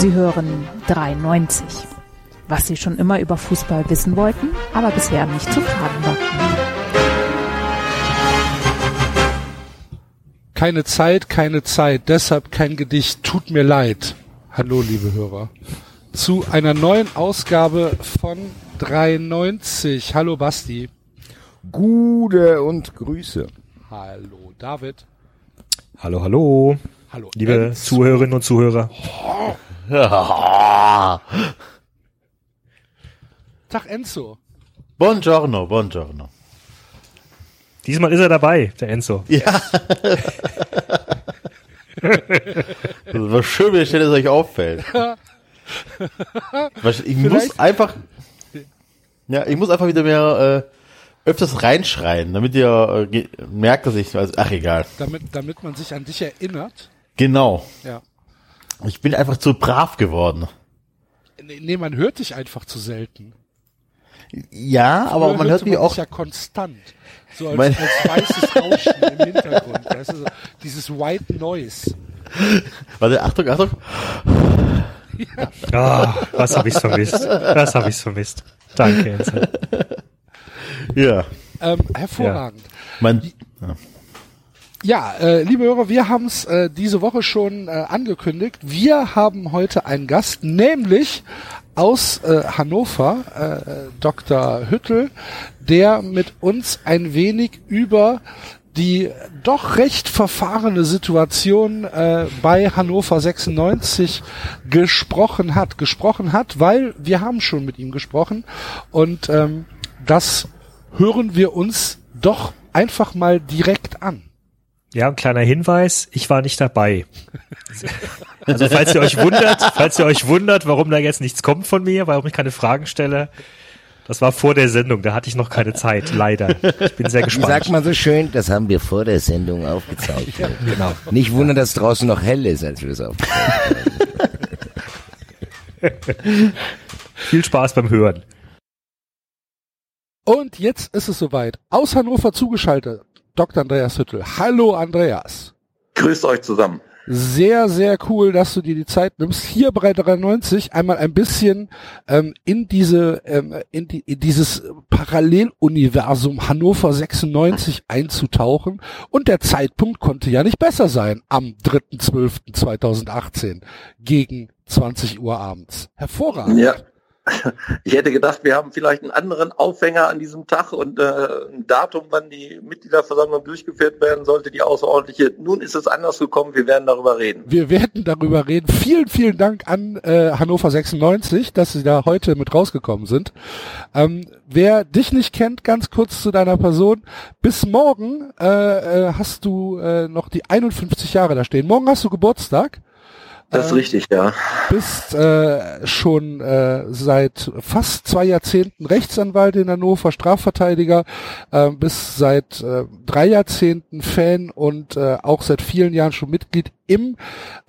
Sie hören 93. Was Sie schon immer über Fußball wissen wollten, aber bisher nicht zu fragen war. Keine Zeit, keine Zeit, deshalb kein Gedicht, tut mir leid. Hallo, liebe Hörer. Zu einer neuen Ausgabe von 93. Hallo, Basti. Gute und Grüße. Hallo, David. Hallo, hallo. Hallo, Liebe Enzo. Zuhörerinnen und Zuhörer. Tag, Enzo. Buongiorno, buongiorno. Diesmal ist er dabei, der Enzo. Ja. das war schön, wie schnell es euch auffällt. Ich muss Vielleicht- einfach, ja, ich muss einfach wieder mehr äh, öfters reinschreien, damit ihr äh, merkt, dass ich, also, ach egal. Damit, damit man sich an dich erinnert. Genau. Ja. Ich bin einfach zu brav geworden. Nee, man hört dich einfach zu selten. Ja, aber Früher man hört mich auch. dich ja konstant. So als, Mein- als weißes Rauschen im Hintergrund. Weißt du, so, dieses White Noise. Warte, Achtung, Achtung. Ah, was habe ich's vermisst? Was habe ich's vermisst? Danke, Enzo. Ja. Ähm, hervorragend. Mein, Ja, äh, liebe Hörer, wir haben es äh, diese Woche schon äh, angekündigt. Wir haben heute einen Gast, nämlich aus äh, Hannover, äh, Dr. Hüttel, der mit uns ein wenig über die doch recht verfahrene Situation äh, bei Hannover 96 gesprochen hat. Gesprochen hat, weil wir haben schon mit ihm gesprochen und ähm, das hören wir uns doch einfach mal direkt an. Ja, ein kleiner Hinweis, ich war nicht dabei. Also falls ihr euch wundert, falls ihr euch wundert, warum da jetzt nichts kommt von mir, warum ich keine Fragen stelle, das war vor der Sendung, da hatte ich noch keine Zeit, leider. Ich bin sehr gespannt. sagt man so schön, das haben wir vor der Sendung aufgezeichnet. Genau. Nicht wundern, dass draußen noch hell ist, als wir das aufgezeichnet haben. Viel Spaß beim Hören. Und jetzt ist es soweit. Aus Hannover zugeschaltet, Dr. Andreas Hüttel. Hallo Andreas. Grüßt euch zusammen. Sehr, sehr cool, dass du dir die Zeit nimmst, hier bei 93 einmal ein bisschen ähm, in diese, ähm, in, die, in dieses Paralleluniversum Hannover 96 einzutauchen. Und der Zeitpunkt konnte ja nicht besser sein am 3.12.2018 gegen 20 Uhr abends. Hervorragend. Ja. Ich hätte gedacht, wir haben vielleicht einen anderen Aufhänger an diesem Tag und äh, ein Datum, wann die Mitgliederversammlung durchgeführt werden sollte, die außerordentliche. Nun ist es anders gekommen, wir werden darüber reden. Wir werden darüber reden. Vielen, vielen Dank an äh, Hannover 96, dass Sie da heute mit rausgekommen sind. Ähm, wer dich nicht kennt, ganz kurz zu deiner Person. Bis morgen äh, äh, hast du äh, noch die 51 Jahre da stehen. Morgen hast du Geburtstag. Das ist Ähm, richtig, ja. Bist äh, schon äh, seit fast zwei Jahrzehnten Rechtsanwalt in Hannover, Strafverteidiger, äh, bist seit äh, drei Jahrzehnten Fan und äh, auch seit vielen Jahren schon Mitglied im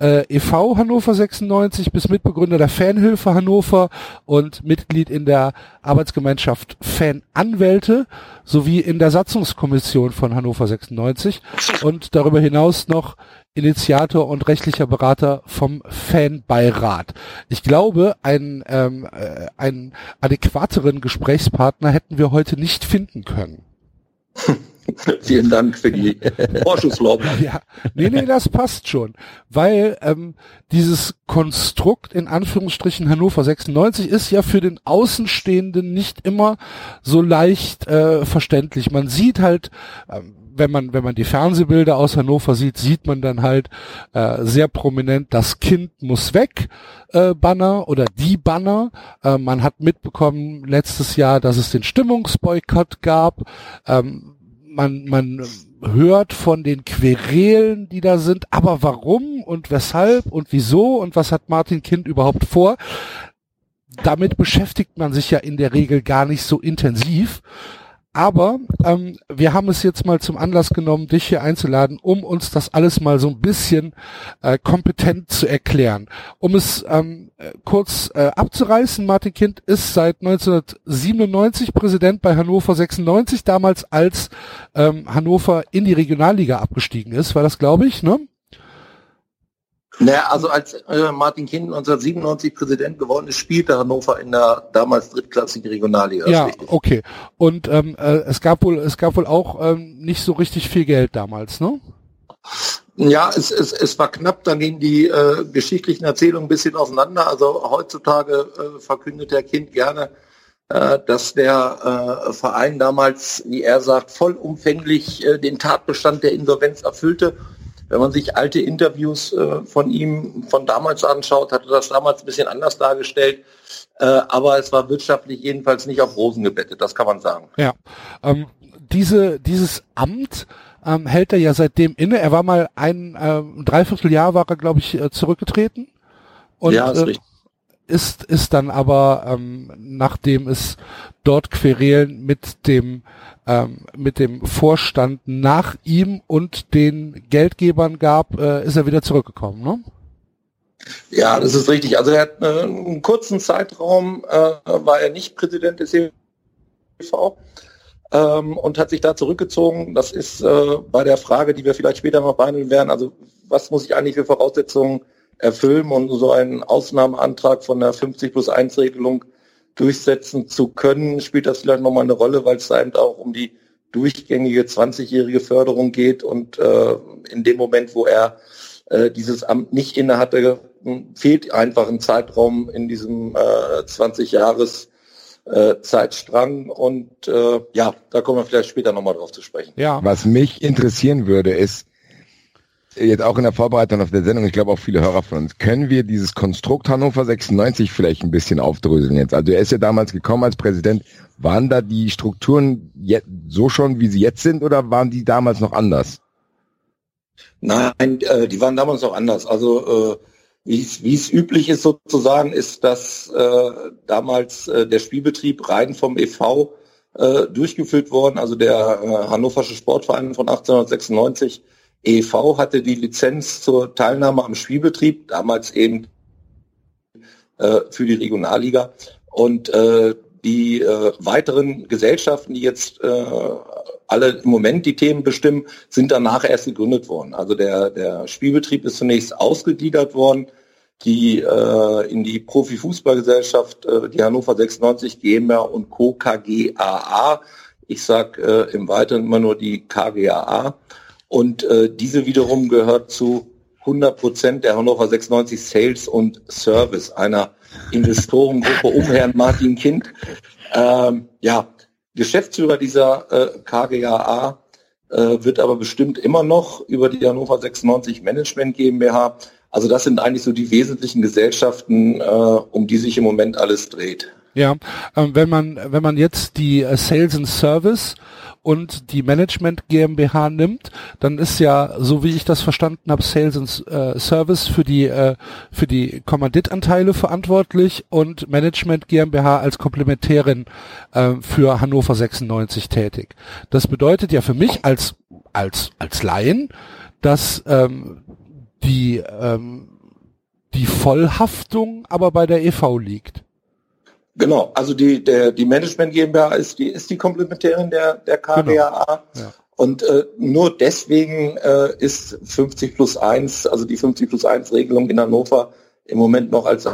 äh, e.V. Hannover 96, bist Mitbegründer der Fanhilfe Hannover und Mitglied in der Arbeitsgemeinschaft Fananwälte sowie in der Satzungskommission von Hannover 96 und darüber hinaus noch Initiator und rechtlicher Berater vom Fanbeirat. Ich glaube, einen, ähm, äh, einen adäquateren Gesprächspartner hätten wir heute nicht finden können. Vielen Dank für die Vorschusslorbeeren. Ja, nee, nee, das passt schon, weil ähm, dieses Konstrukt in Anführungsstrichen Hannover 96 ist ja für den Außenstehenden nicht immer so leicht äh, verständlich. Man sieht halt, ähm, wenn man wenn man die Fernsehbilder aus Hannover sieht, sieht man dann halt äh, sehr prominent das Kind muss weg äh, Banner oder die Banner. Äh, man hat mitbekommen letztes Jahr, dass es den Stimmungsboykott gab. Ähm, man, man hört von den Querelen, die da sind, aber warum und weshalb und wieso und was hat Martin Kind überhaupt vor? Damit beschäftigt man sich ja in der Regel gar nicht so intensiv. Aber ähm, wir haben es jetzt mal zum Anlass genommen, dich hier einzuladen, um uns das alles mal so ein bisschen äh, kompetent zu erklären. Um es ähm, äh, kurz äh, abzureißen, Martin Kind ist seit 1997 Präsident bei Hannover 96, damals als ähm, Hannover in die Regionalliga abgestiegen ist, war das glaube ich, ne? Naja, also als äh, Martin Kind 1997 Präsident geworden ist, spielte Hannover in der damals drittklassigen Regionalliga. Ja, okay. Und ähm, äh, es gab wohl, es gab wohl auch ähm, nicht so richtig viel Geld damals, ne? Ja, es, es, es war knapp, dann gingen die äh, geschichtlichen Erzählungen ein bisschen auseinander. Also heutzutage äh, verkündet der Kind gerne, äh, dass der äh, Verein damals, wie er sagt, vollumfänglich äh, den Tatbestand der Insolvenz erfüllte. Wenn man sich alte Interviews äh, von ihm von damals anschaut, hatte das damals ein bisschen anders dargestellt. Äh, aber es war wirtschaftlich jedenfalls nicht auf Rosen gebettet, das kann man sagen. Ja. Ähm, diese, dieses Amt ähm, hält er ja seitdem inne. Er war mal ein ähm, Dreivierteljahr war er, glaube ich, äh, zurückgetreten. Und, ja, ist äh, richtig. ist, ist dann aber, ähm, nachdem es dort Querelen mit dem ähm, mit dem Vorstand nach ihm und den Geldgebern gab, äh, ist er wieder zurückgekommen, ne? Ja, das ist richtig. Also er hat äh, einen kurzen Zeitraum, äh, war er nicht Präsident des EV ähm, und hat sich da zurückgezogen. Das ist äh, bei der Frage, die wir vielleicht später noch behandeln werden, also was muss ich eigentlich für Voraussetzungen erfüllen, um so einen Ausnahmeantrag von der 50 plus 1 Regelung durchsetzen zu können, spielt das vielleicht nochmal eine Rolle, weil es da eben auch um die durchgängige 20-jährige Förderung geht und äh, in dem Moment, wo er äh, dieses Amt nicht inne hatte, fehlt einfach ein Zeitraum in diesem äh, 20 Jahres äh, Zeitstrang und äh, ja, da kommen wir vielleicht später nochmal drauf zu sprechen. Ja. Was mich interessieren würde, ist, jetzt auch in der Vorbereitung auf der Sendung, ich glaube auch viele Hörer von uns, können wir dieses Konstrukt Hannover 96 vielleicht ein bisschen aufdröseln jetzt? Also er ist ja damals gekommen als Präsident. Waren da die Strukturen jetzt so schon, wie sie jetzt sind, oder waren die damals noch anders? Nein, äh, die waren damals noch anders. Also äh, wie es üblich ist sozusagen, ist, dass äh, damals äh, der Spielbetrieb rein vom EV äh, durchgeführt worden. Also der äh, Hannoversche Sportverein von 1896 EV hatte die Lizenz zur Teilnahme am Spielbetrieb, damals eben äh, für die Regionalliga. Und äh, die äh, weiteren Gesellschaften, die jetzt äh, alle im Moment die Themen bestimmen, sind danach erst gegründet worden. Also der, der Spielbetrieb ist zunächst ausgegliedert worden, die äh, in die Profifußballgesellschaft, äh, die Hannover 96 GmbH und Co. KGAA. Ich sage äh, im Weiteren immer nur die KGAA. Und äh, diese wiederum gehört zu 100 Prozent der Hannover 96 Sales und Service, einer Investorengruppe um Herrn Martin Kind. Ähm, ja, Geschäftsführer dieser äh, KGAA äh, wird aber bestimmt immer noch über die Hannover 96 Management GmbH. Also das sind eigentlich so die wesentlichen Gesellschaften, äh, um die sich im Moment alles dreht. Ja, ähm, wenn man wenn man jetzt die äh, Sales and Service und die Management GmbH nimmt, dann ist ja, so wie ich das verstanden habe, Sales and äh, Service für die äh, für die Kommanditanteile verantwortlich und Management GmbH als Komplementärin äh, für Hannover 96 tätig. Das bedeutet ja für mich als als als Laien, dass ähm, die ähm, die Vollhaftung aber bei der EV liegt. Genau, also die, der, die Management GmbH ist die, ist die Komplementärin der, der KGAA. Genau. Ja. Und äh, nur deswegen äh, ist 50 plus 1, also die 50 plus 1 Regelung in Hannover im Moment noch als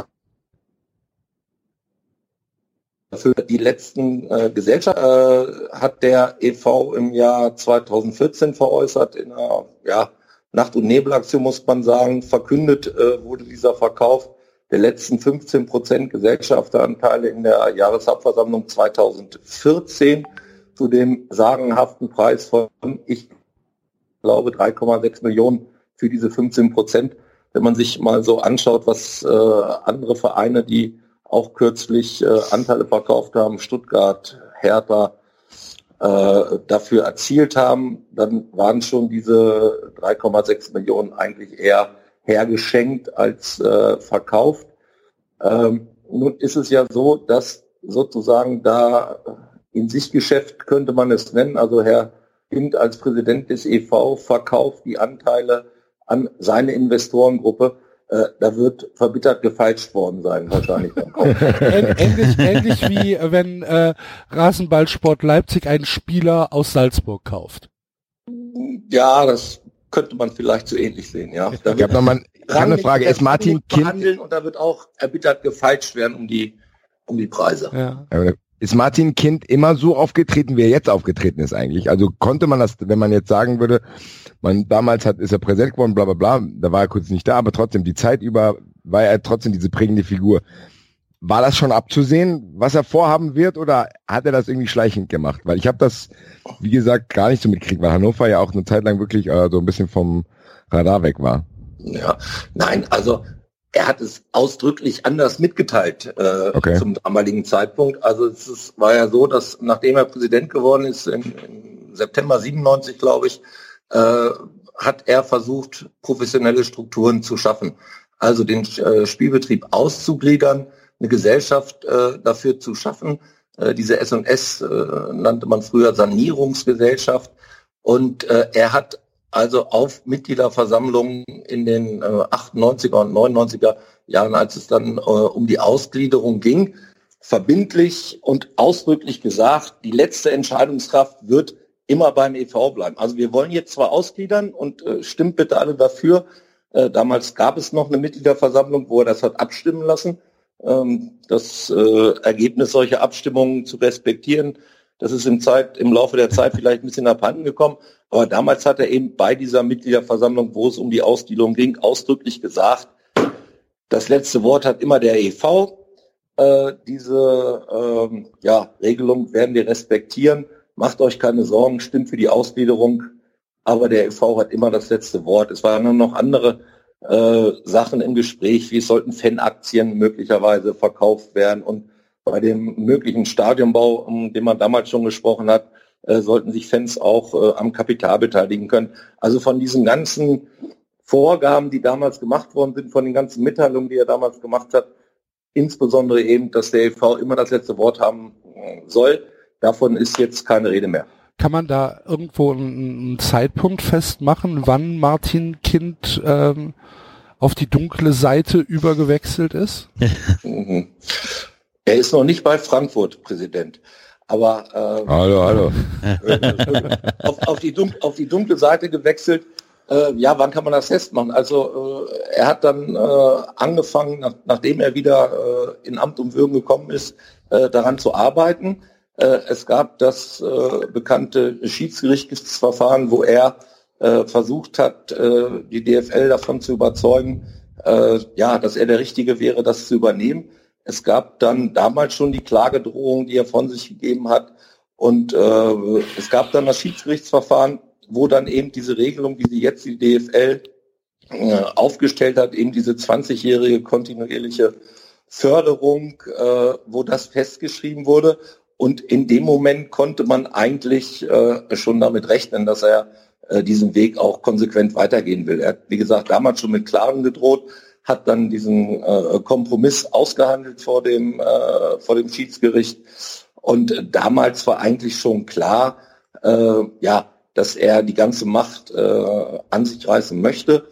für die letzten äh, Gesellschaft äh, hat der EV im Jahr 2014 veräußert in einer ja, Nacht- und Nebelaktion muss man sagen, verkündet äh, wurde dieser Verkauf der letzten 15 Prozent Gesellschafteranteile in der Jahreshauptversammlung 2014 zu dem sagenhaften Preis von, ich glaube, 3,6 Millionen für diese 15 Prozent. Wenn man sich mal so anschaut, was äh, andere Vereine, die auch kürzlich äh, Anteile verkauft haben, Stuttgart, Hertha, äh, dafür erzielt haben, dann waren schon diese 3,6 Millionen eigentlich eher hergeschenkt als äh, verkauft. Ähm, nun ist es ja so, dass sozusagen da in sich Geschäft könnte man es nennen, also Herr Kind als Präsident des EV verkauft die Anteile an seine Investorengruppe. Äh, da wird verbittert gefeilscht worden sein, wahrscheinlich ähnlich, ähnlich wie äh, wenn äh, Rasenballsport Leipzig einen Spieler aus Salzburg kauft. Ja, das könnte man vielleicht so ähnlich sehen, ja. Ich habe nochmal Ich habe eine Frage. Ist Martin Kind und da wird auch erbittert gefeitscht werden um die um die Preise. Ja. ist Martin Kind immer so aufgetreten, wie er jetzt aufgetreten ist eigentlich? Also konnte man das, wenn man jetzt sagen würde, man damals hat ist er präsent geworden, bla bla bla, da war er kurz nicht da, aber trotzdem die Zeit über war er trotzdem diese prägende Figur. War das schon abzusehen, was er vorhaben wird, oder hat er das irgendwie schleichend gemacht? Weil ich habe das, wie gesagt, gar nicht so mitgekriegt, weil Hannover ja auch eine Zeit lang wirklich äh, so ein bisschen vom Radar weg war. Ja, nein, also er hat es ausdrücklich anders mitgeteilt äh, Okay. zum damaligen Zeitpunkt. Also es ist, war ja so, dass nachdem er Präsident geworden ist, im, im September 97, glaube ich, äh, hat er versucht, professionelle Strukturen zu schaffen. Also den äh, Spielbetrieb auszugliedern, eine Gesellschaft äh, dafür zu schaffen. Äh, diese S&S äh, nannte man früher Sanierungsgesellschaft. Und äh, er hat also auf Mitgliederversammlungen in den äh, 98er und 99er Jahren, als es dann äh, um die Ausgliederung ging, verbindlich und ausdrücklich gesagt, die letzte Entscheidungskraft wird immer beim EV bleiben. Also wir wollen jetzt zwar ausgliedern und äh, stimmt bitte alle dafür. Äh, damals gab es noch eine Mitgliederversammlung, wo er das hat abstimmen lassen. Ähm, das äh, Ergebnis solcher Abstimmungen zu respektieren, das ist im, Zeit, im Laufe der Zeit vielleicht ein bisschen abhanden gekommen. Aber damals hat er eben bei dieser Mitgliederversammlung, wo es um die Ausgliederung ging, ausdrücklich gesagt, das letzte Wort hat immer der EV. Äh, diese ähm, ja, Regelung werden wir respektieren. Macht euch keine Sorgen, stimmt für die Ausgliederung. Aber der EV hat immer das letzte Wort. Es waren nur noch andere äh, Sachen im Gespräch, wie sollten Fanaktien möglicherweise verkauft werden und bei dem möglichen Stadionbau, um den man damals schon gesprochen hat, äh, sollten sich Fans auch äh, am Kapital beteiligen können. Also von diesen ganzen Vorgaben, die damals gemacht worden sind, von den ganzen Mitteilungen, die er damals gemacht hat, insbesondere eben, dass der EV immer das letzte Wort haben äh, soll, davon ist jetzt keine Rede mehr. Kann man da irgendwo einen, einen Zeitpunkt festmachen, wann Martin Kind ähm, auf die dunkle Seite übergewechselt ist? Mhm. Er ist noch nicht bei Frankfurt Präsident. Aber äh, Hallo, hallo. auf, auf, die dun auf die dunkle Seite gewechselt. Äh, ja, wann kann man das festmachen? Also äh, er hat dann äh, angefangen, nach, nachdem er wieder äh, in Amt und Würden gekommen ist, äh, daran zu arbeiten. Äh, es gab das äh, bekannte Schiedsgerichtsverfahren, wo er äh, versucht hat, äh, die DFL davon zu überzeugen, äh, ja, dass er der Richtige wäre, das zu übernehmen. Es gab dann damals schon die Klagedrohung, die er von sich gegeben hat. Und äh, es gab dann das Schiedsgerichtsverfahren, wo dann eben diese Regelung, die sie jetzt die DFL äh, aufgestellt hat, eben diese 20-jährige kontinuierliche Förderung, äh, wo das festgeschrieben wurde. Und in dem Moment konnte man eigentlich äh, schon damit rechnen, dass er äh, diesen Weg auch konsequent weitergehen will. Er hat, wie gesagt, damals schon mit Klagen gedroht, hat dann diesen äh, Kompromiss ausgehandelt vor dem, äh, vor dem Schiedsgericht. Und damals war eigentlich schon klar, äh, ja, dass er die ganze Macht äh, an sich reißen möchte.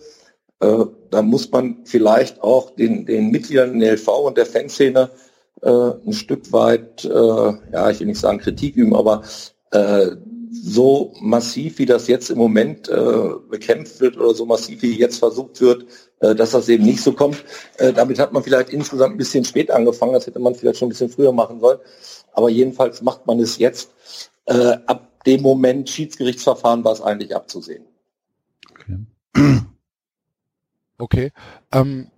Äh, da muss man vielleicht auch den, den Mitgliedern der LV und der Fanszene äh, ein Stück weit, äh, ja, ich will nicht sagen Kritik üben, aber äh, so massiv, wie das jetzt im Moment äh, bekämpft wird oder so massiv, wie jetzt versucht wird, äh, dass das eben nicht so kommt. Äh, damit hat man vielleicht insgesamt ein bisschen spät angefangen, das hätte man vielleicht schon ein bisschen früher machen sollen. Aber jedenfalls macht man es jetzt. Äh, ab dem Moment Schiedsgerichtsverfahren war es eigentlich abzusehen. Okay. Ähm,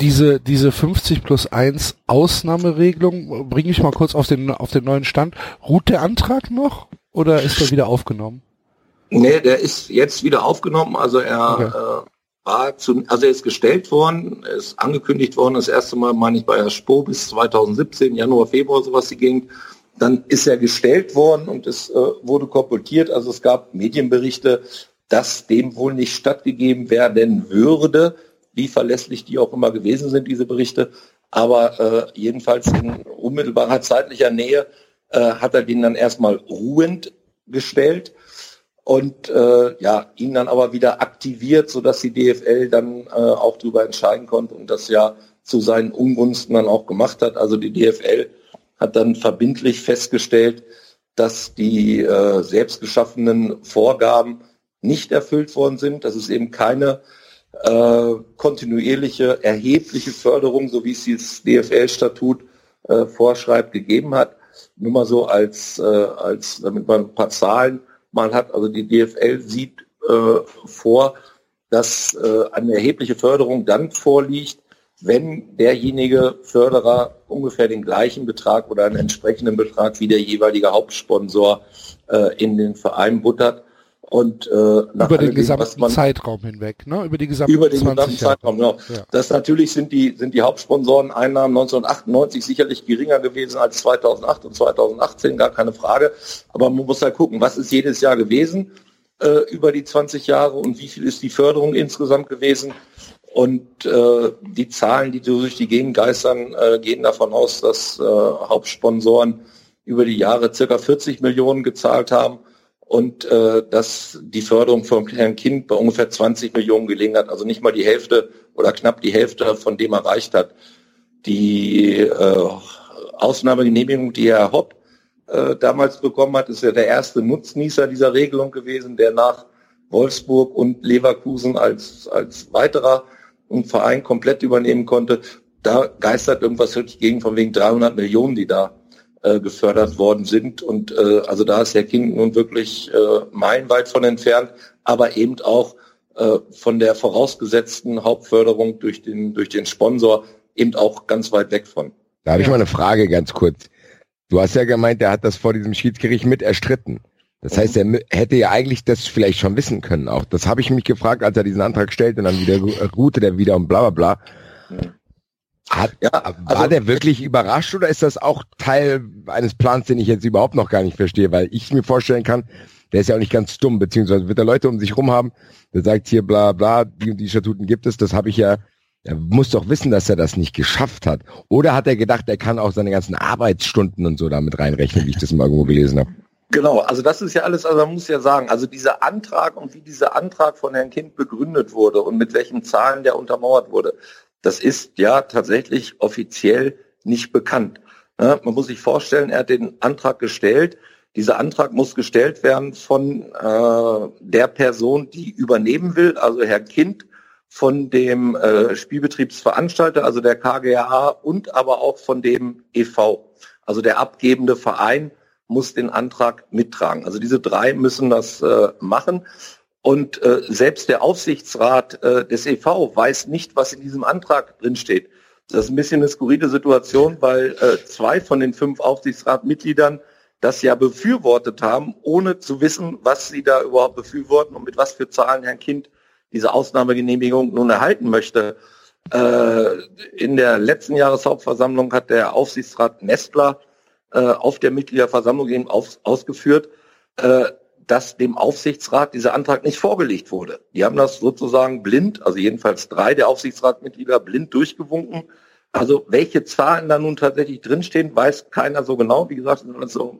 diese, diese 50 plus 1 Ausnahmeregelung, bringe ich mal kurz auf den, auf den neuen Stand. Ruht der Antrag noch oder ist er wieder aufgenommen? Nee, der ist jetzt wieder aufgenommen. Also er Okay. äh, war zu, also er ist gestellt worden, er ist angekündigt worden, das erste Mal meine ich bei Herr Spo bis 2017, Januar, Februar, sowas die Gegend. Dann ist er gestellt worden und es äh, wurde kolportiert, also es gab Medienberichte, dass dem wohl nicht stattgegeben werden würde, wie verlässlich die auch immer gewesen sind, diese Berichte. Aber äh, jedenfalls in unmittelbarer zeitlicher Nähe äh, hat er den dann erstmal ruhend gestellt und äh, ja, ihn dann aber wieder aktiviert, sodass die DFL dann äh, auch darüber entscheiden konnte und das ja zu seinen Ungunsten dann auch gemacht hat. Also die DFL hat dann verbindlich festgestellt, dass die äh, selbst geschaffenen Vorgaben nicht erfüllt worden sind, dass es eben keine äh, kontinuierliche, erhebliche Förderung, so wie es das DFL-Statut äh, vorschreibt, gegeben hat. Nur mal so als, äh, als damit man ein paar Zahlen mal hat. Also die DFL sieht äh, vor, dass äh, eine erhebliche Förderung dann vorliegt, wenn derjenige Förderer ungefähr den gleichen Betrag oder einen entsprechenden Betrag wie der jeweilige Hauptsponsor äh, in den Verein buttert. Und äh, über den gesamten man, Zeitraum hinweg, ne? Über die gesamten über den gesamten Zeitraum, genau. Ja. Das natürlich sind die sind die Hauptsponsoreneinnahmen 1998 sicherlich geringer gewesen als 2008 und 2018, gar keine Frage. Aber man muss halt gucken, was ist jedes Jahr gewesen äh, über die 20 Jahre und wie viel ist die Förderung insgesamt gewesen. Und äh, die Zahlen, die durch die Gegend geistern, äh, gehen davon aus, dass äh, Hauptsponsoren über die Jahre circa 40 Millionen gezahlt haben und äh, dass die Förderung vom Herrn Kind bei ungefähr 20 Millionen gelegen hat, also nicht mal die Hälfte oder knapp die Hälfte von dem erreicht hat. Die äh, Ausnahmegenehmigung, die Herr Hopp äh, damals bekommen hat, ist ja der erste Nutznießer dieser Regelung gewesen, der nach Wolfsburg und Leverkusen als, als weiterer einen Verein komplett übernehmen konnte. Da geistert irgendwas wirklich gegen von wegen 300 Millionen, die da äh, gefördert worden sind. Und äh, also da ist der Kind nun wirklich äh, meilenweit von entfernt, aber eben auch äh, von der vorausgesetzten Hauptförderung durch den, durch den Sponsor eben auch ganz weit weg von. Da habe ich mal eine Frage ganz kurz. Du hast ja gemeint, der hat das vor diesem Schiedsgericht mit erstritten. Das heißt, er hätte ja eigentlich das vielleicht schon wissen können auch. Das habe ich mich gefragt, als er diesen Antrag stellt und dann wieder ruhte der wieder und bla bla bla. Hat, ja, also, war der wirklich überrascht oder ist das auch Teil eines Plans, den ich jetzt überhaupt noch gar nicht verstehe? Weil ich mir vorstellen kann, der ist ja auch nicht ganz dumm, beziehungsweise wird er Leute um sich rum haben, der sagt hier bla bla, die und die Statuten gibt es, das habe ich ja, er muss doch wissen, dass er das nicht geschafft hat. Oder hat er gedacht, er kann auch seine ganzen Arbeitsstunden und so damit reinrechnen, wie ich das mal irgendwo gelesen habe? Genau, also das ist ja alles, also man muss ja sagen, also dieser Antrag und wie dieser Antrag von Herrn Kind begründet wurde und mit welchen Zahlen der untermauert wurde, das ist ja tatsächlich offiziell nicht bekannt. Ja, man muss sich vorstellen, er hat den Antrag gestellt. Dieser Antrag muss gestellt werden von äh, der Person, die übernehmen will, also Herr Kind von dem äh, Spielbetriebsveranstalter, also der KGA und aber auch von dem EV, also der abgebende Verein muss den Antrag mittragen. Also diese drei müssen das äh, machen. Und äh, selbst der Aufsichtsrat äh, des EV weiß nicht, was in diesem Antrag drinsteht. Das ist ein bisschen eine skurrile Situation, weil äh, zwei von den fünf Aufsichtsratmitgliedern das ja befürwortet haben, ohne zu wissen, was sie da überhaupt befürworten und mit was für Zahlen Herrn Kind diese Ausnahmegenehmigung nun erhalten möchte. Äh, in der letzten Jahreshauptversammlung hat der Aufsichtsrat Nestler äh, auf der Mitgliederversammlung eben auf, ausgeführt, äh, dass dem Aufsichtsrat dieser Antrag nicht vorgelegt wurde. Die haben das sozusagen blind, also jedenfalls drei der Aufsichtsratmitglieder blind durchgewunken. Also welche Zahlen da nun tatsächlich drinstehen, weiß keiner so genau. Wie gesagt, sind so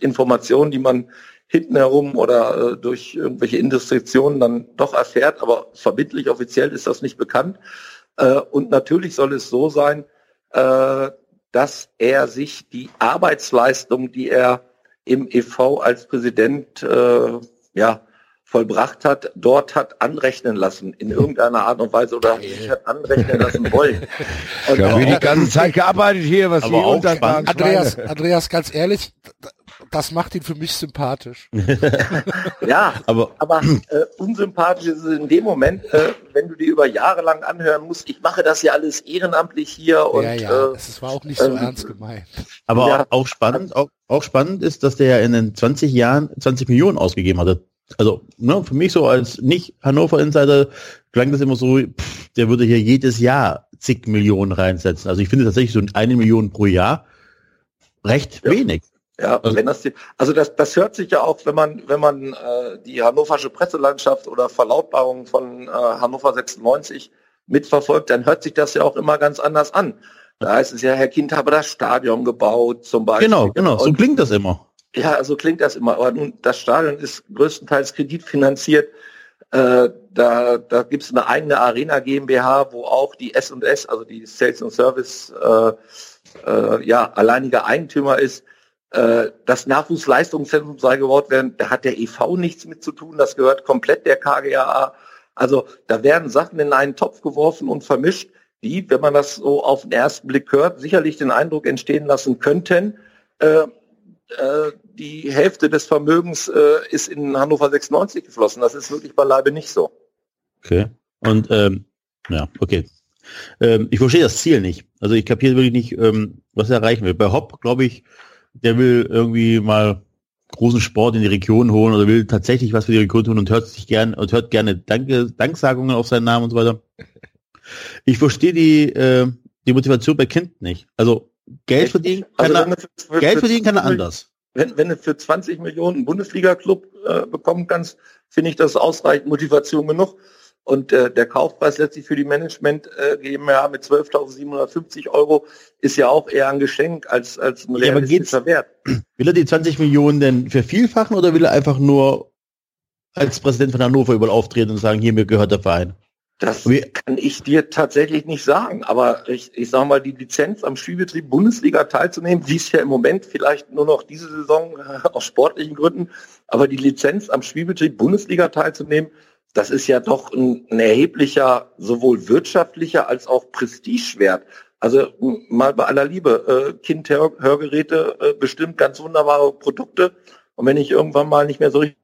Informationen, die man hinten herum oder äh, durch irgendwelche Indiskretionen dann doch erfährt, aber verbindlich offiziell ist das nicht bekannt. Äh, und natürlich soll es so sein, äh, dass er sich die Arbeitsleistung, die er im EV als Präsident äh, ja, vollbracht hat, dort hat anrechnen lassen, in irgendeiner Art und Weise oder sich hat anrechnen lassen wollen. Und ja, wie die ganze Zeit gearbeitet hier, was hier unter Andreas, Andreas, ganz ehrlich, das macht ihn für mich sympathisch. ja, aber, aber äh, unsympathisch ist es in dem Moment, äh, wenn du dir über Jahre lang anhören musst, ich mache das ja alles ehrenamtlich hier und ja, ja, äh, es war auch nicht so ähm, ernst gemeint. Aber ja. auch, spannend, auch, auch spannend ist, dass der ja in den 20 Jahren 20 Millionen ausgegeben hatte. Also ne, für mich so als nicht Hannover Insider klang das immer so, pff, der würde hier jedes Jahr zig Millionen reinsetzen. Also ich finde tatsächlich so eine Million pro Jahr recht ja. wenig. Ja, also, wenn das die, also das, das hört sich ja auch, wenn man, wenn man äh, die hannoversche Presselandschaft oder Verlautbarungen von äh, Hannover 96 mitverfolgt, dann hört sich das ja auch immer ganz anders an. Da heißt es ja, Herr Kind habe das Stadion gebaut, zum Beispiel. Genau, genau, so klingt das immer. Ja, so klingt das immer. Aber nun, das Stadion ist größtenteils kreditfinanziert. Äh, da da gibt es eine eigene Arena GmbH, wo auch die S&S, also die Sales and Service, äh, äh, ja, alleiniger Eigentümer ist. Äh, das Nachwuchsleistungszentrum sei gebaut werden, da hat der EV nichts mit zu tun, das gehört komplett der KGAA. Also da werden Sachen in einen Topf geworfen und vermischt, die, wenn man das so auf den ersten Blick hört, sicherlich den Eindruck entstehen lassen könnten, äh, äh, die Hälfte des Vermögens äh, ist in Hannover 96 geflossen. Das ist wirklich beileibe nicht so. Okay. Und ähm, ja, okay. Ähm, ich verstehe das Ziel nicht. Also ich kapiere wirklich nicht, ähm, was er erreichen will. Bei Hopp, glaube ich, der will irgendwie mal großen Sport in die Region holen oder will tatsächlich was für die Region tun und hört sich gern und hört gerne Danke, Danksagungen auf seinen Namen und so weiter. Ich verstehe die, äh, die Motivation bei Kind nicht. Also Geld verdienen kann Also er, Geld verdienen kann er 20 anders. Wenn, wenn du für 20 Millionen einen Bundesliga-Club äh, bekommen kannst, finde ich das ausreichend Motivation genug. Und äh, der Kaufpreis letztlich für die Management äh, GmbH mit 12.750 Euro ist ja auch eher ein Geschenk als, als ein Ja, realistischer Wert. Will er die 20 Millionen denn vervielfachen oder will er einfach nur als Präsident von Hannover überall auftreten und sagen, hier mir gehört der Verein? Das kann ich dir tatsächlich nicht sagen. Aber ich, ich sage mal, die Lizenz am Spielbetrieb Bundesliga teilzunehmen, die ist ja im Moment vielleicht nur noch diese Saison äh, aus sportlichen Gründen, aber die Lizenz am Spielbetrieb Bundesliga teilzunehmen, das ist ja doch ein, ein erheblicher, sowohl wirtschaftlicher als auch Prestigewert. Also m, mal bei aller Liebe, äh, Kind-Hörgeräte, äh, bestimmt ganz wunderbare Produkte. Und wenn ich irgendwann mal nicht mehr so richtig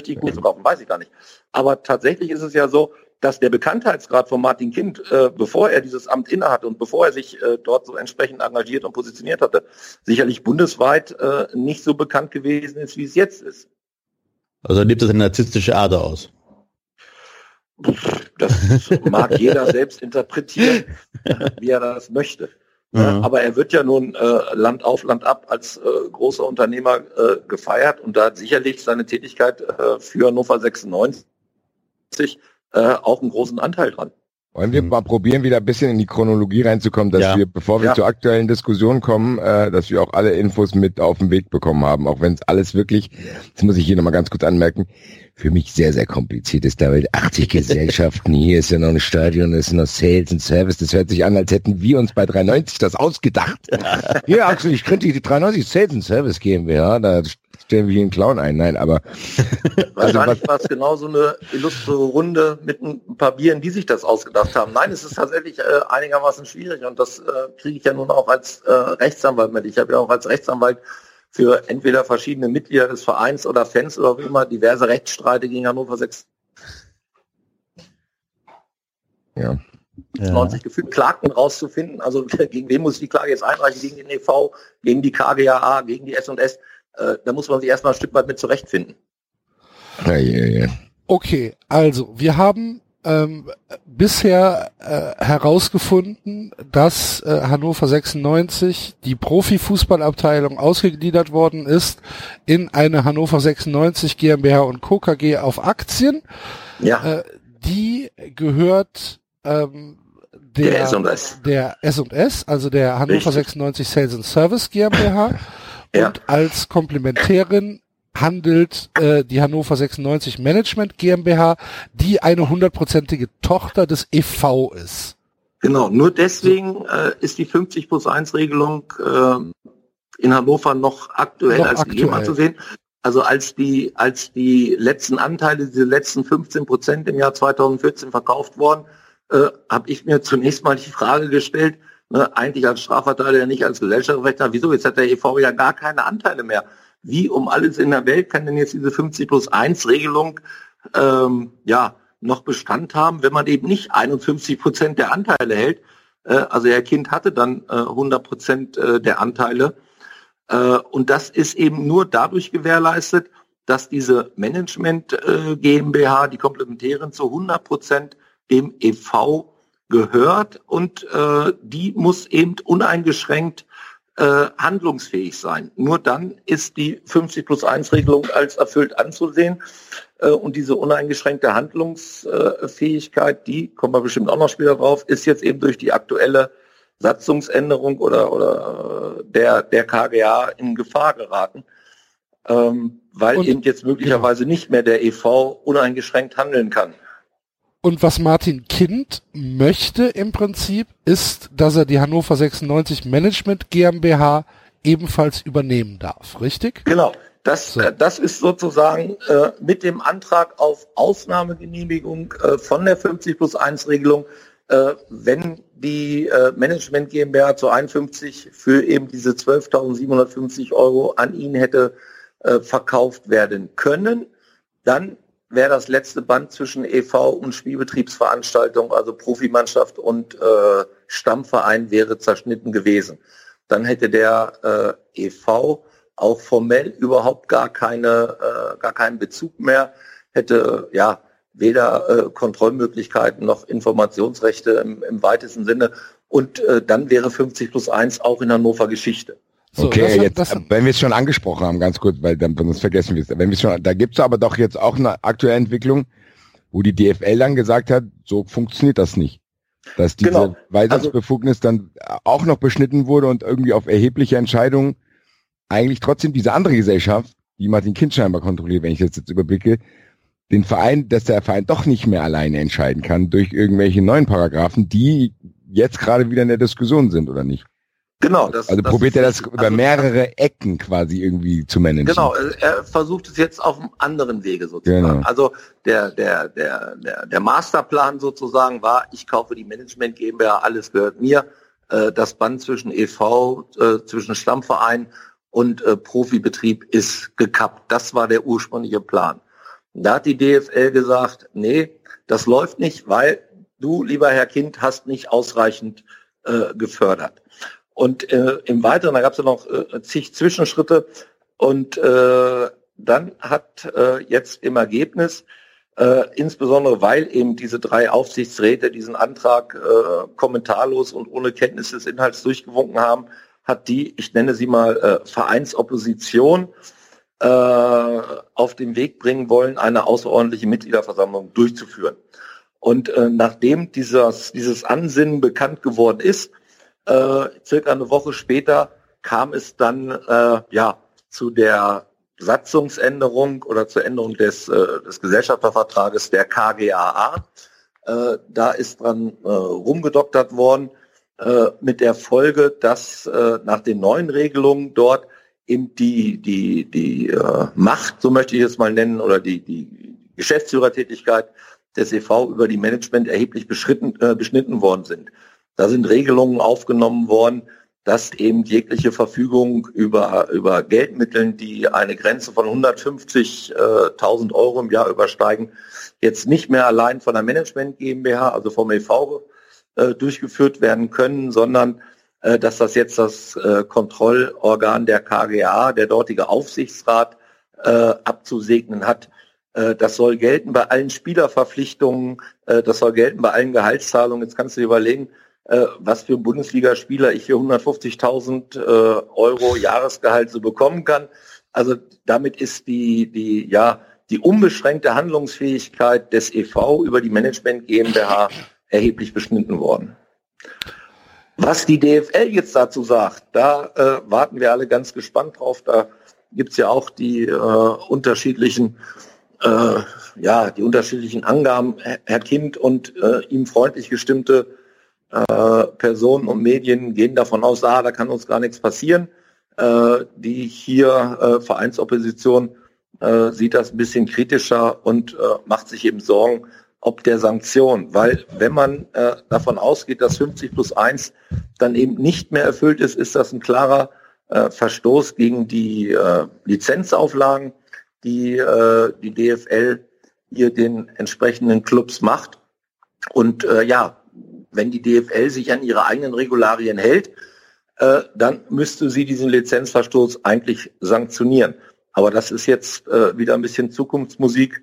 richtig gut zu kaufen, weiß ich gar nicht. Aber tatsächlich ist es ja so, dass der Bekanntheitsgrad von Martin Kind, äh, bevor er dieses Amt innehatte und bevor er sich äh, dort so entsprechend engagiert und positioniert hatte, sicherlich bundesweit äh, nicht so bekannt gewesen ist, wie es jetzt ist. Also er lebt das eine narzisstische Ader aus. Das mag jeder selbst interpretieren, wie er das möchte. Ja, Mhm. aber er wird ja nun äh, Land auf, Land ab als äh, großer Unternehmer äh, gefeiert und da hat sicherlich seine Tätigkeit äh, für Hannover 96 äh, auch einen großen Anteil dran. Wollen wir Mhm. mal probieren, wieder ein bisschen in die Chronologie reinzukommen, dass Ja. wir, bevor wir Ja. zur aktuellen Diskussion kommen, äh, dass wir auch alle Infos mit auf den Weg bekommen haben, auch wenn es alles wirklich, das muss ich hier nochmal ganz kurz anmerken, für mich sehr, sehr kompliziert ist. Da weil 80 Gesellschaften, hier ist ja noch ein Stadion, das ist noch Sales und Service, das hört sich an, als hätten wir uns bei 390 das ausgedacht. Hier, Axel, ich könnte die 390 Sales und Service GmbH, da stellen wir hier einen Clown ein. Nein, aber Also Wahrscheinlich war es genau so eine illustre Runde mit ein paar Bieren, die sich das ausgedacht haben. Nein, es ist tatsächlich äh, einigermaßen schwierig und das äh, kriege ich ja nun auch als äh, Rechtsanwalt mit. Ich habe ja auch als Rechtsanwalt für entweder verschiedene Mitglieder des Vereins oder Fans oder wie immer diverse Rechtsstreite gegen Hannover 96 ja. Ja. gefühlt, Klagen rauszufinden. Also gegen wen muss ich die Klage jetzt einreichen? Gegen den EV, gegen die KGAA, gegen die S&S. Äh, da muss man sich erstmal ein Stück weit mit zurechtfinden. Ja, ja, ja. Okay, also wir haben ähm, bisher äh, herausgefunden, dass äh, Hannover 96 die Profifußballabteilung ausgegliedert worden ist in eine Hannover 96 GmbH und Co. KG auf Aktien. Ja, Äh, die gehört ähm, der der S&S, also der Hannover Richtig. 96 Sales and Service GmbH. Ja. Und als Komplementärin handelt äh, die Hannover 96 Management GmbH, die eine hundertprozentige Tochter des EV ist. Genau, nur deswegen äh, ist die 50 plus 1 Regelung äh, in Hannover noch aktuell Noch als aktuell. anzusehen. Also als die, als die letzten Anteile, diese letzten 15 Prozent im Jahr 2014 verkauft worden, äh, habe ich mir zunächst mal die Frage gestellt, ne, eigentlich als Strafverteidiger, nicht als Gesellschaftsrechtler, wieso, jetzt hat der EV ja gar keine Anteile mehr. Wie um alles in der Welt kann denn jetzt diese 50 plus 1 Regelung ähm, ja, noch Bestand haben, wenn man eben nicht 51 Prozent der Anteile hält. Äh, also Herr Kind hatte dann äh, 100 Prozent äh, der Anteile. Äh, und das ist eben nur dadurch gewährleistet, dass diese Management äh, GmbH, die Komplementärin zu 100 Prozent dem EV gehört und äh, die muss eben uneingeschränkt äh, handlungsfähig sein. Nur dann ist die 50 plus 1 Regelung als erfüllt anzusehen. Äh, und diese uneingeschränkte Handlungsfähigkeit, die, kommen wir bestimmt auch noch später drauf, ist jetzt eben durch die aktuelle Satzungsänderung oder, oder äh, der, der KGA in Gefahr geraten. Ähm, weil Und- eben jetzt möglicherweise nicht mehr der EV uneingeschränkt handeln kann. Und was Martin Kind möchte im Prinzip, ist, dass er die Hannover 96 Management GmbH ebenfalls übernehmen darf, richtig? Genau. Das, So. äh, das ist sozusagen äh, mit dem Antrag auf Ausnahmegenehmigung äh, von der 50 plus 1 Regelung, äh, wenn die äh, Management GmbH zu 51 für eben diese 12.750 Euro an ihn hätte äh, verkauft werden können, dann wäre das letzte Band zwischen EV und Spielbetriebsveranstaltung, also Profimannschaft und äh, Stammverein wäre zerschnitten gewesen. Dann hätte der äh, EV auch formell überhaupt gar keine, äh, gar keinen Bezug mehr, hätte ja weder äh, Kontrollmöglichkeiten noch Informationsrechte im, im weitesten Sinne. Und äh, dann wäre 50 plus 1 auch in Hannover Geschichte. So, okay, das, jetzt, das, äh, wenn wir es schon angesprochen haben, ganz kurz, weil dann sonst vergessen wir es. Wenn wir es schon, da gibt es aber doch jetzt auch eine aktuelle Entwicklung, wo die DFL dann gesagt hat, so funktioniert das nicht. Dass diese Genau. Weisungsbefugnis dann auch noch beschnitten wurde und irgendwie auf erhebliche Entscheidungen eigentlich trotzdem diese andere Gesellschaft, die Martin Kind scheinbar kontrolliert, wenn ich das jetzt überblicke, den Verein, dass der Verein doch nicht mehr alleine entscheiden kann durch irgendwelche neuen Paragraphen, die jetzt gerade wieder in der Diskussion sind, oder nicht? Genau. Das, Also das probiert er das richtig. über Also- mehrere Ecken quasi irgendwie zu managen. Genau, er versucht es jetzt auf einem anderen Wege sozusagen. Genau. Also der, der, der, der, der Masterplan sozusagen war, ich kaufe die Management GmbH, alles gehört mir. Äh, Das Band zwischen EV, äh, zwischen Stammverein und äh, Profibetrieb ist gekappt. Das war der ursprüngliche Plan. Da hat die DFL gesagt, nee, das läuft nicht, weil du, lieber Herr Kind, hast nicht ausreichend äh, gefördert. Und äh, im Weiteren, da gab es ja noch äh, zig Zwischenschritte. Und äh, dann hat äh, jetzt im Ergebnis, äh, insbesondere weil eben diese drei Aufsichtsräte diesen Antrag äh, kommentarlos und ohne Kenntnis des Inhalts durchgewunken haben, hat die, ich nenne sie mal äh, Vereinsopposition, äh, auf den Weg bringen wollen, eine außerordentliche Mitgliederversammlung durchzuführen. Und äh, nachdem dieses, dieses Ansinnen bekannt geworden ist, äh, circa eine Woche später kam es dann äh, ja zu der Satzungsänderung oder zur Änderung des, äh, des Gesellschaftervertrages der KGAA. Äh, da ist dran äh, rumgedoktert worden äh, mit der Folge, dass äh, nach den neuen Regelungen dort eben die, die, die äh, Macht, so möchte ich es mal nennen, oder die, die Geschäftsführertätigkeit des EV über die Management erheblich beschritten, äh, beschnitten worden sind. Da sind Regelungen aufgenommen worden, dass eben jegliche Verfügung über, über Geldmitteln, die eine Grenze von 150.000 Euro im Jahr übersteigen, jetzt nicht mehr allein von der Management GmbH, also vom EV, äh, durchgeführt werden können, sondern äh, dass das jetzt das äh, Kontrollorgan der KGA, der dortige Aufsichtsrat, abzusegnen hat. Das soll gelten bei allen Spielerverpflichtungen, das soll gelten bei allen Gehaltszahlungen. Jetzt kannst du dir überlegen, äh, was für Bundesligaspieler ich für 150.000 äh, Euro Jahresgehalt so bekommen kann. Also damit ist die, die, ja, die unbeschränkte Handlungsfähigkeit des EV über die Management GmbH erheblich beschnitten worden. Was die DFL jetzt dazu sagt, da äh, warten wir alle ganz gespannt drauf. Da gibt's ja auch die äh, unterschiedlichen äh, ja, die unterschiedlichen Angaben, Herr Kind und äh, ihm freundlich gestimmte äh, Personen und Medien gehen davon aus, ah, da kann uns gar nichts passieren. Äh, die hier äh, Vereinsopposition äh, sieht das ein bisschen kritischer und äh, macht sich eben Sorgen, ob der Sanktion. Weil wenn man davon ausgeht, dass 50 plus 1 dann eben nicht mehr erfüllt ist, ist das ein klarer Verstoß gegen die Lizenzauflagen, die die DFL hier den entsprechenden Clubs macht. Und äh, ja, wenn die DFL sich an ihre eigenen Regularien hält, äh, dann müsste sie diesen Lizenzverstoß eigentlich sanktionieren. Aber das ist jetzt äh, wieder ein bisschen Zukunftsmusik.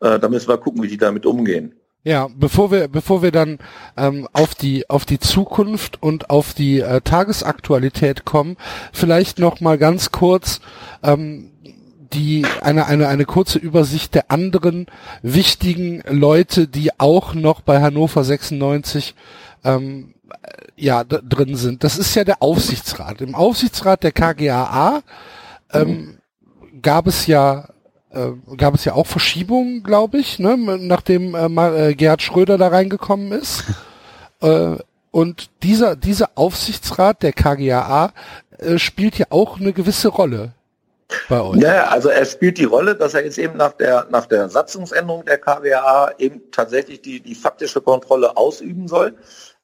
Äh, da müssen wir gucken, wie die damit umgehen. Ja, bevor wir, bevor wir dann ähm, auf die auf die Zukunft und auf die äh, Tagesaktualität kommen, vielleicht noch mal ganz kurz ähm, die eine eine eine kurze Übersicht der anderen wichtigen Leute, die auch noch bei Hannover 96 ähm, ja drin sind. Das ist ja der Aufsichtsrat. Im Aufsichtsrat der KGAA ähm, gab es ja äh, gab es ja auch Verschiebungen, glaube ich, ne, nachdem äh, äh, Gerhard Schröder da reingekommen ist. äh, und dieser dieser Aufsichtsrat der KGAA äh, spielt ja auch eine gewisse Rolle. Bei euch? Ja, also er spielt die Rolle, dass er jetzt eben nach der, nach der Satzungsänderung der KWA eben tatsächlich die, die faktische Kontrolle ausüben soll.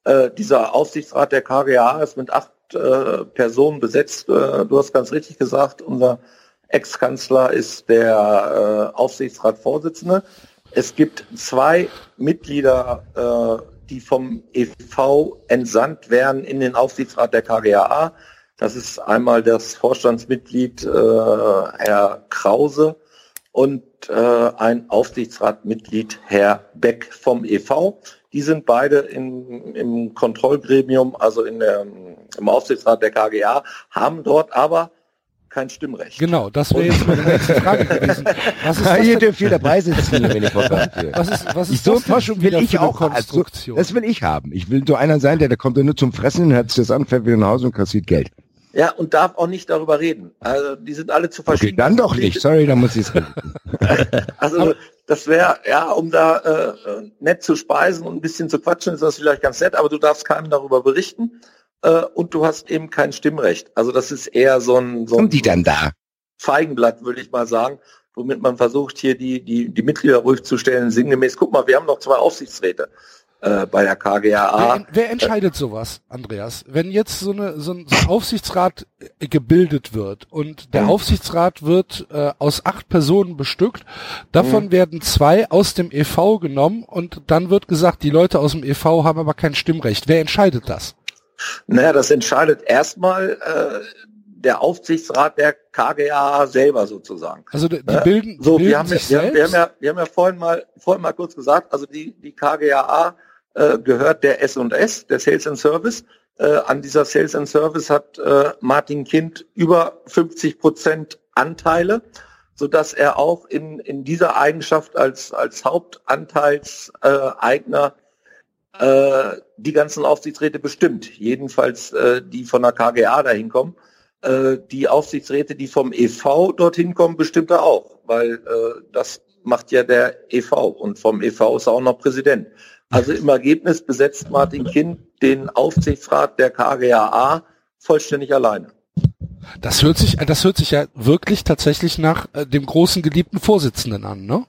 Äh, dieser Aufsichtsrat der KWA ist mit acht äh, Personen besetzt. Äh, du hast ganz richtig gesagt, unser Ex-Kanzler ist der äh, Aufsichtsratsvorsitzende. Es gibt zwei Mitglieder, äh, die vom EV entsandt werden in den Aufsichtsrat der KGAA. Das ist einmal das Vorstandsmitglied äh, Herr Krause und äh, ein Aufsichtsratmitglied Herr Beck vom EV. Die sind beide in, im Kontrollgremium, also in der, im Aufsichtsrat der KGA, haben dort aber kein Stimmrecht. Genau, das wäre jetzt meine nächste Frage gewesen. Was ist das denn- dürft ihr dabei sitzen, wenn ich was ist, was ist so das denn Forschung will ich für eine auch. Also, Konstruktion? das will ich haben. Ich will so einer sein, der, der kommt nur zum Fressen, hört sich das an, fährt wieder nach Hause und kassiert Geld. Ja, und darf auch nicht darüber reden. Also die sind alle zu Okay, verschieden. dann doch nicht. Sorry, dann muss ich es. Also das wäre, ja, um da äh, nett zu speisen und ein bisschen zu quatschen, ist das vielleicht ganz nett, aber du darfst keinem darüber berichten äh, und du hast eben kein Stimmrecht. Also das ist eher so ein, so ein Kommt die dann da? Feigenblatt, würde ich mal sagen, womit man versucht, hier die, die, die Mitglieder ruhig zu stellen, sinngemäß, guck mal, wir haben noch zwei Aufsichtsräte äh, bei der KGAA. Wer, wer entscheidet sowas, Andreas? Wenn jetzt so, eine, so, ein, so ein Aufsichtsrat äh, gebildet wird und der Mhm. Aufsichtsrat wird äh, aus acht Personen bestückt, davon Mhm. werden zwei aus dem EV genommen und dann wird gesagt, die Leute aus dem EV haben aber kein Stimmrecht. Wer entscheidet das? Naja, das entscheidet erstmal äh, der Aufsichtsrat der KGAA selber sozusagen. Also die, Ja, bilden, So, bilden wir haben, sich wir, haben, wir, haben selbst. ja, wir haben ja vorhin mal, vorhin mal kurz gesagt, also die, die KGAA äh, gehört der S&S, der Sales and Service. Äh, an dieser Sales and Service hat äh, Martin Kind über 50 Prozent Anteile, so dass er auch in, in dieser Eigenschaft als, als Hauptanteilseigner äh, die ganzen Aufsichtsräte bestimmt. Jedenfalls äh, die von der KGA dahin kommen. Äh, die Aufsichtsräte, die vom EV dorthin kommen, bestimmt er auch, weil äh, das macht ja der EV und vom EV ist er auch noch Präsident. Also im Ergebnis besetzt Martin Kind den Aufsichtsrat der KGAA vollständig alleine. Das hört sich, das hört sich ja wirklich tatsächlich nach äh, dem großen geliebten Vorsitzenden an, ne?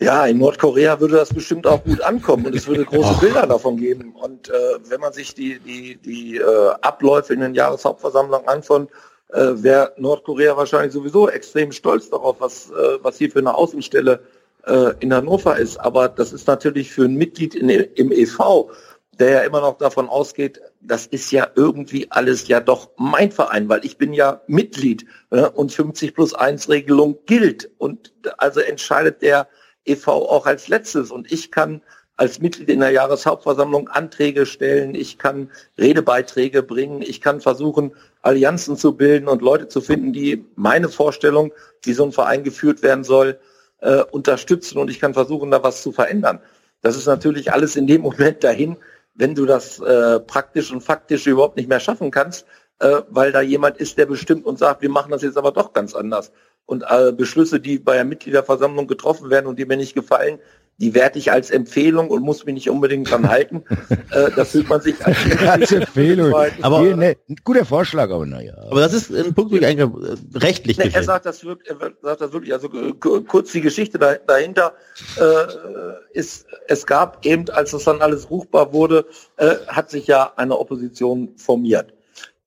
Ja, in Nordkorea würde das bestimmt auch gut ankommen und es würde große Bilder davon geben. Und äh, wenn man sich die, die, die äh, Abläufe in den Jahreshauptversammlungen anschaut, äh, wäre Nordkorea wahrscheinlich sowieso extrem stolz darauf, was, äh, was hier für eine Außenstelle äh, in Hannover ist. Aber das ist natürlich für ein Mitglied in, im EV, der ja immer noch davon ausgeht, das ist ja irgendwie alles ja doch mein Verein, weil ich bin ja Mitglied äh, und 50 plus 1 Regelung gilt. Und also entscheidet der EV auch als letztes. Und ich kann als Mitglied in der Jahreshauptversammlung Anträge stellen, ich kann Redebeiträge bringen, ich kann versuchen, Allianzen zu bilden und Leute zu finden, die meine Vorstellung, wie so ein Verein geführt werden soll, äh, unterstützen und ich kann versuchen, da was zu verändern. Das ist natürlich alles in dem Moment dahin, wenn du das äh, praktisch und faktisch überhaupt nicht mehr schaffen kannst, äh, weil da jemand ist, der bestimmt und sagt, wir machen das jetzt aber doch ganz anders. Und äh, Beschlüsse, die bei der Mitgliederversammlung getroffen werden und die mir nicht gefallen, die werte ich als Empfehlung und muss mich nicht unbedingt dran halten. äh, da fühlt man sich als, Als Empfehlung. Aber- Hier, ne, ein guter Vorschlag, aber naja. Aber das ist ein Punkt, wo ich eigentlich äh, rechtlich Nee, er sagt das wirklich, er sagt das wirklich. Also äh, ku- kurz die Geschichte da, dahinter äh, ist, es gab eben, als das dann alles ruchbar wurde, äh, hat sich ja eine Opposition formiert.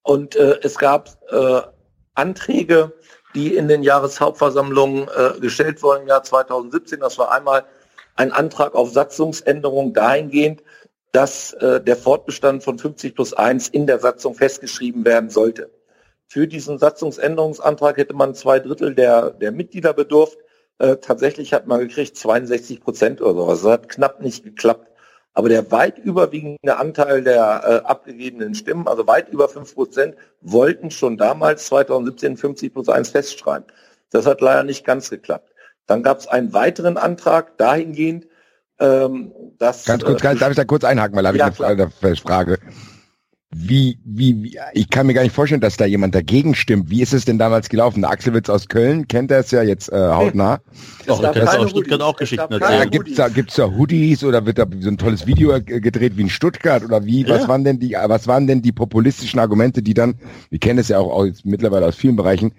Und äh, es gab äh, Anträge, die in den Jahreshauptversammlungen äh, gestellt wurden im Jahr 2017. Das war einmal ein Antrag auf Satzungsänderung dahingehend, dass äh, der Fortbestand von 50 plus 1 in der Satzung festgeschrieben werden sollte. Für diesen Satzungsänderungsantrag hätte man zwei Drittel der, der Mitglieder bedurft. Äh, tatsächlich hat man gekriegt 62 Prozent oder sowas. Das hat knapp nicht geklappt. Aber der weit überwiegende Anteil der äh, abgegebenen Stimmen, also weit über 5 Prozent, wollten schon damals 2017 50 plus 1 festschreiben. Das hat leider nicht ganz geklappt. Dann gab es einen weiteren Antrag dahingehend, ähm, dass... Ganz kurz, äh, ganz, darf ich da kurz einhaken, weil da habe Ja, ich eine eine Frage. Wie, wie, wie, ich kann mir gar nicht vorstellen, dass da jemand dagegen stimmt. Wie ist es denn damals gelaufen? Der Axelwitz aus Köln kennt er es ja jetzt äh, hautnah. Doch, kannst du keine auch Stuttgart auch Geschichten Es erzählen. Ja, gibt's da, gibt's da Hoodies oder wird da so ein tolles Video äh, gedreht wie in Stuttgart oder wie? Was Ja. waren denn die, was waren denn die populistischen Argumente, die dann, wir kennen es ja auch aus, mittlerweile aus vielen Bereichen,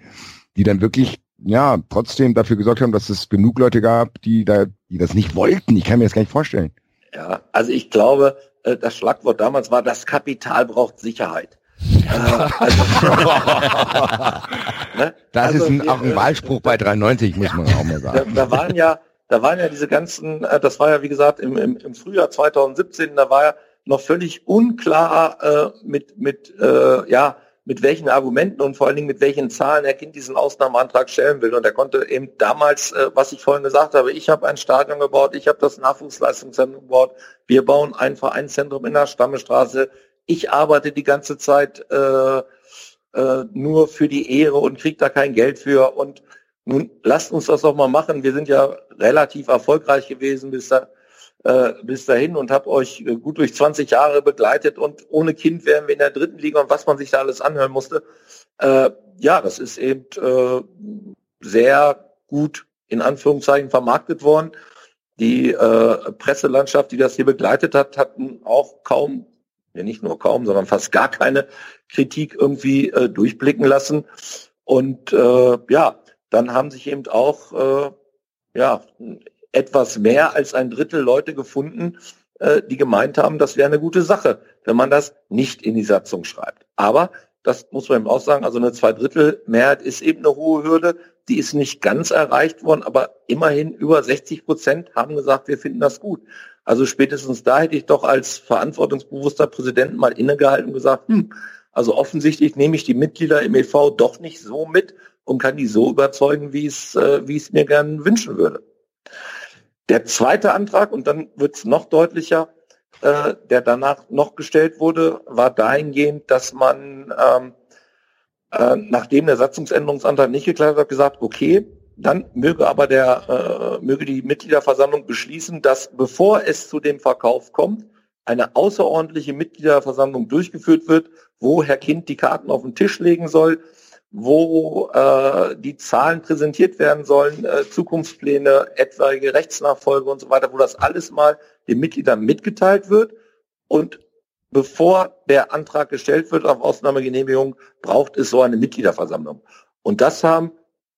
die dann wirklich ja trotzdem dafür gesorgt haben, dass es genug Leute gab, die da, die das nicht wollten. Ich kann mir das gar nicht vorstellen. Ja, also ich glaube, äh, das Schlagwort damals war, das Kapital braucht Sicherheit. Äh, also, ne? Das Also ist ein, auch ein Wahlspruch bei 93, muss man auch mal da, sagen. da waren ja, da waren ja diese ganzen, äh, das war ja wie gesagt im, im, im Frühjahr 2017, da war ja noch völlig unklar äh, mit mit äh, ja mit welchen Argumenten und vor allen Dingen mit welchen Zahlen Herr Kind diesen Ausnahmeantrag stellen will. Und er konnte eben damals, äh, was ich vorhin gesagt habe, ich habe ein Stadion gebaut, ich habe das Nachwuchsleistungszentrum gebaut, wir bauen ein Vereinszentrum in der Stammestraße, ich arbeite die ganze Zeit äh, äh, nur für die Ehre und kriege da kein Geld für. Und nun lasst uns das doch mal machen. Wir sind ja relativ erfolgreich gewesen bis, da, äh, bis dahin und habe euch äh, gut durch 20 Jahre begleitet und ohne Kind wären wir in der dritten Liga und was man sich da alles anhören musste. Äh, ja, das ist eben äh, sehr gut in Anführungszeichen vermarktet worden. Die äh, Presselandschaft, die das hier begleitet hat, hatten auch kaum, ja nicht nur kaum, sondern fast gar keine Kritik irgendwie äh, durchblicken lassen. Und äh, ja, dann haben sich eben auch äh, ja, etwas mehr als ein Drittel Leute gefunden, äh, die gemeint haben, das wäre eine gute Sache, wenn man das nicht in die Satzung schreibt. Aber das muss man eben auch sagen, also eine Zweidrittelmehrheit ist eben eine hohe Hürde, die ist nicht ganz erreicht worden, aber immerhin über 60 Prozent haben gesagt, wir finden das gut. Also spätestens da hätte ich doch als verantwortungsbewusster Präsident mal innegehalten und gesagt, hm, also offensichtlich nehme ich die Mitglieder im EV doch nicht so mit und kann die so überzeugen, wie es, äh, wie es mir gern wünschen würde. Der zweite Antrag, und dann wird es noch deutlicher, äh, der danach noch gestellt wurde, war dahingehend, dass man, ähm, äh, nachdem der Satzungsänderungsantrag nicht geklappt hat, gesagt, okay, dann möge aber der, äh, möge die Mitgliederversammlung beschließen, dass bevor es zu dem Verkauf kommt, eine außerordentliche Mitgliederversammlung durchgeführt wird, wo Herr Kind die Karten auf den Tisch legen soll, wo äh, die Zahlen präsentiert werden sollen, äh, Zukunftspläne, etwaige Rechtsnachfolge und so weiter, wo das alles mal den Mitgliedern mitgeteilt wird. Und bevor der Antrag gestellt wird auf Ausnahmegenehmigung, braucht es so eine Mitgliederversammlung. Und das haben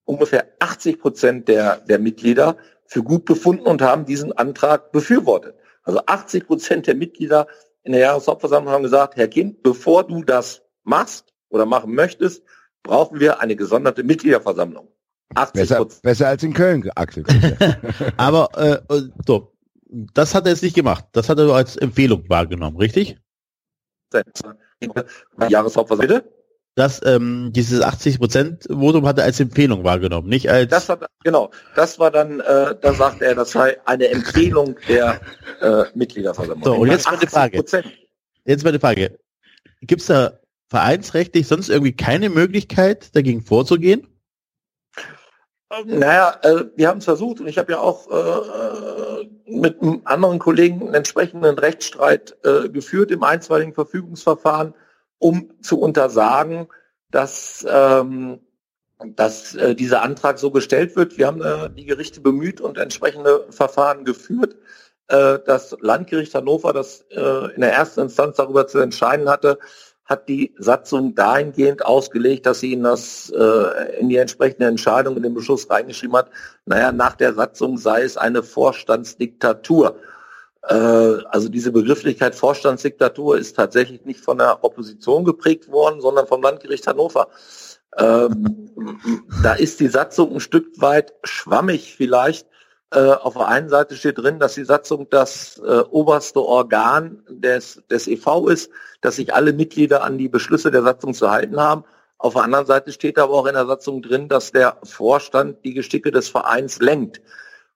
ungefähr 80 Prozent der, der Mitglieder für gut befunden und haben diesen Antrag befürwortet. Also 80 Prozent der Mitglieder in der Jahreshauptversammlung haben gesagt, Herr Kind, bevor du das machst oder machen möchtest, brauchen wir eine gesonderte Mitgliederversammlung. 80 Besser, Prozent. besser als in Köln, Axel. Aber äh, so, das hat er jetzt nicht gemacht. Das hat er nur als Empfehlung wahrgenommen, richtig? Jahreshauptversammlung. Bitte? Das, ähm, dieses 80% Votum hat er als Empfehlung wahrgenommen, nicht als. Das hat, genau, das war dann, äh, da sagt er, das sei eine Empfehlung der äh, Mitgliederversammlung. So, und jetzt meine 80 Frage. Prozent. Jetzt meine Frage. Gibt es da vereinsrechtlich sonst irgendwie keine Möglichkeit, dagegen vorzugehen? Naja, äh, wir haben es versucht und ich habe ja auch äh, mit einem anderen Kollegen einen entsprechenden Rechtsstreit äh, geführt im einstweiligen Verfügungsverfahren, um zu untersagen, dass, ähm, dass äh, dieser Antrag so gestellt wird. Wir haben äh, die Gerichte bemüht und entsprechende Verfahren geführt. Äh, das Landgericht Hannover, das äh, in der ersten Instanz darüber zu entscheiden hatte, hat die Satzung dahingehend ausgelegt, dass sie in das äh, in die entsprechende Entscheidung in den Beschluss reingeschrieben hat, naja, nach der Satzung sei es eine Vorstandsdiktatur. Äh, also diese Begrifflichkeit Vorstandsdiktatur ist tatsächlich nicht von der Opposition geprägt worden, sondern vom Landgericht Hannover. Ähm, da ist die Satzung ein Stück weit schwammig vielleicht. Äh, auf der einen Seite steht drin, dass die Satzung das äh, oberste Organ des, des EV ist, dass sich alle Mitglieder an die Beschlüsse der Satzung zu halten haben. Auf der anderen Seite steht aber auch in der Satzung drin, dass der Vorstand die Geschicke des Vereins lenkt.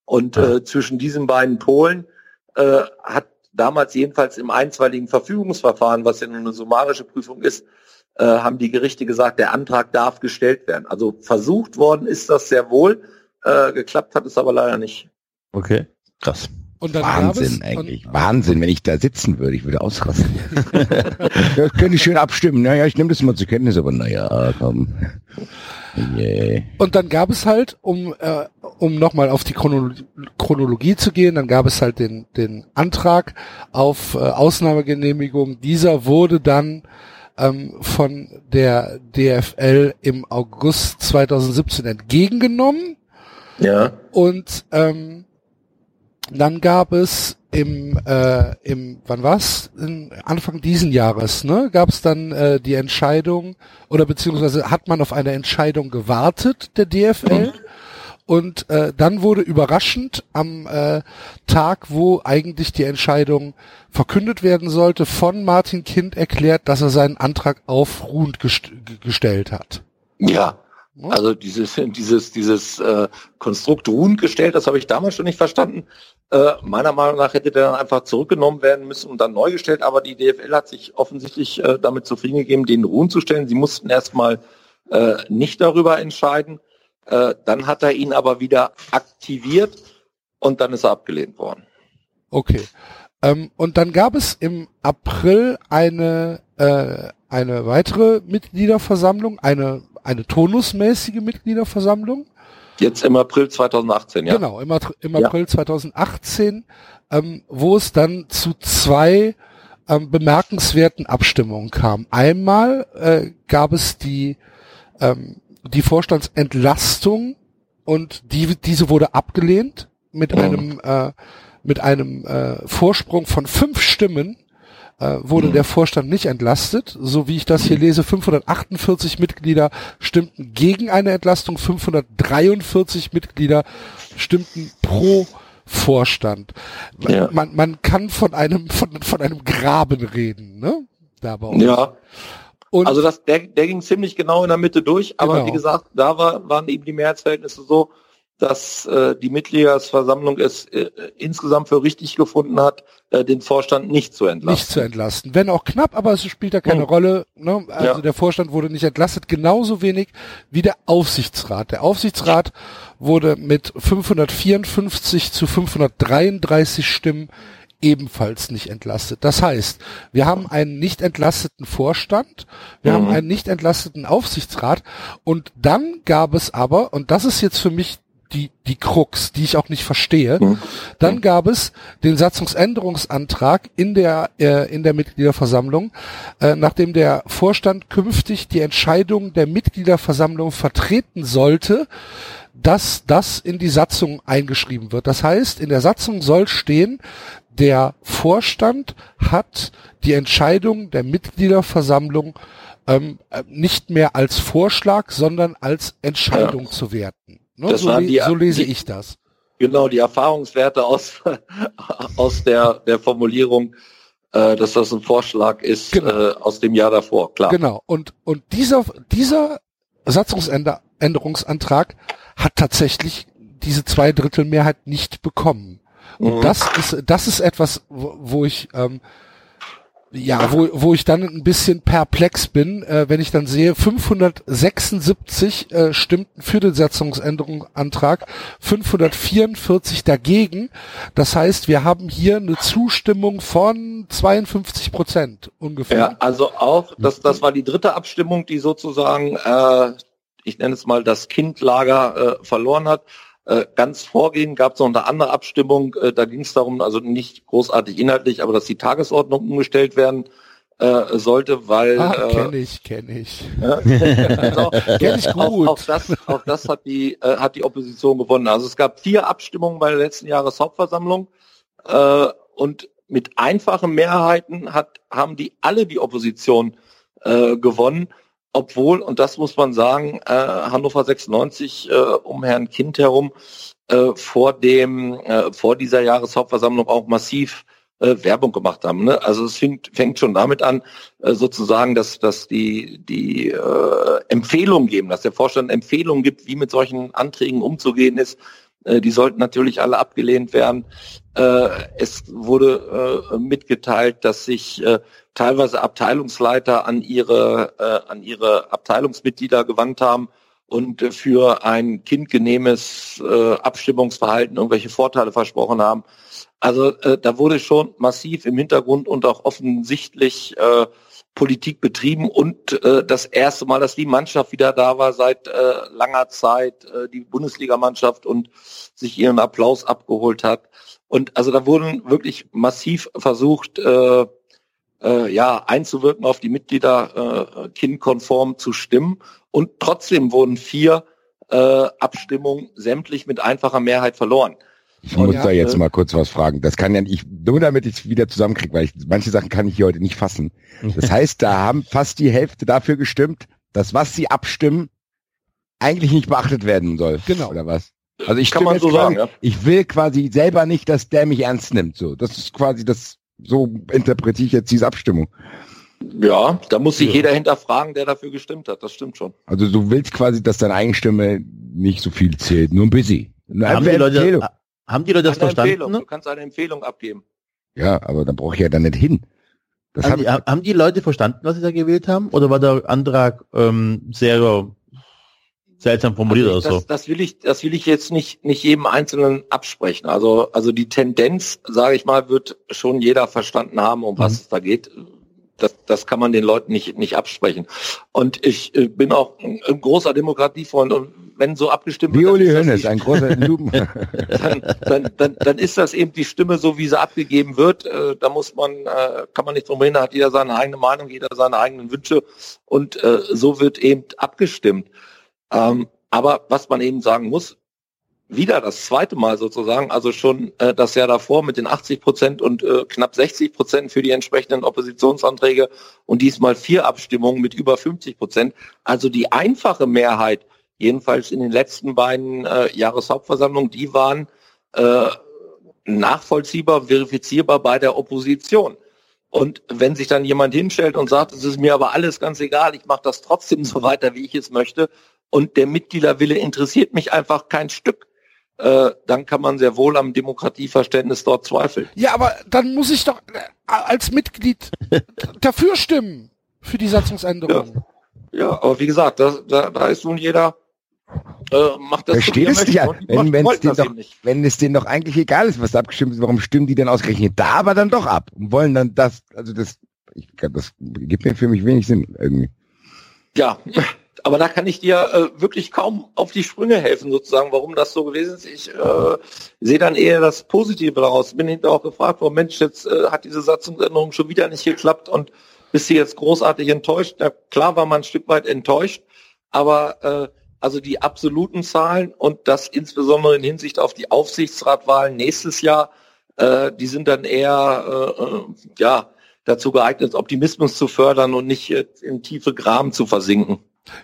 Und äh, zwischen diesen beiden Polen äh, hat damals jedenfalls im einstweiligen Verfügungsverfahren, was ja nun eine summarische Prüfung ist, äh, haben die Gerichte gesagt, der Antrag darf gestellt werden. Also versucht worden ist das sehr wohl, äh, geklappt hat es aber leider nicht. Okay. Krass. Und dann Wahnsinn gab es, eigentlich. Wahnsinn, wenn ich da sitzen würde, ich würde ausrasten. das könnte ich schön abstimmen. Naja, ich nehme das mal zur Kenntnis, aber naja, komm. Yeah. Und dann gab es halt, um, äh, um nochmal auf die Chronolo Chronologie zu gehen, dann gab es halt den, den Antrag auf äh, Ausnahmegenehmigung. Dieser wurde dann ähm, von der DFL im August 2017 entgegengenommen. Ja. Und ähm, dann gab es im, äh, im wann war's? In Anfang diesen Jahres, ne? Gab es dann äh, die Entscheidung oder beziehungsweise hat man auf eine Entscheidung gewartet der DFL? Mhm. Und äh, dann wurde überraschend am äh, Tag, wo eigentlich die Entscheidung verkündet werden sollte, von Martin Kind erklärt, dass er seinen Antrag aufruhend gest gestellt hat. Ja, also dieses, dieses, dieses äh, Konstrukt ruhend gestellt, das habe ich damals schon nicht verstanden. Äh, meiner Meinung nach hätte der dann einfach zurückgenommen werden müssen und dann neu gestellt, aber die DFL hat sich offensichtlich äh, damit zufrieden gegeben, den ruhen zu stellen. Sie mussten erstmal äh, nicht darüber entscheiden. Äh, dann hat er ihn aber wieder aktiviert und dann ist er abgelehnt worden. Okay. Ähm, und dann gab es im April eine, äh, eine weitere Mitgliederversammlung, eine, eine tonusmäßige Mitgliederversammlung. Jetzt im April 2018, ja. Genau, im, im April ja. 2018, ähm, wo es dann zu zwei ähm, bemerkenswerten Abstimmungen kam. Einmal äh, gab es die ähm, die Vorstandsentlastung und die, diese wurde abgelehnt mit mhm. einem äh, mit einem äh, Vorsprung von fünf Stimmen äh, wurde mhm. der Vorstand nicht entlastet. So wie ich das hier lese, 548 Mitglieder stimmten gegen eine Entlastung, 543 Mitglieder stimmten pro Vorstand. Ja. Man, man kann von einem von, von einem Graben reden, ne? Da bei uns. Ja. Und also das, der, der ging ziemlich genau in der Mitte durch, aber genau. wie gesagt, da war, waren eben die Mehrheitsverhältnisse so, dass äh, die Mitgliederversammlung es äh, insgesamt für richtig gefunden hat, äh, den Vorstand nicht zu entlasten. Nicht zu entlasten. Wenn auch knapp, aber es spielt ja keine hm. Rolle. Ne? Also ja. der Vorstand wurde nicht entlastet, genauso wenig wie der Aufsichtsrat. Der Aufsichtsrat wurde mit 554 zu 533 Stimmen ebenfalls nicht entlastet. Das heißt, wir haben einen nicht entlasteten Vorstand, wir mhm. haben einen nicht entlasteten Aufsichtsrat und dann gab es aber, und das ist jetzt für mich die, die Krux, die ich auch nicht verstehe. Mhm. Dann gab es den Satzungsänderungsantrag in der, äh, in der Mitgliederversammlung, äh, nachdem der Vorstand künftig die Entscheidung der Mitgliederversammlung vertreten sollte, dass das in die Satzung eingeschrieben wird. Das heißt, in der Satzung soll stehen, der Vorstand hat die Entscheidung der Mitgliederversammlung ähm, nicht mehr als Vorschlag, sondern als Entscheidung ja. zu werten. Ne? So, le die, so, lese die, ich das. Genau, die Erfahrungswerte aus, aus der, der Formulierung, äh, dass das ein Vorschlag ist genau. äh, aus dem Jahr davor, klar. Genau, und, und dieser, dieser Satzungsänderungsantrag hat tatsächlich diese Zweidrittelmehrheit nicht bekommen. Und mhm. das ist, das ist etwas, wo, wo ich, ähm, ja, wo, wo ich dann ein bisschen perplex bin, äh, wenn ich dann sehe, 576 äh, stimmten für den Satzungsänderungsantrag, 544 dagegen. Das heißt, wir haben hier eine Zustimmung von 52 Prozent ungefähr. Ja, also auch, das, das war die dritte Abstimmung, die sozusagen, äh, ich nenne es mal das Kindlager äh, verloren hat. Äh, ganz vorgehen gab es noch eine andere Abstimmung, äh, da ging es darum, also nicht großartig inhaltlich, aber dass die Tagesordnung umgestellt werden äh, sollte, weil ah, äh, kenne ich, kenne ich. Ja, also, kenn ich gut. Auch, auch, das, auch das hat die äh, hat die Opposition gewonnen. Also es gab vier Abstimmungen bei der letzten Jahreshauptversammlung äh, und mit einfachen Mehrheiten hat haben die alle die Opposition äh, gewonnen obwohl, und das muss man sagen, äh, Hannover 96 äh, um Herrn Kind herum äh, vor dem äh, vor dieser Jahreshauptversammlung auch massiv äh, Werbung gemacht haben. Ne? Also es fängt, fängt schon damit an, äh, sozusagen, dass, dass die, die äh, Empfehlungen geben, dass der Vorstand Empfehlungen gibt, wie mit solchen Anträgen umzugehen ist. Äh, die sollten natürlich alle abgelehnt werden. Äh, es wurde äh, mitgeteilt, dass sich teilweise Abteilungsleiter an ihre, an ihre Abteilungsmitglieder gewandt haben und für ein kindgenehmes Abstimmungsverhalten irgendwelche Vorteile versprochen haben. Also da wurde schon massiv im Hintergrund und auch offensichtlich Politik betrieben und äh, das erste Mal, dass die Mannschaft wieder da war seit äh, langer Zeit, äh, die Bundesligamannschaft und sich ihren Applaus abgeholt hat. Und also da wurden wirklich massiv versucht, äh, äh, ja, einzuwirken auf die Mitglieder, äh, kindkonform zu stimmen. Und trotzdem wurden vier äh, Abstimmungen sämtlich mit einfacher Mehrheit verloren. Ich muss ja, da jetzt äh, mal kurz was fragen. Das kann ja nicht, nur damit ich es wieder zusammenkriege, weil ich, manche Sachen kann ich hier heute nicht fassen. Das heißt, da haben fast die Hälfte dafür gestimmt, dass was sie abstimmen, eigentlich nicht beachtet werden soll. Genau. Oder was? Also ich Kann stimme man jetzt so quasi, sagen, ja. ich will quasi selber nicht, dass der mich ernst nimmt. So, das ist quasi das, so interpretiere ich jetzt diese Abstimmung. Ja, da muss sich Ja. jeder hinterfragen, der dafür gestimmt hat. Das stimmt schon. Also du willst quasi, dass deine Eigenstimme nicht so viel zählt, nur ein bisschen. Haben die. Leute, haben die Leute das Eine Empfehlung. verstanden? Du kannst eine Empfehlung abgeben. Ja, aber dann brauche ich ja dann nicht hin. Das Haben hab die, ich, haben die Leute verstanden, was sie da gewählt haben? Oder war der Antrag ähm, sehr seltsam formuliert Also oder das, so? das will ich, das will ich jetzt nicht, nicht jedem Einzelnen absprechen. Also, also die Tendenz, sage ich mal, wird schon jeder verstanden haben, um was Mhm. es da geht. Das, das kann man den Leuten nicht, nicht absprechen. Und ich äh, bin auch ein, großer Demokratiefreund. Und wenn so abgestimmt wie wird, Uli dann ist das Hoeneß, die- ein großer Lupen. dann, dann, dann, dann ist das eben die Stimme, so wie sie abgegeben wird. Äh, da muss man, äh, kann man nicht drum reden, da hat jeder seine eigene Meinung, jeder seine eigenen Wünsche und äh, so wird eben abgestimmt. Ähm, aber was man eben sagen muss, wieder das zweite Mal sozusagen, also schon äh, das Jahr davor mit den 80 Prozent und äh, knapp 60 Prozent für die entsprechenden Oppositionsanträge und diesmal vier Abstimmungen mit über 50 Prozent. Also die einfache Mehrheit, jedenfalls in den letzten beiden äh, Jahreshauptversammlungen, die waren äh, nachvollziehbar, verifizierbar bei der Opposition. Und wenn sich dann jemand hinstellt und sagt, es ist mir aber alles ganz egal, ich mache das trotzdem so weiter, wie ich es möchte, und der Mitgliederwille interessiert mich einfach kein Stück, äh, dann kann man sehr wohl am Demokratieverständnis dort zweifeln. Ja, aber dann muss ich doch äh, als Mitglied dafür stimmen für die Satzungsänderung. Ja, aber wie gesagt, da, da, da ist nun jeder, äh, macht das, so, Versteht er es ja, wenn, wollten wenn's denen das doch, wenn es denen doch eigentlich egal ist, was da abgestimmt ist, warum stimmen die denn ausgerechnet da aber dann doch ab und wollen dann das, also das, ich, das gibt mir für mich wenig Sinn irgendwie. Ja, aber da kann ich dir äh, wirklich kaum auf die Sprünge helfen, sozusagen, warum das so gewesen ist. Ich äh, sehe dann eher das Positive daraus. Bin hinterher auch gefragt worden, Mensch, jetzt äh, hat diese Satzungsänderung schon wieder nicht geklappt und bist du jetzt großartig enttäuscht? Na, klar war man ein Stück weit enttäuscht, aber äh, also die absoluten Zahlen und das insbesondere in Hinsicht auf die Aufsichtsratwahlen nächstes Jahr, äh, die sind dann eher äh, äh, ja dazu geeignet, Optimismus zu fördern und nicht in tiefe Graben zu versinken.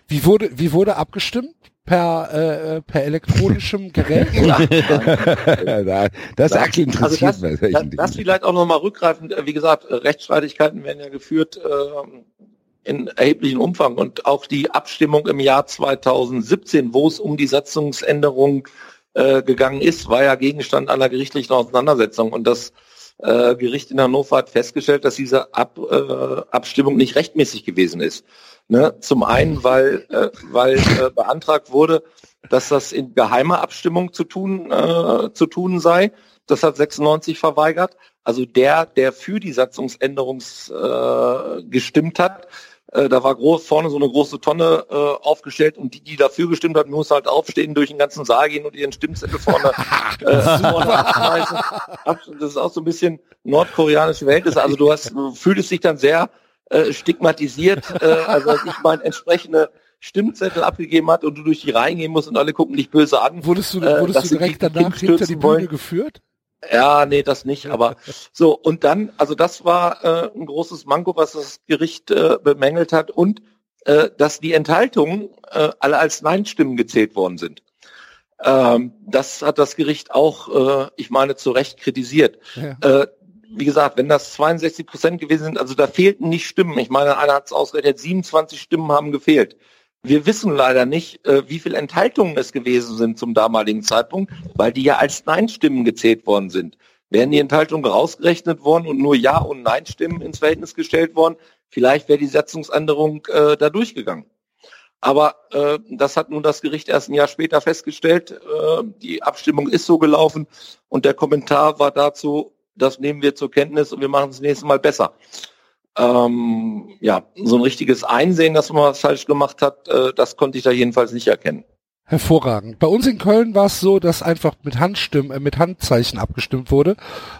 Wie wurde, wie wurde abgestimmt? Per, äh, per elektronischem Gerät? Da- das Axel interessiert also mich. das, das, das vielleicht auch nochmal rückgreifend, äh, wie gesagt, äh, Rechtsstreitigkeiten werden ja geführt äh, in erheblichem Umfang und auch die Abstimmung im Jahr 2017, wo es um die Satzungsänderung äh, gegangen ist, war ja Gegenstand einer gerichtlichen Auseinandersetzung und das äh, Gericht in Hannover hat festgestellt, dass diese Ab, äh, Abstimmung nicht rechtmäßig gewesen ist. Ne? Zum einen, weil, äh, weil äh, beantragt wurde, dass das in geheimer Abstimmung zu tun, äh, zu tun sei. Das hat 96 verweigert. Also der, der für die Satzungsänderung äh, gestimmt hat, äh, da war groß vorne so eine große Tonne äh, aufgestellt und die, die dafür gestimmt hat, muss halt aufstehen, durch den ganzen Saal gehen und ihren Stimmzettel vorne, äh, vorne abschmeißen. Das ist auch so ein bisschen nordkoreanische Verhältnisse. Also du hast, du fühlst dich dann sehr äh, stigmatisiert, äh, also als ich mein entsprechende Stimmzettel abgegeben hat und du durch die Reihen gehen musst und alle gucken dich böse an. Wurdest du, Äh, wurdest dass du direkt danach hinter die Bühne wollen. geführt? Ja, nee, das nicht. Aber so und dann, also das war äh, ein großes Manko, was das Gericht äh, bemängelt hat und äh, dass die Enthaltungen äh, alle als Nein-Stimmen gezählt worden sind. Ähm, das hat das Gericht auch, äh, ich meine, zu Recht kritisiert. Ja. Äh, wie gesagt, wenn das 62 Prozent gewesen sind, also da fehlten nicht Stimmen. Ich meine, einer hat es ausgerechnet, 27 Stimmen haben gefehlt. Wir wissen leider nicht, äh, wie viele Enthaltungen es gewesen sind zum damaligen Zeitpunkt, weil die ja als Nein-Stimmen gezählt worden sind. Wären die Enthaltungen rausgerechnet worden und nur Ja- und Nein-Stimmen ins Verhältnis gestellt worden, vielleicht wäre die Satzungsänderung äh, da durchgegangen. Aber äh, das hat nun das Gericht erst ein Jahr später festgestellt. Äh, die Abstimmung ist so gelaufen und der Kommentar war dazu, das nehmen wir zur Kenntnis und wir machen es das nächste Mal besser. Ähm, ja, so ein richtiges Einsehen, dass man was falsch gemacht hat, äh, das konnte ich da jedenfalls nicht erkennen. Hervorragend. Bei uns in Köln war es so, dass einfach mit Handstimmen, äh, mit Handzeichen abgestimmt wurde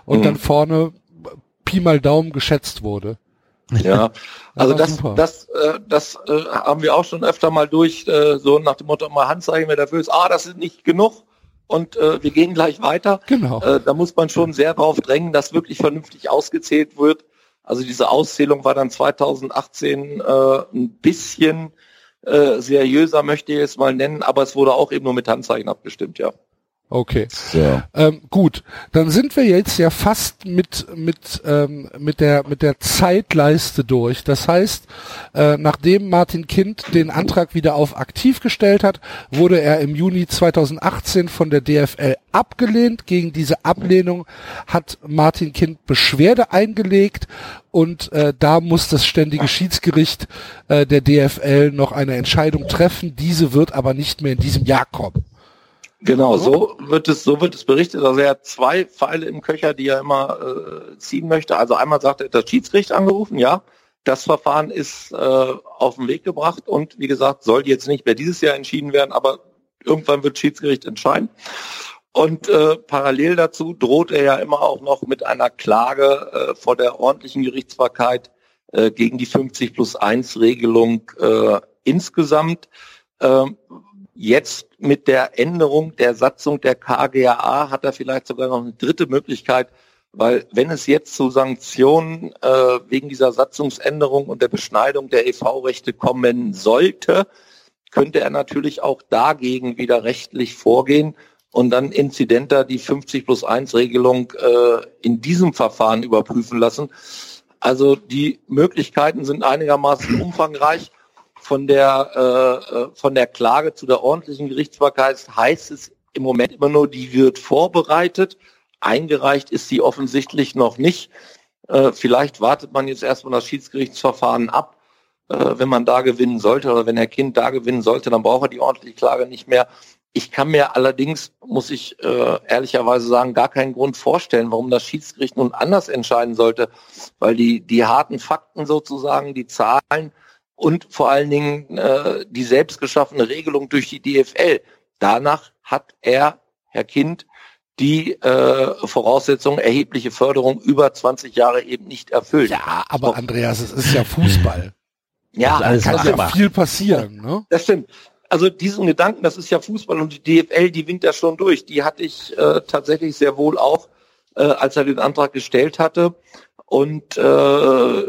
und Mhm. dann vorne Pi mal Daumen geschätzt wurde. Ja, also das, das, äh, das äh, haben wir auch schon öfter mal durch, äh, so nach dem Motto, mal Handzeichen, wer dafür ist, ah, das ist nicht genug und äh, wir gehen gleich weiter. Genau. Äh, da muss man schon sehr drauf drängen, dass wirklich vernünftig ausgezählt wird. Also diese Auszählung war dann 2018 äh, ein bisschen äh, seriöser, möchte ich es mal nennen, aber es wurde auch eben nur mit Handzeichen abgestimmt, ja. Okay. So. Ähm, gut, dann sind wir jetzt ja fast mit mit ähm, mit der mit der Zeitleiste durch. Das heißt, äh, nachdem Martin Kind den Antrag wieder auf aktiv gestellt hat, wurde er im Juni 2018 von der DFL abgelehnt. Gegen diese Ablehnung hat Martin Kind Beschwerde eingelegt und äh, da muss das ständige Schiedsgericht äh, der DFL noch eine Entscheidung treffen. Diese wird aber nicht mehr in diesem Jahr kommen. Genau, so wird es, so wird es berichtet. Also er hat zwei Pfeile im Köcher, die er immer äh, ziehen möchte. Also einmal sagt er, das Schiedsgericht angerufen, ja. Das Verfahren ist äh, auf den Weg gebracht und wie gesagt, soll jetzt nicht mehr dieses Jahr entschieden werden, aber irgendwann wird Schiedsgericht entscheiden. Und äh, parallel dazu droht er ja immer auch noch mit einer Klage äh, vor der ordentlichen Gerichtsbarkeit äh, gegen die 50 plus 1 Regelung äh, insgesamt. Ähm, Jetzt mit der Änderung der Satzung der KGAA hat er vielleicht sogar noch eine dritte Möglichkeit, weil wenn es jetzt zu Sanktionen äh, wegen dieser Satzungsänderung und der Beschneidung der EV-Rechte kommen sollte, könnte er natürlich auch dagegen wieder rechtlich vorgehen und dann inzidenter die 50 plus 1 Regelung äh, in diesem Verfahren überprüfen lassen. Also die Möglichkeiten sind einigermaßen umfangreich von der, äh, äh, von der Klage zu der ordentlichen Gerichtsbarkeit heißt es im Moment immer nur, die wird vorbereitet. Eingereicht ist sie offensichtlich noch nicht. Äh, vielleicht wartet man jetzt erstmal das Schiedsgerichtsverfahren ab. Äh, wenn man da gewinnen sollte oder wenn Herr Kind da gewinnen sollte, dann braucht er die ordentliche Klage nicht mehr. Ich kann mir allerdings, muss ich äh, ehrlicherweise sagen, gar keinen Grund vorstellen, warum das Schiedsgericht nun anders entscheiden sollte, weil die, die harten Fakten sozusagen, die Zahlen, und vor allen Dingen äh, die selbst geschaffene Regelung durch die DFL. Danach hat er, Herr Kind, die äh, Voraussetzung erhebliche Förderung über 20 Jahre eben nicht erfüllt. Ja, aber Andreas, es ist ja Fußball. ja, alles Kann ja viel passieren, ne? das stimmt. Also diesen Gedanken, das ist ja Fußball und die DFL, die winkt da schon durch. Die hatte ich äh, tatsächlich sehr wohl auch, äh, als er den Antrag gestellt hatte. Und äh,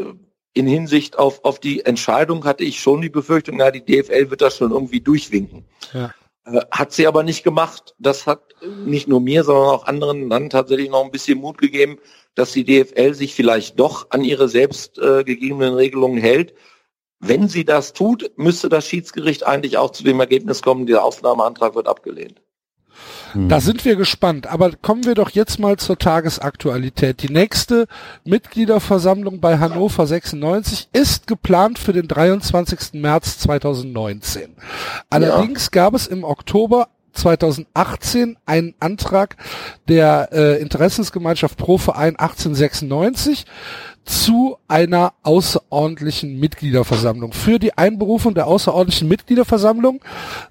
in Hinsicht auf, auf die Entscheidung hatte ich schon die Befürchtung, na, die DFL wird das schon irgendwie durchwinken. Ja. Äh, Hat sie aber nicht gemacht. Das hat nicht nur mir, sondern auch anderen dann tatsächlich noch ein bisschen Mut gegeben, dass die DFL sich vielleicht doch an ihre selbst äh, gegebenen Regelungen hält. Wenn sie das tut, müsste das Schiedsgericht eigentlich auch zu dem Ergebnis kommen, der Aufnahmeantrag wird abgelehnt. Da sind wir gespannt. Aber kommen wir doch jetzt mal zur Tagesaktualität. Die nächste Mitgliederversammlung bei Hannover 96 ist geplant für den 23. März 2019. Allerdings gab es im Oktober 2018 einen Antrag der äh, Interessensgemeinschaft Pro Verein 1896 zu einer außerordentlichen Mitgliederversammlung. Für die Einberufung der außerordentlichen Mitgliederversammlung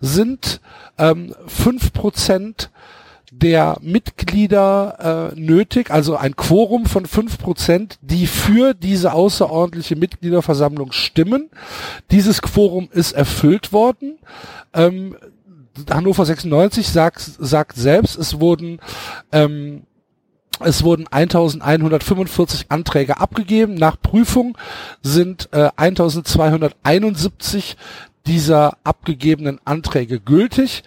sind ähm, 5% der Mitglieder äh, nötig, also ein Quorum von 5%, die für diese außerordentliche Mitgliederversammlung stimmen. Dieses Quorum ist erfüllt worden. Ähm, Hannover 96 sagt, sagt selbst, es wurden ähm, es wurden 1145 Anträge abgegeben. Nach Prüfung sind äh, 1271 dieser abgegebenen Anträge gültig.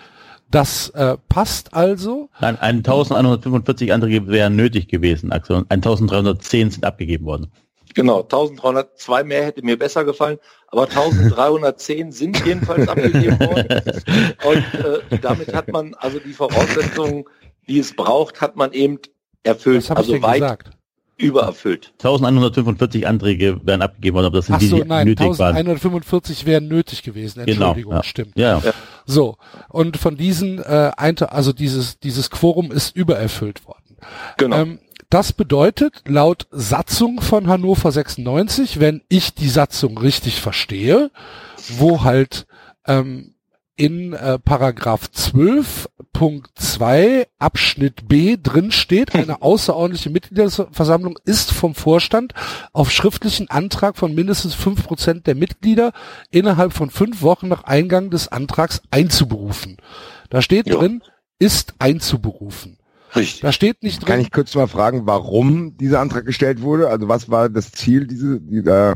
Das äh, passt also. Nein, 1145 Anträge wären nötig gewesen, Axel. Und 1310 sind abgegeben worden. Genau, 1302 mehr hätte mir besser gefallen, aber 1310 sind jedenfalls abgegeben worden. Und äh, damit hat man also die Voraussetzungen, die es braucht, hat man eben erfüllt, also weit gesagt? übererfüllt. 1145 Anträge wären abgegeben worden, aber das sind Ach die, so, die nein, nötig waren. 1145 wären nötig gewesen. Genau. Entschuldigung, Ja. stimmt. Ja, ja. So, und von diesen, äh, ein, also dieses, dieses Quorum ist übererfüllt worden. Genau. Ähm, das bedeutet, laut Satzung von Hannover 96, wenn ich die Satzung richtig verstehe, wo halt ähm, in äh, Paragraph 12 Punkt 2 Abschnitt B drin steht, eine außerordentliche Mitgliederversammlung ist vom Vorstand auf schriftlichen Antrag von mindestens fünf Prozent der Mitglieder innerhalb von fünf Wochen nach Eingang des Antrags einzuberufen. Da steht Ja. drin, ist einzuberufen. Richtig. Da steht nicht Kann drin, ich kurz mal fragen, warum dieser Antrag gestellt wurde? Also was war das Ziel diese, dieser,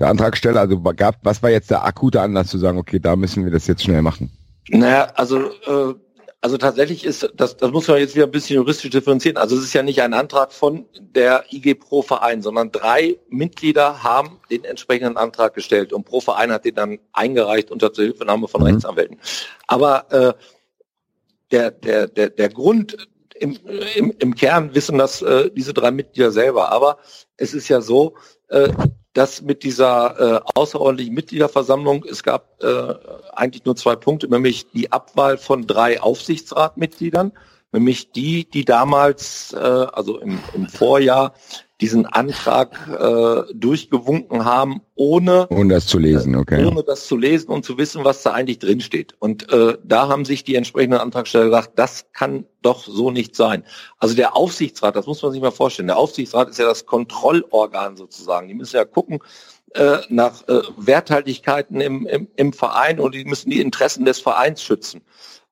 der Antragsteller? Also gab, was war jetzt der akute Anlass zu sagen, okay, da müssen wir das jetzt schnell machen? Naja, also, äh, also tatsächlich ist, das, das muss man jetzt wieder ein bisschen juristisch differenzieren. Also es ist ja nicht ein Antrag von der IG Pro Verein, sondern drei Mitglieder haben den entsprechenden Antrag gestellt und Pro Verein hat den dann eingereicht unter Zuhilfenahme von Mhm. Rechtsanwälten. Aber äh, der, der, der, der Grund im, im, im Kern wissen das äh, diese drei Mitglieder selber. Aber es ist ja so, äh, dass mit dieser äh, außerordentlichen Mitgliederversammlung, es gab äh, eigentlich nur zwei Punkte, nämlich die Abwahl von drei Aufsichtsratmitgliedern, nämlich die, die damals, äh, also im, im Vorjahr, diesen Antrag äh, durchgewunken haben, ohne Ohne das zu lesen, okay. ohne das zu lesen und zu wissen, was da eigentlich drin steht. Und äh, da haben sich die entsprechenden Antragsteller gesagt, das kann doch so nicht sein. Also der Aufsichtsrat, das muss man sich mal vorstellen, der Aufsichtsrat ist ja das Kontrollorgan sozusagen. Die müssen ja gucken äh, nach äh, Werthaltigkeiten im, im, im Verein und die müssen die Interessen des Vereins schützen.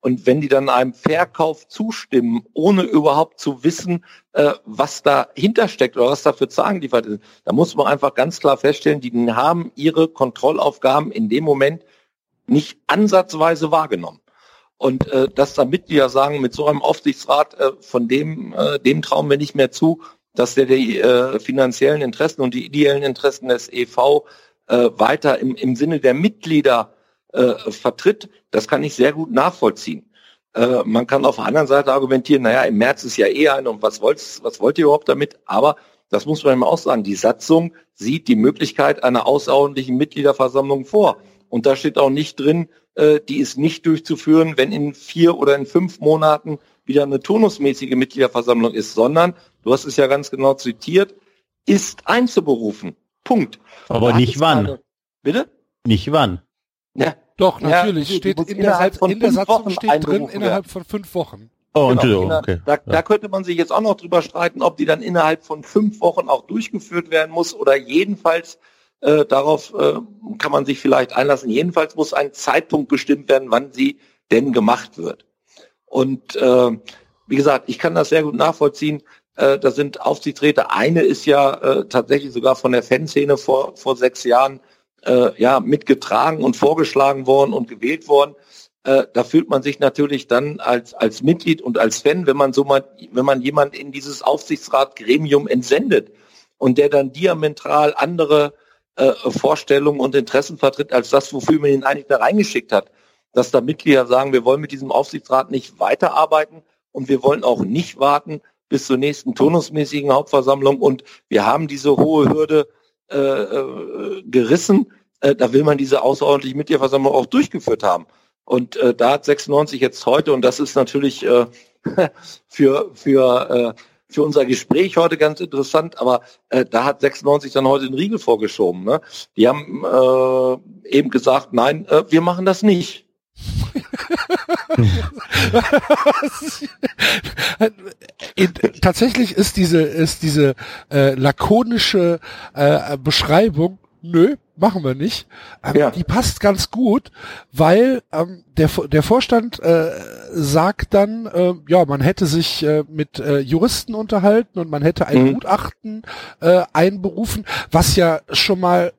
Und wenn die dann einem Verkauf zustimmen, ohne überhaupt zu wissen, äh, was dahinter steckt oder was da für Zahlen geliefert ist, da muss man einfach ganz klar feststellen, die haben ihre Kontrollaufgaben in dem Moment nicht ansatzweise wahrgenommen. Und äh, dass da Mitglieder sagen, mit so einem Aufsichtsrat, äh, von dem, äh, dem trauen wir nicht mehr zu, dass der die äh, finanziellen Interessen und die ideellen Interessen des EV äh, weiter im, im Sinne der Mitglieder äh, vertritt, das kann ich sehr gut nachvollziehen. Äh, man kann auf der anderen Seite argumentieren, naja, im März ist ja eh ein und was wollt, was wollt ihr überhaupt damit? Aber das muss man immer auch sagen, die Satzung sieht die Möglichkeit einer außerordentlichen Mitgliederversammlung vor. Und da steht auch nicht drin, äh, die ist nicht durchzuführen, wenn in vier oder in fünf Monaten wieder eine turnusmäßige Mitgliederversammlung ist, sondern, du hast es ja ganz genau zitiert, ist einzuberufen. Punkt. Aber Da nicht wann. eine- Bitte? Nicht wann. Ja, doch, Ja, natürlich, die steht in der, innerhalb von in der fünf Satzung Wochen steht drin, einberufen innerhalb von fünf Wochen. Oh, Genau, okay. da, da könnte man sich jetzt auch noch drüber streiten, ob die dann innerhalb von fünf Wochen auch durchgeführt werden muss oder jedenfalls äh, darauf äh, kann man sich vielleicht einlassen. Jedenfalls muss ein Zeitpunkt bestimmt werden, wann sie denn gemacht wird. Und äh, wie gesagt, ich kann das sehr gut nachvollziehen. Äh, da sind Aufsichtsräte. Eine ist ja äh, tatsächlich sogar von der Fanszene vor, vor sechs Jahren äh, ja mitgetragen und vorgeschlagen worden und gewählt worden äh, da fühlt man sich natürlich dann als, als Mitglied und als Fan, wenn man so mal, wenn man jemand in dieses Aufsichtsratgremium entsendet und der dann diametral andere äh, Vorstellungen und Interessen vertritt, als das, wofür man ihn eigentlich da reingeschickt hat. Dass da Mitglieder sagen, wir wollen mit diesem Aufsichtsrat nicht weiterarbeiten und wir wollen auch nicht warten bis zur nächsten turnusmäßigen Hauptversammlung und wir haben diese hohe Hürde äh, äh, gerissen. Äh, da will man diese außerordentliche Mitgliederversammlung auch durchgeführt haben. Und äh, da hat 96 jetzt heute, und das ist natürlich äh, für, für, äh, für unser Gespräch heute ganz interessant, aber äh, da hat 96 dann heute den Riegel vorgeschoben. Ne? Die haben äh, eben gesagt, nein, äh, wir machen das nicht. Tatsächlich ist diese ist diese äh, lakonische äh, Beschreibung, nö, machen wir nicht. Ähm, Ja. Die passt ganz gut, weil ähm, der der Vorstand äh, sagt dann, äh, ja, man hätte sich äh, mit äh, Juristen unterhalten und man hätte ein Mhm. Gutachten äh, einberufen, was ja schon mal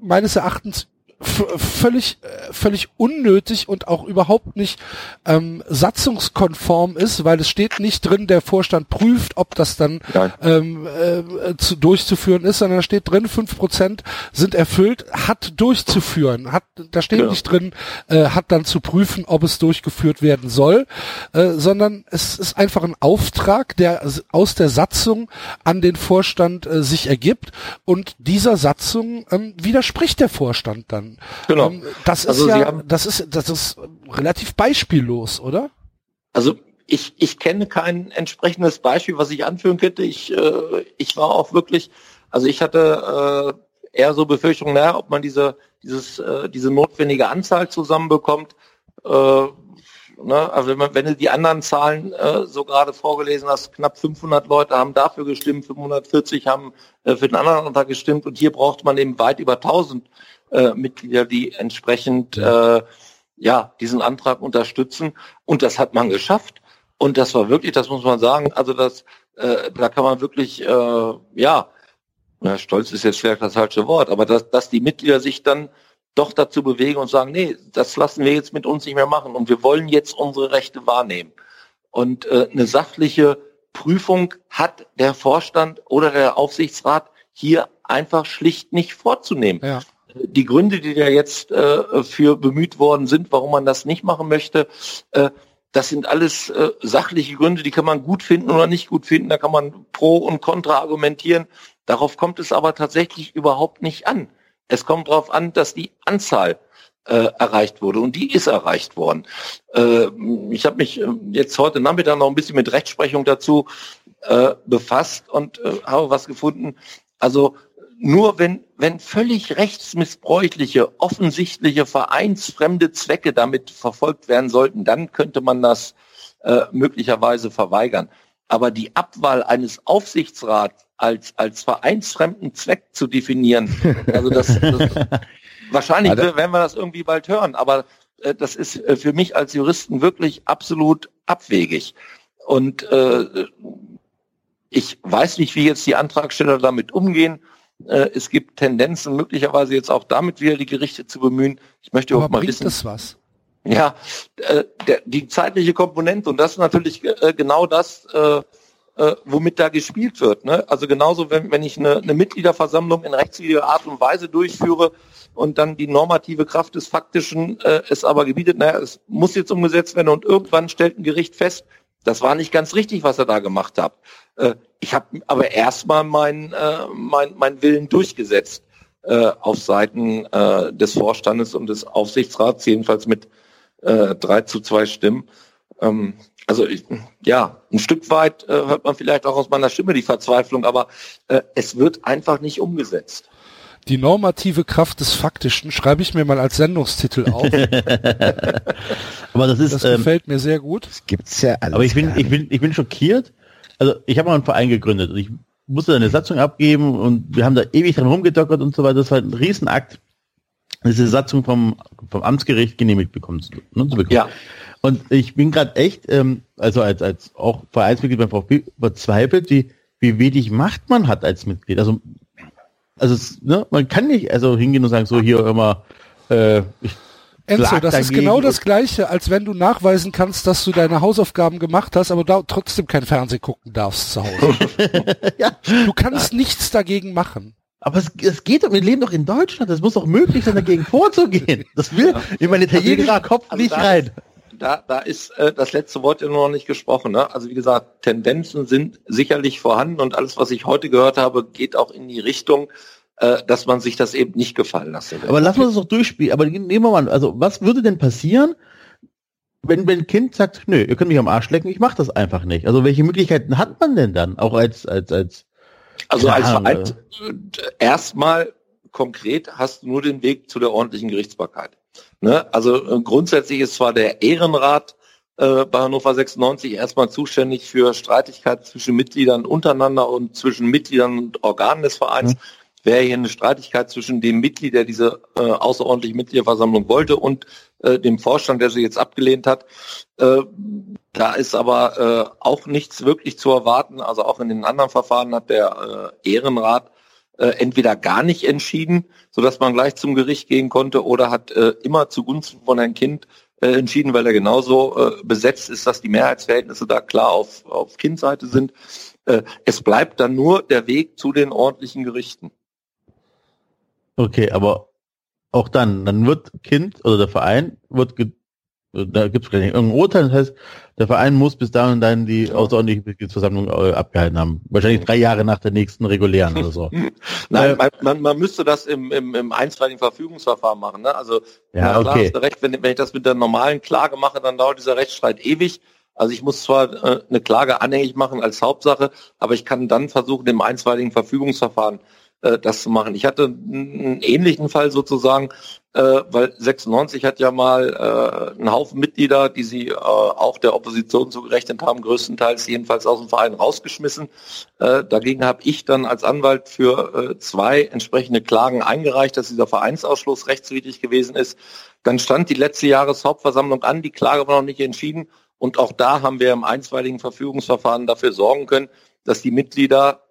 meines Erachtens völlig äh, völlig unnötig und auch überhaupt nicht ähm, satzungskonform ist, weil es steht nicht drin, der Vorstand prüft, ob das dann Nein. ähm, äh, zu, durchzuführen ist, sondern da steht drin, fünf Prozent sind erfüllt, hat durchzuführen. Hat, da steht Genau. nicht drin, äh, hat dann zu prüfen, ob es durchgeführt werden soll, äh, sondern es ist einfach ein Auftrag, der aus der Satzung an den Vorstand äh, sich ergibt und dieser Satzung ähm, widerspricht der Vorstand dann. Genau. Ähm, das ist Also ja, haben- das ist, das ist relativ beispiellos, oder? Also ich, ich kenne kein entsprechendes Beispiel, was ich anführen könnte. Ich, äh, ich war auch wirklich, also ich hatte äh, eher so Befürchtungen, naja, ob man diese, dieses, äh, diese notwendige Anzahl zusammenbekommt. Äh, Ne? Also wenn, man, wenn du die anderen Zahlen äh, so gerade vorgelesen hast, knapp 500 Leute haben dafür gestimmt, 540 haben äh, für den anderen Antrag gestimmt und hier braucht man eben weit über 1000 äh, Mitglieder, die entsprechend äh, ja diesen Antrag unterstützen und das hat man geschafft und das war wirklich, das muss man sagen, also das äh, da kann man wirklich äh, ja ja, stolz ist jetzt vielleicht das falsche Wort, aber dass, dass die Mitglieder sich dann doch dazu bewegen und sagen, nee, das lassen wir jetzt mit uns nicht mehr machen und wir wollen jetzt unsere Rechte wahrnehmen. Und äh, eine sachliche Prüfung hat der Vorstand oder der Aufsichtsrat hier einfach schlicht nicht vorzunehmen. Ja. Die Gründe, die da jetzt äh, für bemüht worden sind, warum man das nicht machen möchte, äh, das sind alles äh, sachliche Gründe, die kann man gut finden oder nicht gut finden. Da kann man pro und contra argumentieren. Darauf kommt es aber tatsächlich überhaupt nicht an. Es kommt darauf an, dass die Anzahl äh, erreicht wurde und die ist erreicht worden. Äh, ich habe mich äh, jetzt heute Nachmittag noch ein bisschen mit Rechtsprechung dazu äh, befasst und äh, habe was gefunden. Also nur wenn, wenn völlig rechtsmissbräuchliche, offensichtliche, vereinsfremde Zwecke damit verfolgt werden sollten, dann könnte man das äh, möglicherweise verweigern. Aber die Abwahl eines Aufsichtsrats als, als vereinsfremden Zweck zu definieren. Also das, das wahrscheinlich werden wir das irgendwie bald hören, aber äh, das ist äh, für mich als Juristen wirklich absolut abwegig. Und äh, ich weiß nicht, wie jetzt die Antragsteller damit umgehen. Äh, es gibt Tendenzen, möglicherweise jetzt auch damit wieder die Gerichte zu bemühen. Ich möchte aber auch mal wissen. Das was? Ja, äh, der, die zeitliche Komponente und das ist natürlich äh, genau das, äh, äh, womit da gespielt wird. Ne? Also genauso, wenn, wenn ich eine, eine Mitgliederversammlung in rechtswidriger Art und Weise durchführe und dann die normative Kraft des Faktischen äh, es aber gebietet, naja, es muss jetzt umgesetzt werden und irgendwann stellt ein Gericht fest, das war nicht ganz richtig, was er da gemacht hat. Äh, ich habe aber erstmal meinen äh, mein, mein Willen durchgesetzt äh, auf Seiten äh, des Vorstandes und des Aufsichtsrats, jedenfalls mit äh, drei zu zwei Stimmen. Ähm, also ich, ja, ein Stück weit äh, hört man vielleicht auch aus meiner Stimme die Verzweiflung, aber äh, es wird einfach nicht umgesetzt. Die normative Kraft des Faktischen schreibe ich mir mal als Sendungstitel auf. aber das ist, das gefällt ähm, mir sehr gut. Das gibt's ja alles. Aber ich bin, ich bin, ich bin schockiert. Also ich habe mal einen Verein gegründet und ich musste eine Satzung abgeben und wir haben da ewig dran rumgedockert und so weiter. Das war ein Riesenakt, diese Satzung vom, vom Amtsgericht genehmigt bekommen zu, ne, zu bekommen. Ja. Und ich bin gerade echt, ähm, also als, als auch Vereinsmitglied beim VfB verzweifelt, wie, wie wenig Macht man hat als Mitglied. Also, also ne, man kann nicht also hingehen und sagen, so hier immer, äh, ich Enzo, das ist genau das Gleiche, als wenn du nachweisen kannst, dass du deine Hausaufgaben gemacht hast, aber da trotzdem kein Fernsehen gucken darfst zu Hause. ja. Du kannst ja. nichts dagegen machen. Aber es, es geht doch, wir leben doch in Deutschland, es muss doch möglich sein, dagegen vorzugehen. Das will ja. in meinen italienischen also Kopf also nicht rein da, da ist äh, das letzte Wort ja noch nicht gesprochen. Ne? Also wie gesagt, Tendenzen sind sicherlich vorhanden und alles, was ich heute gehört habe, geht auch in die Richtung, äh, dass man sich das eben nicht gefallen lassen will. Aber lassen wir das doch durchspielen. Aber nehmen wir mal, also was würde denn passieren, wenn, wenn ein Kind sagt, nö, ihr könnt mich am Arsch lecken, ich mache das einfach nicht. Also welche Möglichkeiten hat man denn dann, auch als, als, als also als Verein, äh, erstmal konkret hast du nur den Weg zu der ordentlichen Gerichtsbarkeit. Ne? Also äh, grundsätzlich ist zwar der Ehrenrat äh, bei Hannover 96 erstmal zuständig für Streitigkeiten zwischen Mitgliedern untereinander und zwischen Mitgliedern und Organen des Vereins. Mhm. Wäre hier eine Streitigkeit zwischen dem Mitglied, der diese äh, außerordentliche Mitgliederversammlung wollte, und äh, dem Vorstand, der sie jetzt abgelehnt hat. Äh, da ist aber äh, auch nichts wirklich zu erwarten. Also auch in den anderen Verfahren hat der äh, Ehrenrat äh, entweder gar nicht entschieden, so dass man gleich zum Gericht gehen konnte, oder hat äh, immer zugunsten von einem Kind äh, entschieden, weil er genauso äh, besetzt ist, dass die Mehrheitsverhältnisse da klar auf, auf Kindseite sind. Äh, es bleibt dann nur der Weg zu den ordentlichen Gerichten. Okay, aber auch dann, dann wird Kind oder der Verein wird da gibt es irgendein Urteil, das heißt, der Verein muss bis dahin dann die außerordentliche Mitgliedsversammlung äh, abgehalten haben. Wahrscheinlich drei Jahre nach der nächsten regulären oder so. Nein, man, man, man müsste das im, im, im einstweiligen Verfügungsverfahren machen. Ne? Also ja, klar okay. hast du recht, wenn, wenn ich das mit der normalen Klage mache, dann dauert dieser Rechtsstreit ewig. Also ich muss zwar äh, eine Klage anhängig machen als Hauptsache, aber ich kann dann versuchen, im einstweiligen Verfügungsverfahren äh, das zu machen. Ich hatte einen ähnlichen Fall sozusagen, äh, weil 96 hat ja mal äh, einen Haufen Mitglieder, die sie äh, auch der Opposition zugerechnet haben, größtenteils jedenfalls aus dem Verein rausgeschmissen. Äh, dagegen habe ich dann als Anwalt für äh, zwei entsprechende Klagen eingereicht, dass dieser Vereinsausschluss rechtswidrig gewesen ist. Dann stand die letzte Jahreshauptversammlung an, die Klage war noch nicht entschieden und auch da haben wir im einstweiligen Verfügungsverfahren dafür sorgen können, dass die Mitglieder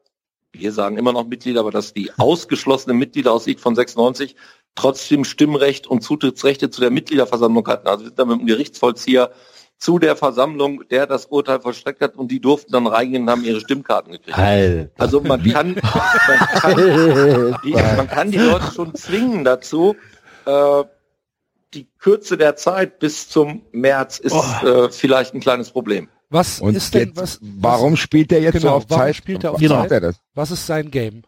wir sagen immer noch Mitglieder, aber dass die ausgeschlossenen Mitglieder aus Sicht von 96 trotzdem Stimmrecht und Zutrittsrechte zu der Mitgliederversammlung hatten. Also wir sind dann mit dem Gerichtsvollzieher zu der Versammlung, der das Urteil vollstreckt hat und die durften dann reingehen und haben ihre Stimmkarten gekriegt. Alter. Also man kann, man kann, die, man kann die Leute schon zwingen dazu. Äh, die Kürze der Zeit bis zum März ist äh, vielleicht ein kleines Problem. Was Und ist denn, jetzt, was, warum spielt er jetzt Genau, so auf warum Zeit? spielt er auf Warum Zeit? macht er das? was ist sein Game?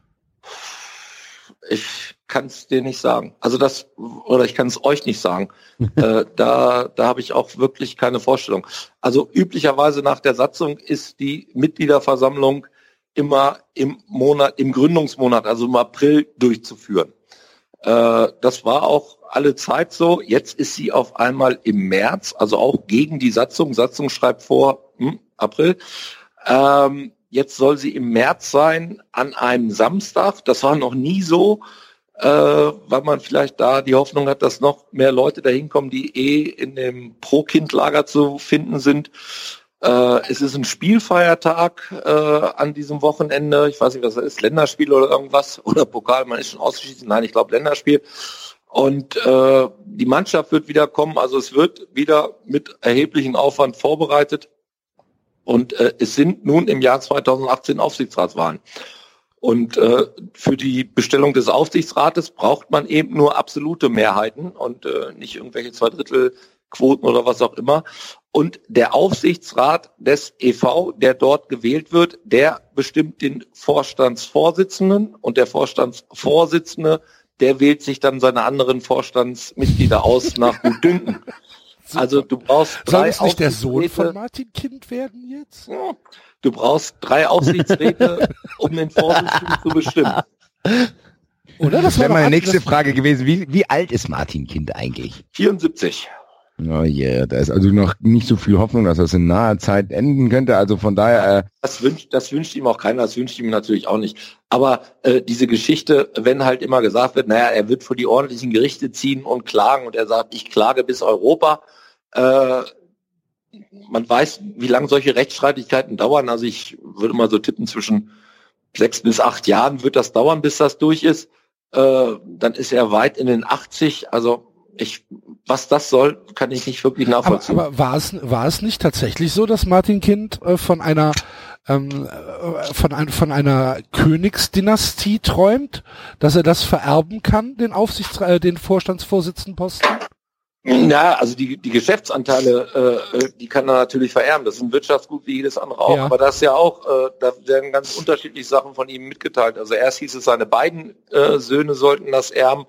Ich kann es dir nicht sagen. Also das, oder ich kann es euch nicht sagen. äh, da da habe ich auch wirklich keine Vorstellung. Also üblicherweise nach der Satzung ist die Mitgliederversammlung immer im Monat, im Gründungsmonat, also im April durchzuführen. Äh, das war auch alle Zeit so. Jetzt ist sie auf einmal im März, also auch gegen die Satzung. Satzung schreibt vor hm, April. Ähm, jetzt soll sie im März sein an einem Samstag. Das war noch nie so, äh, weil man vielleicht da die Hoffnung hat, dass noch mehr Leute dahin kommen, die eh in dem Pro-Kind-Lager zu finden sind. Äh, es ist ein Spielfeiertag äh, an diesem Wochenende. Ich weiß nicht, was das ist, Länderspiel oder irgendwas oder Pokal. Man ist schon ausgeschieden. Nein, ich glaube Länderspiel. Und äh, die Mannschaft wird wieder kommen. Also es wird wieder mit erheblichem Aufwand vorbereitet. Und äh, es sind nun im Jahr 2018 Aufsichtsratswahlen. Und äh, für die Bestellung des Aufsichtsrates braucht man eben nur absolute Mehrheiten und äh, nicht irgendwelche Zweidrittelquoten oder was auch immer. Und der Aufsichtsrat des EV, der dort gewählt wird, der bestimmt den Vorstandsvorsitzenden und der Vorstandsvorsitzende, der wählt sich dann seine anderen Vorstandsmitglieder aus nach Gutdünken. Also du brauchst Soll drei es nicht der Sohn Aufsichtsräte. von Martin Kind werden jetzt? Ja, Du brauchst drei Aufsichtsräte, um den Vorsitzenden zu bestimmen. Oder? Das wäre meine nächste Frage gewesen. Wie, wie alt ist Martin Kind eigentlich? 74. Oh yeah, da ist also noch nicht so viel Hoffnung, dass das in naher Zeit enden könnte. Also von daher, äh, Das wünscht, das wünscht ihm auch keiner, das wünscht ihm natürlich auch nicht. Aber äh, diese Geschichte, wenn halt immer gesagt wird, naja, er wird vor die ordentlichen Gerichte ziehen und klagen und er sagt, ich klage bis Europa, äh, man weiß, wie lange solche Rechtsstreitigkeiten dauern. Also ich würde mal so tippen, zwischen sechs bis acht Jahren wird das dauern, bis das durch ist. Äh, dann ist er weit in den 80. Also ich, was das soll, kann ich nicht wirklich Aber, nachvollziehen. aber war es war es nicht tatsächlich so, dass Martin Kind äh, von einer ähm, äh, von, ein, von einer Königsdynastie träumt, dass er das vererben kann, den Aufsichts äh, den Vorstandsvorsitzendenposten? Ja, also die, die Geschäftsanteile, äh, äh, die kann er natürlich vererben. Das ist ein Wirtschaftsgut wie jedes andere auch. Ja. Aber das ist ja auch, äh, da werden ganz unterschiedliche Sachen von ihm mitgeteilt. Also erst hieß es, seine beiden äh, Söhne sollten das erben.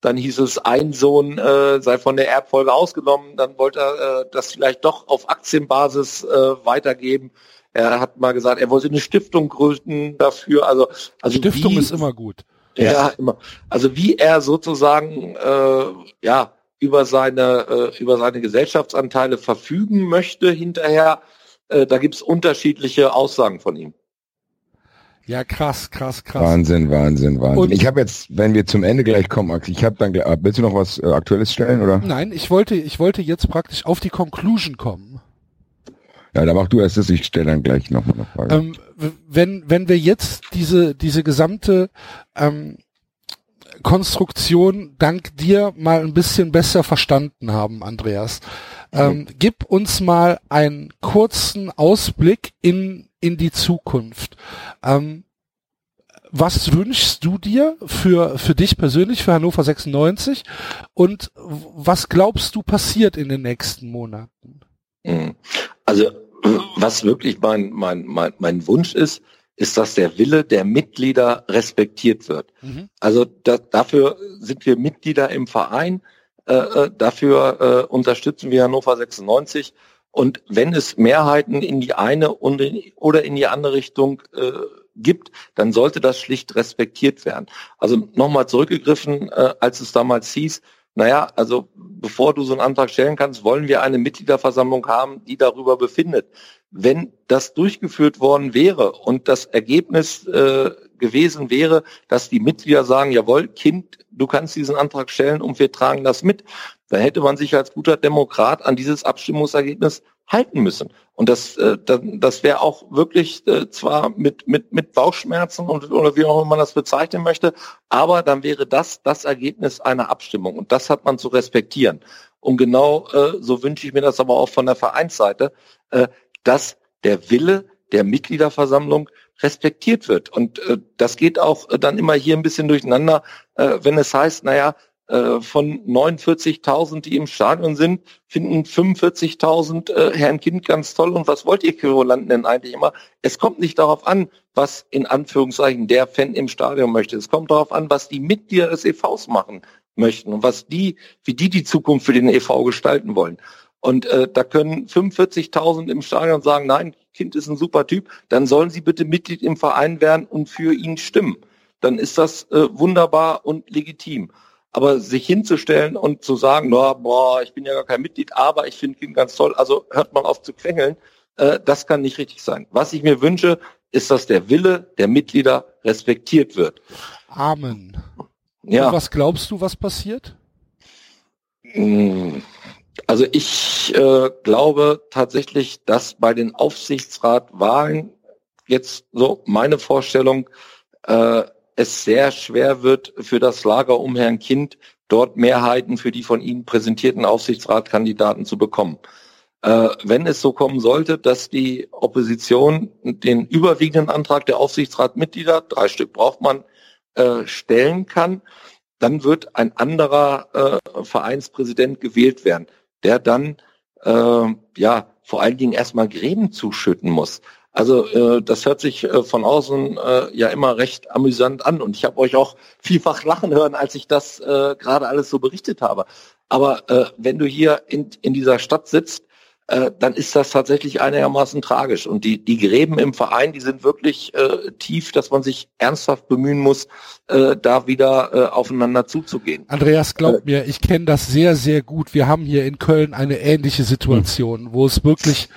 Dann hieß es, ein Sohn äh, sei von der Erbfolge ausgenommen. Dann wollte er äh, das vielleicht doch auf Aktienbasis äh, weitergeben. Er hat mal gesagt, er wollte eine Stiftung gründen dafür. Also, also Stiftung wie, ist immer gut. ja, immer. Also wie er sozusagen äh, ja über seine äh, über seine Gesellschaftsanteile verfügen möchte hinterher, äh, da gibt's unterschiedliche Aussagen von ihm. Ja, krass, krass, krass. Wahnsinn, Wahnsinn, Wahnsinn. Und- ich habe jetzt, wenn wir zum Ende gleich kommen, Axel, ich habe dann, äh, willst du noch was äh, Aktuelles stellen oder? Nein, ich wollte, ich wollte jetzt praktisch auf die Conclusion kommen. Ja, dann mach du erst das, ich stelle dann gleich noch mal eine Frage. Ähm, wenn, wenn wir jetzt diese, diese gesamte ähm, Konstruktion dank dir mal ein bisschen besser verstanden haben, Andreas, ähm, gib uns mal einen kurzen Ausblick in, in die Zukunft. Ähm, was wünschst du dir für, für dich persönlich, für Hannover 96? Und was glaubst du passiert in den nächsten Monaten? Mhm. Also was wirklich mein, mein, mein, mein Wunsch ist, ist, dass der Wille der Mitglieder respektiert wird. Mhm. Also da, dafür sind wir Mitglieder im Verein, äh, äh, dafür äh, unterstützen wir Hannover 96. Und wenn es Mehrheiten in die eine und in, oder in die andere Richtung äh, gibt, dann sollte das schlicht respektiert werden. Also nochmal zurückgegriffen, äh, als es damals hieß, naja, also bevor du so einen Antrag stellen kannst, wollen wir eine Mitgliederversammlung haben, die darüber befindet. Wenn das durchgeführt worden wäre und das Ergebnis äh, gewesen wäre, dass die Mitglieder sagen, jawohl, Kind, du kannst diesen Antrag stellen und wir tragen das mit, dann hätte man sich als guter Demokrat an dieses Abstimmungsergebnis halten müssen. Und das, äh, das wäre auch wirklich äh, zwar mit, mit, mit Bauchschmerzen und, oder wie auch immer man das bezeichnen möchte, aber dann wäre das das Ergebnis einer Abstimmung. Und das hat man zu respektieren. Und genau äh, so wünsche ich mir das aber auch von der Vereinsseite, äh, dass der Wille der Mitgliederversammlung respektiert wird. Und äh, das geht auch äh, dann immer hier ein bisschen durcheinander, äh, wenn es heißt, naja, äh, von 49.000, die im Stadion sind, finden 45.000 äh, Herrn Kind ganz toll. Und was wollt ihr Querulanten denn eigentlich immer? Es kommt nicht darauf an, was in Anführungszeichen der Fan im Stadion möchte. Es kommt darauf an, was die Mitglieder des EVs machen möchten und was die, wie die die Zukunft für den EV gestalten wollen. Und äh, da können 45.000 im Stadion sagen, nein, Kind ist ein super Typ, dann sollen sie bitte Mitglied im Verein werden und für ihn stimmen. Dann ist das äh, wunderbar und legitim. Aber sich hinzustellen und zu sagen, no, boah, ich bin ja gar kein Mitglied, aber ich finde ihn ganz toll, also hört man auf zu quengeln, äh, das kann nicht richtig sein. Was ich mir wünsche, ist, dass der Wille der Mitglieder respektiert wird. Amen. Ja. Und was glaubst du, was passiert? Hm, also ich äh, glaube tatsächlich, dass bei den Aufsichtsratwahlen jetzt so meine Vorstellung äh, es sehr schwer wird für das Lager um Herrn Kind, dort Mehrheiten für die von Ihnen präsentierten Aufsichtsratkandidaten zu bekommen. Äh, wenn es so kommen sollte, dass die Opposition den überwiegenden Antrag der Aufsichtsratmitglieder, drei Stück braucht man, äh, stellen kann, dann wird ein anderer äh, Vereinspräsident gewählt werden, der dann äh, ja vor allen Dingen erstmal Gräben zuschütten muss. Also äh, das hört sich äh, von außen äh, ja immer recht amüsant an und ich habe euch auch vielfach lachen hören, als ich das äh, gerade alles so berichtet habe. Aber äh, wenn du hier in, in dieser Stadt sitzt, äh, dann ist das tatsächlich einigermaßen tragisch. Und die, die Gräben im Verein, die sind wirklich äh, tief, dass man sich ernsthaft bemühen muss, äh, da wieder äh, aufeinander zuzugehen. Andreas, glaub äh, mir, ich kenne das sehr, sehr gut. Wir haben hier in Köln eine ähnliche Situation, wo es wirklich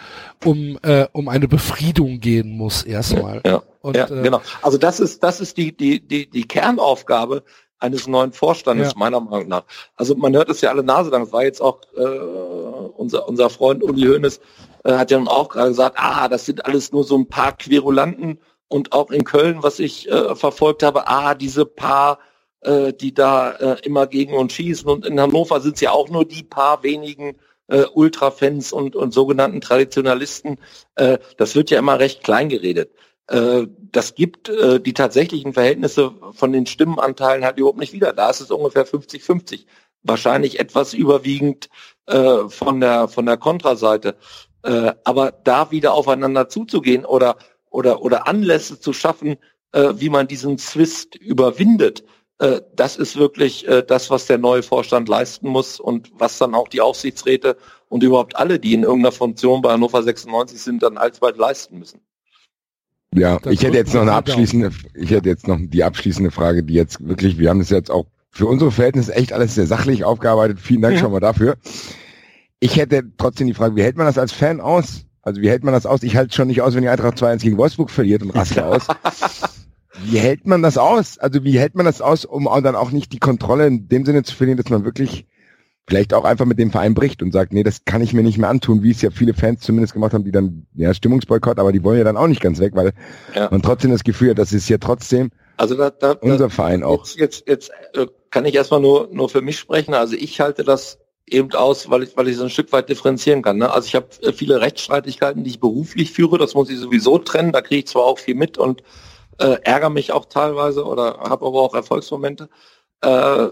um, äh, um eine Befriedung gehen muss erstmal. Ja, Und, ja äh, genau. Also das ist, das ist die, die, die, die Kernaufgabe eines neuen Vorstandes, ja. meiner Meinung nach. Also man hört es ja alle Nase lang. Es war jetzt auch äh, unser, unser Freund Uli Hoeneß äh, hat ja nun auch gerade gesagt, ah, das sind alles nur so ein paar Querulanten und auch in Köln, was ich äh, verfolgt habe, ah, diese paar, äh, die da äh, immer gegen uns schießen und in Hannover sind es ja auch nur die paar wenigen äh, Ultrafans und, und sogenannten Traditionalisten. Äh, das wird ja immer recht klein geredet. Äh, das gibt äh, die tatsächlichen Verhältnisse von den Stimmenanteilen halt überhaupt nicht wieder. Da ist es ungefähr 50-50. Wahrscheinlich etwas überwiegend äh, von der von der Kontraseite. Äh, aber da wieder aufeinander zuzugehen oder oder oder Anlässe zu schaffen, äh, wie man diesen Zwist überwindet, äh, das ist wirklich äh, das, was der neue Vorstand leisten muss und was dann auch die Aufsichtsräte und überhaupt alle, die in irgendeiner Funktion bei Hannover 96 sind, dann alsbald leisten müssen. Ja, ich hätte jetzt noch eine abschließende, ich hätte jetzt noch die abschließende Frage, die jetzt wirklich, wir haben das jetzt auch für unsere Verhältnisse echt alles sehr sachlich aufgearbeitet. Vielen Dank ja. schon mal dafür. Ich hätte trotzdem die Frage, wie hält man das als Fan aus? Also wie hält man das aus? Ich halte schon nicht aus, wenn die Eintracht 2-1 gegen Wolfsburg verliert und raste aus. Wie hält man das aus? Also wie hält man das aus, um dann auch nicht die Kontrolle in dem Sinne zu verlieren, dass man wirklich vielleicht auch einfach mit dem Verein bricht und sagt, nee, das kann ich mir nicht mehr antun, wie es ja viele Fans zumindest gemacht haben, die dann, ja, Stimmungsboykott, aber die wollen ja dann auch nicht ganz weg, weil ja. man trotzdem das Gefühl hat, das ist ja trotzdem also da, da, unser da, Verein auch. Jetzt, jetzt, jetzt äh, kann ich erstmal nur, nur für mich sprechen. Also ich halte das eben aus, weil ich, weil ich so ein Stück weit differenzieren kann. Ne? Also ich habe äh, viele Rechtsstreitigkeiten, die ich beruflich führe, das muss ich sowieso trennen, da kriege ich zwar auch viel mit und äh, ärgere mich auch teilweise oder habe aber auch Erfolgsmomente. Äh,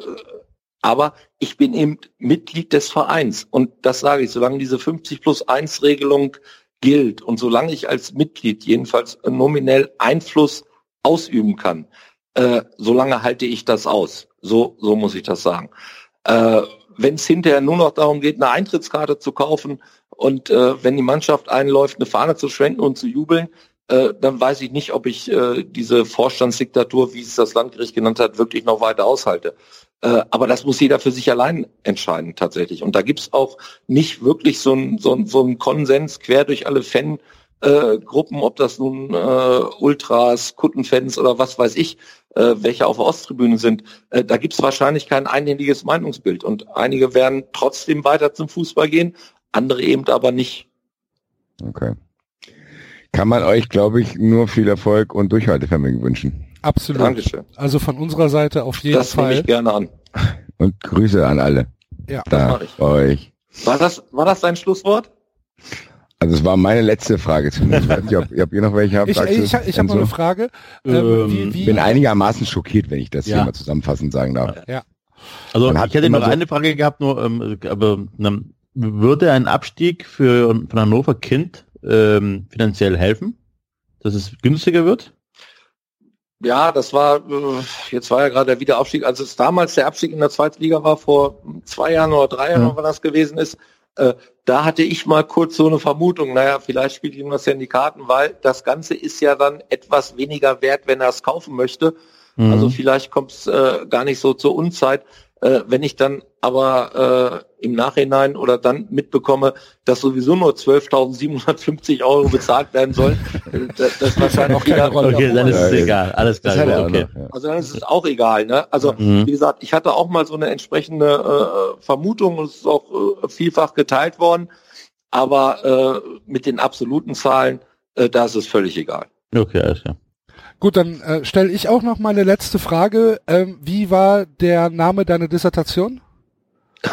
aber ich bin eben Mitglied des Vereins und das sage ich, solange diese 50 plus 1 Regelung gilt und solange ich als Mitglied jedenfalls nominell Einfluss ausüben kann, äh, solange halte ich das aus. So, so muss ich das sagen. Äh, wenn es hinterher nur noch darum geht, eine Eintrittskarte zu kaufen und äh, wenn die Mannschaft einläuft, eine Fahne zu schwenken und zu jubeln, äh, dann weiß ich nicht, ob ich äh, diese Vorstandsdiktatur, wie es das Landgericht genannt hat, wirklich noch weiter aushalte. Äh, aber das muss jeder für sich allein entscheiden tatsächlich. Und da gibt's auch nicht wirklich so ein, so ein, so ein Konsens quer durch alle Fan. Äh, Gruppen, ob das nun äh, Ultras, Kuttenfans oder was weiß ich, äh, welche auf der Osttribüne sind, äh, da gibt's wahrscheinlich kein einhelliges Meinungsbild. Und einige werden trotzdem weiter zum Fußball gehen, andere eben aber nicht. Okay. Kann man euch, glaube ich, nur viel Erfolg und Durchhaltevermögen wünschen. Absolut. Dankeschön. Also von unserer Seite auf jeden Das nehme Fall. ich gerne an. Und Grüße an alle. Ja. Da ich. bei euch. War das, war das dein Schlusswort? Also es war meine letzte Frage zumindest. Ich weiß nicht, ob, ob ihr noch welche habt. Ich, Axel, ich, ich habe noch eine Frage. Ähm, Ähm, wie, wie, bin einigermaßen schockiert, wenn ich das Ja. hier mal zusammenfassend sagen darf. Also Man hat ich hätte noch so- eine Frage gehabt, nur ähm, aber ähm, würde ein Abstieg für von Hannover Kind ähm, finanziell helfen, dass es günstiger wird? Ja, das war, äh, jetzt war ja gerade der Wiederaufstieg, als es damals der Abstieg in der zweiten Liga war, vor zwei Jahren oder drei Jahren, Ja. wann das gewesen ist, äh, da hatte ich mal kurz so eine Vermutung, naja, vielleicht spielt ihm das ja in die Karten, weil das Ganze ist ja dann etwas weniger wert, wenn er es kaufen möchte. Mhm. Also vielleicht kommt es äh, gar nicht so zur Unzeit. Äh, wenn ich dann aber äh, im Nachhinein oder dann mitbekomme, dass sowieso nur 12.750 Euro bezahlt werden sollen, äh, das, das wahrscheinlich auch wieder- Rolle. okay, dann ist es Ja, egal, alles klar, auch okay. noch, ja. also dann ist es auch egal. Ne? Also Mhm. wie gesagt, ich hatte auch mal so eine entsprechende äh, Vermutung und es ist auch äh, vielfach geteilt worden. Aber äh, mit den absoluten Zahlen, äh, da ist es völlig egal. Okay, alles klar. Gut, dann äh, stelle ich auch noch meine letzte Frage. Ähm, wie war der Name deiner Dissertation?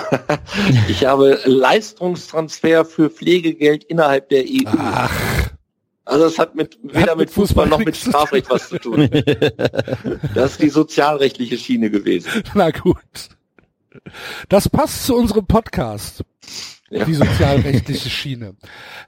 Ich habe Leistungstransfer für Pflegegeld innerhalb der EU. Ach, Also das hat mit weder mit mit Fußball Fußball noch mit Strafrecht was zu tun. Das ist die sozialrechtliche Schiene gewesen. na gut. Das passt zu unserem Podcast. Ja. Die sozialrechtliche Schiene.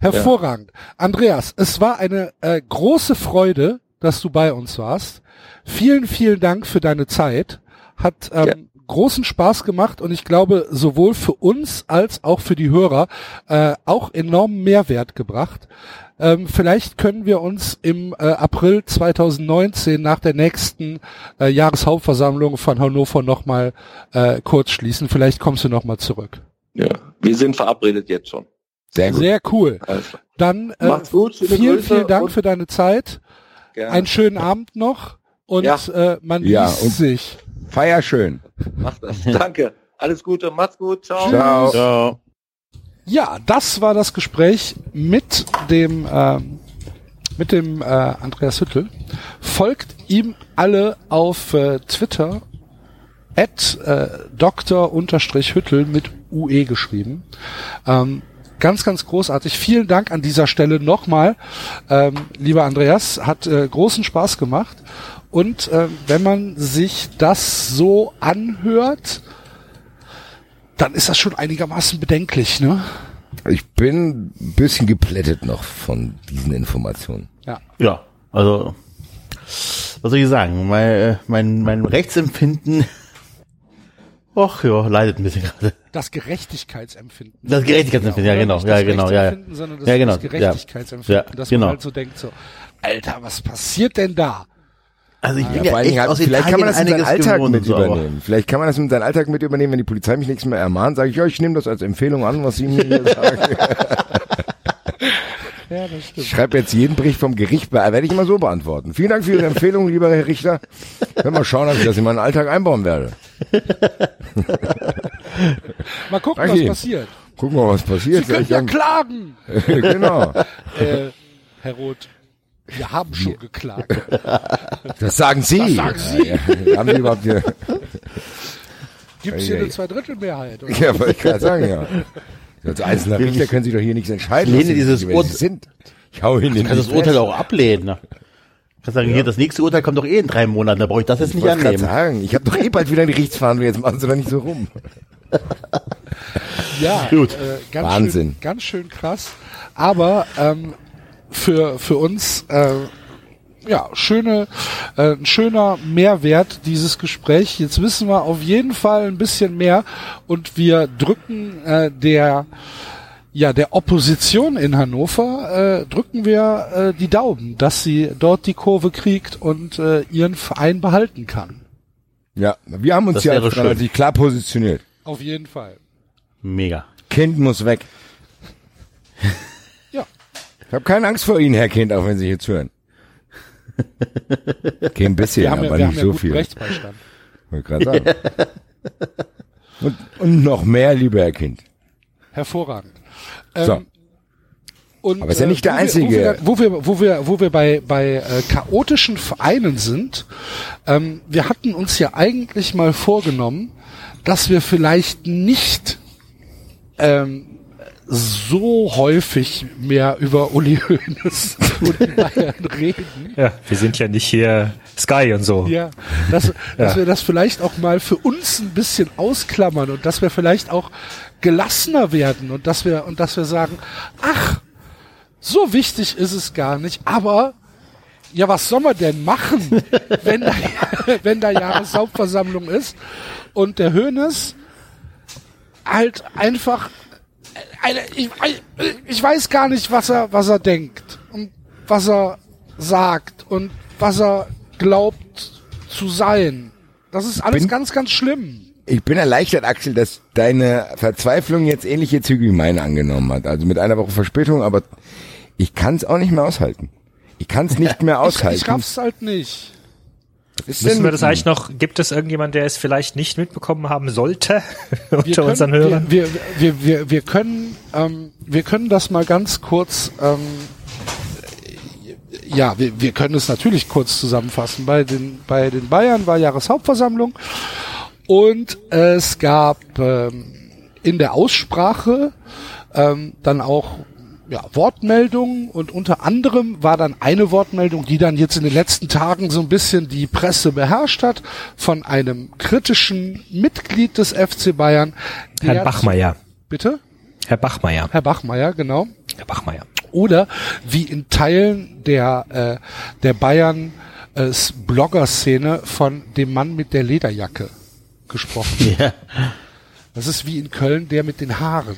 Hervorragend. Andreas, es war eine äh, große Freude, dass du bei uns warst. Vielen, vielen Dank für deine Zeit. Hat ähm, Ja. großen Spaß gemacht und ich glaube, sowohl für uns als auch für die Hörer äh, auch enormen Mehrwert gebracht. Ähm, vielleicht können wir uns im äh, April 2019 nach der nächsten äh, Jahreshauptversammlung von Hannover nochmal äh, kurz schließen. Vielleicht kommst du nochmal zurück. Ja. Wir sind verabredet jetzt schon. Sehr gut. Sehr cool. Also, Dann äh, Macht's gut, viele vielen, Grüße vielen Dank für deine Zeit. Gerne. Einen schönen Abend noch und Ja. äh, man Ja, liest sich. Feier schön. Macht das. Danke. Alles Gute. Macht's gut. Ciao. Ciao. Ciao. Ja, das war das Gespräch mit dem ähm, mit dem äh, Andreas Hüttel. Folgt ihm alle auf äh, Twitter at äh, Dr. Hüttel mit UE geschrieben. Ähm, ganz, ganz großartig. Vielen Dank an dieser Stelle nochmal. Ähm, lieber Andreas, hat äh, großen Spaß gemacht. Und äh, wenn man sich das so anhört, dann ist das schon einigermaßen bedenklich, ne? Ich bin ein bisschen geplättet noch von diesen Informationen. Ja. Ja, also was soll ich sagen? Mein, äh, mein, mein Rechtsempfinden, och ja, leidet ein bisschen gerade. Das Gerechtigkeitsempfinden. Das Gerechtigkeitsempfinden, ja, genau, ja, genau, ja, ja. Rechtsempfinden, sondern das, Ja, genau, das Gerechtigkeitsempfinden, ja. Ja, dass genau. man halt so denkt so, Alter, was passiert denn da? Also ich bin Ja, ja, allen Dingen echt hat, aus vielleicht kann man das in Italien seinen Alltag gewohnt mit so, übernehmen. Vielleicht kann man das in seinen Alltag mit übernehmen, wenn die Polizei mich nichts mehr ermahnt, sage ich, ja, ich nehme das als Empfehlung an, was Sie mir hier sagen. Ja, das stimmt. Ich schreibe jetzt jeden Bericht vom Gericht, werde ich immer so beantworten. Vielen Dank für Ihre Empfehlung, lieber Herr Richter. Können wir schauen, ob ich das in meinen Alltag einbauen werde. Mal gucken, Danke. was passiert. Gucken wir mal, was passiert. Sie können ja klagen. genau. äh, Herr Roth, wir haben schon geklagt. Das sagen Sie. Das sagen Sie. Ja, ja. Haben Sie überhaupt hier, Gibt es hier eine Zweidrittelmehrheit? Oder? ja, wollte ich gerade sagen, ja. Als einzelner Richter können Sie doch hier nichts entscheiden. Ich lehne Sie- dieses Urteil-. Ich hau Ihnen in Du kannst die das Urteil auch ablehnen. ne? Du kannst sagen, hier, das nächste Urteil kommt doch eh in drei Monaten, da brauche ich das jetzt Ich nicht annehmen. sagen, ich habe doch eh bald wieder eine Gerichtsverhandlung, jetzt machen Sie doch nicht so rum. Ja, Gut. Äh, ganz Wahnsinn. Schön, ganz schön krass. Aber ähm, für, für uns äh, ja schöne, äh, ein schöner Mehrwert dieses Gespräch. Jetzt wissen wir auf jeden Fall ein bisschen mehr und wir drücken äh, der ja, der Opposition in Hannover äh, drücken wir äh, die Daumen, dass sie dort die Kurve kriegt und äh, ihren Verein behalten kann. Ja, wir haben uns Das ja relativ klar positioniert. Auf jeden Fall. Mega. Kind muss weg. Ja. Ich habe keine Angst vor Ihnen, Herr Kind, auch wenn Sie jetzt hören. Kein bisschen, Wir haben ja, aber wir nicht haben so viel. Rechtsbeistand. Wollte sagen. und, und noch mehr, lieber Herr Kind. Hervorragend. So. Ähm, Und, Aber ist ja nicht der wo einzige- wir, wo wir, wo wir, wo wir bei, bei äh, chaotischen Vereinen sind, ähm, wir hatten uns ja eigentlich mal vorgenommen, dass wir vielleicht nicht ähm, so häufig mehr über Uli Hoeneß und die Bayern reden. Ja, wir sind ja nicht hier Sky und so. Ja, dass, dass Ja. wir das vielleicht auch mal für uns ein bisschen ausklammern und dass wir vielleicht auch gelassener werden und dass wir und dass wir sagen, ach, so wichtig ist es gar nicht, aber ja, was soll man denn machen, wenn da, wenn da Jahreshauptversammlung ist und der Hönes halt einfach ich, ich weiß gar nicht, was er, was er denkt und was er sagt und was er glaubt zu sein. Das ist alles Bin- ganz, ganz schlimm. Ich bin erleichtert, Axel, dass deine Verzweiflung jetzt ähnliche Züge wie meine angenommen hat. Also mit einer Woche Verspätung, aber ich kann es auch nicht mehr aushalten. Ich kann es nicht mehr Ich, aushalten. ich raff's halt nicht. Müssen wir das eigentlich noch, gibt es irgendjemand, der es vielleicht nicht mitbekommen haben sollte Wir unter können, unseren Hörern? Wir, wir, wir, wir, wir können, ähm, wir können das mal ganz kurz, ähm, ja, wir, wir können es natürlich kurz zusammenfassen. Bei den, bei den Bayern war Jahreshauptversammlung und es gab ähm, in der Aussprache ähm, dann auch ja, Wortmeldungen und unter anderem war dann eine Wortmeldung, die dann jetzt in den letzten Tagen so ein bisschen die Presse beherrscht hat, von einem kritischen Mitglied des FC Bayern. der- Herrn Bachmeier. Bitte? Herr Bachmeier. Herr Bachmeier, genau. Herr Bachmeier. Oder wie in Teilen der, äh, der Bayern äh, Blogger-Szene von dem Mann mit der Lederjacke gesprochen. Ja. Das ist wie in Köln der mit den Haaren.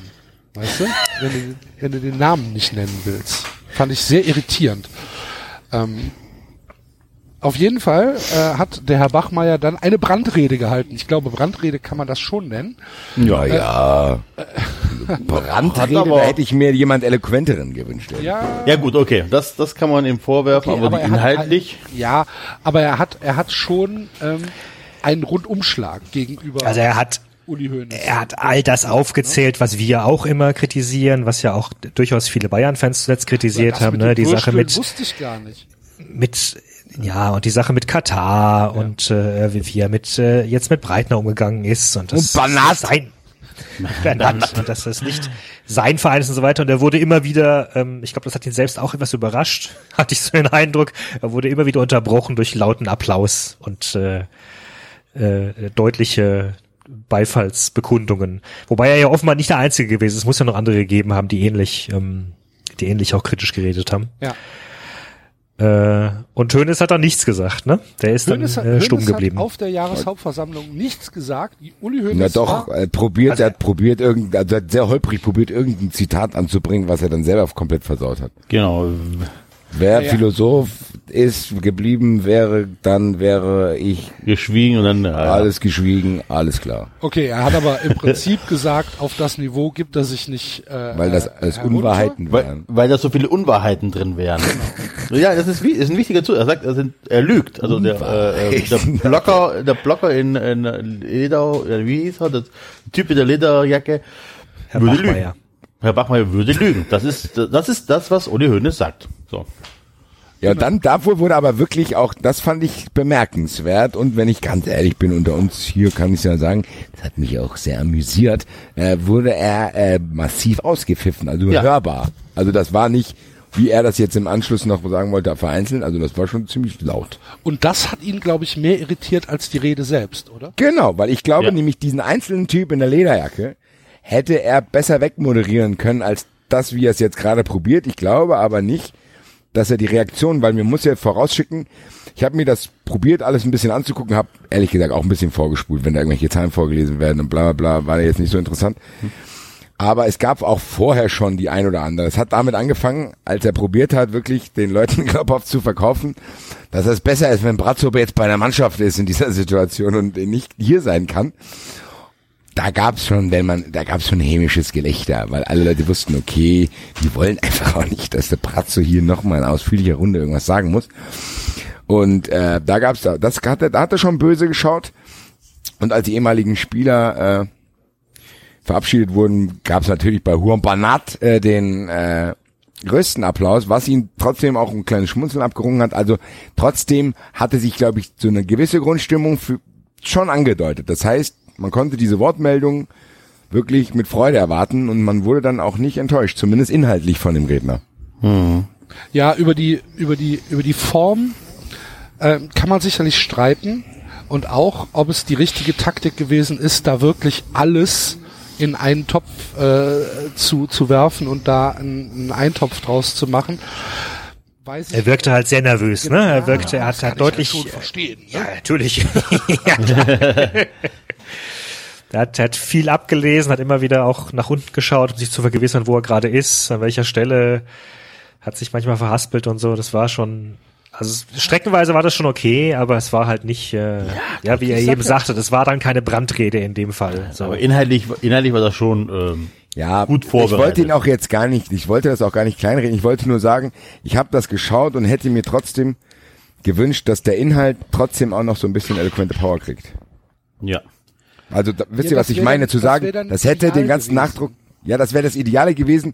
Weißt du? Wenn du, wenn du den Namen nicht nennen willst. Fand ich sehr irritierend. Ähm, auf jeden Fall äh, hat der Herr Bachmeier dann eine Brandrede gehalten. Ich glaube, Brandrede kann man das schon nennen. Ja, ja. Brandrede, aber- da hätte ich mir jemand eloquenteren gewünscht. Ja, Ja gut, okay, das, das kann man ihm vorwerfen, Okay, aber, er inhaltlich, Hat, ja, aber er hat, er hat schon ähm, einen Rundumschlag gegenüber Also er hat Uli Hoeneß. Er hat all das aufgezählt, was wir auch immer kritisieren, was ja auch durchaus viele Bayern-Fans zuletzt kritisiert haben, ne? Die Sache mit, wusste ich gar nicht. mit, ja, und die Sache mit Katar und äh, wie, wie er mit äh, jetzt mit Breitner umgegangen ist und das Und Banat. ist sein Bernat, und dass das nicht sein Verein ist und so weiter. Und er wurde immer wieder, ähm, ich glaube, das hat ihn selbst auch etwas überrascht, hatte ich so den Eindruck, er wurde immer wieder unterbrochen durch lauten Applaus und äh, äh, deutliche Beifallsbekundungen. Wobei er ja offenbar nicht der Einzige gewesen ist. Es muss ja noch andere gegeben haben, die ähnlich, ähm, die ähnlich auch kritisch geredet haben. Ja. Äh, und Hönes hat da nichts gesagt, ne? Der ist Hoeneß, dann hat- äh, stumm geblieben. hat auf der Jahreshauptversammlung nichts gesagt. Die Uli Hoeneß Na doch, war, äh, probiert, Also er hat probiert irgend, also er hat sehr holprig probiert, irgendein Zitat anzubringen, was er dann selber komplett versaut hat. genau. Wer Ja. Philosoph ist, geblieben wäre, dann wäre ich Geschwiegen und dann äh, alles geschwiegen, alles klar. okay, er hat aber im Prinzip gesagt, auf das Niveau gibt er sich nicht. Äh, Weil das äh, herunter. Unwahrheiten weil, waren. weil da so viele Unwahrheiten drin wären. Ja, das ist, wie, ist ein wichtiger Zug. Er sagt, er, sind, er lügt. Also der, äh, äh, der Blocker, der Blocker in, in Leder, äh, wie hieß er, der Typ mit der Lederjacke, Herr würde Bachmeier. lügen. Herr Bachmeier würde lügen. Das ist, das ist das, was Uli Hoeneß sagt. So. Ja, dann davor wurde aber wirklich auch, das fand ich bemerkenswert und wenn ich ganz ehrlich bin unter uns hier, kann ich ja sagen, das hat mich auch sehr amüsiert, äh, wurde er äh, massiv ausgepfiffen, also Ja. hörbar. Also das war nicht, wie er das jetzt im Anschluss noch sagen wollte, vereinzelt, also das war schon ziemlich laut. Und das hat ihn, glaube ich, mehr irritiert als die Rede selbst, oder? Genau, weil ich glaube Ja. nämlich diesen einzelnen Typ in der Lederjacke hätte er besser wegmoderieren können als das, wie er es jetzt gerade probiert. Ich glaube aber nicht, dass er die Reaktion, weil mir muss ja vorausschicken, ich habe mir das probiert, alles ein bisschen anzugucken, habe ehrlich gesagt auch ein bisschen vorgespult, wenn da irgendwelche Zahlen vorgelesen werden und bla bla bla, war jetzt nicht so interessant. Aber es gab auch vorher schon die ein oder andere. Es hat damit angefangen, als er probiert hat, wirklich den Leuten glaubhaft zu verkaufen, dass es besser ist, wenn Brazzo jetzt bei der Mannschaft ist in dieser Situation und nicht hier sein kann. Da gab's schon, wenn man, da gab's schon hämisches Gelächter, weil alle Leute wussten, okay, die wollen einfach auch nicht, dass der Brazzo hier nochmal in ausführlicher Runde irgendwas sagen muss. Und äh, da gab's da, das hat er, da hat er schon böse geschaut. Und als die ehemaligen Spieler äh, verabschiedet wurden, gab es natürlich bei Juan Banat äh, den äh, größten Applaus, was ihn trotzdem auch ein kleines Schmunzeln abgerungen hat. Also trotzdem hatte sich, glaube ich, so eine gewisse Grundstimmung für, schon angedeutet. Das heißt, man konnte diese Wortmeldung wirklich mit Freude erwarten und man wurde dann auch nicht enttäuscht, zumindest inhaltlich von dem Redner. Ja, über die, über die, über die Form äh, kann man sicherlich streiten und auch, ob es die richtige Taktik gewesen ist, da wirklich alles in einen Topf äh, zu, zu werfen und da einen, Eintopf draus zu machen. Er wirkte halt sehr nervös, ne? Er wirkte, er hat, das kann hat ich halt deutlich, schon verstehen. ja, natürlich. ja, klar. Er hat, hat viel abgelesen, hat immer wieder auch nach unten geschaut, um sich zu vergewissern, wo er gerade ist, an welcher Stelle, hat sich manchmal verhaspelt und so. Das war schon, also streckenweise war das schon okay, aber es war halt nicht, äh, ja, wie er eben ja. sagte, das war dann keine Brandrede in dem Fall. So. Aber inhaltlich, inhaltlich war das schon ähm, Ja, Gut ich wollte vorbereitet. ihn auch jetzt gar nicht, ich wollte das auch gar nicht kleinreden. Ich wollte nur sagen, ich habe das geschaut und hätte mir trotzdem gewünscht, dass der Inhalt trotzdem auch noch so ein bisschen eloquente Power kriegt. ja. Also da, wisst Ja, ihr, was das ich meine dann- zu das sagen? dann Das hätte den ganzen gewesen. Nachdruck, ja, das wäre das Ideale gewesen,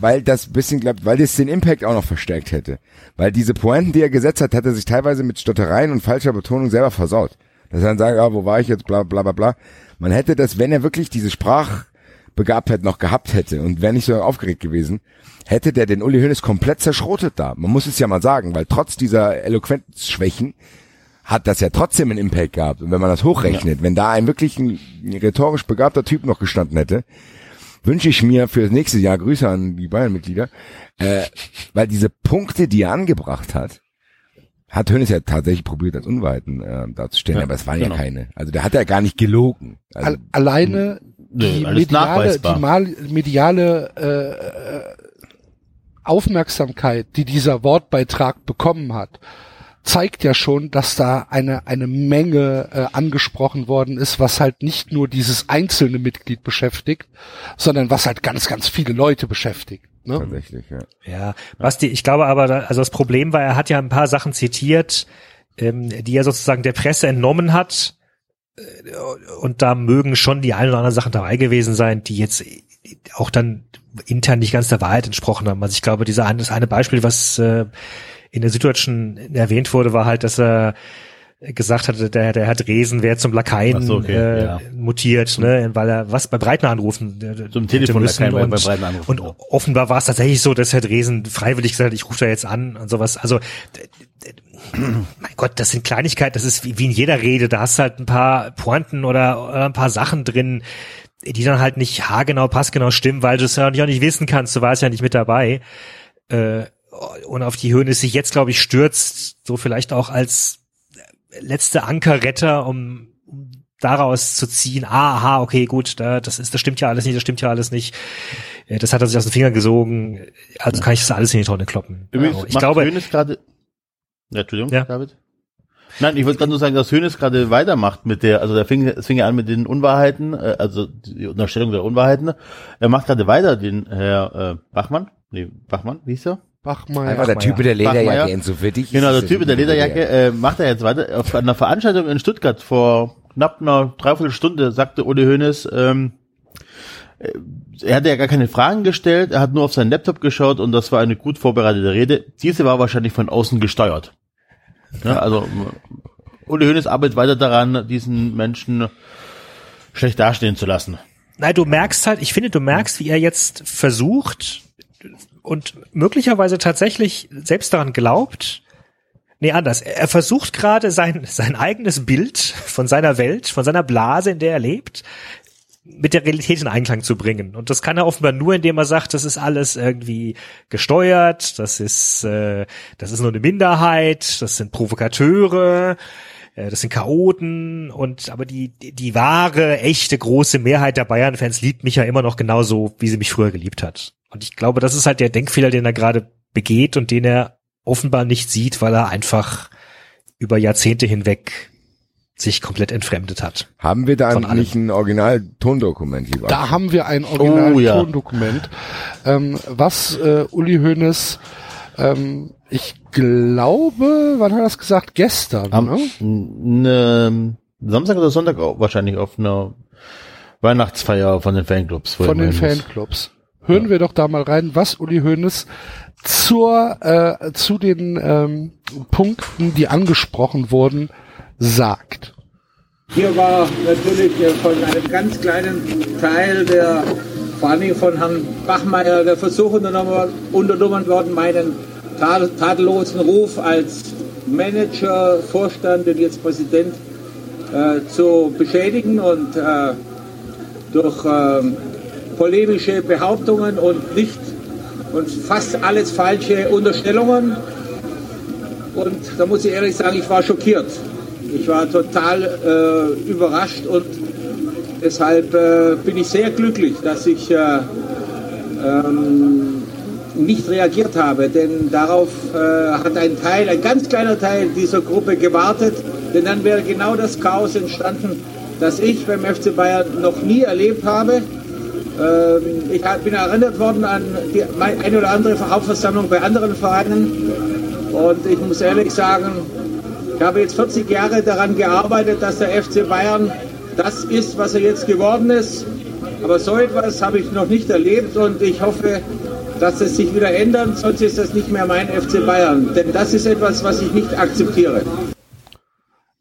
weil das bisschen glaubt, weil das den Impact auch noch verstärkt hätte. Weil diese Pointen, die er gesetzt hat, hat er sich teilweise mit Stottereien und falscher Betonung selber versaut. Dass er dann sagt, ja, wo war ich jetzt, bla bla bla bla. Man hätte das, wenn er wirklich diese Sprachbegabtheit noch gehabt hätte und wäre nicht so aufgeregt gewesen, hätte der den Uli Hoeneß komplett zerschrotet da. Man muss es ja mal sagen, weil trotz dieser Eloquenzschwächen hat das ja trotzdem einen Impact gehabt. Und wenn man das hochrechnet, wenn da ein wirklich ein rhetorisch begabter Typ noch gestanden hätte, wünsche ich mir für das nächste Jahr Grüße an die Bayern-Mitglieder, äh, weil diese Punkte, die er angebracht hat, hat Hönes ja tatsächlich probiert, als Unwahrheiten äh, darzustellen, Ja, aber es waren genau. ja keine. Also der hat ja gar nicht gelogen. Also, Al alleine Nö, die mediale, die mal, mediale äh, äh, Aufmerksamkeit, die dieser Wortbeitrag bekommen hat, zeigt ja schon, dass da eine eine Menge äh, angesprochen worden ist, was halt nicht nur dieses einzelne Mitglied beschäftigt, sondern was halt ganz ganz viele Leute beschäftigt. Ne? tatsächlich, ja. Ja, Basti, ich glaube aber, da, also das Problem war, er hat ja ein paar Sachen zitiert, ähm, die er sozusagen der Presse entnommen hat. Äh, Und da mögen schon die ein oder anderen Sachen dabei gewesen sein, die jetzt auch dann intern nicht ganz der Wahrheit entsprochen haben. Also ich glaube, dieser eine, das eine Beispiel, was äh, in der Süddeutschen erwähnt wurde, war halt, dass er gesagt hatte, der, der Herr Dresen wäre zum Lakaien so, okay, äh, ja. mutiert, ne, weil er was bei Breitner anrufen Zum Telefon müssen Lakaien bei- und, bei Breitner anrufen, und offenbar war es tatsächlich so, dass Herr Dresen freiwillig gesagt hat, ich rufe da jetzt an und sowas. Also mein Gott, das sind Kleinigkeiten, das ist wie, wie in jeder Rede, da hast du halt ein paar Pointen oder, oder ein paar Sachen drin, die dann halt nicht haargenau, passgenau stimmen, weil du es ja auch nicht wissen kannst, du warst ja nicht mit dabei. Äh, und auf die Höhen sich jetzt, glaube ich, stürzt, so vielleicht auch als letzte Ankerretter, um, um daraus zu ziehen, ah, aha, okay, gut, da, das ist, das stimmt ja alles nicht, das stimmt ja alles nicht. Das hat er sich aus den Fingern gesogen, also kann ich das alles in die Tonne kloppen. Übrigens, Also, ich glaube, Hönes gerade. Ja, Entschuldigung, Ja. David. Nein, ich wollte gerade nur sagen, dass Hönes gerade weitermacht mit der, also der fing, es fing ja an mit den Unwahrheiten, äh, also die Unterstellung der Unwahrheiten. Er macht gerade weiter den Herr äh, Bachmann, nee, Bachmann, wie hieß er? Bachmeier. Einfach der Typ mit der Bachmeier. Lederjacke in so dich. Genau, der Typ mit der Lederjacke äh, macht er jetzt weiter. Auf einer Veranstaltung in Stuttgart vor knapp einer Dreiviertelstunde sagte Uli Hoeneß, ähm, äh, er hatte ja gar keine Fragen gestellt, er hat nur auf seinen Laptop geschaut und das war eine gut vorbereitete Rede. Diese war wahrscheinlich von außen gesteuert. Ja, also Uli Hoeneß arbeitet weiter daran, diesen Menschen schlecht dastehen zu lassen. Nein, du merkst halt, ich finde, du merkst, wie er jetzt versucht und möglicherweise tatsächlich selbst daran glaubt. Nee, anders. Er versucht gerade sein, sein eigenes Bild von seiner Welt, von seiner Blase, in der er lebt, mit der Realität in Einklang zu bringen. Und das kann er offenbar nur, indem er sagt, das ist alles irgendwie gesteuert, das ist, äh, das ist nur eine Minderheit, das sind Provokateure, äh, das sind Chaoten und aber die, die, wahre, echte, große Mehrheit der Bayern-Fans liebt mich ja immer noch genauso, wie sie mich früher geliebt hat. Und ich glaube, das ist halt der Denkfehler, den er gerade begeht und den er offenbar nicht sieht, weil er einfach über Jahrzehnte hinweg sich komplett entfremdet hat. Haben wir da eigentlich ein Original-Tondokument? lieber? Da haben wir ein original Oh, ja. Ähm, was äh, Uli Hoeneß, ähm, ich glaube, wann hat er das gesagt? Gestern, Am ne? ne, Samstag oder Sonntag auch wahrscheinlich auf einer Weihnachtsfeier von den Fanclubs. Von den muss. Fanclubs. Hören wir doch da mal rein, was Uli Hoeneß zur, äh, zu den ähm, Punkten, die angesprochen wurden, sagt. Hier war natürlich äh, von einem ganz kleinen Teil der, vor Dingen von Herrn Bachmeier, der Versuch unternommen, unternommen worden, meinen ta- tadellosen Ruf als Manager, Vorstand und jetzt Präsident äh, zu beschädigen und äh, durch ähm, polemische Behauptungen und nicht und fast alles falsche Unterstellungen. Und da muss ich ehrlich sagen, ich war schockiert. Ich war total äh, überrascht und deshalb äh, bin ich sehr glücklich, dass ich äh, ähm, nicht reagiert habe, denn darauf äh, hat ein Teil, ein ganz kleiner Teil dieser Gruppe gewartet, denn dann wäre genau das Chaos entstanden, das ich beim FC Bayern noch nie erlebt habe. Ähm, ich bin erinnert worden an die eine oder andere Hauptversammlung bei anderen Vereinen und ich muss ehrlich sagen, ich habe jetzt 40 Jahre daran gearbeitet, dass der FC Bayern das ist, was er jetzt geworden ist. Aber so etwas habe ich noch nicht erlebt und ich hoffe, dass es sich wieder ändert, sonst ist das nicht mehr mein FC Bayern. Denn das ist etwas, was ich nicht akzeptiere.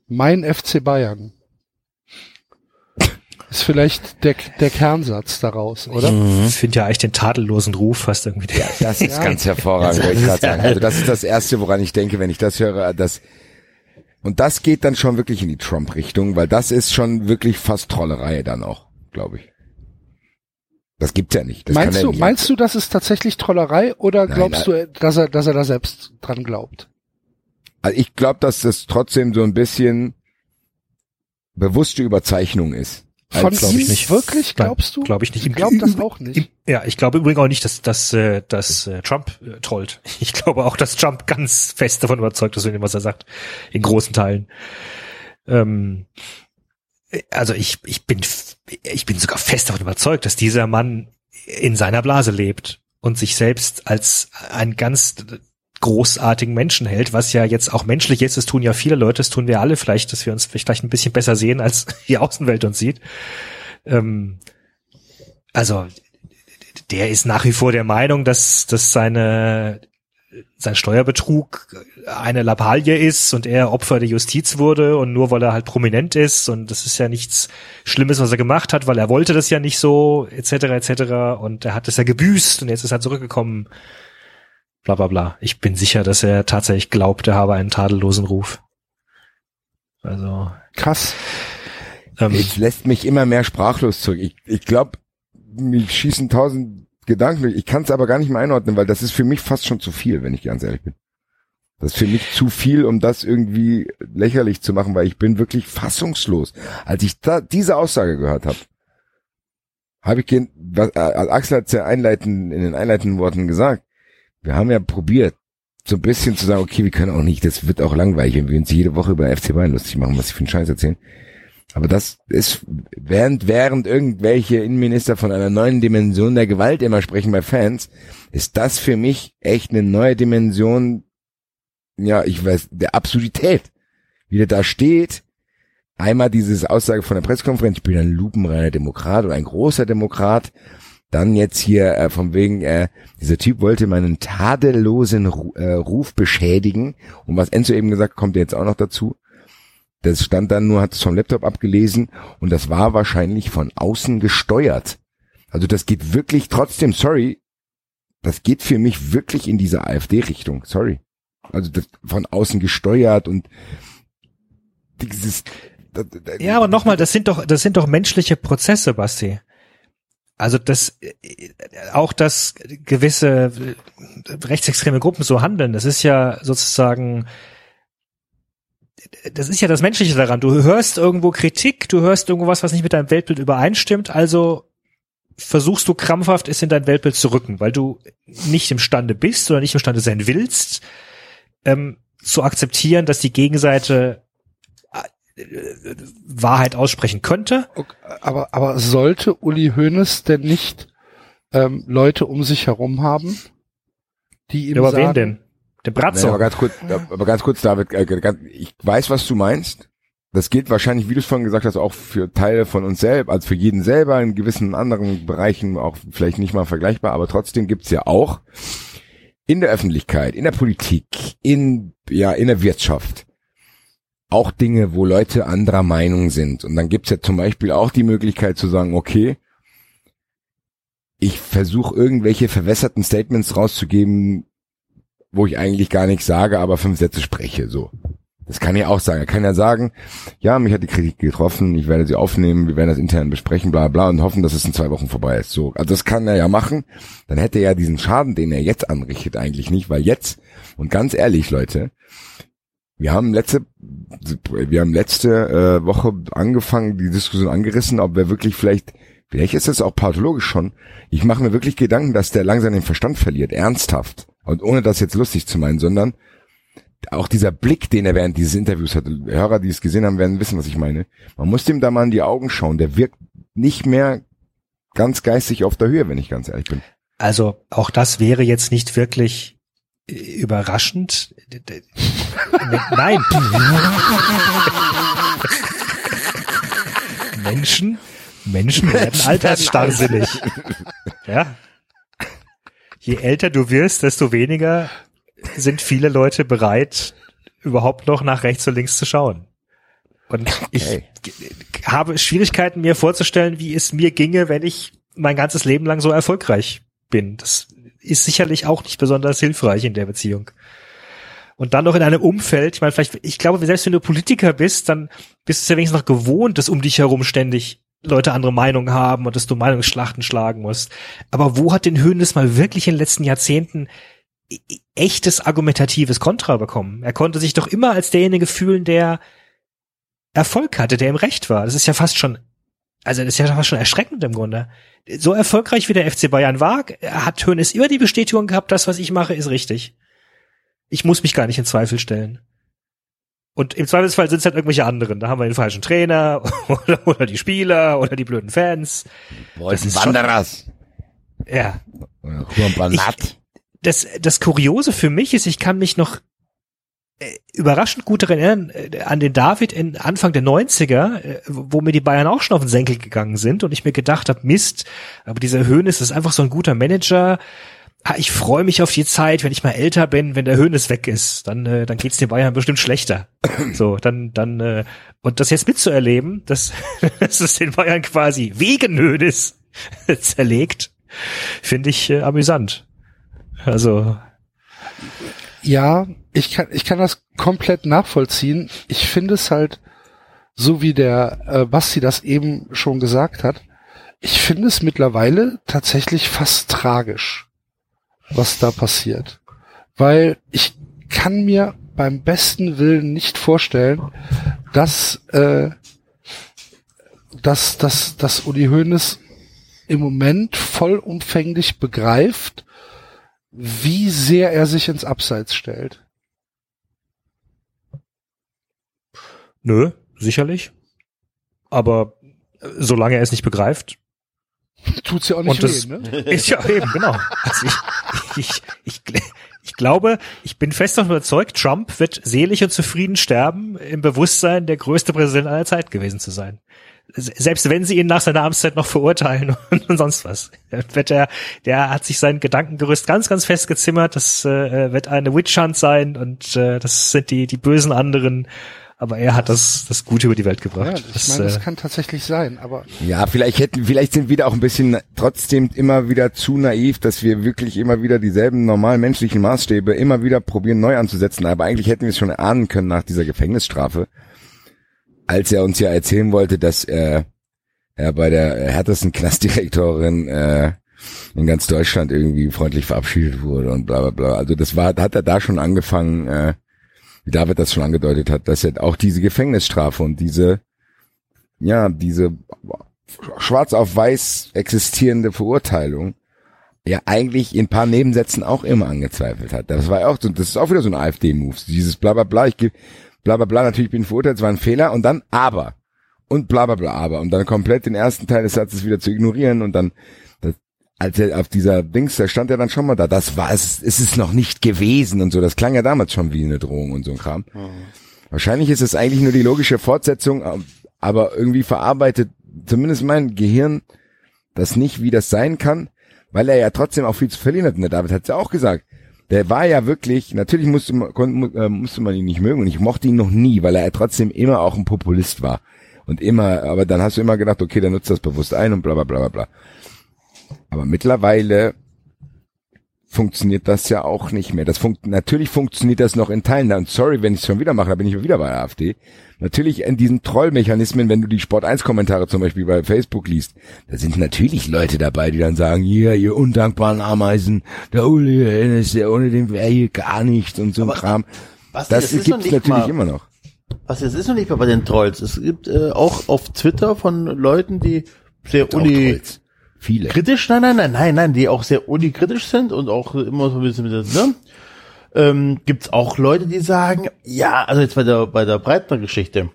Mein FC Bayern. Ist vielleicht der, der Kernsatz daraus, oder? Ich finde ja eigentlich den tadellosen Ruf fast irgendwie der, Das ist ganz hervorragend, wollte ich gerade sagen. Also das ist das Erste, woran ich denke, wenn ich das höre. Das, und das geht dann schon wirklich in die Trump-Richtung, weil das ist schon wirklich fast Trollerei dann auch, glaube ich. Das gibt's ja nicht. Das meinst kann du, ja nicht. meinst du, das ist tatsächlich Trollerei oder Nein, glaubst du, dass er, dass er da selbst dran glaubt? Also ich glaube, dass das trotzdem so ein bisschen bewusste Überzeichnung ist. Von glaub ihm ich nicht. wirklich, glaubst du? glaube ich nicht. Ich glaube das auch nicht. Im, ja, ich glaube übrigens auch nicht, dass, dass, äh, dass äh, Trump äh, trollt. Ich glaube auch, dass Trump ganz fest davon überzeugt ist, von dem, was er sagt, in großen Teilen. Ähm, äh, also ich, ich bin, ich bin sogar fest davon überzeugt, dass dieser Mann in seiner Blase lebt und sich selbst als einen ganz großartigen Menschen hält, was ja jetzt auch menschlich ist. Das tun ja viele Leute, das tun wir alle vielleicht, dass wir uns vielleicht ein bisschen besser sehen, als die Außenwelt uns sieht. Ähm, also der ist nach wie vor der Meinung, dass, dass seine sein Steuerbetrug eine Lappalie ist und er Opfer der Justiz wurde und nur weil er halt prominent ist und das ist ja nichts Schlimmes, was er gemacht hat, weil er wollte das ja nicht so, etc., etc. und er hat es ja gebüßt und jetzt ist er zurückgekommen. Bla bla bla. Ich bin sicher, dass er tatsächlich glaubt, er habe einen tadellosen Ruf. Also, Krass. ähm, Es lässt mich immer mehr sprachlos zurück. Ich, ich glaube, mich schießen tausend Gedanken durch. Ich kann es aber gar nicht mehr einordnen, weil das ist für mich fast schon zu viel, wenn ich ganz ehrlich bin. Das ist für mich zu viel, um das irgendwie lächerlich zu machen, weil ich bin wirklich fassungslos. Als ich da diese Aussage gehört habe, habe ich, gen- was, äh, Axel hat es ja einleitend, in den einleitenden Worten gesagt, wir haben ja probiert, so ein bisschen zu sagen, okay, wir können auch nicht, das wird auch langweilig, wenn wir uns jede Woche über FC Bayern lustig machen, was sie für einen Scheiß erzählen. Aber das ist, während, während irgendwelche Innenminister von einer neuen Dimension der Gewalt immer sprechen bei Fans, ist das für mich echt eine neue Dimension, ja, ich weiß, der Absurdität. Wie der da steht, einmal dieses Aussage von der Pressekonferenz, ich bin ein lupenreiner Demokrat oder ein großer Demokrat, dann jetzt hier äh, von wegen, äh, dieser Typ wollte meinen tadellosen Ru äh, Ruf beschädigen. Und was Enzo eben gesagt, kommt jetzt auch noch dazu. Das stand dann nur, hat es vom Laptop abgelesen und das war wahrscheinlich von außen gesteuert. Also das geht wirklich trotzdem, sorry, das geht für mich wirklich in diese AfD-Richtung, sorry. Also das von außen gesteuert und dieses Ja, aber nochmal, das sind doch, das sind doch menschliche Prozesse, Basti. Also das, auch dass gewisse rechtsextreme Gruppen so handeln, das ist ja sozusagen das ist ja das Menschliche daran. Du hörst irgendwo Kritik, du hörst irgendwo was, was nicht mit deinem Weltbild übereinstimmt, also versuchst du krampfhaft, es in dein Weltbild zu rücken, weil du nicht imstande bist oder nicht imstande sein willst, ähm, zu akzeptieren, dass die Gegenseite Wahrheit aussprechen könnte. Okay, aber, aber sollte Uli Hoeneß denn nicht ähm, Leute um sich herum haben, die ihm Ja, aber sagen, wen denn? Der Bratzo. Nee, aber ganz kurz, aber ganz kurz, David, äh, ganz, ich weiß, was du meinst. Das gilt wahrscheinlich, wie du es vorhin gesagt hast, auch für Teile von uns selbst, also für jeden selber in gewissen anderen Bereichen auch vielleicht nicht mal vergleichbar, aber trotzdem gibt's ja auch in der Öffentlichkeit, in der Politik, in, ja, in der Wirtschaft auch Dinge, wo Leute anderer Meinung sind. Und dann gibt's ja zum Beispiel auch die Möglichkeit zu sagen, okay, ich versuche irgendwelche verwässerten Statements rauszugeben, wo ich eigentlich gar nichts sage, aber fünf Sätze spreche, so. Das kann er auch sagen. Er kann ja sagen, ja, mich hat die Kritik getroffen, ich werde sie aufnehmen, wir werden das intern besprechen, bla bla und hoffen, dass es in zwei Wochen vorbei ist. So, also das kann er ja machen. Dann hätte er ja diesen Schaden, den er jetzt anrichtet, eigentlich nicht, weil jetzt, und ganz ehrlich, Leute, wir haben letzte, wir haben letzte äh, Woche angefangen, die Diskussion angerissen, ob wir wirklich vielleicht, vielleicht ist das auch pathologisch schon. Ich mache mir wirklich Gedanken, dass der langsam den Verstand verliert, ernsthaft. Und ohne das jetzt lustig zu meinen, sondern auch dieser Blick, den er während dieses Interviews hatte, Hörer, die es gesehen haben, werden wissen, was ich meine. Man muss dem da mal in die Augen schauen. Der wirkt nicht mehr ganz geistig auf der Höhe, wenn ich ganz ehrlich bin. Also auch das wäre jetzt nicht wirklich überraschend. Nein. Menschen, Menschen werden altersstarrsinnig. Ja. Je älter du wirst, desto weniger sind viele Leute bereit, überhaupt noch nach rechts und links zu schauen. Und ich Okay. g- habe Schwierigkeiten, mir vorzustellen, wie es mir ginge, wenn ich mein ganzes Leben lang so erfolgreich bin. Das ist sicherlich auch nicht besonders hilfreich in der Beziehung. Und dann noch in einem Umfeld, ich meine, vielleicht, ich glaube, selbst wenn du Politiker bist, dann bist du ja wenigstens noch gewohnt, dass um dich herum ständig Leute andere Meinungen haben und dass du Meinungsschlachten schlagen musst. Aber wo hat den Höhnes mal wirklich in den letzten Jahrzehnten e- echtes argumentatives Kontra bekommen? Er konnte sich doch immer als derjenige fühlen, der Erfolg hatte, der im Recht war. Das ist ja fast schon, also das ist ja schon erschreckend im Grunde. So erfolgreich wie der FC Bayern war, hat Hönes immer die Bestätigung gehabt, das, was ich mache, ist richtig. Ich muss mich gar nicht in Zweifel stellen. Und im Zweifelsfall sind es halt irgendwelche anderen. Da haben wir den falschen Trainer oder, oder die Spieler oder die blöden Fans. Das ist schon- Wanderers. Ja. Banat. Das, das Kuriose für mich ist, ich kann mich noch überraschend gut daran erinnern, äh, an den David in Anfang der 90er, äh, wo mir die Bayern auch schon auf den Senkel gegangen sind und ich mir gedacht habe, Mist, aber dieser Höhnes ist einfach so ein guter Manager. Ah, Ich freue mich auf die Zeit, wenn ich mal älter bin, wenn der Höhnes weg ist, dann äh, dann geht's den Bayern bestimmt schlechter. So, dann dann äh, und das jetzt mitzuerleben, dass, dass es den Bayern quasi wegen Höhnes zerlegt, finde ich äh, amüsant. Also Ja, ich kann, ich kann das komplett nachvollziehen. Ich finde es halt, so wie der äh, Basti das eben schon gesagt hat, ich finde es mittlerweile tatsächlich fast tragisch, was da passiert. Weil ich kann mir beim besten Willen nicht vorstellen, dass, äh, dass, dass, dass Uli Hoeneß im Moment vollumfänglich begreift, wie sehr er sich ins Abseits stellt. Nö, sicherlich. Aber äh, solange er es nicht begreift, Tut's ja auch nicht weh, ne? ist ja eben, genau. Also ich, ich, ich, ich glaube, ich bin fest davon überzeugt, Trump wird selig und zufrieden sterben, im Bewusstsein, der größte Präsident aller Zeit gewesen zu sein. Se- Selbst wenn sie ihn nach seiner Amtszeit noch verurteilen und sonst was. Wird er, der hat sich sein Gedankengerüst ganz, ganz fest gezimmert. Das äh, wird eine Witch Hunt sein und äh, das sind die, die bösen anderen. Aber er hat das, das Gute über die Welt Ja, gebracht. ich das, meine, das äh, kann tatsächlich sein, aber Ja, vielleicht hätten, vielleicht sind wir da auch ein bisschen trotzdem immer wieder zu naiv, dass wir wirklich immer wieder dieselben normalen menschlichen Maßstäbe immer wieder probieren neu anzusetzen. Aber eigentlich hätten wir es schon ahnen können nach dieser Gefängnisstrafe, als er uns ja erzählen wollte, dass er, er bei der härtesten Knastdirektorin äh, in ganz Deutschland irgendwie freundlich verabschiedet wurde und bla bla bla. Also das war, hat er da schon angefangen, äh, wie David das schon angedeutet hat, dass er auch diese Gefängnisstrafe und diese, ja, diese schwarz auf weiß existierende Verurteilung ja eigentlich in paar Nebensätzen auch immer angezweifelt hat. Das war ja auch so, das ist auch wieder so ein AfD-Move. Dieses bla bla bla, ich gebe bla bla bla, natürlich bin ich verurteilt, es war ein Fehler und dann aber und bla bla bla aber und dann komplett den ersten Teil des Satzes wieder zu ignorieren und dann das, als er auf dieser Dings, da stand er dann schon mal da, das war es, es ist noch nicht gewesen und so, das klang ja damals schon wie eine Drohung und so ein Kram. Mhm. Wahrscheinlich ist es eigentlich nur die logische Fortsetzung, aber irgendwie verarbeitet zumindest mein Gehirn das nicht, wie das sein kann, weil er ja trotzdem auch viel zu verlieren hat. Und der David hat es ja auch gesagt. Der war ja wirklich, natürlich musste man, äh, musste man ihn nicht mögen und ich mochte ihn noch nie, weil er trotzdem immer auch ein Populist war. Und immer, aber dann hast du immer gedacht, okay, der nutzt das bewusst ein und bla bla bla bla bla. Aber mittlerweile funktioniert das ja auch nicht mehr. Das funkt, natürlich funktioniert das noch in Teilen. Und sorry, wenn ich es schon wieder mache, da bin ich wieder bei der AfD. Natürlich in diesen Trollmechanismen, wenn du die Sport 1 Kommentare zum Beispiel bei Facebook liest, da sind natürlich Leute dabei, die dann sagen, hier, ihr undankbaren Ameisen, der Uli, ist ja ohne den wäre hier gar nichts und so ein Kram. Was, das, das gibt's natürlich mal, immer noch. Was jetzt ist noch nicht mal bei den Trolls. Es gibt äh, auch auf Twitter von Leuten, die sehr Uni Viele. Kritisch? Nein, nein, nein, nein, nein, die auch sehr unikritisch sind und auch immer so ein bisschen mit der, ne? Ähm, gibt's auch Leute, die sagen, ja, also jetzt bei der, bei der Breitner-Geschichte.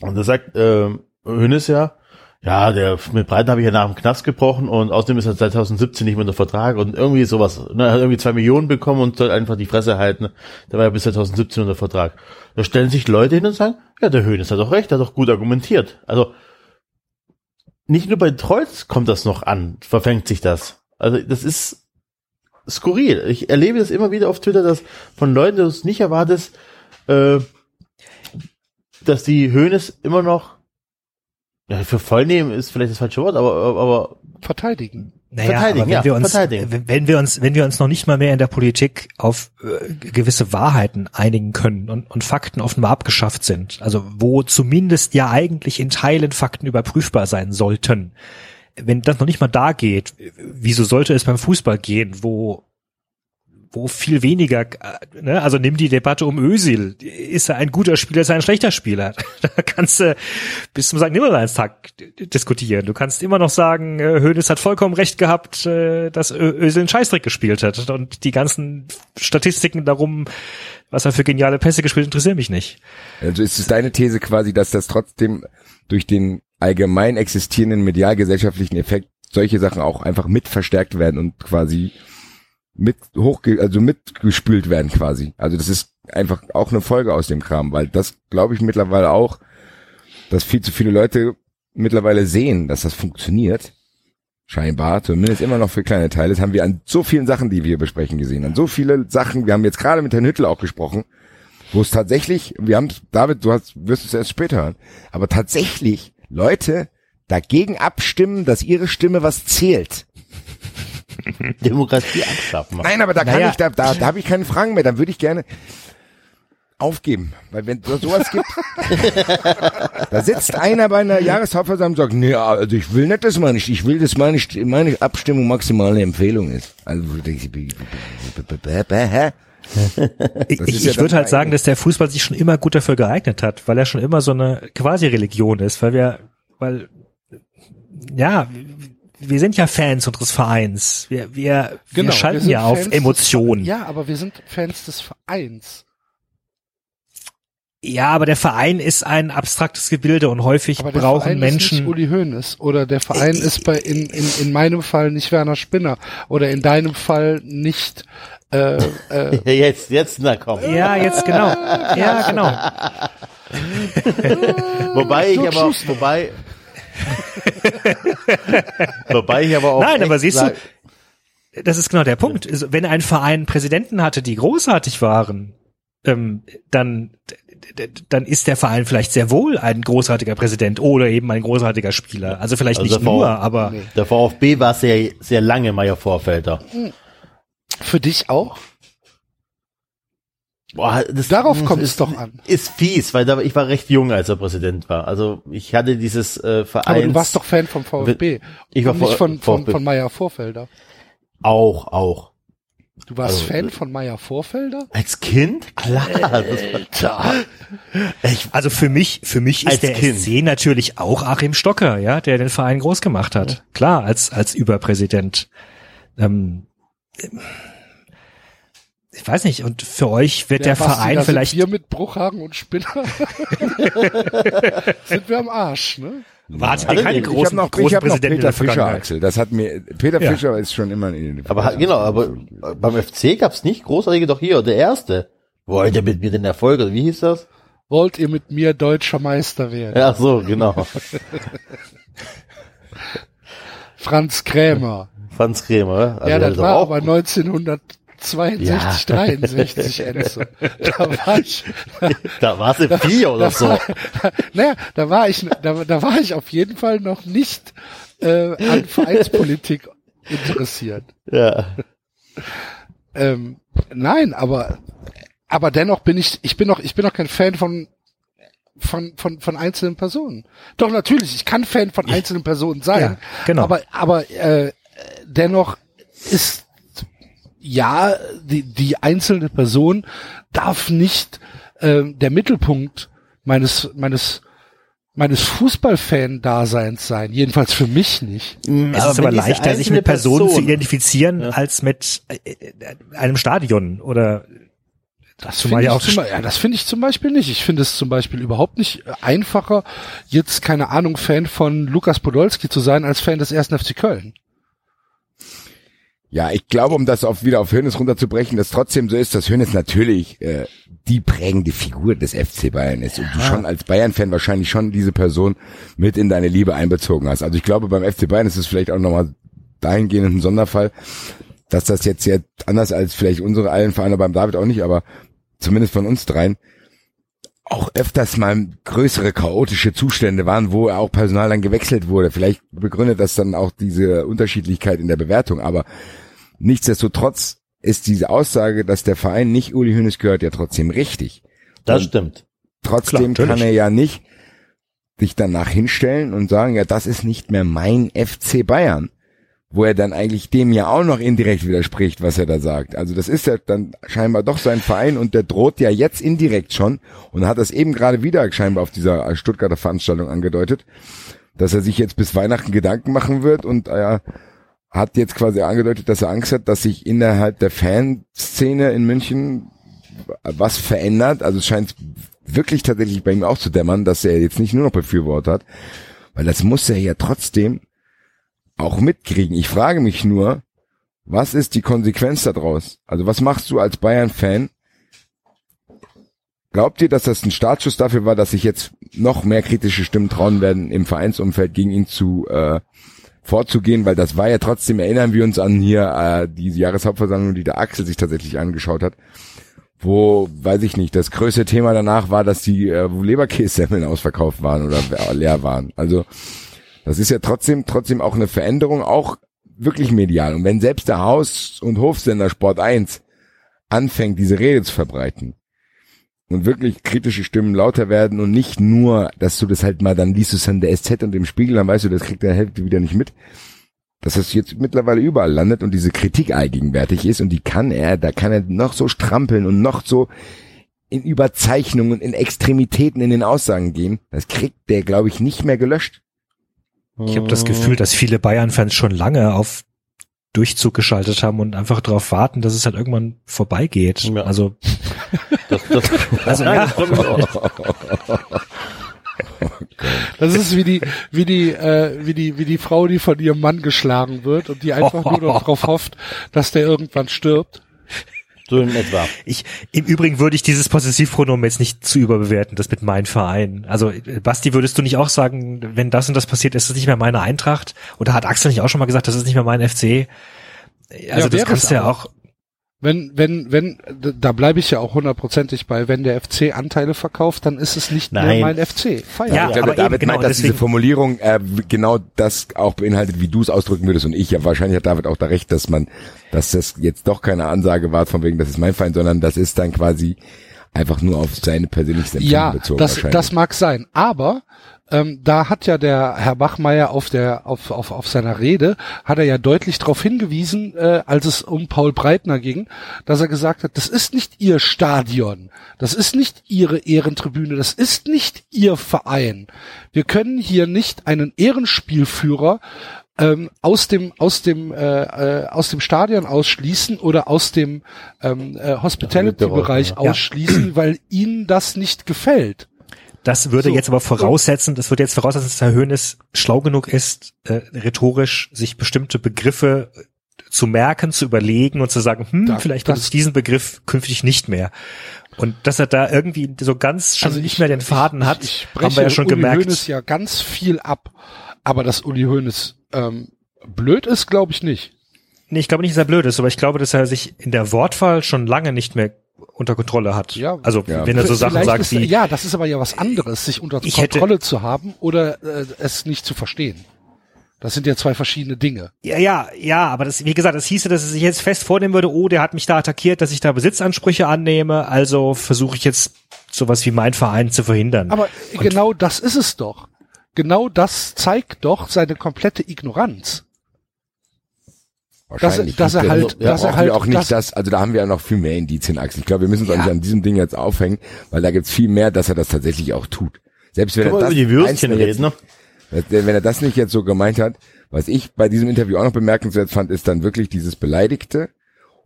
Und da sagt, äh, Hönes ja, ja, der mit Breitner habe ich ja nach dem Knast gebrochen und außerdem ist er 2017 nicht mehr unter Vertrag und irgendwie sowas. Ne, er hat irgendwie zwei Millionen bekommen und soll einfach die Fresse halten. Der war ja bis 2017 unter Vertrag. Da stellen sich Leute hin und sagen, ja, der Hönes hat doch recht, hat doch gut argumentiert. Also nicht nur bei Trolls kommt das noch an, verfängt sich das. Also das ist skurril. Ich erlebe das immer wieder auf Twitter, dass von Leuten, die du es nicht erwartest, äh, dass die Höhnes immer noch ja, für voll nehmen ist vielleicht das falsche Wort, aber, aber verteidigen. Naja, verteidigen, wenn, ja, wir uns, wenn wir uns, wenn wir uns noch nicht mal mehr in der Politik auf äh, gewisse Wahrheiten einigen können und, und Fakten offenbar abgeschafft sind, also wo zumindest ja eigentlich in Teilen Fakten überprüfbar sein sollten, wenn das noch nicht mal da geht, wieso sollte es beim Fußball gehen, wo wo viel weniger, äh, ne? also nimm die Debatte um Ösil. Ist er ein guter Spieler, ist er ein schlechter Spieler? Da kannst du bis zum St. Nimmerleinstag diskutieren. Du kannst immer noch sagen, Hönes äh, hat vollkommen recht gehabt, äh, dass Ösil einen Scheißdreck gespielt hat. Und die ganzen Statistiken darum, was er für geniale Pässe gespielt, interessieren mich nicht. Also ist es deine These quasi, dass das trotzdem durch den allgemein existierenden medialgesellschaftlichen Effekt solche Sachen auch einfach mit verstärkt werden und quasi mit hoch, also mitgespült werden quasi. Also das ist einfach auch eine Folge aus dem Kram, weil das glaube ich mittlerweile auch, dass viel zu viele Leute mittlerweile sehen, dass das funktioniert. Scheinbar, zumindest immer noch für kleine Teile. Das haben wir an so vielen Sachen, die wir besprechen, gesehen. An so viele Sachen. Wir haben jetzt gerade mit Herrn Hüttel auch gesprochen, wo es tatsächlich, wir haben, David, du hast, wirst es erst später hören, aber tatsächlich Leute dagegen abstimmen, dass ihre Stimme was zählt. Demokratie abschaffen. Nein, aber da kann naja. ich, da, da, da habe ich keine Fragen mehr. Dann würde ich gerne aufgeben. Weil wenn es sowas gibt, da sitzt einer bei einer Jahreshauptversammlung und sagt, nee, also ich will nicht das meine ich, ich will, dass meine, meine Abstimmung maximale Empfehlung ist. Also ich, ich, ich würde halt sagen, dass der Fußball sich schon immer gut dafür geeignet hat, weil er schon immer so eine Quasi-Religion ist, weil wir, weil, ja, wir sind ja Fans unseres Vereins. Wir, wir, genau, wir schalten wir ja auf Fans Emotionen. ja, aber wir sind Fans des Vereins. Ja, aber der Verein ist ein abstraktes Gebilde und häufig aber brauchen Verein Menschen. Ist nicht Uli Hoeneß oder der Verein äh, ist bei in, in, in meinem Fall nicht Werner Spinner oder in deinem Fall nicht äh, äh, jetzt jetzt na komm. Ja, jetzt genau. Ja, genau. wobei ich aber wobei Wobei ich aber auch. Nein, aber siehst du, das ist genau der Punkt. Wenn ein Verein Präsidenten hatte, die großartig waren, ähm, dann, dann ist der Verein vielleicht sehr wohl ein großartiger Präsident oder eben ein großartiger Spieler. Also vielleicht also nicht nur, aber. Der VfB war sehr, sehr lange Meier Vorfelder. Für dich auch? Boah, das, Darauf kommt es doch an. Ist fies, weil da, ich war recht jung, als er Präsident war. Also ich hatte dieses äh, Verein. Aber du warst doch Fan vom VfB. Ich war nicht von, von, von Meier Vorfelder. Auch, auch. Du warst Also, Fan von Meier Vorfelder? Als Kind? Klar. War, ich, Also für mich, für mich Als ist der Kind. SC natürlich auch Achim Stocker, ja, der den Verein groß gemacht hat. Klar, als, als Überpräsident. Ähm, ich weiß nicht, und für euch wird der, Basti, Verein da vielleicht, Sind wir mit Bruchhagen und Spinner sind wir am Arsch, ne? warte, Hatte keine den- Ich habe großen, noch, großen ich hab noch Peter der Fischer. Axel. Das hat mir, Peter Ja. Fischer ist schon immer in aber genau, aber beim FC gab's nicht großartige, doch hier, der erste. Wollt ihr mit mir den Erfolg, oder wie hieß das? Wollt ihr mit mir deutscher Meister werden? Ja, so, genau. Franz Krämer. Franz Krämer. Also ja, das war auch- aber 1962, Ja. 63, Enzo. Da war ich, Da war's im vier oder so. naja, da war ich, da, da war ich auf jeden Fall noch nicht äh, an Vereinspolitik interessiert. Ja. Ähm, nein, aber aber dennoch bin ich, ich bin noch, ich bin noch kein Fan von von von von einzelnen Personen. Doch natürlich, ich kann Fan von einzelnen Personen sein. Ja, genau. Aber aber äh, dennoch ist ja die die einzelne Person darf nicht äh, der Mittelpunkt meines meines meines Fußballfan-Daseins sein. Jedenfalls für mich nicht. Es ist aber wenn diese leichter, sich mit Personen zu Person- identifizieren, als mit äh, einem Stadion oder Das Zumal finde ja ich, zum, ja, das finde ich zum Beispiel nicht. Ich finde es zum Beispiel überhaupt nicht äh, einfacher, jetzt keine Ahnung Fan von Lukas Podolski zu sein als Fan des ersten FC Köln. Ja, ich glaube, um das auf, wieder auf Hönes runterzubrechen, dass trotzdem so ist, dass Hönes natürlich äh, die prägende Figur des FC Bayern ist und du schon als Bayern-Fan wahrscheinlich schon diese Person mit in deine Liebe einbezogen hast. Also ich glaube, beim FC Bayern ist es vielleicht auch nochmal dahingehend ein Sonderfall, dass das jetzt sehr anders als vielleicht unsere allen Vereine beim David auch nicht, aber zumindest von uns dreien, auch öfters mal größere chaotische Zustände waren, wo auch Personal dann gewechselt wurde. Vielleicht begründet das dann auch diese Unterschiedlichkeit in der Bewertung, aber nichtsdestotrotz ist diese Aussage, dass der Verein nicht Uli Hoeneß gehört, ja trotzdem richtig. Das Und stimmt. Trotzdem Klar, kann er ja nicht sich danach hinstellen und sagen, ja, das ist nicht mehr mein FC Bayern. Wo er dann eigentlich dem ja auch noch indirekt widerspricht, was er da sagt. Also das ist ja dann scheinbar doch sein Verein und der droht ja jetzt indirekt schon und hat das eben gerade wieder scheinbar auf dieser Stuttgarter Veranstaltung angedeutet, dass er sich jetzt bis Weihnachten Gedanken machen wird und er hat jetzt quasi angedeutet, dass er Angst hat, dass sich innerhalb der Fanszene in München was verändert. Also es scheint wirklich tatsächlich bei ihm auch zu dämmern, dass er jetzt nicht nur noch Befürworter hat, weil das muss er ja trotzdem auch mitkriegen. Ich frage mich nur, was ist die Konsequenz daraus? Also was machst du als Bayern-Fan? Glaubt ihr, dass das ein Startschuss dafür war, dass sich jetzt noch mehr kritische Stimmen trauen werden, im Vereinsumfeld gegen ihn zu äh, vorzugehen? Weil das war ja trotzdem, erinnern wir uns an hier äh, diese Jahreshauptversammlung, die der Axel sich tatsächlich angeschaut hat, wo, weiß ich nicht, das größte Thema danach war, dass die äh, Leberkässemmeln ausverkauft waren oder leer waren. Also das ist ja trotzdem, trotzdem auch eine Veränderung, auch wirklich medial. Und wenn selbst der Haus- und Hofsender Sport 1 anfängt, diese Rede zu verbreiten und wirklich kritische Stimmen lauter werden und nicht nur, dass du das halt mal, dann liest du es an der SZ und im Spiegel, dann weißt du, das kriegt der Hälfte wieder nicht mit, dass das jetzt mittlerweile überall landet und diese Kritik allgegenwärtig ist und die kann er, da kann er noch so strampeln und noch so in Überzeichnungen, in Extremitäten in den Aussagen gehen, das kriegt der, glaube ich, nicht mehr gelöscht. Ich habe das Gefühl, dass viele Bayern-Fans schon lange auf Durchzug geschaltet haben und einfach darauf warten, dass es halt irgendwann vorbeigeht. Ja. Also, Das, das, also ja. Das ist wie die, wie die, äh, wie die, wie die Frau, die von ihrem Mann geschlagen wird und die einfach nur darauf hofft, dass der irgendwann stirbt. So in etwa. ich, im Übrigen würde ich dieses Possessivpronomen jetzt nicht zu überbewerten, das mit mein Verein. Also, äh, Basti, würdest du nicht auch sagen, wenn das und das passiert, ist das nicht mehr meine Eintracht? Oder hat Axel nicht auch schon mal gesagt, das ist nicht mehr mein FC? Also, das wäre kannst es du ja auch. Wenn, wenn, wenn, da bleibe ich ja auch hundertprozentig bei, wenn der FC Anteile verkauft, dann ist es nicht mehr Nein. mein FC. Feierabend. Ja, ich glaube, aber David eben, genau, meint, dass deswegen- diese Formulierung äh, genau das auch beinhaltet, wie du es ausdrücken würdest und ich. Ja, wahrscheinlich hat David auch da recht, dass man, dass das jetzt doch keine Ansage war von wegen, das ist mein Feind, sondern das ist dann quasi einfach nur auf seine persönliches Empfinden Ja, bezogen. das, wahrscheinlich. das mag sein. Aber ähm, da hat ja der Herr Bachmeier auf der auf, auf, auf seiner Rede hat er ja deutlich darauf hingewiesen, äh, als es um Paul Breitner ging, dass er gesagt hat, das ist nicht ihr Stadion, das ist nicht ihre Ehrentribüne, das ist nicht ihr Verein. Wir können hier nicht einen Ehrenspielführer ähm, aus dem aus dem äh, äh, aus dem Stadion ausschließen oder aus dem ähm, äh, Hospitality-Bereich Ja. ausschließen, weil ihnen das nicht gefällt. Das würde So, jetzt aber voraussetzen, das würde jetzt voraussetzen, dass Herr Höhnes schlau genug ist, äh, rhetorisch sich bestimmte Begriffe äh, zu merken, zu überlegen und zu sagen, hm, Da- vielleicht benutze ich diesen Begriff künftig nicht mehr. Und dass er da irgendwie so ganz schon Also nicht mehr den Faden hat, ich, ich haben wir ja schon Uli gemerkt. Hoeneß ja ganz viel ab, aber dass Uli Hoeneß ähm, blöd ist, glaube ich nicht. Nee, ich glaube nicht, dass er blöd ist, aber ich glaube, dass er sich in der Wortwahl schon lange nicht mehr unter Kontrolle hat. Ja. also Ja. wenn er so Sachen Vielleicht sagt ist, wie, ja, das ist aber ja was anderes, sich unter Ich hätte- Kontrolle zu haben oder äh, es nicht zu verstehen. Das sind ja zwei verschiedene Dinge. ja, ja, ja, aber das, wie gesagt, das hieße, dass er sich jetzt fest vornehmen würde, oh, der hat mich da attackiert, dass ich da Besitzansprüche annehme, also versuche ich jetzt sowas wie mein Verein zu verhindern. Aber genau das ist es doch. Genau das zeigt doch seine komplette Ignoranz. Wahrscheinlich. dass er nicht. halt- da dass er brauchen halt wir auch nicht das- das, also da haben wir ja noch viel mehr Indizien, Axel. Ich glaube, wir müssen uns auch Ja. nicht an diesem Ding jetzt aufhängen, weil da gibt's viel mehr, dass er das tatsächlich auch tut. Selbst wenn Können er das über die Würstchen reden, ne? wenn er das nicht jetzt so gemeint hat, was ich bei diesem Interview auch noch bemerkenswert fand, ist dann wirklich dieses Beleidigte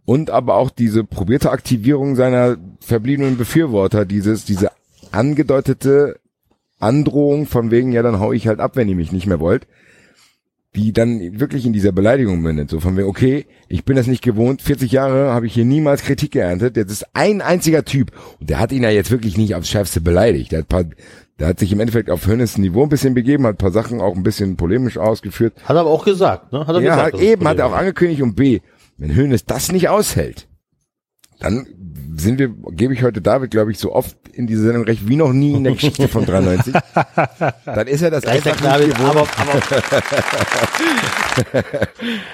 und aber auch diese probierte Aktivierung seiner verbliebenen Befürworter, dieses, diese angedeutete Androhung von wegen, ja, dann hau ich halt ab, wenn ihr mich nicht mehr wollt, die dann wirklich in dieser Beleidigung mündet. So von wegen, okay, ich bin das nicht gewohnt, 40 Jahre habe ich hier niemals Kritik geerntet, jetzt ist ein einziger Typ und der hat ihn ja jetzt wirklich nicht aufs Schärfste beleidigt. Der hat, paar, der hat sich im Endeffekt auf Hönes Niveau ein bisschen begeben, hat ein paar Sachen auch ein bisschen polemisch ausgeführt. Hat er aber auch gesagt, ne? Hat er Ja, gesagt. hat, eben hat er auch angekündigt und B, wenn Hönes das nicht aushält, dann sind wir, gebe ich heute David, glaube ich, so oft in dieser Sendung recht wie noch nie in der Geschichte von 93. dann ist er das Da ist der einfach nicht aber, aber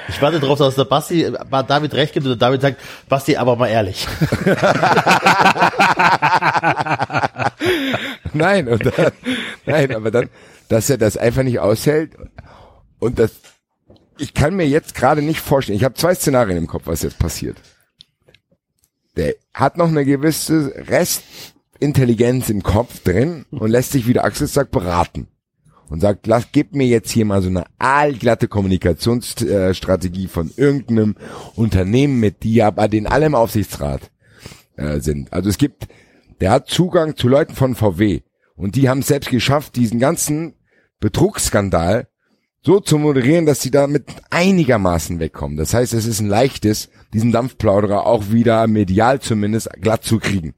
ich warte drauf, dass der Basti David recht gibt und der David sagt, Basti, aber mal ehrlich. Nein, und dann, nein, aber dann, dass er das einfach nicht aushält und das, ich kann mir jetzt gerade nicht vorstellen, ich habe zwei Szenarien im Kopf, was jetzt passiert. Der hat noch eine gewisse Restintelligenz im Kopf drin und lässt sich, wie der Axel sagt, beraten. Und sagt, lass, gib mir jetzt hier mal so eine aalglatte Kommunikationsstrategie von irgendeinem Unternehmen mit, die ja bei den alle im Aufsichtsrat äh, sind. Also es gibt, der hat Zugang zu Leuten von VW und die haben es selbst geschafft, diesen ganzen Betrugsskandal so zu moderieren, dass sie damit einigermaßen wegkommen. Das heißt, es ist ein leichtes, diesen Dampfplauderer auch wieder medial zumindest glatt zu kriegen.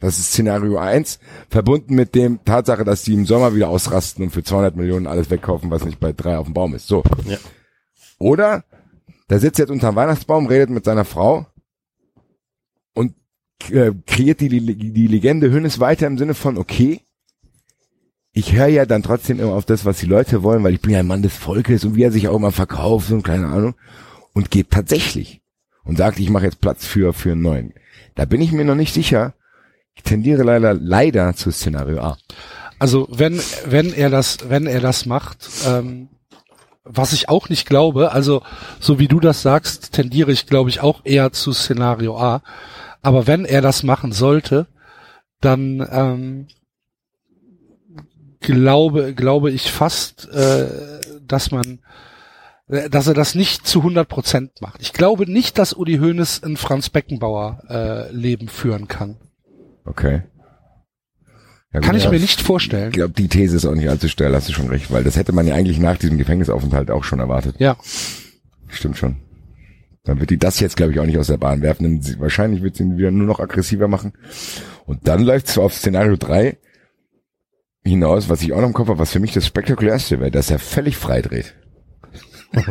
Das ist Szenario eins, verbunden mit dem Tatsache, dass die im Sommer wieder ausrasten und für 200 Millionen alles wegkaufen, was nicht bei drei auf dem Baum ist. So. Ja. Oder der sitzt jetzt unterm Weihnachtsbaum, redet mit seiner Frau und äh, kreiert die, die, die Legende Hönes weiter im Sinne von, okay, ich höre ja dann trotzdem immer auf das, was die Leute wollen, weil ich bin ja ein Mann des Volkes und wie er sich auch immer verkauft und keine Ahnung und geht tatsächlich und sagt, ich mache jetzt Platz für für einen neuen. Da bin ich mir noch nicht sicher. Ich tendiere leider leider zu Szenario A. Also wenn wenn er das wenn er das macht, ähm, was ich auch nicht glaube, also so wie du das sagst, tendiere ich glaube ich auch eher zu Szenario A. Aber wenn er das machen sollte, dann ähm, glaube glaube ich fast, äh, dass man äh, dass er das nicht zu 100 Prozent macht. Ich glaube nicht, dass Uli Hoeneß ein Franz Beckenbauer äh, Leben führen kann. Okay. Ja, Kann ich mir nicht vorstellen. Ich glaube, die These ist auch nicht allzu steil, hast du schon recht, weil das hätte man ja eigentlich nach diesem Gefängnisaufenthalt auch schon erwartet. Ja. Stimmt schon. Dann wird die das jetzt, glaube ich, auch nicht aus der Bahn werfen. Denn sie, wahrscheinlich wird sie ihn wieder nur noch aggressiver machen. Und dann läuft es auf Szenario 3 hinaus, was ich auch noch im Kopf habe, was für mich das spektakulärste wäre, dass er völlig frei dreht.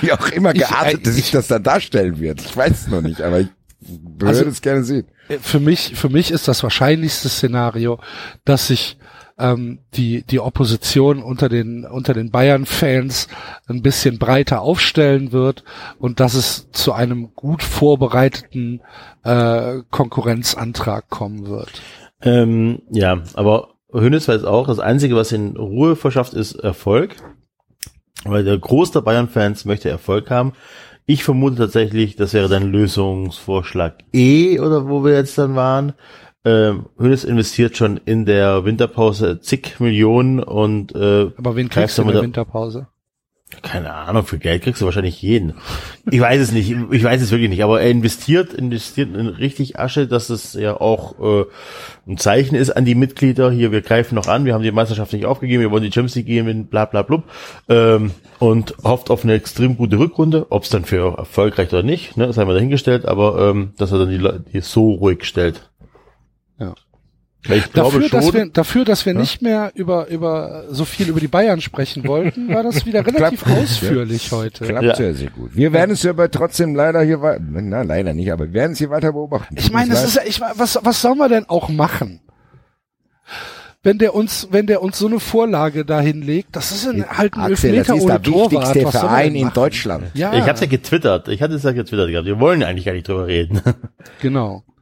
Wie auch immer Ich- geartet äh, sich das da darstellen wird. Ich weiß es noch nicht, aber ich würde Also- es gerne sehen. für mich, für mich ist das wahrscheinlichste Szenario, dass sich ähm, die die Opposition unter den unter den Bayern-Fans ein bisschen breiter aufstellen wird und dass es zu einem gut vorbereiteten äh, Konkurrenzantrag kommen wird. Ähm, ja, aber Hönes weiß auch, das Einzige, was ihn Ruhe verschafft, ist Erfolg. Weil der Groß der Bayern-Fans möchte Erfolg haben. Ich vermute tatsächlich, das wäre dann Lösungsvorschlag E oder wo wir jetzt dann waren. Ähm, Hönes investiert schon in der Winterpause zig Millionen und äh, Aber wen kriegst du in der Winterpause? keine Ahnung, für Geld kriegst du wahrscheinlich jeden. Ich weiß es nicht, ich weiß es wirklich nicht, aber er investiert, investiert in richtig Asche, dass es ja auch äh, ein Zeichen ist an die Mitglieder. Hier, wir greifen noch an, wir haben die Meisterschaft nicht aufgegeben, wir wollen die Champions League geben, bla bla blub. Ähm, und hofft auf eine extrem gute Rückrunde, ob es dann für erfolgreich oder nicht, ne, das haben wir dahingestellt, aber ähm, dass er dann die, Leute so ruhig stellt. Ja. Weil ich glaube Dafür, schon, dass wir, dafür, dass wir Ja? nicht mehr über, über so viel über die Bayern sprechen wollten, war das wieder relativ Klappt ausführlich heute. Klappt Ja. sehr, sehr gut. Wir werden es ja aber trotzdem leider hier weiter, na, leider nicht, aber wir werden es hier weiter beobachten. Ich meine, das ist ja, ich, was, was soll man denn auch machen? Wenn der uns, wenn der uns so eine Vorlage da hinlegt, das ist ein, halt ein Axel, das Elfmeter ist ohne der Torwart. wichtigste Verein in? Deutschland. Ja, ich hab's ja getwittert, ich hatte es ja getwittert gehabt, wir wollen eigentlich gar nicht drüber reden. genau.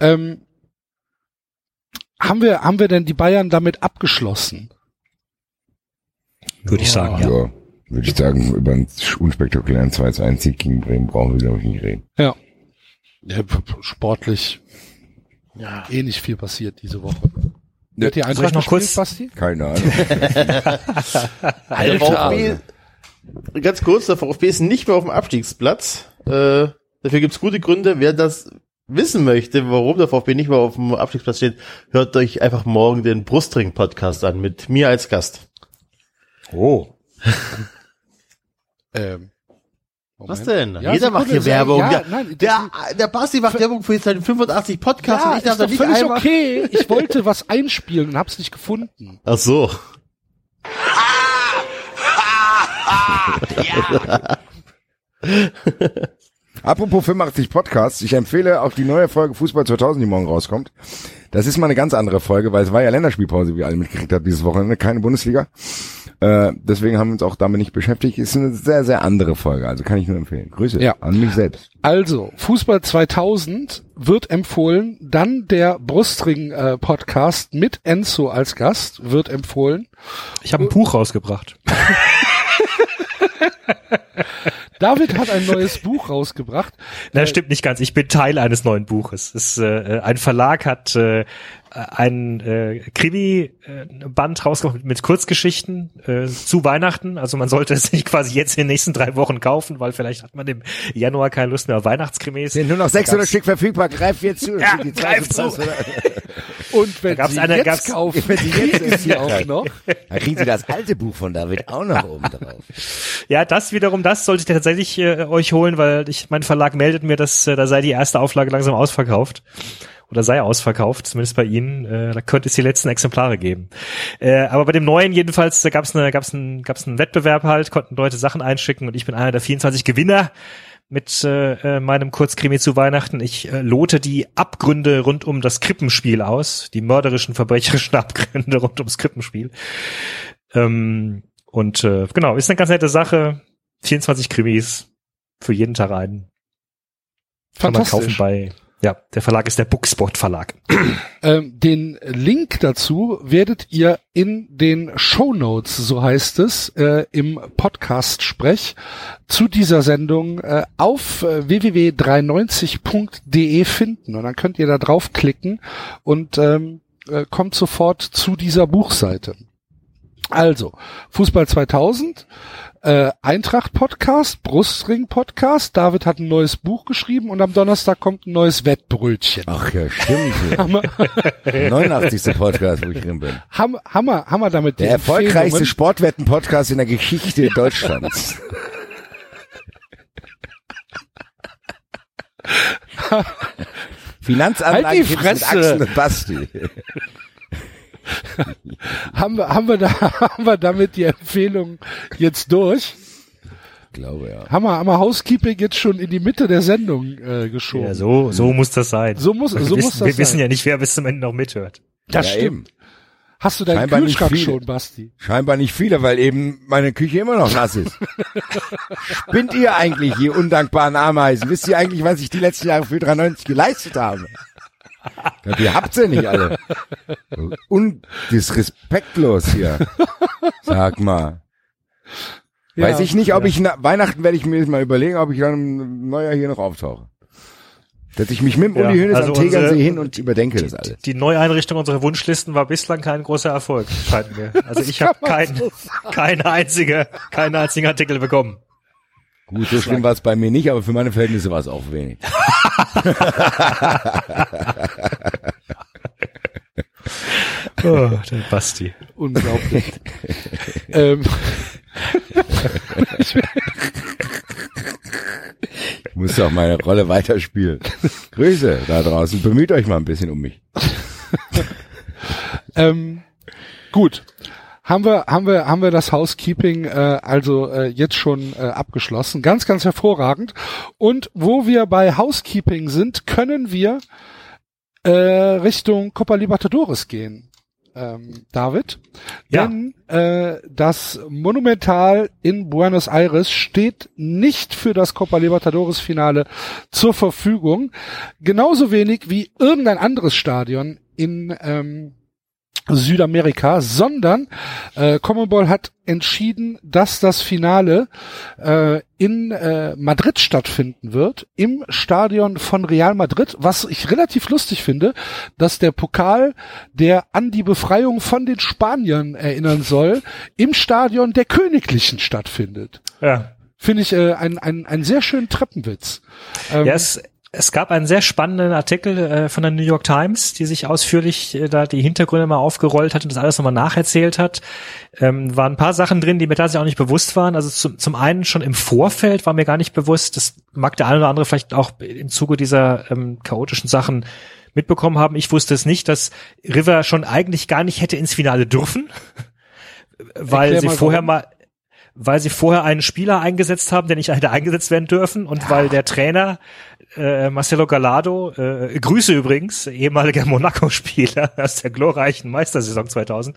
Ähm, haben wir, haben wir denn die Bayern damit abgeschlossen? Würde ich sagen, Ja, ja. würde ich sagen, über einen unspektakulären 2-1-Sieg gegen Bremen brauchen wir, glaube ich, nicht reden. Ja. ja sportlich Ja. eh nicht viel passiert diese Woche. Wird die Soll ich Eintracht noch gespielt, kurz- Basti? Keine Ahnung. Der VfB, ganz kurz, der VfB ist nicht mehr auf dem Abstiegsplatz. Äh, dafür gibt's gute Gründe. Wer das wissen möchte, warum der VfB nicht mehr auf dem Abstiegsplatz steht, hört euch einfach morgen den Brustring-Podcast an mit mir als Gast. Oh. Ähm, Was Moment. denn? Ja, Jeder macht hier Werbung. ja, der, nein, der, der Basti macht Werbung für seine 85 Podcasts Ja, und ich darf ist da doch nicht völlig einfach... okay. Ich wollte was einspielen und hab's nicht gefunden. Ach so. Apropos 85 Podcasts, ich empfehle auch die neue Folge Fußball 2000, die morgen rauskommt. Das ist mal eine ganz andere Folge, weil es war ja Länderspielpause, wie ihr alle mitgekriegt habt dieses Wochenende, keine Bundesliga. Äh, deswegen haben wir uns auch damit nicht beschäftigt. Ist eine sehr, sehr andere Folge, also kann ich nur empfehlen. Grüße Ja. an mich selbst. Also, Fußball 2000 wird empfohlen, dann der Brustring-Podcast mit Enzo als Gast wird empfohlen. Ich habe ein Buch rausgebracht. David hat ein neues Buch rausgebracht. Na, stimmt nicht ganz. Ich bin Teil eines neuen Buches. Es, äh, ein Verlag hat äh, ein äh, Krimi-Band rausgebracht mit, mit Kurzgeschichten äh, zu Weihnachten. Also man sollte es nicht quasi jetzt in den nächsten drei Wochen kaufen, weil vielleicht hat man im Januar keine Lust mehr auf Weihnachtskrimis. Sind nur noch 600 Stück verfügbar, greif jetzt zu. Ja, Die greif zweite zu. Preis? Und wenn Sie eine- jetzt gab's- kaufen, wenn Sie jetzt kriegen Sie auch noch. Dann kriegen Sie das alte Buch von David auch noch oben drauf. Ja, das wiederum, das solltet ihr tatsächlich äh, euch holen, weil ich, mein Verlag meldet mir, dass äh, da sei die erste Auflage langsam ausverkauft. Oder sei ausverkauft, zumindest bei Ihnen. Äh, da könnte es die letzten Exemplare geben. Äh, aber bei dem neuen jedenfalls, da gab es eine, gab's einen, gab's einen Wettbewerb halt, konnten Leute Sachen einschicken und ich bin einer der 24 Gewinner mit äh, äh, meinem Kurzkrimi zu Weihnachten. Ich äh, lote die Abgründe rund um das Krippenspiel aus, die mörderischen, verbrecherischen Abgründe rund ums Krippenspiel. Ähm, und äh, genau, ist eine ganz nette Sache. 24 Krimis für jeden Tag einen. Kann man kaufen bei, ja, der Verlag ist der Bookspot Verlag. Ähm, den Link dazu werdet ihr in den Show Notes, so heißt es, äh, im Podcast-Sprech zu dieser Sendung äh, auf äh, www.390.de finden. Und dann könnt ihr da draufklicken und ähm, äh, kommt sofort zu dieser Buchseite. Also, Fußball 2000, äh, Eintracht Podcast, Brustring Podcast. David hat ein neues Buch geschrieben und am Donnerstag kommt ein neues Wettbrötchen. Ach ja, stimmt. Hammer, 89. Podcast, wo ich drin bin. Hammer, Hammer, Hammer damit. die Der erfolgreichste. Sportwetten-Podcast in der Geschichte Deutschlands. Finanzanlagen Halt die Tipps mit Fresse. Axel und Basti. haben wir, haben wir da, haben wir damit die Empfehlung jetzt durch? Ich glaube, ja. Haben wir, haben wir Housekeeping jetzt schon in die Mitte der Sendung äh, geschoben? Ja, so, so muss das sein. So muss, wir so wissen, muss das wir wissen sein. ja nicht, wer bis zum Ende noch mithört. Das Ja, stimmt. eben. Hast du deinen Scheinbar nicht Kühlschrank viele. schon, Basti? Scheinbar nicht viele, weil eben meine Küche immer noch nass ist. Spinnt ihr eigentlich, ihr undankbaren Ameisen? Wisst ihr eigentlich, was ich die letzten Jahre für 93 geleistet habe? Ja, Ihr habt's ja nicht alle. Und disrespektlos hier. Sag mal. Weiß Ja. ich nicht, ob ich na, Weihnachten werde ich mir jetzt mal überlegen, ob ich dann im Neujahr hier noch auftauche. Setze ich mich mit dem Ja, Uli Hoeneß also am Tegernsee unsere- hin und überdenke das alles. Die Neueinrichtung unserer Wunschlisten war bislang kein großer Erfolg, scheint mir. Also ich habe kein, keine einzige, keinen einzigen Artikel bekommen. Gut, so schlimm war es bei mir nicht, aber für meine Verhältnisse war es auch wenig. Oh, der Basti. Unglaublich. ähm, Ich muss auch meine Rolle weiterspielen. Grüße da draußen. Bemüht euch mal ein bisschen um mich. ähm, gut. Haben wir, haben wir, haben wir das Housekeeping äh, also äh, jetzt schon äh, abgeschlossen. Ganz, ganz hervorragend. Und wo wir bei Housekeeping sind, können wir äh, Richtung Copa Libertadores gehen. Ähm, David, Ja. denn äh, das Monumental in Buenos Aires steht nicht für das Copa Libertadores Finale zur Verfügung, genauso wenig wie irgendein anderes Stadion in ähm, Südamerika, sondern äh, Commonball hat entschieden, dass das Finale äh, in äh, Madrid stattfinden wird, im Stadion von Real Madrid, was ich relativ lustig finde, dass der Pokal, der an die Befreiung von den Spaniern erinnern soll, im Stadion der Königlichen stattfindet. Ja. Finde ich äh, ein, ein, ein sehr schönen Treppenwitz. Ähm, Ja, es, es gab einen sehr spannenden Artikel äh, von der New York Times, die sich ausführlich äh, da die Hintergründe mal aufgerollt hat und das alles nochmal nacherzählt hat. Ähm, waren ein paar Sachen drin, die mir tatsächlich auch nicht bewusst waren. Also zum, zum einen schon im Vorfeld war mir gar nicht bewusst, das mag der eine oder andere vielleicht auch im Zuge dieser ähm, chaotischen Sachen mitbekommen haben. Ich wusste es nicht, dass River schon eigentlich gar nicht hätte ins Finale dürfen, weil sie vorher warum. mal weil sie vorher einen Spieler eingesetzt haben, der nicht hätte eingesetzt werden dürfen und weil der Trainer äh, Marcelo Gallardo, äh, Grüße übrigens, ehemaliger Monaco-Spieler aus der glorreichen Meistersaison 2000,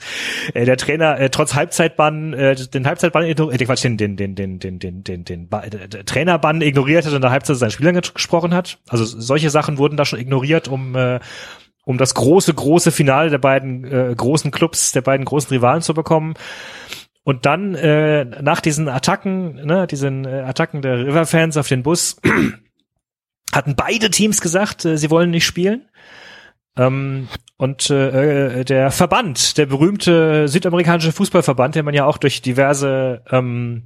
äh, der Trainer äh, trotz Halbzeitbann, äh, den Halbzeitbann, äh, Quatsch, den, den, den, den, den, den, den, den äh, Trainerbann ignoriert hat und in der Halbzeit seinen Spielern ges- gesprochen hat. Also solche Sachen wurden da schon ignoriert, um äh, um das große, große Finale der beiden äh, großen Clubs, der beiden großen Rivalen zu bekommen. Und dann äh, nach diesen Attacken, ne, diesen äh, Attacken der River-Fans auf den Bus, hatten beide Teams gesagt, äh, sie wollen nicht spielen. Ähm, und äh, äh, der Verband, der berühmte südamerikanische Fußballverband, den man ja auch durch diverse ähm,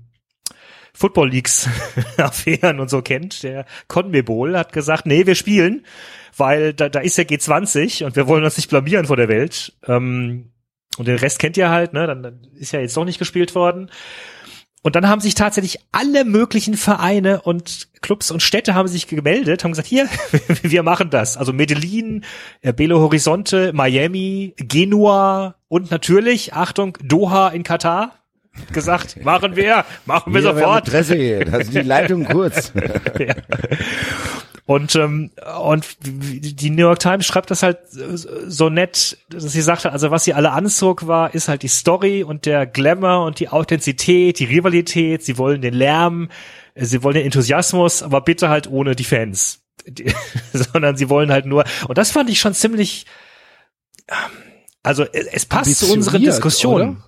Football Leagues Affären und so kennt, der CONMEBOL hat gesagt, nee, wir spielen, weil da, da ist ja G20 und wir wollen uns nicht blamieren vor der Welt. Ähm, und den Rest kennt ihr halt, ne? Dann, dann ist ja jetzt doch nicht gespielt worden. Und dann haben sich tatsächlich alle möglichen Vereine und Clubs und Städte haben sich gemeldet, haben gesagt, hier, wir machen das. Also Medellin, äh, Belo Horizonte, Miami, Genua und natürlich, Achtung, Doha in Katar. Gesagt, machen wir, machen wir haben sofort. Interesse hier. Das ist die Leitung kurz. ja. Und, ähm, und die New York Times schreibt das halt so nett, dass sie sagte, also was sie alle anzog war, ist halt die Story und der Glamour und die Authentizität, die Rivalität, sie wollen den Lärm, sie wollen den Enthusiasmus, aber bitte halt ohne die Fans. Die, sondern sie wollen halt nur, und das fand ich schon ziemlich, also es, es passt zu unseren Diskussionen. oder?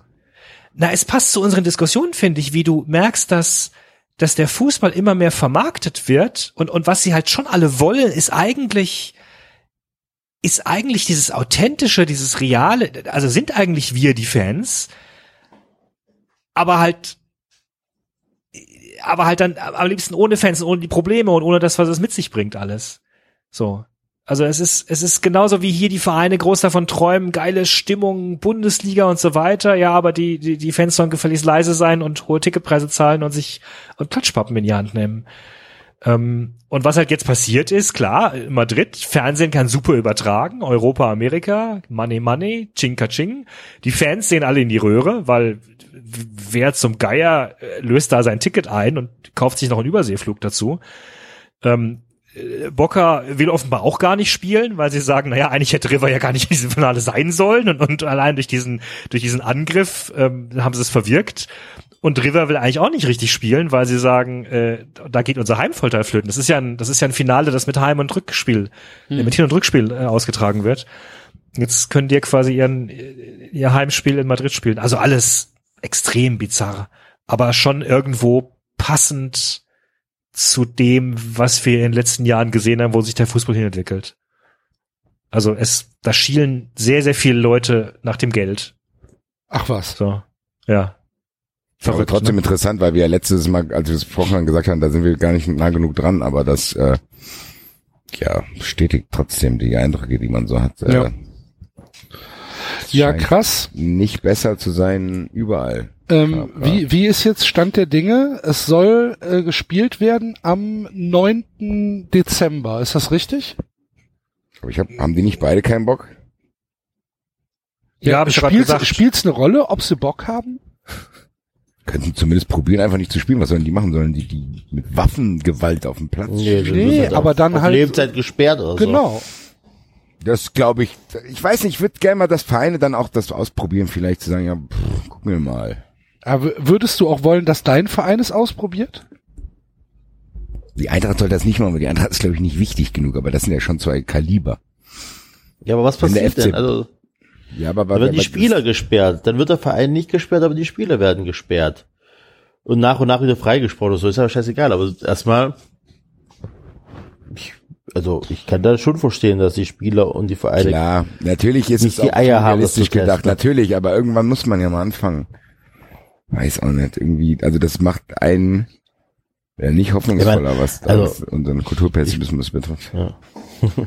Na, es passt zu unseren Diskussionen, finde ich, wie du merkst, dass, dass der Fußball immer mehr vermarktet wird und, und was sie halt schon alle wollen, ist eigentlich, ist eigentlich dieses authentische, dieses reale, also sind eigentlich wir die Fans, aber halt, aber halt dann am liebsten ohne Fans und ohne die Probleme und ohne das, was es mit sich bringt, alles. So. Also es ist, es ist genauso wie hier die Vereine groß davon träumen, geile Stimmung, Bundesliga und so weiter. Ja, aber die, die, die Fans sollen gefälligst leise sein und hohe Ticketpreise zahlen und sich und Klatschpappen in die Hand nehmen. Ähm, und was halt jetzt passiert ist, klar, Madrid, Fernsehen kann super übertragen, Europa, Amerika, Money, Money, Chinka Ching. Die Fans sehen alle in die Röhre, weil wer zum Geier äh, löst da sein Ticket ein und kauft sich noch einen Überseeflug dazu. Ähm, Boca will offenbar auch gar nicht spielen, weil sie sagen, naja, eigentlich hätte River ja gar nicht in diesem Finale sein sollen und, und allein durch diesen, durch diesen Angriff ähm, haben sie es verwirkt. und River will eigentlich auch nicht richtig spielen, weil sie sagen, äh, da geht unser Heimvorteil flöten. Das ist ja ein, das ist ja ein Finale, das mit Heim- und Rückspiel, hm. mit Hin- und Rückspiel äh, ausgetragen wird. Jetzt können die quasi ihren, ihr Heimspiel in Madrid spielen. Also alles extrem bizarr, aber schon irgendwo passend zu dem, was wir in den letzten Jahren gesehen haben, wo sich der Fußball hinentwickelt. Also es, da schielen sehr, sehr viele Leute nach dem Geld. Ach was. So, ja. Verrückt, aber trotzdem ne? interessant, weil wir ja letztes Mal, als wir es vorhin gesagt haben, da sind wir gar nicht nah genug dran, aber das äh, ja bestätigt trotzdem die Eindrücke, die man so hat. Äh, ja. Ja, krass. Nicht besser zu sein überall. Ähm, wie, wie ist jetzt Stand der Dinge? Es soll äh, gespielt werden am 9. Dezember. Ist das richtig? Aber ich hab, haben die nicht beide keinen Bock? Ja, ja ich spielt's, gesagt. Spielt's eine Rolle, ob sie Bock haben? Könnten zumindest probieren, einfach nicht zu spielen. Was sollen die machen? Sollen die, die mit Waffengewalt auf dem Platz Nee, nee halt aber dann halt. Lebzeit gesperrt oder genau. so. Genau. Das glaube ich, ich weiß nicht, ich würde gerne mal das Vereine dann auch das ausprobieren, vielleicht zu sagen, ja, pff, gucken wir mal. Aber würdest du auch wollen, dass dein Verein es ausprobiert? Die Eintracht soll das nicht machen, weil die Eintracht ist, glaube ich, nicht wichtig genug, aber das sind ja schon zwei Kaliber. Ja, aber was passiert denn? Also, ja, aber, aber, werden die Spieler gesperrt, dann wird der Verein nicht gesperrt, aber die Spieler werden gesperrt. Und nach und nach wieder freigesprochen, so ist aber scheißegal, aber erstmal, ich, also ich kann da schon verstehen, dass die Spieler und die Vereine Klar, natürlich ist nicht es die Eier haben, realistisch gedacht, natürlich, aber irgendwann muss man ja mal anfangen. Weiß auch nicht, irgendwie, also das macht einen ja, nicht hoffnungsvoller, was, also, unseren Kulturpessimismus betrifft. Ja.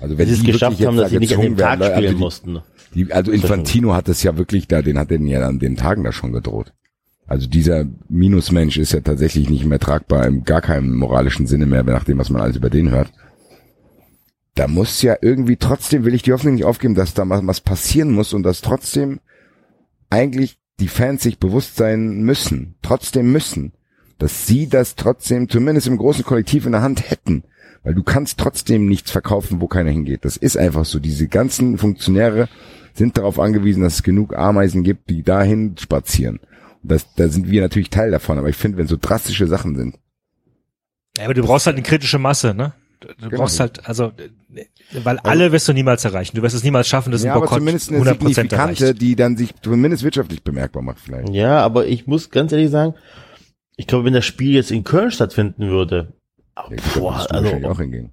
also wenn sie es geschafft haben, dass sie nicht an dem Tag werden, spielen also die, mussten. Die, also Infantino hat es ja wirklich da, den hat den ja an den Tagen da schon gedroht. Also dieser Minusmensch ist ja tatsächlich nicht mehr tragbar im gar keinem moralischen Sinne mehr, nach dem, was man alles über den hört. Da muss ja irgendwie trotzdem, will ich die Hoffnung nicht aufgeben, dass da was passieren muss und dass trotzdem eigentlich die Fans sich bewusst sein müssen, trotzdem müssen, dass sie das trotzdem zumindest im großen Kollektiv in der Hand hätten. Weil du kannst trotzdem nichts verkaufen, wo keiner hingeht. Das ist einfach so. Diese ganzen Funktionäre sind darauf angewiesen, dass es genug Ameisen gibt, die dahin spazieren. Und das, da sind wir natürlich Teil davon. Aber ich finde, wenn so drastische Sachen sind. Ja, aber du brauchst halt eine kritische Masse, ne? Du genau. brauchst halt, also, weil alle wirst du niemals erreichen. Du wirst es niemals schaffen, dass ja, ein Boykott aber zumindest eine 100% signifikante, erreicht. die dann sich zumindest wirtschaftlich bemerkbar macht vielleicht. Ja, aber ich muss ganz ehrlich sagen, ich glaube, wenn das Spiel jetzt in Köln stattfinden würde, oh, boah, also, auch hingehen.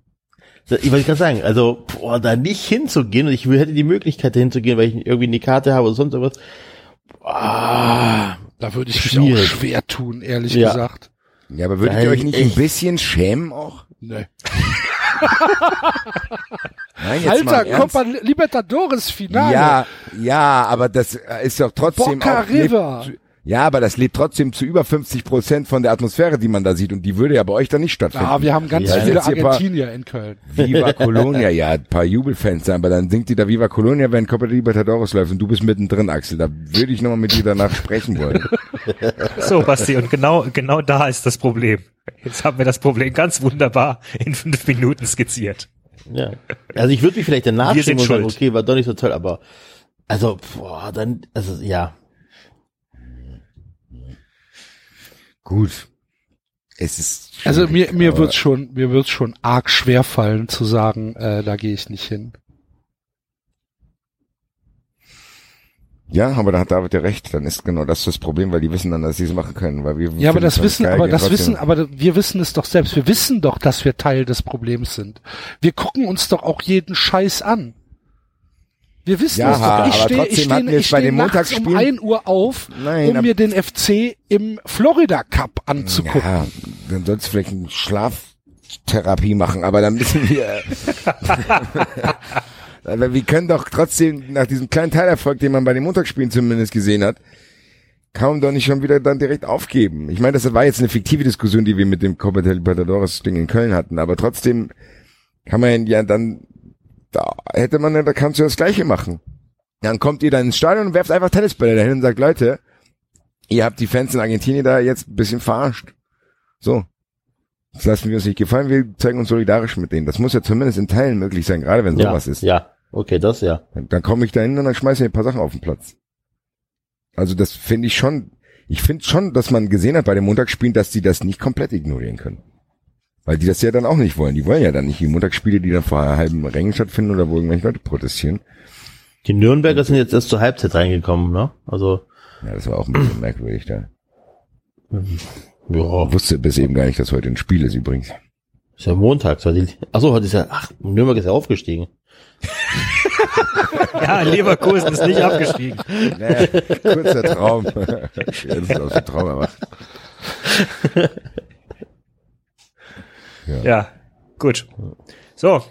Ich wollte gerade sagen, also boah, da nicht hinzugehen und ich hätte die Möglichkeit da hinzugehen, weil ich irgendwie eine Karte habe oder sonst irgendwas. Ah, da würde ich schwierig. mich auch schwer tun, ehrlich ja. gesagt. Ja, aber würdet ihr euch nicht ein bisschen schämen auch? Nee. Nein, Alter, Copa Libertadores Finale. Ja, ja, aber das ist doch trotzdem Boca auch River. Ja, aber das lebt trotzdem zu über 50 Prozent von der Atmosphäre, die man da sieht. Und die würde ja bei euch dann nicht stattfinden. Ja, wir haben ganz ja, viele Argentinier in Köln. Viva Colonia, ja, ein paar Jubelfans sein, aber dann singt die da Viva Colonia, wenn Copa Libertadores läuft und du bist mittendrin, Axel. Da würde ich nochmal mit dir danach sprechen wollen. So, Basti, und genau, genau da ist das Problem. Jetzt haben wir das Problem ganz wunderbar in fünf Minuten skizziert. Ja. Also ich würde mich vielleicht danach und sagen, okay, war doch nicht so toll, aber also, boah, dann, also ja, Gut. Es ist also mir mir wird's schon mir wird's schon arg schwer fallen zu sagen, äh, da gehe ich nicht hin. Ja, aber da hat David ja recht. Dann ist genau das das Problem, weil die wissen dann, dass sie es machen können, weil wir. Ja, aber das wissen, aber das wissen, aber wir wissen es doch selbst. Wir wissen doch, dass wir Teil des Problems sind. Wir gucken uns doch auch jeden Scheiß an. Wir wissen ja, es doch. Ich stehe ich steh, ich steh nachts um ein Uhr auf, Nein, um mir den FC im Florida Cup anzugucken. Ja, dann sollst du vielleicht eine Schlaftherapie machen, aber dann müssen wir... aber wir können doch trotzdem nach diesem kleinen Teilerfolg, den man bei den Montagsspielen zumindest gesehen hat, man doch nicht schon wieder dann direkt aufgeben. Ich meine, das war jetzt eine fiktive Diskussion, die wir mit dem Copa Libertadores Ding in Köln hatten, aber trotzdem kann man ja dann da hätte man, da kannst du das Gleiche machen. Dann kommt ihr dann ins Stadion und werft einfach Tennisbälle dahin und sagt, Leute, ihr habt die Fans in Argentinien da jetzt ein bisschen verarscht. So. Das lassen wir uns nicht gefallen, wir zeigen uns solidarisch mit denen. Das muss ja zumindest in Teilen möglich sein, gerade wenn sowas ja, ist. Ja, okay, das ja. Dann, dann komme ich da hin und dann schmeiße ich ein paar Sachen auf den Platz. Also das finde ich schon, ich finde schon, dass man gesehen hat bei den Montagsspielen, dass die das nicht komplett ignorieren können. Weil die das ja dann auch nicht wollen. Die wollen ja dann nicht die Montagsspiele, die dann vor halben Rängen stattfinden oder wo irgendwelche Leute protestieren. Die Nürnberger sind jetzt erst zur Halbzeit reingekommen, ne? Also, Ja, das war auch ein bisschen merkwürdig da. ja, Ich wusste bis eben gar nicht, dass heute ein Spiel ist übrigens. ist ja Montag. So die, achso, heute ist ja, ach, Nürnberg ist ja aufgestiegen. Ja, Leverkusen ist nicht abgestiegen. Nee, kurzer Traum. das ist aus dem Traum erwacht. Ja, gut. So,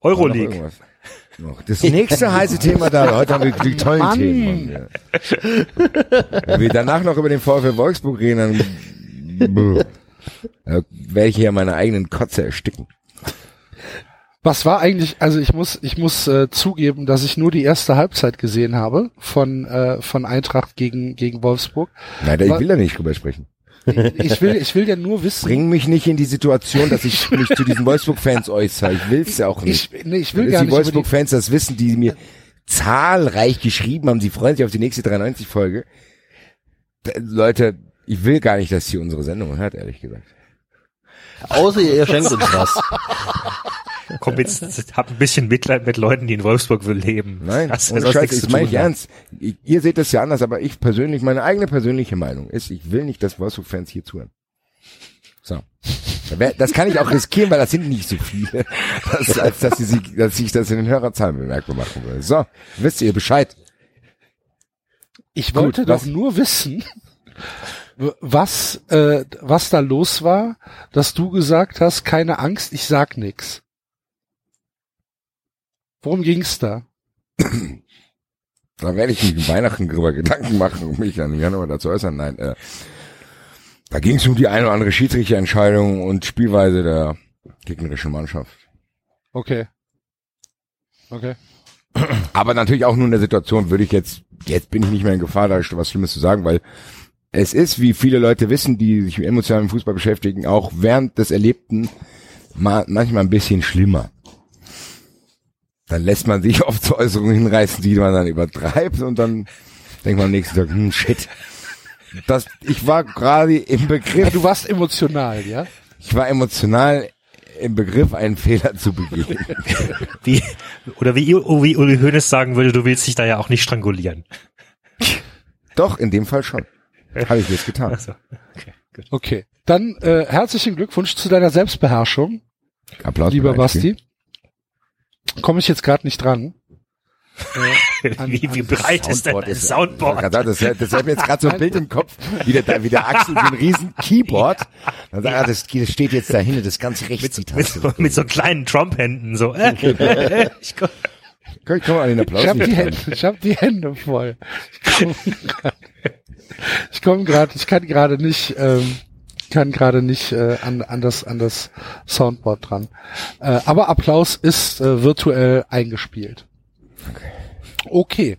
Euroleague. Das nächste heiße Thema da. Heute haben wir die tollen Mann. Themen. Ja. Wenn wir danach noch über den VfL Wolfsburg reden, dann da werde ich hier meine eigenen Kotze ersticken. Was war eigentlich, also ich muss, ich muss äh, zugeben, dass ich nur die erste Halbzeit gesehen habe von, äh, von Eintracht gegen, gegen Wolfsburg. Nein, da- ich will da nicht drüber sprechen. Ich will, ich will ja nur wissen. Bring mich nicht in die Situation, dass ich mich zu diesen Wolfsburg-Fans äußere. Ich will's ja auch nicht. ich, nee, ich will Dass gar die nicht die, Wolfsburg-Fans das wissen, die mir zahlreich geschrieben haben, sie freuen sich auf die nächste 93-Folge. Leute, ich will gar nicht, dass hier unsere Sendung hört, ehrlich gesagt. Außer ihr, ihr schenkt uns was. Komm jetzt, hab ein bisschen Mitleid mit Leuten, die in Wolfsburg will leben. Nein, das, das Scheiß, nichts zu meine ich hat. ernst. Ich, ihr seht das ja anders, aber ich persönlich, meine eigene persönliche Meinung ist, ich will nicht, dass Wolfsburg-Fans hier zuhören. So. Das kann ich auch riskieren, weil das sind nicht so viele, dass, als dass, sie, sich- dass ich das in den Hörerzahlen bemerkbar machen will. So, wisst ihr Bescheid. ich Gut, wollte was- doch nur wissen, was, äh, was da los war, dass du gesagt hast, keine Angst, ich sag nix. Worum ging's da? Da werde ich mich Weihnachten drüber Gedanken machen, um mich dann im Januar dazu äußern. Nein, äh, da ging es um die eine oder andere Schiedsrichterentscheidung und Spielweise der gegnerischen Mannschaft. Okay. Okay. Aber natürlich auch nur in der Situation würde ich jetzt, jetzt bin ich nicht mehr in Gefahr, da was Schlimmes zu sagen, weil es ist, wie viele Leute wissen, die sich mit Fußball beschäftigen, auch während des Erlebten ma manchmal ein bisschen schlimmer. Dann lässt man sich oft zu Äußerungen hinreißen, die man dann übertreibt und dann denkt man am nächsten Tag, hm, shit. Das, ich war gerade im Begriff, du warst emotional, ja? ich war emotional im Begriff, einen Fehler zu begehen. Wie, oder wie, wie Uli Hoeneß sagen würde, du willst dich da ja auch nicht strangulieren. Doch, in dem Fall schon. Habe ich jetzt getan. Also, okay, gut. Okay. Dann äh, herzlichen Glückwunsch zu deiner Selbstbeherrschung, Applaus. lieber. Basti. Komme ich jetzt gerade nicht dran. An- Wie, wie an- breit ist denn Soundboard ein ist- Soundboard? Das, das, das, das hat mir jetzt gerade so ein Bild im Kopf, wie der, da- wie der Axel so ein riesen Keyboard. Dann sagt er, das, das steht jetzt dahinter, das ganze rechts die Mit, Taste. so- mit so kleinen Trump-Händen, so. ich komm, Kann ich kann mal an den Applaus Ich habe die Hände, ich habe die Hände voll. Ich komme gerade, ich kann gerade nicht, ähm, kann gerade nicht äh, an, an das an das Soundboard dran. Äh, aber Applaus ist äh, virtuell eingespielt. Okay.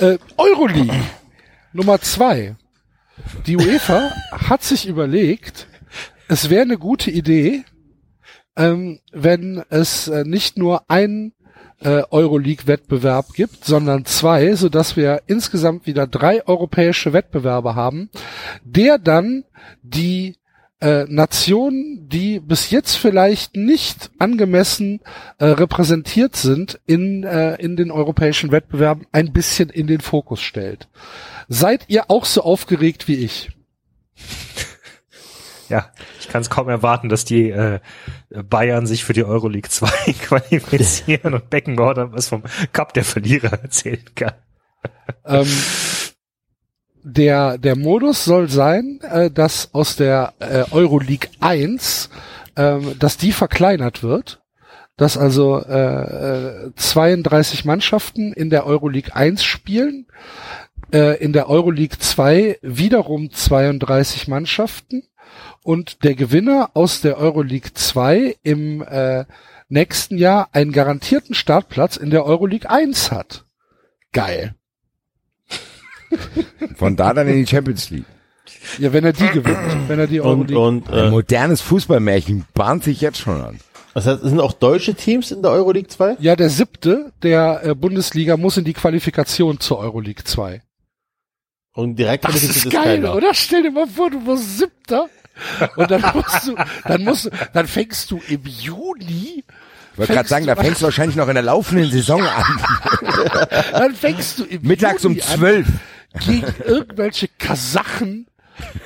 Äh, Euroleague Nummer zwei. Die UEFA hat sich überlegt, es wäre eine gute Idee, ähm, wenn es äh, nicht nur ein äh, Euroleague-Wettbewerb gibt, sondern zwei, so dass wir insgesamt wieder drei europäische Wettbewerbe haben, der dann die äh, Nationen, die bis jetzt vielleicht nicht angemessen äh, repräsentiert sind in, äh, in den europäischen Wettbewerben, ein bisschen in den Fokus stellt. Seid ihr auch so aufgeregt wie ich? Ja, ich kann es kaum erwarten, dass die äh, Bayern sich für die Euroleague 2 qualifizieren und Beckenbauer dann was vom Cup der Verlierer erzählen kann. Ähm, der, der Modus soll sein, äh, dass aus der äh, Euroleague 1, ähm, dass die verkleinert wird, dass also äh, äh, 32 Mannschaften in der Euroleague 1 spielen, äh, in der Euroleague 2 wiederum 32 Mannschaften und der Gewinner aus der Euroleague 2 im äh, nächsten Jahr einen garantierten Startplatz in der Euroleague 1 hat. Geil. Von da dann in die Champions League. Ja, wenn er die gewinnt, wenn er die Und, Euroleague. und Ein äh, modernes Fußballmärchen bahnt sich jetzt schon an. das heißt, es sind auch deutsche Teams in der Euroleague 2? ja, der siebte der äh, Bundesliga muss in die Qualifikation zur Euroleague 2. Und direkt Das ist geil, oder? Stell dir mal vor, du wirst siebter. Und dann musst du, dann musst du, dann fängst du im Juni, Ich wollte gerade sagen, da fängst du wahrscheinlich noch in der laufenden Saison an. dann fängst du im Mittags um Juni an, zwölf. gegen irgendwelche Kasachen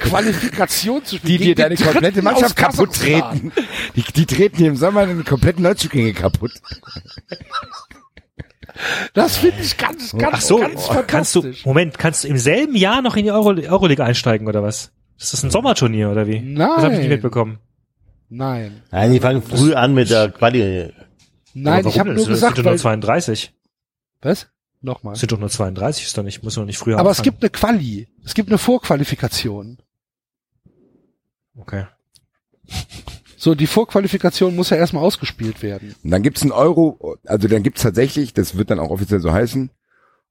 Qualifikation zu Die spielen. dir gegen deine komplette Mannschaft kaputt treten. Die, die treten hier im Sommer eine kompletten Neuzugänge kaputt. Das finde ich ganz, ganz, Ach so, ganz kannst du, fantastisch. Moment, kannst du im selben Jahr noch in die Euro, Euroleague einsteigen oder was? Ist das ein Sommerturnier oder wie? Das habe ich Nein. nicht mitbekommen. Nein. Nein, die fangen früh an mit der Quali. Nein, ich habe nur Es gesagt, sind doch nur weil, 32. was? Nochmal. Es sind doch nur 32, ist doch nicht, muss doch nicht früher Aber es anfangen. gibt eine Quali. Es gibt eine Vorqualifikation. Okay. So, die Vorqualifikation muss ja erstmal ausgespielt werden. Und dann gibt's ein Euro, also dann gibt's tatsächlich, das wird dann auch offiziell so heißen,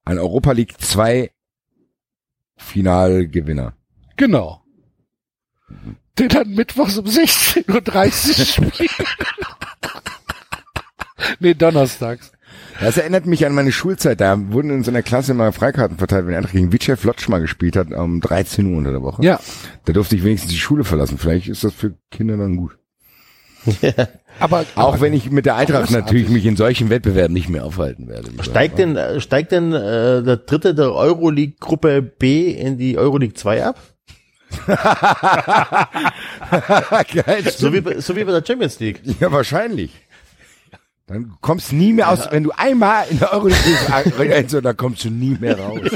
ein Europa League 2 Finalgewinner. Genau. Den dann mittwochs um 16.30 Uhr spielen. nee, donnerstags. Das erinnert mich an meine Schulzeit. Da wurden in so einer Klasse immer Freikarten verteilt, wenn Eintracht gegen Vitschew Lodz mal gespielt hat, um 13 Uhr unter der Woche. Ja. Da durfte ich wenigstens die Schule verlassen. Vielleicht ist das für Kinder dann gut. Aber Auch wenn ich mit der Eintracht natürlich mich in solchen Wettbewerben nicht mehr aufhalten werde. Steigt denn, äh, steigt denn äh, der dritte der Euroleague Gruppe B in die Euroleague 2 ab? Geil, So wie, bei- so wie bei der Champions League. Ja, wahrscheinlich. Dann kommst du nie mehr aus, wenn du einmal in der Euroleague so, dann kommst du nie mehr raus.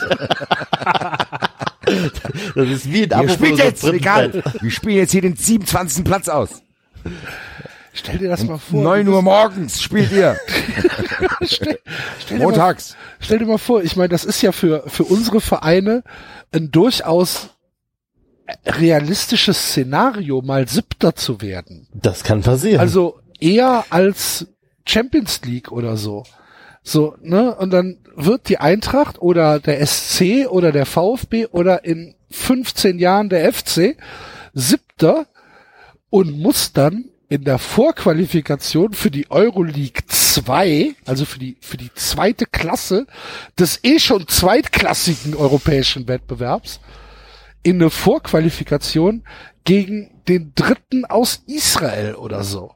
Das ist wie ein Abo von unserem jetzt, egal. Wir spielen jetzt hier den 27. Platz aus. stell dir das mal vor. 9 du Uhr morgens spielt ihr. Stell, stell, dir mal, Montags. stell dir mal vor, ich meine, das ist ja für, für unsere Vereine ein durchaus realistisches Szenario, mal Siebter zu werden. Das kann passieren. Also eher als Champions League oder so. So, ne? Und dann wird die Eintracht oder der SC oder der VfB oder in 15 Jahren der FC siebter und muss dann in der Vorqualifikation für die Euroleague 2, also für die, für die zweite Klasse des eh schon zweitklassigen europäischen Wettbewerbs, in eine Vorqualifikation gegen den dritten aus Israel oder so.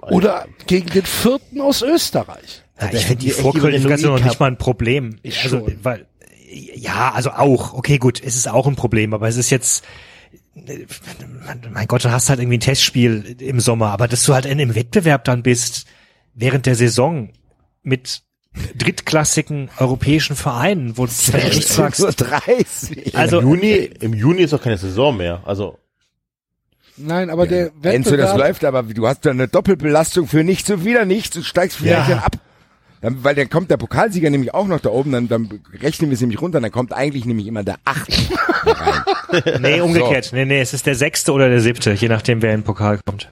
Oder gegen den vierten aus Österreich. Ja, ich finde die Vorqualifikation noch nicht mal ein Problem. Ich also, schon. weil, ja, also auch. Okay, gut, es ist auch ein Problem, aber es ist jetzt, mein Gott, du hast halt irgendwie ein Testspiel im Sommer, aber dass du halt in einem Wettbewerb dann bist, während der Saison mit drittklassigen europäischen Vereinen, wo du echt sagst, 30. also, Im Juni, im Juni ist doch keine Saison mehr. Also Nein, aber der Enzo, das Wettbewerb, läuft, aber du hast da eine Doppelbelastung für nichts und wieder nichts und steigst vielleicht Ja. dann ab. Dann, weil dann kommt der Pokalsieger nämlich auch noch da oben, dann, dann rechnen wir es nämlich runter, dann kommt eigentlich nämlich immer der Achte nee, umgekehrt. Nee, nee, es ist der sechste oder der siebte, je nachdem, wer in den Pokal kommt.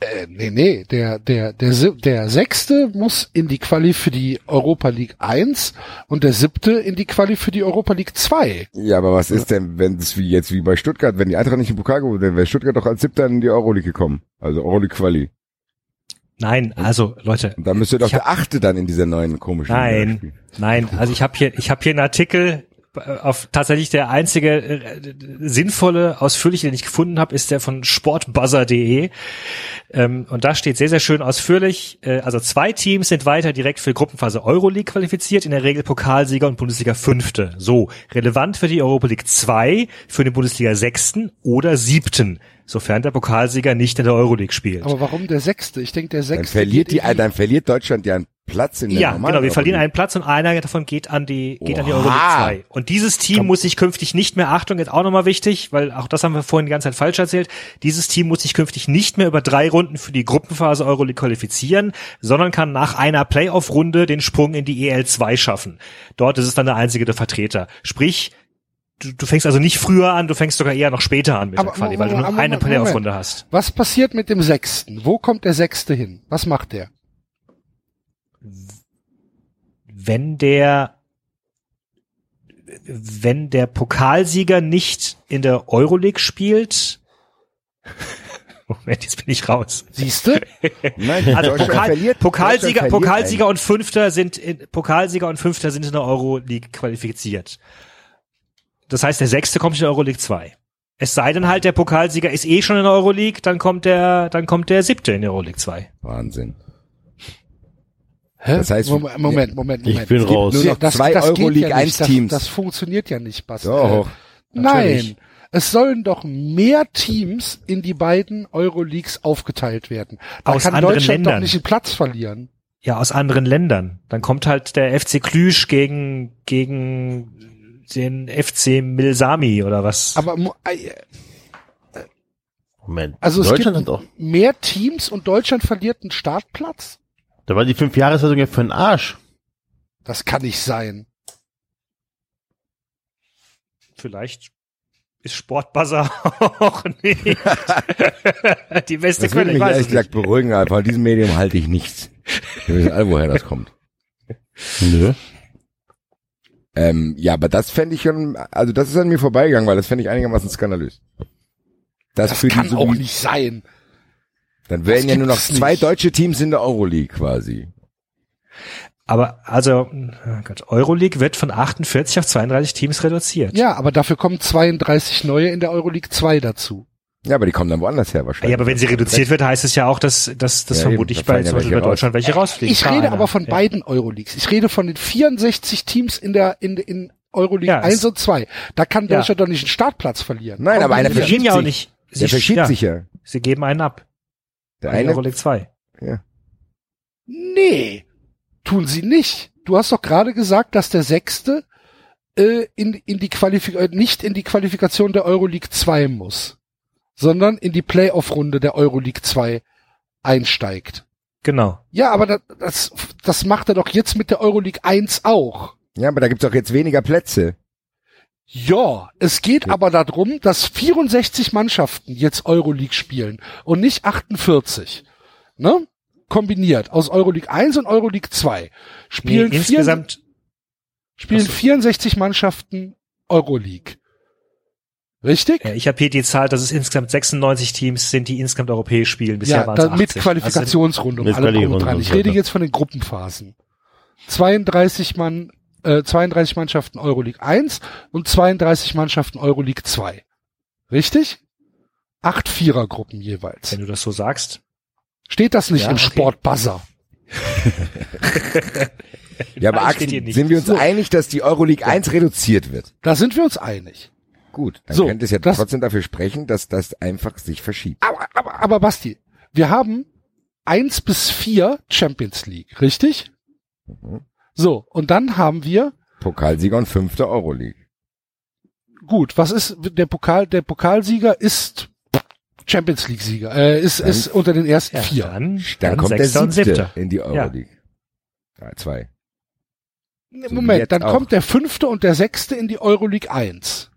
Äh, nee, nee, der, der, der, der sechste muss in die Quali für die Europa League 1 und der siebte in die Quali für die Europa League 2. Ja, aber was ist denn, wenn es wie jetzt wie bei Stuttgart, wenn die Eintracht nicht im Pokal geholt, dann wäre Stuttgart doch als Siebter in die Euroleague gekommen. Also Euroleague Quali. Nein, also Leute, Und dann müsste doch hab- der Achte dann in dieser neuen komischen Nein, nein. Also ich habe hier, ich habe hier einen Artikel. Auf tatsächlich der einzige äh, sinnvolle, ausführliche, den ich gefunden habe, ist der von sportbuzzer.de. Ähm, und da steht sehr, sehr schön ausführlich. Äh, also zwei Teams sind weiter direkt für die Gruppenphase Euroleague qualifiziert, in der Regel Pokalsieger und Bundesliga Fünfte. So relevant für die Europa League 2, für den Bundesliga Sechsten oder Siebten, sofern der Pokalsieger nicht in der Euroleague spielt. Aber warum der sechste? Ich denke, der Dann sechste. verliert geht die, dann verliert Deutschland ja einen Platz in der Ja, genau. Wir verlieren einen Platz und einer davon geht an die, geht an die Oha. Euroleague 2. Und dieses Team muss sich künftig nicht mehr, Achtung, jetzt auch nochmal wichtig, weil auch das haben wir vorhin die ganze Zeit falsch erzählt, dieses Team muss sich künftig nicht mehr über drei Runden für die Gruppenphase Euroleague qualifizieren, sondern kann nach einer Playoff-Runde den Sprung in die EL2 schaffen. Dort ist es dann der einzige der Vertreter. Sprich, du, du fängst also nicht früher an, du fängst sogar eher noch später an mit Aber der Quali, weil du nur eine Playoff-Runde hast. Was passiert mit dem sechsten? Wo kommt der sechste hin? Was macht der? Wenn der wenn der Pokalsieger nicht in der Euroleague spielt. Moment, jetzt bin ich raus. Siehste? Nein, Also Pokal, verliert, Pokalsieger, Pokalsieger und Fünfter sind in, Pokalsieger und Fünfter sind in der Euroleague qualifiziert. Das heißt, der Sechste kommt in Euroleague 2. Es sei denn halt, der Pokalsieger ist eh schon in der Euroleague, dann kommt der, dann kommt der Siebte in der Euroleague 2. Wahnsinn. Hä? Das heißt, Moment, Moment, Moment. Ich bin raus. nur noch zwei geht Euroleague ja nicht. 1 Teams. Das, das funktioniert ja nicht, Basti. Doch. Nein. Es sollen doch mehr Teams in die beiden Euroleagues aufgeteilt werden. Da Aus kann anderen Deutschland doch Ländern. nicht einen Platz verlieren. Ja, aus anderen Ländern. Dann kommt halt der FC Klüsch gegen, gegen den FC Milsami oder was. Aber äh, Moment. also es Deutschland gibt hat auch. mehr Teams und Deutschland verliert einen Startplatz? Da war die fünf Jahressaison ja für den Arsch. Das kann nicht sein. Vielleicht ist Sportbuzzer auch nicht die beste Das Quelle. Ich mich weiß ehrlich gesagt beruhigen, aber von diesem Medium halte ich nichts. Wir wissen alle, woher das kommt. Nö. Ähm, ja, aber das fände ich schon, also das ist an mir vorbeigegangen, weil das fände ich einigermaßen skandalös. Das, Das kann die, so auch nicht sein. Dann wären ja nur noch zwei nicht. deutsche Teams in der Euroleague quasi. Aber also, oh Gott, Euroleague wird von 48 auf 32 Teams reduziert. Ja, aber dafür kommen 32 neue in der Euroleague 2 dazu. Ja, aber die kommen dann woanders her wahrscheinlich. Ja, aber wenn sie reduziert wird, heißt es ja auch, dass, dass, dass Ja, vermutlich eben, bei, zum Beispiel bei Deutschland welche rausfliegen. Ich rede aber von ja. beiden Euroleagues. Ich rede von den 64 Teams in der in, in Euroleague Ja, 1 es- und 2. Da kann Ja. Deutschland doch nicht einen Startplatz verlieren. Nein, aber Auch einer verschiebt verlieren ja auch sich. nicht. Der Sie- verschiebt ja, sich ja. Sie geben einen ab. Der in eine, Euroleague 2. Nee, tun sie nicht. Du hast doch gerade gesagt, dass der Sechste äh, in, in die Qualifik äh, nicht in die Qualifikation der Euroleague 2 muss, sondern in die Playoff-Runde der Euroleague 2 einsteigt. Genau. Ja, aber das, das, das macht er doch jetzt mit der Euroleague 1 auch. ja, aber da gibt's auch jetzt weniger Plätze. Ja, es geht aber darum, dass 64 Mannschaften jetzt Euroleague spielen und nicht 48. Ne? Kombiniert aus Euroleague 1 und Euroleague 2. Spielen, Nee, vier, insgesamt, spielen Ach so. 64 Mannschaften Euroleague. Richtig? ja, ich habe hier die Zahl, dass es insgesamt 96 Teams sind, die insgesamt europäisch spielen. Bisher Ja, waren es mit 80. Qualifikationsrunde drum und Quali-Runde dran. Ich rede jetzt von den Gruppenphasen. 32 Mann, äh, 32 Mannschaften Euroleague 1 und 32 Mannschaften Euroleague 2. Richtig? Acht Vierergruppen jeweils. wenn du das so sagst. Steht das nicht Ja, im okay. Sportbuzzer? Ja, aber Axel, sind wir uns So. einig, dass die Euroleague 1 reduziert wird? Da sind wir uns einig. Gut, dann So, könnte es ja das- trotzdem dafür sprechen, dass das einfach sich verschiebt. Aber, aber, aber Basti, wir haben eins bis vier Champions League, richtig? Mhm. So, und dann haben wir, Pokalsieger und fünfter Euroleague. gut, was ist der Pokal, der Pokalsieger ist Champions League Sieger, äh, ist, ist unter den ersten Ja, vier. Dann, Dann, dann kommt der siebte in die Euroleague. Ja. zwei. so Moment, dann auch. kommt der fünfte und der sechste in die Euroleague 1.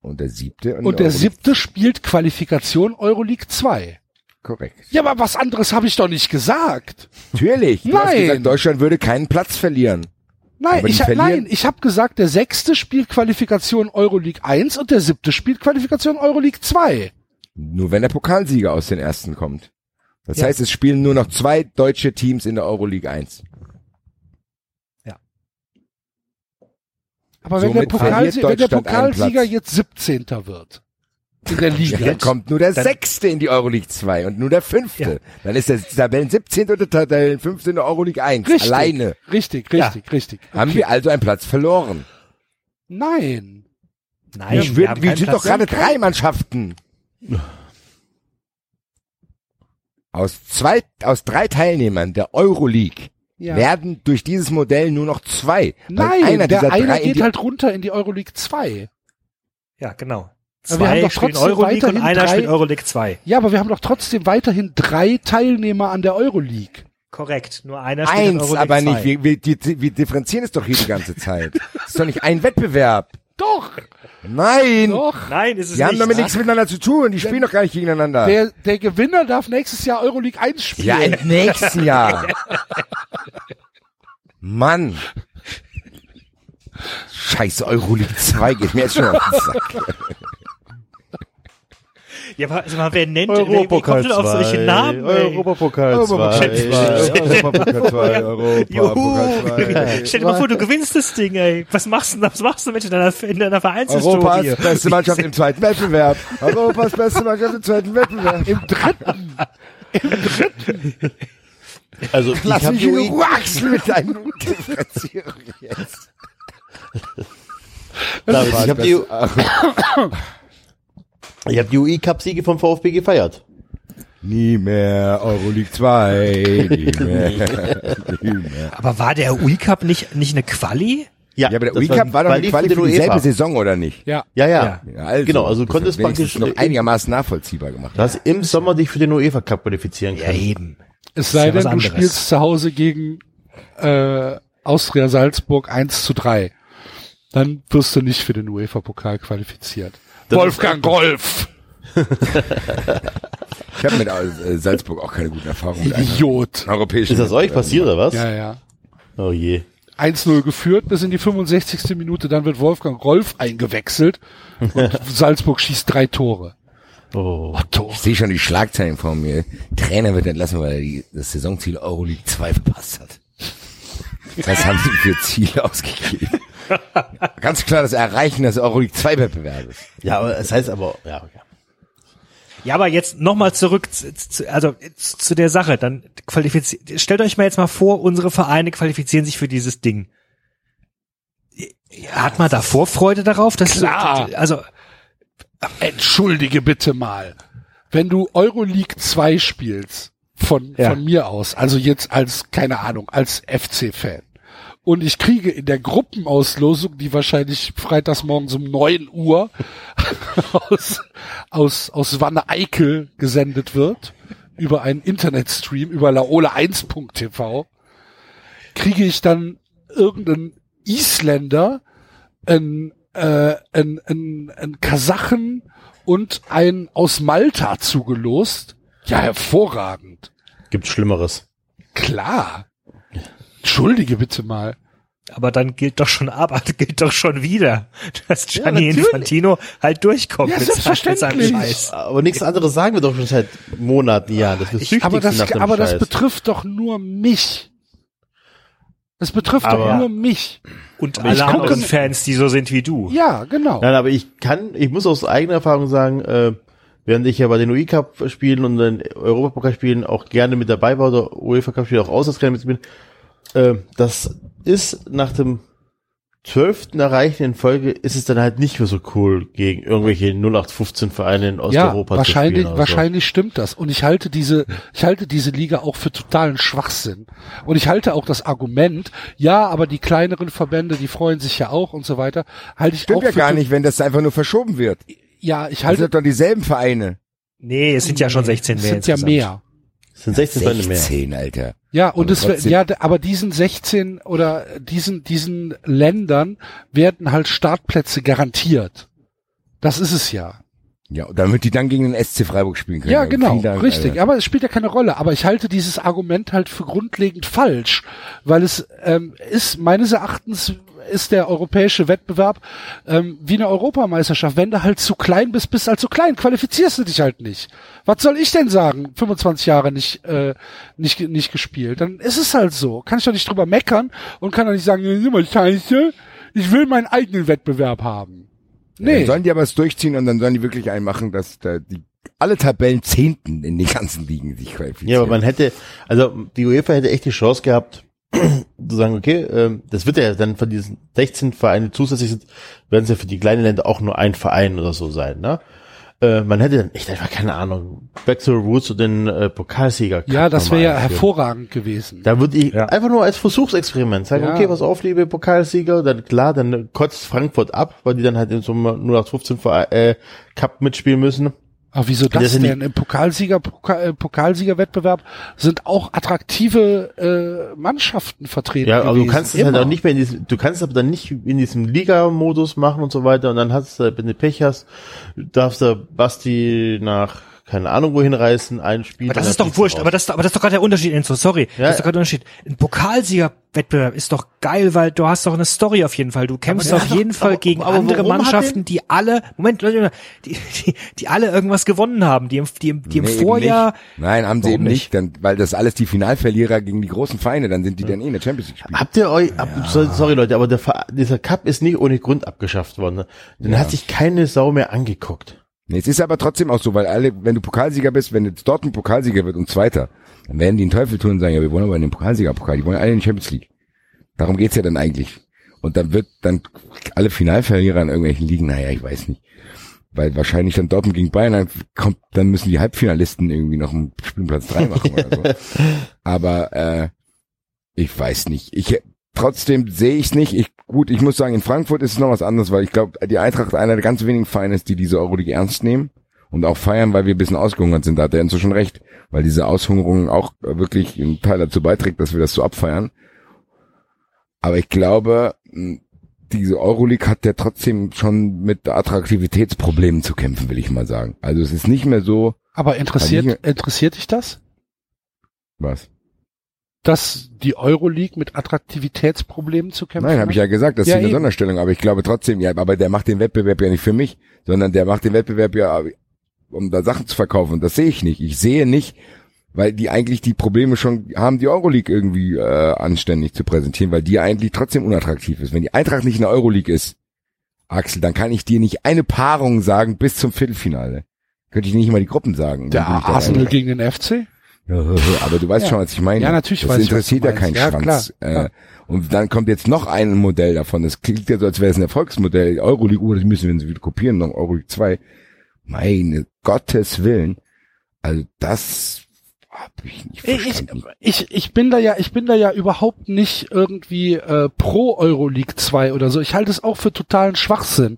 Und der siebte Und die der Euroleague. siebte spielt Qualifikation Euroleague 2. Korrekt. Ja, aber was anderes habe ich doch nicht gesagt. Natürlich. Du Nein. gesagt, Deutschland würde keinen Platz verlieren. Nein, ich, verlieren- nein, ich habe gesagt, der sechste spielt Qualifikation Euroleague 1 und der siebte spielt Qualifikation Euroleague 2. Nur wenn der Pokalsieger aus den ersten kommt. Das Ja. heißt, es spielen nur noch zwei deutsche Teams in der Euroleague 1. Aber wenn der, Somit Pokal, verliert wenn der Pokalsieger jetzt 17. wird in der Liga, Dann kommt nur der Dann- Sechste in die Euroleague 2 und nur der Fünfte. Ja. Dann ist der Tabellen 17. und der Tabellen 15. in der Euroleague 1. richtig, Alleine. richtig, richtig, richtig. Haben Okay. wir also einen Platz verloren. Nein. Nein, ich wir würd, haben wir keinen sind Platz. doch gerade drei Mannschaften. Aus zwei, aus drei Teilnehmern der Euroleague Ja. werden durch dieses Modell nur noch zwei. Nein, einer der dieser einer drei in geht halt runter in die Euroleague 2. Ja, genau. Aber wir haben Zwei doch spielen trotzdem Euroleague und weiterhin einer drei- spielt Euroleague 2. Ja, aber wir haben doch trotzdem weiterhin drei Teilnehmer an der Euroleague. Korrekt. Nur einer spielt in eins, Euroleague aber 2. nicht. Wir, wir, die, wir differenzieren es doch hier die ganze Zeit. Das ist doch nicht ein Wettbewerb. Doch, Nein. doch. Nein, ist es Die haben nicht. damit nichts miteinander zu tun. Die spielen doch gar nicht gegeneinander. Der, der Gewinner darf nächstes Jahr Euroleague 1 spielen. Ja, im nächsten Jahr. Mann. Scheiße, Euroleague 2 geht mir jetzt schon auf den Sack. Ja, aber also wer nennt, wer, wer Europapokal kommt denn auf solche 2, Namen? ey? Europapokal 2, Europapokal 2, Europapokal 2. Stell dir mal vor, du gewinnst das Ding, ey. Was machst du, was machst du mit in deiner, in deiner Vereinshistorie? Europas beste Mannschaft im zweiten Wettbewerb. Europas beste Mannschaft im zweiten Wettbewerb. Im dritten. Also ich Lass mich in Ruhe mit deinen Differenzierungen jetzt. David, ich habe die, Ach, ich hab die UI Cup Siege vom VfB gefeiert. Nie mehr Euroleague 2, nie mehr, nie mehr. Aber war der UI Cup nicht, nicht eine Quali? Ja, aber der das UI Cup war doch eine Quali für dieselbe UEFA. Saison, oder nicht? Ja. Ja, ja. Ja, also, genau, also du konntest praktisch noch einigermaßen nachvollziehbar gemacht. Du hast im Sommer dich für den UEFA Cup qualifizieren können. eben. Es sei ja denn, du anderes. spielst zu Hause gegen äh, Austria Salzburg 1 zu 3. Dann wirst du nicht für den UEFA-Pokal qualifiziert. Wolfgang Golf! Ich habe mit äh, Salzburg auch keine guten Erfahrungen Idiot. europäischen. Ist das euch passiert oder was? Ja, ja. Oh je. 1-0 geführt bis in die 65. Minute, dann wird Wolfgang Rolf eingewechselt und Salzburg schießt drei Tore. Oh. Otto. Ich sehe schon die Schlagzeilen vor mir. Trainer wird entlassen, weil er die, das Saisonziel Euroleague 2 verpasst hat. Das haben sie für Ziele ausgegeben. Ganz klar das Erreichen des Euroleague 2 Wettbewerbes. Ja, aber es heißt aber, ja, okay. Ja, aber jetzt nochmal zurück zu, zu, also zu, der Sache. Dann qualifiziert. Stellt euch mal jetzt mal vor, unsere Vereine qualifizieren sich für dieses Ding. Hat man da Vorfreude darauf? Dass Klar. Also Entschuldige bitte mal. Wenn du Euroleague 2 spielst, von, Ja. von mir aus, also jetzt als, keine Ahnung, als FC-Fan, und ich kriege in der Gruppenauslosung, die wahrscheinlich freitags morgens um 9 Uhr aus, aus, aus Wanne Eickel gesendet wird, über einen Internetstream, über laola1.tv, kriege ich dann irgendeinen Isländer, einen, äh, einen, einen, einen Kasachen und einen aus Malta zugelost. Ja, hervorragend. Gibt's Schlimmeres. Klar. Entschuldige bitte mal. aber dann gilt doch schon aber gilt doch schon wieder, dass Ja, Gianni natürlich. Infantino halt durchkommt Ja, mit seinem- mit seinem selbstverständlich. Scheiß. Aber nichts anderes sagen wir doch schon seit Monaten, Jahren. Das ist Ich, aber das, nach dem aber das betrifft doch nur mich. Das betrifft Aber- doch nur mich. Und Aber alle anderen Fans, die so sind wie du. Ja, genau. Nein, aber ich kann, ich muss aus eigener Erfahrung sagen, äh, während ich ja bei den UI Cup spielen und den Europapokal spielen auch gerne mit dabei war oder UEFA Cup Spielen auch auswärts mit bin, äh, das ist nach dem zwölften Erreichen in Folge ist es dann halt nicht mehr so cool gegen irgendwelche 0815 Vereine in ja, Osteuropa wahrscheinlich, zu spielen. oder so. wahrscheinlich stimmt das. Und ich halte diese, ich halte diese Liga auch für totalen Schwachsinn. Und ich halte auch das Argument, ja, aber die kleineren Verbände, die freuen sich ja auch und so weiter, halte ich Stimmt auch ja für gar nicht, wenn das einfach nur verschoben wird. Ja, ich Das halte, sind doch dieselben Vereine. Nee, es sind ja schon 16 es mehr. sind ja mehr. Es sind 16 Vereine mehr. 16, Alter. Ja, und Aber es wird, trotzdem- ja, aber diesen 16 oder diesen, diesen Ländern werden halt Startplätze garantiert. Das ist es ja. Ja, und damit die dann gegen den SC Freiburg spielen können. Ja, genau, Vielen Dank, richtig. Alter. Aber es spielt ja keine Rolle. Aber ich halte dieses Argument halt für grundlegend falsch, weil es ähm, ist meines Erachtens ist der europäische Wettbewerb ähm, wie eine Europameisterschaft. Wenn du halt zu klein bist, bist du halt zu klein, qualifizierst du dich halt nicht. Was soll ich denn sagen? 25 Jahre nicht äh, nicht nicht gespielt, dann ist es halt so. Kann ich doch nicht drüber meckern und kann doch nicht sagen, das ist immer scheiße. Ich will meinen eigenen Wettbewerb haben. Nee. Dann sollen die aber es durchziehen und dann sollen die wirklich einen machen, dass da die alle Tabellen Zehnten in den ganzen Ligen sich qualifizieren. Ja, aber man hätte, also die UEFA hätte echt die Chance gehabt, zu sagen, okay, ähm, das wird ja dann von diesen 16 Vereinen die zusätzlich sind, werden es ja für die kleinen Länder auch nur ein Verein oder so sein, ne? Äh, man hätte dann echt einfach, keine Ahnung, Back to the Roots und den äh, Pokalsieger. ja, das wäre ja einführen. hervorragend gewesen. Da würde ich Ja. einfach nur als Versuchsexperiment sagen, Ja. okay, pass auf, liebe Pokalsieger, dann klar, dann kotzt Frankfurt ab, weil die dann halt in so einem 0815 Verein, äh, Cup mitspielen müssen. Aber wieso das, Das denn? Im Pokalsieger, Pokal, äh, Pokalsiegerwettbewerb sind auch attraktive äh, Mannschaften vertreten. Ja, aber du gewesen. kannst es halt auch nicht mehr in diesem, du kannst es aber dann nicht in diesem Liga-Modus machen und so weiter und dann hast du, wenn du Pech hast, darfst du Basti nach keine Ahnung wohin reißen, ein Spiel. Aber das dann ist doch wurscht, raus. aber das, aber das ist doch gerade der Unterschied, Enzo, sorry. Ja. Das ist doch gerade der Unterschied. Ein Pokalsieger-Wettbewerb ist doch geil, weil du hast doch eine Story auf jeden Fall. Du kämpfst Aber auf jeden Fall aber- gegen aber andere Mannschaften, die alle, Moment, Leute, die, die, die alle irgendwas gewonnen haben, die im, die im, die im Nee, Vorjahr, nicht. Nein, haben sie eben nicht, dann, weil das alles die Finalverlierer gegen die großen Feinde, dann sind die dann eh in der Champions League spielen. Habt ihr euch, ab, so- sorry Leute, aber der, dieser Cup ist nicht ohne Grund abgeschafft worden. Ne? Den Ja. hat sich keine Sau mehr angeguckt. Es ist aber trotzdem auch so, weil alle, wenn du Pokalsieger bist, wenn jetzt Dortmund Pokalsieger wird und Zweiter, dann werden die den Teufel tun und sagen, ja, wir wollen aber in den Pokalsiegerpokal, die wollen alle in die Champions League. Darum geht's ja dann eigentlich. Und dann wird dann alle Finalverlierer in irgendwelchen Ligen, naja, ich weiß nicht. Weil wahrscheinlich dann Dortmund gegen Bayern, dann kommt, dann müssen die Halbfinalisten irgendwie noch einen Spielplatz drei machen oder so. Aber äh, ich weiß nicht. Ich trotzdem sehe ich es nicht. Ich, gut, ich muss sagen, in Frankfurt ist es noch was anderes, weil ich glaube, die Eintracht einer der ganz wenigen Vereine ist, die diese Euroleague ernst nehmen und auch feiern, weil wir ein bisschen ausgehungert sind. Da hat der Enzo schon recht, weil diese Aushungerung auch äh, wirklich einen Teil dazu beiträgt, dass wir das so abfeiern. Aber ich glaube, diese Euroleague hat ja trotzdem schon mit Attraktivitätsproblemen zu kämpfen, will ich mal sagen. Also es ist nicht mehr so, Aber interessiert, ich- interessiert dich das? was? Dass die Euroleague mit Attraktivitätsproblemen zu kämpfen Nein, habe ich ja gesagt, das ist Ja, eine eben. Sonderstellung, aber ich glaube trotzdem, ja, aber der macht den Wettbewerb ja nicht für mich, sondern der macht den Wettbewerb ja, um da Sachen zu verkaufen. Und das sehe ich nicht. Ich sehe nicht, weil die eigentlich die Probleme schon haben, die Euroleague irgendwie äh, anständig zu präsentieren, weil die eigentlich trotzdem unattraktiv ist. Wenn die Eintracht nicht in der Euroleague ist, Axel, dann kann ich dir nicht eine Paarung sagen bis zum Viertelfinale. Könnte ich nicht mal die Gruppen sagen. Der Arsenal gegen den FC? Aber du weißt Ja. schon, was ich meine. Ja, natürlich das weiß ich, interessiert du ja keinen. Ja, Schwanz. klar, klar. Äh, und dann kommt jetzt noch ein Modell davon. Das klingt ja so, als wäre es ein Erfolgsmodell. Euroleague, oh, das müssen wir wieder kopieren, noch Euroleague 2. Meine Gottes Willen. Also das hab ich nicht Ich, verstanden. ich, ich bin da ja, ich bin da ja überhaupt nicht irgendwie äh, pro Euroleague 2 oder so. Ich halte es auch für totalen Schwachsinn.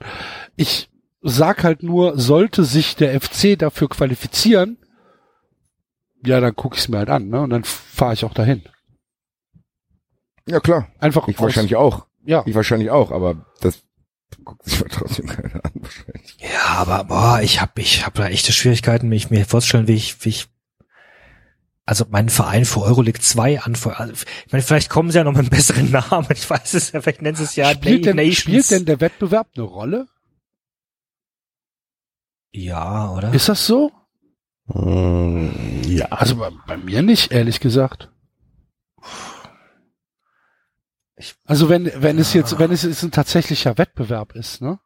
Ich sag halt nur, sollte sich der FC dafür qualifizieren, ja, dann gucke ich es mir halt an, ne? Und dann fahre ich auch dahin. ja klar, Einfach ich aus- wahrscheinlich auch. Ja. Ich wahrscheinlich auch, aber das guckt sich trotzdem keiner an. wahrscheinlich. ja, aber boah, ich habe ich hab da echte Schwierigkeiten, mich mir vorzustellen, wie ich, wie ich also meinen Verein für Euroleague 2 anfeuern. Also, ich meine, vielleicht kommen sie ja noch mit einem besseren Namen. Ich weiß es ja, vielleicht nennen sie es ja spielt, denn, spielt denn der Wettbewerb eine Rolle? Ja, oder? Ist das so? Mm, ja. Also bei, bei mir nicht, ehrlich gesagt. Also wenn, wenn es jetzt, wenn es jetzt ein tatsächlicher Wettbewerb ist, ne?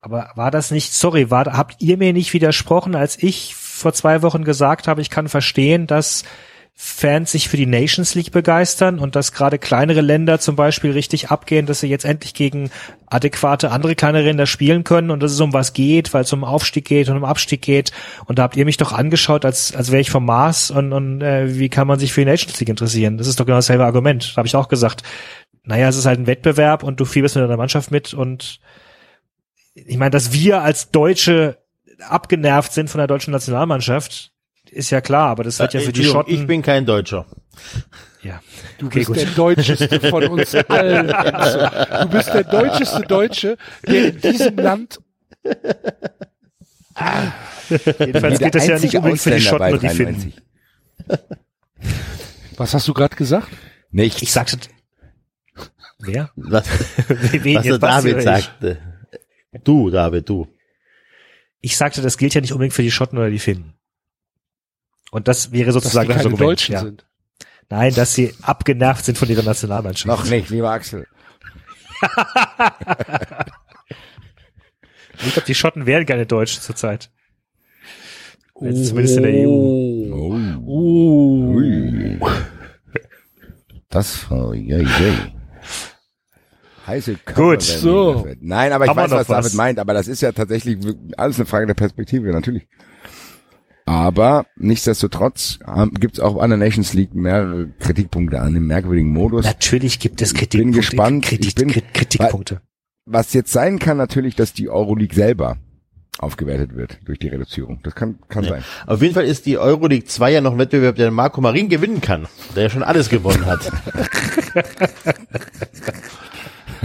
Aber war das nicht, sorry, war, habt ihr mir nicht widersprochen, als ich vor zwei Wochen gesagt habe, ich kann verstehen, dass Fans sich für die Nations League begeistern und dass gerade kleinere Länder zum Beispiel richtig abgehen, dass sie jetzt endlich gegen adäquate andere kleinere Länder spielen können und dass es um was geht, weil es um Aufstieg geht und um Abstieg geht. Und da habt ihr mich doch angeschaut, als, als wäre ich vom Mars und, und äh, wie kann man sich für die Nations League interessieren? Das ist doch genau dasselbe Argument. Da habe ich auch gesagt, naja, es ist halt ein Wettbewerb und du fieberst mit deiner Mannschaft mit und ich meine, dass wir als Deutsche abgenervt sind von der deutschen Nationalmannschaft, ist ja klar, aber das wird ja für die Schotten. Ich bin kein Deutscher. ja. Du Okay, bist gut. der deutscheste von uns allen. Du bist der deutscheste Deutsche, der in diesem Land Jedenfalls geht das ja nicht unbedingt für die Schotten und die 93. Finnen. Was hast du gerade gesagt? Nichts. Ich sagte, wer? Was, Wen was der David sagte. Du, David, du. Ich sagte, das gilt ja nicht unbedingt für die Schotten oder die Finnen. Und das wäre Dass die sozusagen das Argument. Deutschen ja. sind. Nein, dass sie abgenervt sind von ihrer Nationalmannschaft. Noch nicht, lieber Axel. Ich glaube, die Schotten wären keine Deutschen zurzeit. Jetzt Zumindest in der EU. Oh. Ui. Das war, ja, ja. Heiße Körper Gut, so. Nein, aber ich Haben weiß, was, was? David meint, aber das ist ja tatsächlich alles eine Frage der Perspektive, natürlich. Aber nichtsdestotrotz gibt es auch an der Nations League mehrere Kritikpunkte an dem merkwürdigen Modus. Natürlich gibt es Ich Kritikpunkte. bin gespannt. Kritik, Ich bin- Krit- Kritikpunkte. Was jetzt sein kann natürlich, dass die Euroleague selber aufgewertet wird durch die Reduzierung. Das kann, kann sein. Auf jeden Fall ist die Euroleague 2 ja noch ein Wettbewerb, der Marco Marin gewinnen kann, der ja schon alles gewonnen hat.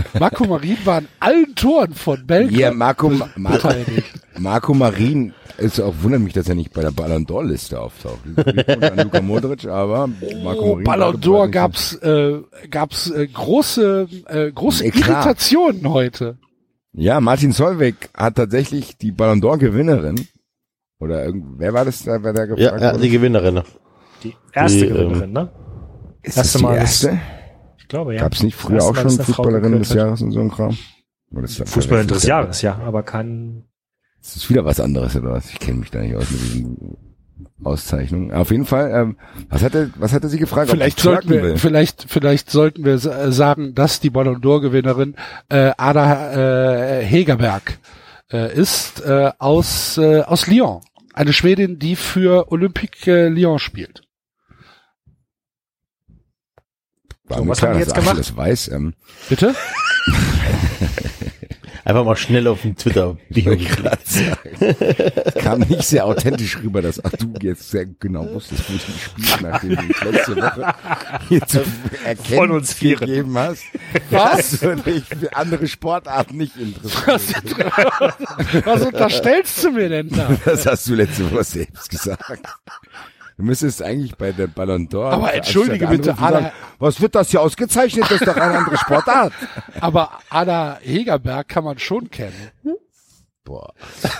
Marco Marin war an allen Toren von Belgrad Hier, Marco, Mar. Marco Marin es auch wundert mich, dass er nicht bei der Ballon d'Or Liste auftaucht. An Luka Modric, aber Marco Oh, Morin Ballon d'Or gab's, äh, gab's äh, große, äh, große Eklat. Irritationen heute. Ja, Martin Solveig hat tatsächlich die Ballon d'Or Gewinnerin oder irgend, wer war das da, wer da gefragt Ja, ja, die Gewinnerin. Die erste Die, ähm, Gewinnerin, ne? Ist erste das die Mal, erste? Ich glaube, ja. Gab's nicht früher auch schon Fußballerin des. Jahres und so ein Kram? Ist Fußballerin des? Jahres, ja, aber kein, Das ist wieder was anderes oder was? Ich kenne mich da nicht aus mit diesen Auszeichnungen. Auf jeden Fall, ähm, was hatte, was hatte sie gefragt? Vielleicht sollten wir, will? vielleicht, vielleicht sollten wir äh, sagen, dass die Ballon d'Or Gewinnerin äh, Ada äh, Hegerberg äh, ist äh, aus äh, aus Lyon, eine Schwedin, die für Olympique äh, Lyon spielt. War So, was klar, haben die jetzt gemacht? Das weiß. Ähm, Bitte? Einfach mal schnell auf den Twitter Bio kam nicht sehr authentisch rüber, dass ach, du jetzt sehr genau wusstest, wo ich die Spiele, nachdem du uns letzte Woche hier zu erkennen Von uns Vieren. gegeben hast. Was? Du dich für andere Sportarten nicht interessiert. Was unterstellst du mir denn da? Das hast du letzte Woche selbst gesagt. Du müsstest eigentlich bei der Ballon d'Or. Aber entschuldige bitte, anrufen, sagen, Ada- was wird das hier ausgezeichnet? Das ist doch eine andere Sportart. Aber Ada Hegerberg kann man schon kennen. Boah.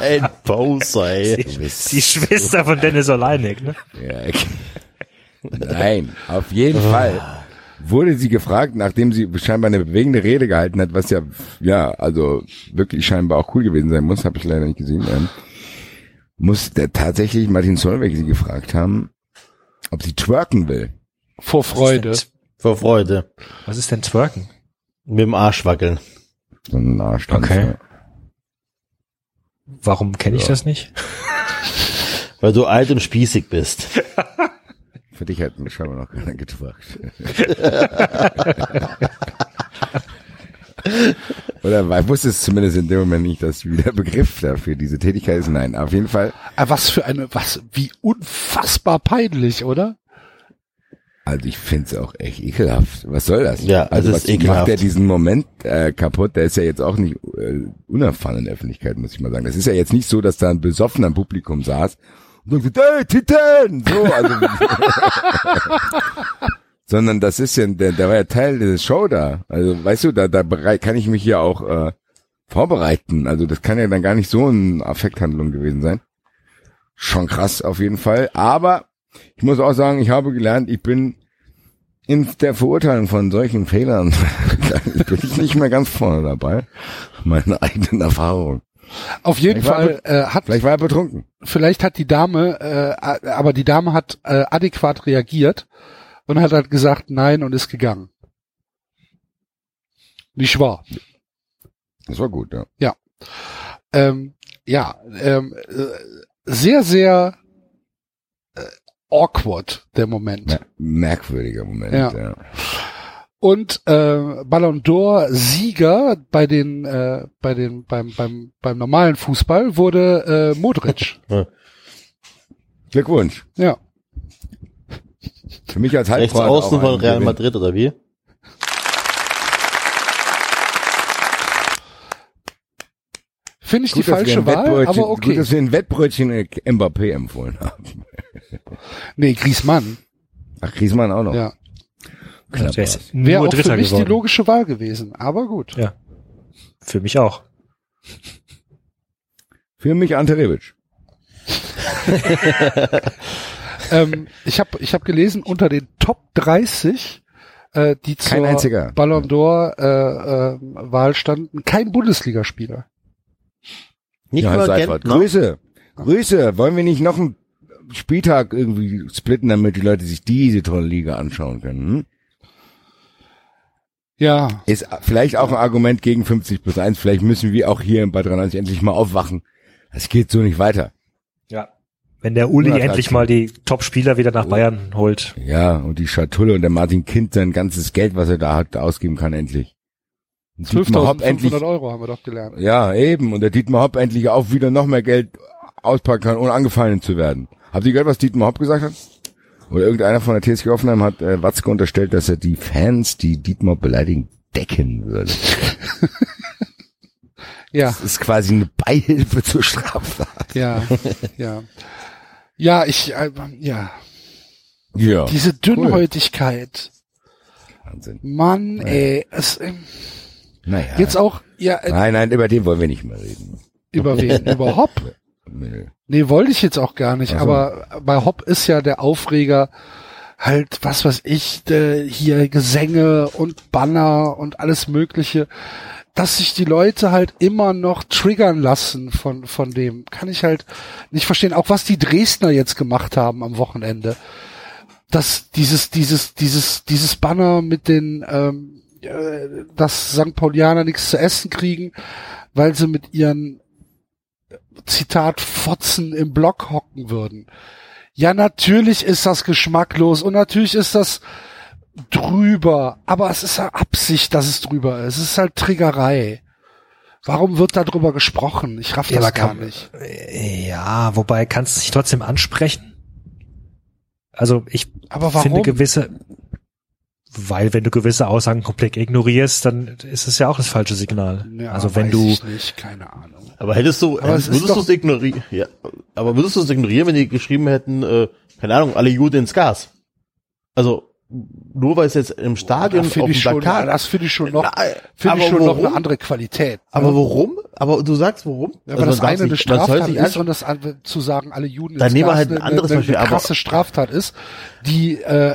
Ein Poser, ey. Bist die Schwester von Dennis Oleinik, ne? Ja, okay. Nein, auf jeden Fall wurde sie gefragt, nachdem sie scheinbar eine bewegende Rede gehalten hat, was ja, ja, also wirklich scheinbar auch cool gewesen sein muss, habe ich leider nicht gesehen. Ähm, muss der tatsächlich Martin Solveig sie gefragt haben, ob sie twerken will. Vor Freude. Vor Freude. Was ist denn Twerken? Mit dem Arsch wackeln. So ein Nahstand. Okay. Warum kenne ich das nicht? Weil du alt und spießig bist. Für dich hat mir scheinbar noch keiner getwerkt. Oder weil wusste es zumindest in dem Moment nicht, dass wie der Begriff dafür diese Tätigkeit ist. Nein, auf jeden Fall. Ah, was für eine, was, wie unfassbar peinlich, oder? Also ich find's auch echt ekelhaft. Was soll das? Ja, es also ist was ekelhaft. macht der diesen Moment äh, kaputt? Der ist ja jetzt auch nicht äh, unerfahren in der Öffentlichkeit, muss ich mal sagen. Das ist ja jetzt nicht so, dass da ein besoffener Publikum saß und sagt, hey, Titan! So, also sondern das ist ja, der, der war ja Teil der Show da. Also weißt du, da, da berei- kann ich mich hier auch äh, vorbereiten. Also das kann ja dann gar nicht so eine Affekthandlung gewesen sein. Schon krass auf jeden Fall. Aber ich muss auch sagen, ich habe gelernt, ich bin in der Verurteilung von solchen Fehlern bin ich nicht mehr ganz vorne dabei. Meine eigenen Erfahrungen. Auf jeden Vielleicht Fall äh, hat Vielleicht war er betrunken. vielleicht hat die Dame, äh, aber die Dame hat äh, adäquat reagiert und hat halt gesagt nein und ist gegangen. Nicht wahr? Das war gut, ja. Ähm, ja, ähm, äh, sehr, sehr äh, awkward der Moment. Mer merkwürdiger Moment. Ja. Ja. Und äh, Ballon d'Or Sieger bei den äh, bei den beim beim beim normalen Fußball wurde äh, Modric. Glückwunsch. ja. Für mich als Rechts Halbkroat außen von Real Gewinn. Madrid oder wie? Finde ich die Gut, wir falsche Wahl, aber Gut, okay. dass wir ein Wettbrötchen Mbappé empfohlen haben. Nee, Griezmann. Ach, Griezmann auch noch. Ja. Knapp Wäre auch für Dritter mich die geworden. logische Wahl gewesen, aber gut. Ja. Für mich auch. Für mich Ante Rebic. ähm, ich habe ich hab gelesen, unter den Top 30, äh, die Kein zur einziger. Ballon d'Or äh, äh, Wahl standen, kein Bundesligaspieler. Nicht Ja, mal Seifert. Gent, ne? Grüße. Grüße. Wollen wir nicht noch einen Spieltag irgendwie splitten, damit die Leute sich diese tolle Liga anschauen können? Hm? Ja, Ist vielleicht auch ein Argument gegen 50 plus 1. Vielleicht müssen wir auch hier im Bad 93 endlich mal aufwachen. Es geht so nicht weiter. Wenn der Uli Ja, endlich mal die Top-Spieler wieder nach Bayern holt. Ja, und die Schatulle und der Martin Kind sein ganzes Geld, was er da hat, ausgeben kann endlich. Und Dietmar Hopp endlich, 12.500 Euro haben wir doch gelernt. ja, eben. Und der Dietmar Hopp endlich auch wieder noch mehr Geld auspacken kann, ohne angefallen zu werden. Habt ihr gehört, was Dietmar Hopp gesagt hat? Oder irgendeiner von der TSG Hoffenheim hat äh, Watzke unterstellt, dass er die Fans, die Dietmar beleidigen, decken würde. Ja, Das ist quasi eine Beihilfe zur Straftat. ja, ja. Ja, ich, äh, ja, Ja. diese Dünnhäutigkeit. Wahnsinn. Mann, ey, es, ähm, Naja. jetzt auch, ja, äh, Nein, nein, über den wollen wir nicht mehr reden. über wen? Über Hopp? Nö. Nee, wollte ich jetzt auch gar nicht, Ach so. aber bei Hopp ist ja der Aufreger halt, was weiß ich, äh, hier Gesänge und Banner und alles mögliche, dass sich die Leute halt immer noch triggern lassen von, von dem, kann ich halt nicht verstehen. Auch was die Dresdner jetzt gemacht haben am Wochenende. Dass dieses, dieses, dieses, dieses Banner mit den, ähm, äh, dass St. Paulianer nichts zu essen kriegen, weil sie mit ihren Zitat Fotzen im Block hocken würden. Ja, natürlich ist das geschmacklos und natürlich ist das drüber, aber es ist ja Absicht, dass es drüber ist. Es ist halt Triggerei. Warum wird da drüber gesprochen? Ich raff Ja, das aber gar kann- nicht. Ja, wobei kannst du dich trotzdem ansprechen. Also ich Aber warum? finde gewisse, weil wenn du gewisse Aussagen komplett ignorierst, dann ist es ja auch das falsche Signal. Ja, also wenn weiß du, ich nicht, keine Ahnung. Aber hättest du, Aber es ist würdest du es ignorieren? Ja, aber würdest du es ignorieren, wenn die geschrieben hätten, äh, keine Ahnung, alle Juden ins Gas? Also nur weil es jetzt im Stadion Da auf dem schon, Plakat. das finde ich schon noch, Nein, finde ich schon noch warum? eine andere Qualität. aber warum? Aber du sagst warum? Ja, Also das eine eine Straftat ist und das andere zu sagen, alle Juden Dann nehmen wir halt ein eine, anderes eine, eine aber- krasse Straftat ist, die äh,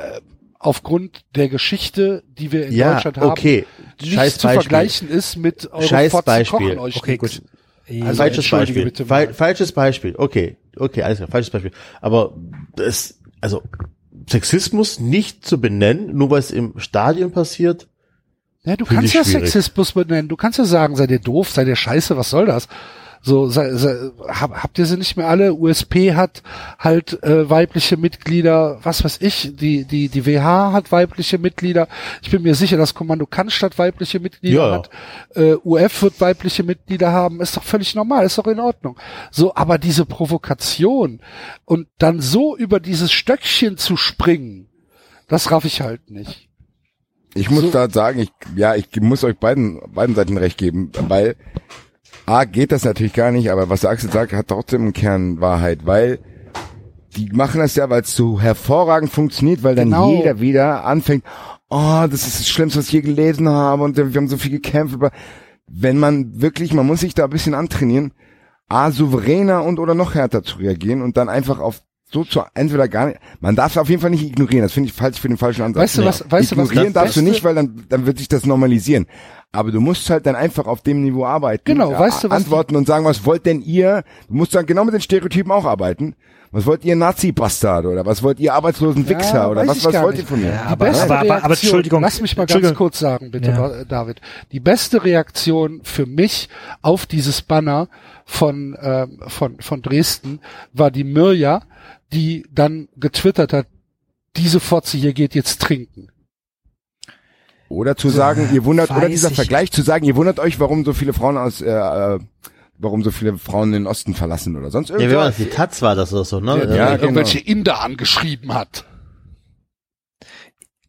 aufgrund der Geschichte, die wir in Ja, Deutschland haben, okay. nicht zu Beispiel. vergleichen ist mit eure Scheiß Fotzen Beispiel. euch okay, nix. gut. Also falsches Beispiel. bitte Fal falsches Beispiel. Okay, okay, alles klar, falsches Beispiel. Aber das, also Sexismus nicht zu benennen, nur weil es im Stadion passiert. Ja, du kannst ja schwierig. Sexismus benennen. Du kannst ja sagen, seid ihr doof, seid ihr scheiße, was soll das? So, hab, habt ihr sie nicht mehr alle? USP hat halt äh, weibliche Mitglieder, was weiß ich, die, die, die WH hat weibliche Mitglieder. Ich bin mir sicher, das Kommando Cannstatt weibliche Mitglieder Ja, ja. hat. Äh, UF wird weibliche Mitglieder haben, ist doch völlig normal, ist doch in Ordnung. So, aber diese Provokation und dann so über dieses Stöckchen zu springen, das raff ich halt nicht. Ich muss So. da sagen, ich, ja, ich muss euch beiden, beiden Seiten recht geben, weil A geht das natürlich gar nicht, aber was der Axel sagt, hat trotzdem einen Kern Wahrheit, weil die machen das ja, weil es so hervorragend funktioniert, weil dann Genau. jeder wieder anfängt, oh, das ist das Schlimmste, was ich je gelesen habe und wir haben so viel gekämpft. Aber wenn man wirklich, man muss sich da ein bisschen antrainieren, A, souveräner und oder noch härter zu reagieren und dann einfach auf so zu, entweder gar nicht, man darf es auf jeden Fall nicht ignorieren, das finde ich falsch für den falschen Ansatz. Weißt du was, weißt du was Ignorieren darfst du nicht, weil dann, dann wird sich das normalisieren. Aber du musst halt dann einfach auf dem Niveau arbeiten. Genau, äh, weißt du, was Antworten und sagen, was wollt denn ihr? Du musst dann genau mit den Stereotypen auch arbeiten. Was wollt ihr Nazi-Bastard oder was wollt ihr arbeitslosen Wichser Ja, oder was, was wollt nicht. ihr von mir? Ja, Die aber, beste aber, aber, aber Reaktion, Entschuldigung. lass mich mal ganz kurz sagen, bitte, Ja. David. Die beste Reaktion für mich auf dieses Banner von, ähm, von, von Dresden war die Mirja, die dann getwittert hat, diese Fotze hier geht jetzt trinken. Oder zu sagen, ihr wundert, oder weiß dieser ich. Vergleich zu sagen, ihr wundert euch, warum so viele Frauen aus, äh, äh, warum so viele Frauen den Osten verlassen oder sonst Ja, wer war irgendwas. das? Die Taz war das oder so, ne? Ja, der genau. irgendwelche Inder angeschrieben hat,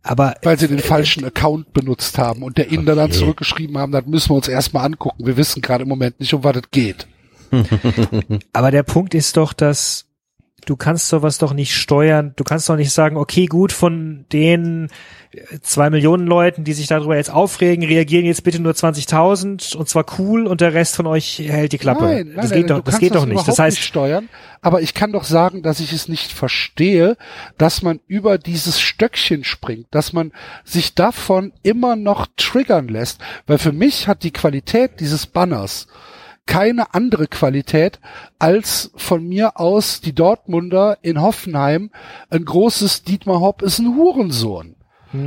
Aber weil sie den falschen Account benutzt haben und der Inder dann Okay. zurückgeschrieben haben, das müssen wir uns erstmal angucken. Wir wissen gerade im Moment nicht, um was es geht. Aber der Punkt ist doch, dass du kannst sowas doch nicht steuern. Du kannst doch nicht sagen, okay, gut, von den äh, zwei Millionen Leuten, die sich darüber jetzt aufregen, reagieren jetzt bitte nur 20.000 und zwar cool und der Rest von euch hält die Klappe. Nein, nein, das nein, geht du doch, das geht doch nicht. Das heißt, nicht steuern. Aber ich kann doch sagen, dass ich es nicht verstehe, dass man über dieses Stöckchen springt, dass man sich davon immer noch triggern lässt. Weil für mich hat die Qualität dieses Banners keine andere Qualität als von mir aus die Dortmunder in Hoffenheim ein großes Dietmar Hopp ist ein Hurensohn.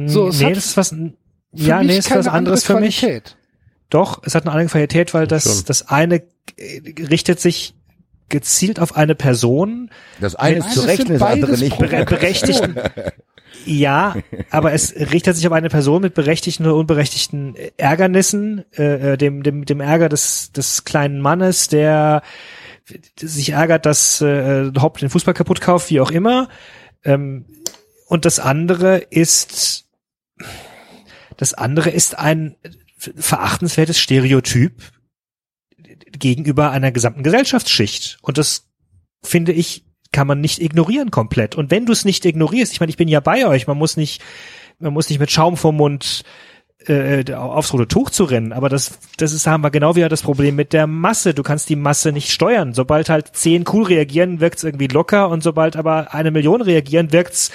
So, es nee, hat das ist was, ja, nee, ist was anderes andere für mich. Qualität. Doch, es hat eine andere Qualität, weil das, schon. das eine äh, richtet sich gezielt auf eine Person, Das eine ist zu das rechnen, das andere nicht. bere- berechtigten. Ja, aber es richtet sich auf eine Person mit berechtigten oder unberechtigten Ärgernissen, äh, äh, dem, dem, dem Ärger des, des kleinen Mannes, der sich ärgert, dass äh, Hopp den Fußball kaputt kauft, wie auch immer. Ähm, und das andere ist, das andere ist ein verachtenswertes Stereotyp, gegenüber einer gesamten Gesellschaftsschicht. Und das finde ich, kann man nicht ignorieren komplett. Und wenn du es nicht ignorierst, ich meine, ich bin ja bei euch, man muss nicht, man muss nicht mit Schaum vom Mund äh, aufs rote Tuch zu rennen, aber das, das ist, haben wir genau wieder das Problem mit der Masse. Du kannst die Masse nicht steuern. Sobald halt zehn cool reagieren, wirkt's irgendwie locker und sobald aber eine Million reagieren, wirkt's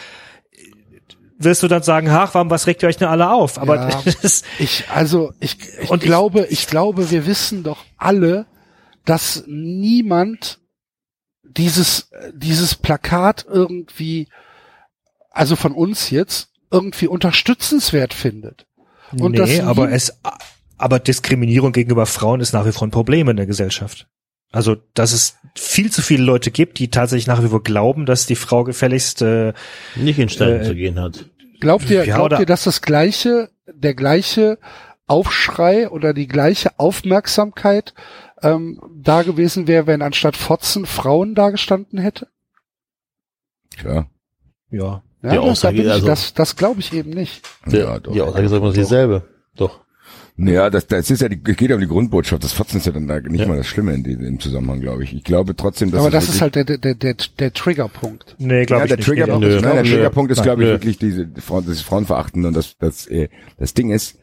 wirst du dann sagen, ach, warum, was regt ihr euch denn alle auf? Aber Ja. das, Ich, also ich, ich Und ich- glaube, ich, glaube, wir wissen doch alle, dass niemand dieses, dieses Plakat irgendwie, also von uns jetzt, irgendwie unterstützenswert findet. Und nee, aber es, aber Diskriminierung gegenüber Frauen ist nach wie vor ein Problem in der Gesellschaft. Also, dass es viel zu viele Leute gibt, die tatsächlich nach wie vor glauben, dass die Frau gefälligst äh, Nicht in Stein Äh, zu gehen hat. Glaubt ihr, Ja, glaubt ihr, dass das gleiche, der gleiche Aufschrei oder die gleiche Aufmerksamkeit ähm, da gewesen wäre, wenn anstatt Fotzen Frauen da gestanden hätte? Klar. ja. Ja, Die das, da Aussage, bin ich, also- das, das glaube ich eben nicht. Der, doch. die Aussage ist immer dieselbe. Doch. Naja, das, das ist ja die, es geht ja um die Grundbotschaft. Das Fotzen ist ja dann da nicht Ja. mal das Schlimme in im Zusammenhang, glaube ich. Ich glaube trotzdem, dass Aber das ist halt der, der, der, der Triggerpunkt. Nee, glaube ja, ich der nicht. Triggerpunkt, Nö. nein, der. Triggerpunkt ist, glaube ich, wirklich diese Frauen, das Frauenverachten und das, das, äh, das Ding ist,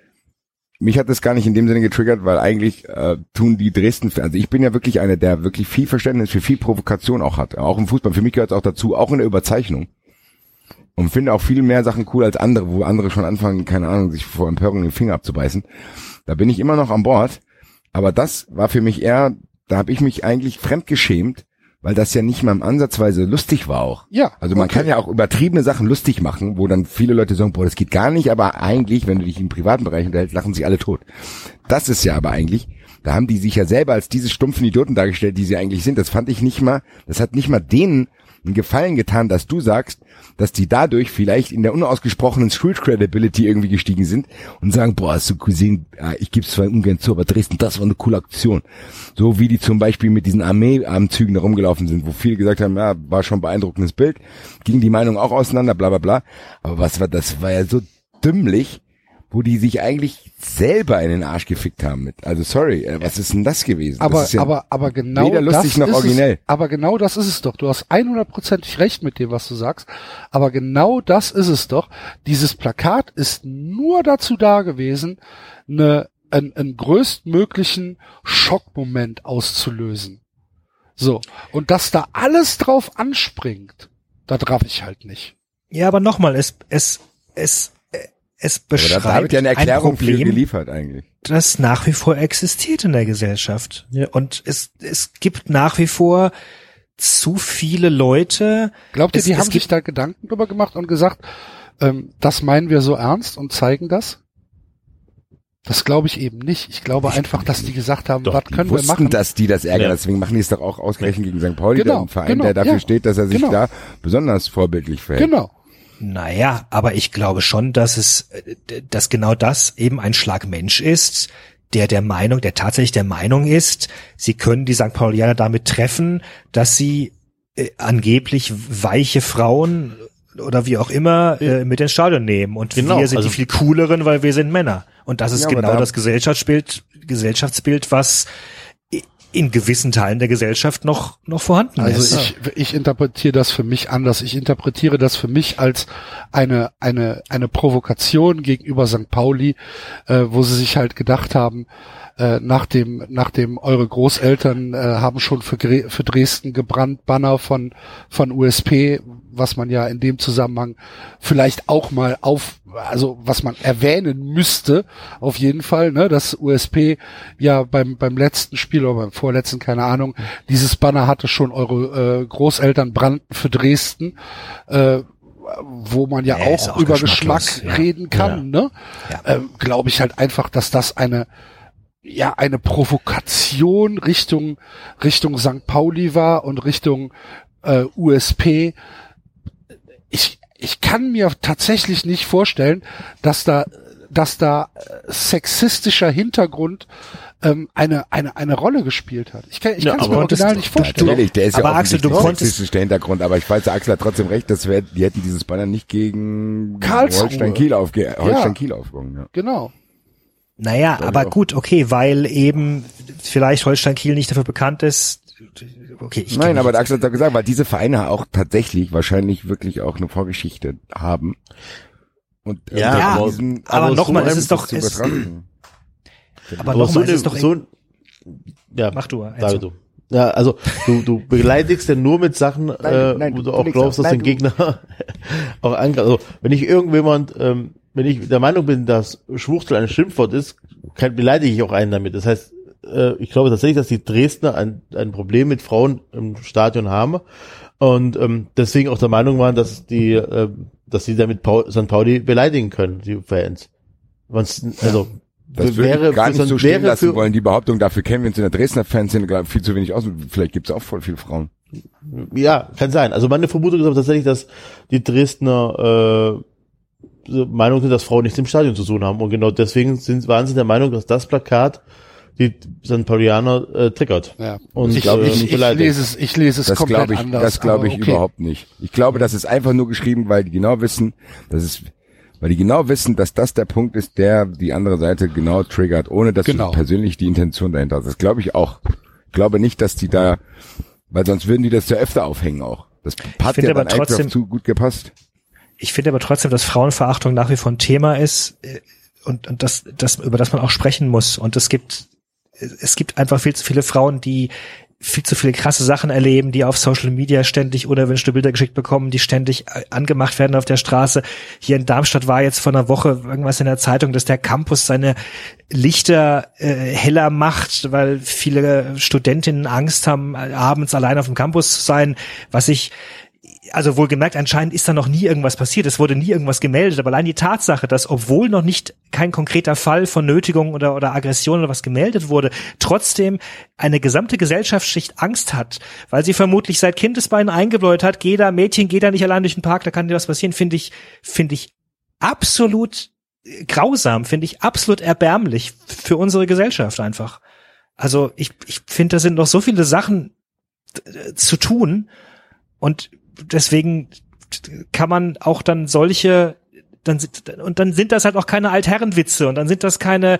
mich hat das gar nicht in dem Sinne getriggert, weil eigentlich äh, tun die Dresden, also ich bin ja wirklich einer, der wirklich viel Verständnis für viel Provokation auch hat, auch im Fußball. Für mich gehört es auch dazu, auch in der Überzeichnung. Und finde auch viel mehr Sachen cool als andere, wo andere schon anfangen, keine Ahnung, sich vor Empörung den Finger abzubeißen. Da bin ich immer noch an Bord. Aber das war für mich eher, da habe ich mich eigentlich fremdgeschämt, weil das ja nicht mal im Ansatzweise lustig war auch. Ja. Also man okay. kann ja auch übertriebene Sachen lustig machen, wo dann viele Leute sagen, boah, das geht gar nicht, aber eigentlich, wenn du dich im privaten Bereich unterhältst, lachen sich alle tot. Das ist ja aber eigentlich, da haben die sich ja selber als diese stumpfen Idioten dargestellt, die sie eigentlich sind. Das fand ich nicht mal, das hat nicht mal denen einen Gefallen getan, dass du sagst, dass die dadurch vielleicht in der unausgesprochenen Street Credibility irgendwie gestiegen sind und sagen, boah, gesehen, ja, ich gebe es zwar ungern zu, aber Dresden, das war eine coole Aktion. So wie die zum Beispiel mit diesen Armeeanzügen da rumgelaufen sind, wo viele gesagt haben, ja, war schon ein beeindruckendes Bild, ging die Meinung auch auseinander, bla bla bla. Aber was war, das war ja so dümmlich, wo die sich eigentlich selber in den Arsch gefickt haben mit. Also sorry, äh, was ist denn das gewesen? Aber, das ist ja aber, aber genau weder lustig das noch ist originell. Es, aber genau das ist es doch. Du hast 100%ig recht mit dem, was du sagst. Aber genau das ist es doch. Dieses Plakat ist nur dazu da gewesen, eine, einen, einen größtmöglichen Schockmoment auszulösen. So. Und dass da alles drauf anspringt, da traf ich halt nicht. Ja, aber nochmal, es, es, es, es aber da beschreibt da wird ja eine Erklärung ein für Problem, geliefert eigentlich. das nach wie vor existiert in der Gesellschaft. Und es, es gibt nach wie vor zu viele Leute. Glaubt ihr, Es- die es haben sich da Gedanken drüber gemacht und gesagt, ähm, das meinen wir so ernst und zeigen das? Das glaube ich eben nicht. Ich glaube einfach, dass die gesagt haben, Doch, was Die können wir wussten, machen? dass die das ärgern, Ja. deswegen machen die es doch auch ausgerechnet gegen St. Pauli, Genau, der ein Verein, genau, der dafür ja, steht, dass er sich genau. da besonders vorbildlich verhält. Genau. Naja, aber ich glaube schon, dass es, äh, dass genau das eben ein Schlag Mensch ist, der der Meinung, der tatsächlich der Meinung ist, sie können die St. Paulianer damit treffen, dass sie äh, angeblich weiche Frauen oder wie auch immer äh, mit ins Stadion nehmen und Genau, wir sind also- die viel cooleren, weil wir sind Männer. Und das ist Ja, genau da- das Gesellschaftsbild, Gesellschaftsbild, was in gewissen Teilen der Gesellschaft noch noch vorhanden Also ist. ich, ich interpretiere das für mich anders. Ich interpretiere das für mich als eine, eine, eine Provokation gegenüber St. Pauli, äh, wo sie sich halt gedacht haben, äh, nach dem, nach dem eure Großeltern äh, haben schon für, für Dresden gebrannt Banner von, von USP, was man ja in dem Zusammenhang vielleicht auch mal auf, also was man erwähnen müsste, auf jeden Fall, ne, dass USP ja beim, beim letzten Spiel oder beim vorletzten, keine Ahnung, dieses Banner hatte schon eure äh, Großeltern brannten für Dresden, äh, wo man ja, Ja, auch, auch über Geschmack ja. reden kann, ne? Ja. Ähm, Glaube ich halt einfach, dass das eine ja eine Provokation Richtung Richtung St. Pauli war und Richtung äh, USP. Ich ich kann mir tatsächlich nicht vorstellen, dass da dass da äh, sexistischer Hintergrund ähm, eine eine eine Rolle gespielt hat. Ich kann ich Ja, kann es mir original das- nicht vorstellen. Natürlich, der ist Aber ja Axel, du konntest- der Hintergrund, aber ich weiß, der Axel hat trotzdem recht, dass wir, die hätten dieses Banner nicht gegen Karlsruhe. Holstein Kiel aufge Holstein Kiel aufgegangen. Ja. Genau. Naja, aber gut, okay, weil eben vielleicht Holstein Kiel nicht dafür bekannt ist. Okay, ich Nein, aber Axel hat doch gesagt, weil diese Vereine auch tatsächlich wahrscheinlich wirklich auch eine Vorgeschichte haben. Und Ja, aber- diesem- aber also nochmal, so es ist doch- zu es- aber Aber nochmal, so, es eine, ist doch so ein, ja, Mach du, Enzo. du. Ja, also du, du beleidigst ja nur mit Sachen, äh, nein, wo du- auch glaubst, dass Nein, den Gegner auch angreift. Also wenn ich irgendjemand, ähm, wenn ich der Meinung bin, dass Schwuchtel ein Schimpfwort ist, kann, beleidige ich auch einen damit. Das heißt, äh, ich glaube tatsächlich, dass die Dresdner ein, ein Problem mit Frauen im Stadion haben und ähm, deswegen auch der Meinung waren, dass die, äh, dass sie damit Paul, St. Pauli beleidigen können, die Fans. Sonst, also Das wäre gar nicht so stehen lassen wollen, die Behauptung, dafür kennen wir uns in der Dresdner Fanszene glaub, ich, viel zu wenig aus. Vielleicht gibt es auch voll viele Frauen. Ja, kann sein. Also meine Vermutung ist aber tatsächlich, dass die Dresdner äh, Meinung sind, dass Frauen nichts im Stadion zu tun haben. Und genau deswegen sind, waren sie der Meinung, dass das Plakat die St. Paulianer äh, triggert. Ja. Und ich, äh, ich, ich lese es, ich lese es Das komplett glaube ich, anders. das glaube ich okay. überhaupt nicht. Ich glaube, das ist einfach nur geschrieben, weil die genau wissen, dass es, weil die genau wissen, dass das der Punkt ist, der die andere Seite genau triggert, ohne dass Genau. du persönlich die Intention dahinter hast. Das glaube ich auch. Ich glaube nicht, dass die da, weil sonst würden die das ja öfter aufhängen auch. Das hat ja aber trotzdem- zu gut gepasst. Ich finde aber trotzdem, dass Frauenverachtung nach wie vor ein Thema ist äh, und, und das, das, über das man auch sprechen muss. Und es gibt, es gibt einfach viel zu viele Frauen, die viel zu viele krasse Sachen erleben, die auf Social Media ständig unerwünschte Bilder geschickt bekommen, die ständig äh, angemacht werden auf der Straße. Hier in Darmstadt war jetzt vor einer Woche irgendwas in der Zeitung, dass der Campus seine Lichter äh, heller macht, weil viele Studentinnen Angst haben, abends allein auf dem Campus zu sein, was ich also wohlgemerkt, anscheinend ist da noch nie irgendwas passiert. Es wurde nie irgendwas gemeldet. Aber allein die Tatsache, dass obwohl noch nicht kein konkreter Fall von Nötigung oder, oder Aggression oder was gemeldet wurde, trotzdem eine gesamte Gesellschaftsschicht Angst hat, weil sie vermutlich seit Kindesbeinen eingebläut hat, geh da, Mädchen, geh da nicht allein durch den Park, da kann dir was passieren, finde ich, finde ich absolut äh, grausam, finde ich absolut erbärmlich für unsere Gesellschaft einfach. Also ich, ich finde, da sind noch so viele Sachen äh, zu tun und deswegen kann man auch dann solche dann sind- und dann sind das halt auch keine Altherrenwitze und dann sind das keine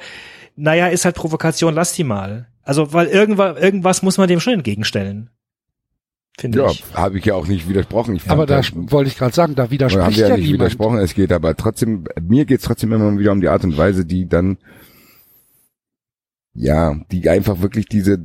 naja, ist halt Provokation, lass die mal. Also, weil irgendwas, irgendwas muss man dem schon entgegenstellen. Finde Ja, ich. habe ich ja auch nicht widersprochen. Ich Aber da wollte ich gerade sagen, da widerspricht haben wir ja ja nicht niemand. widersprochen, es geht aber trotzdem, mir geht's trotzdem immer wieder um die Art und Weise, die dann, ja, die einfach wirklich diese,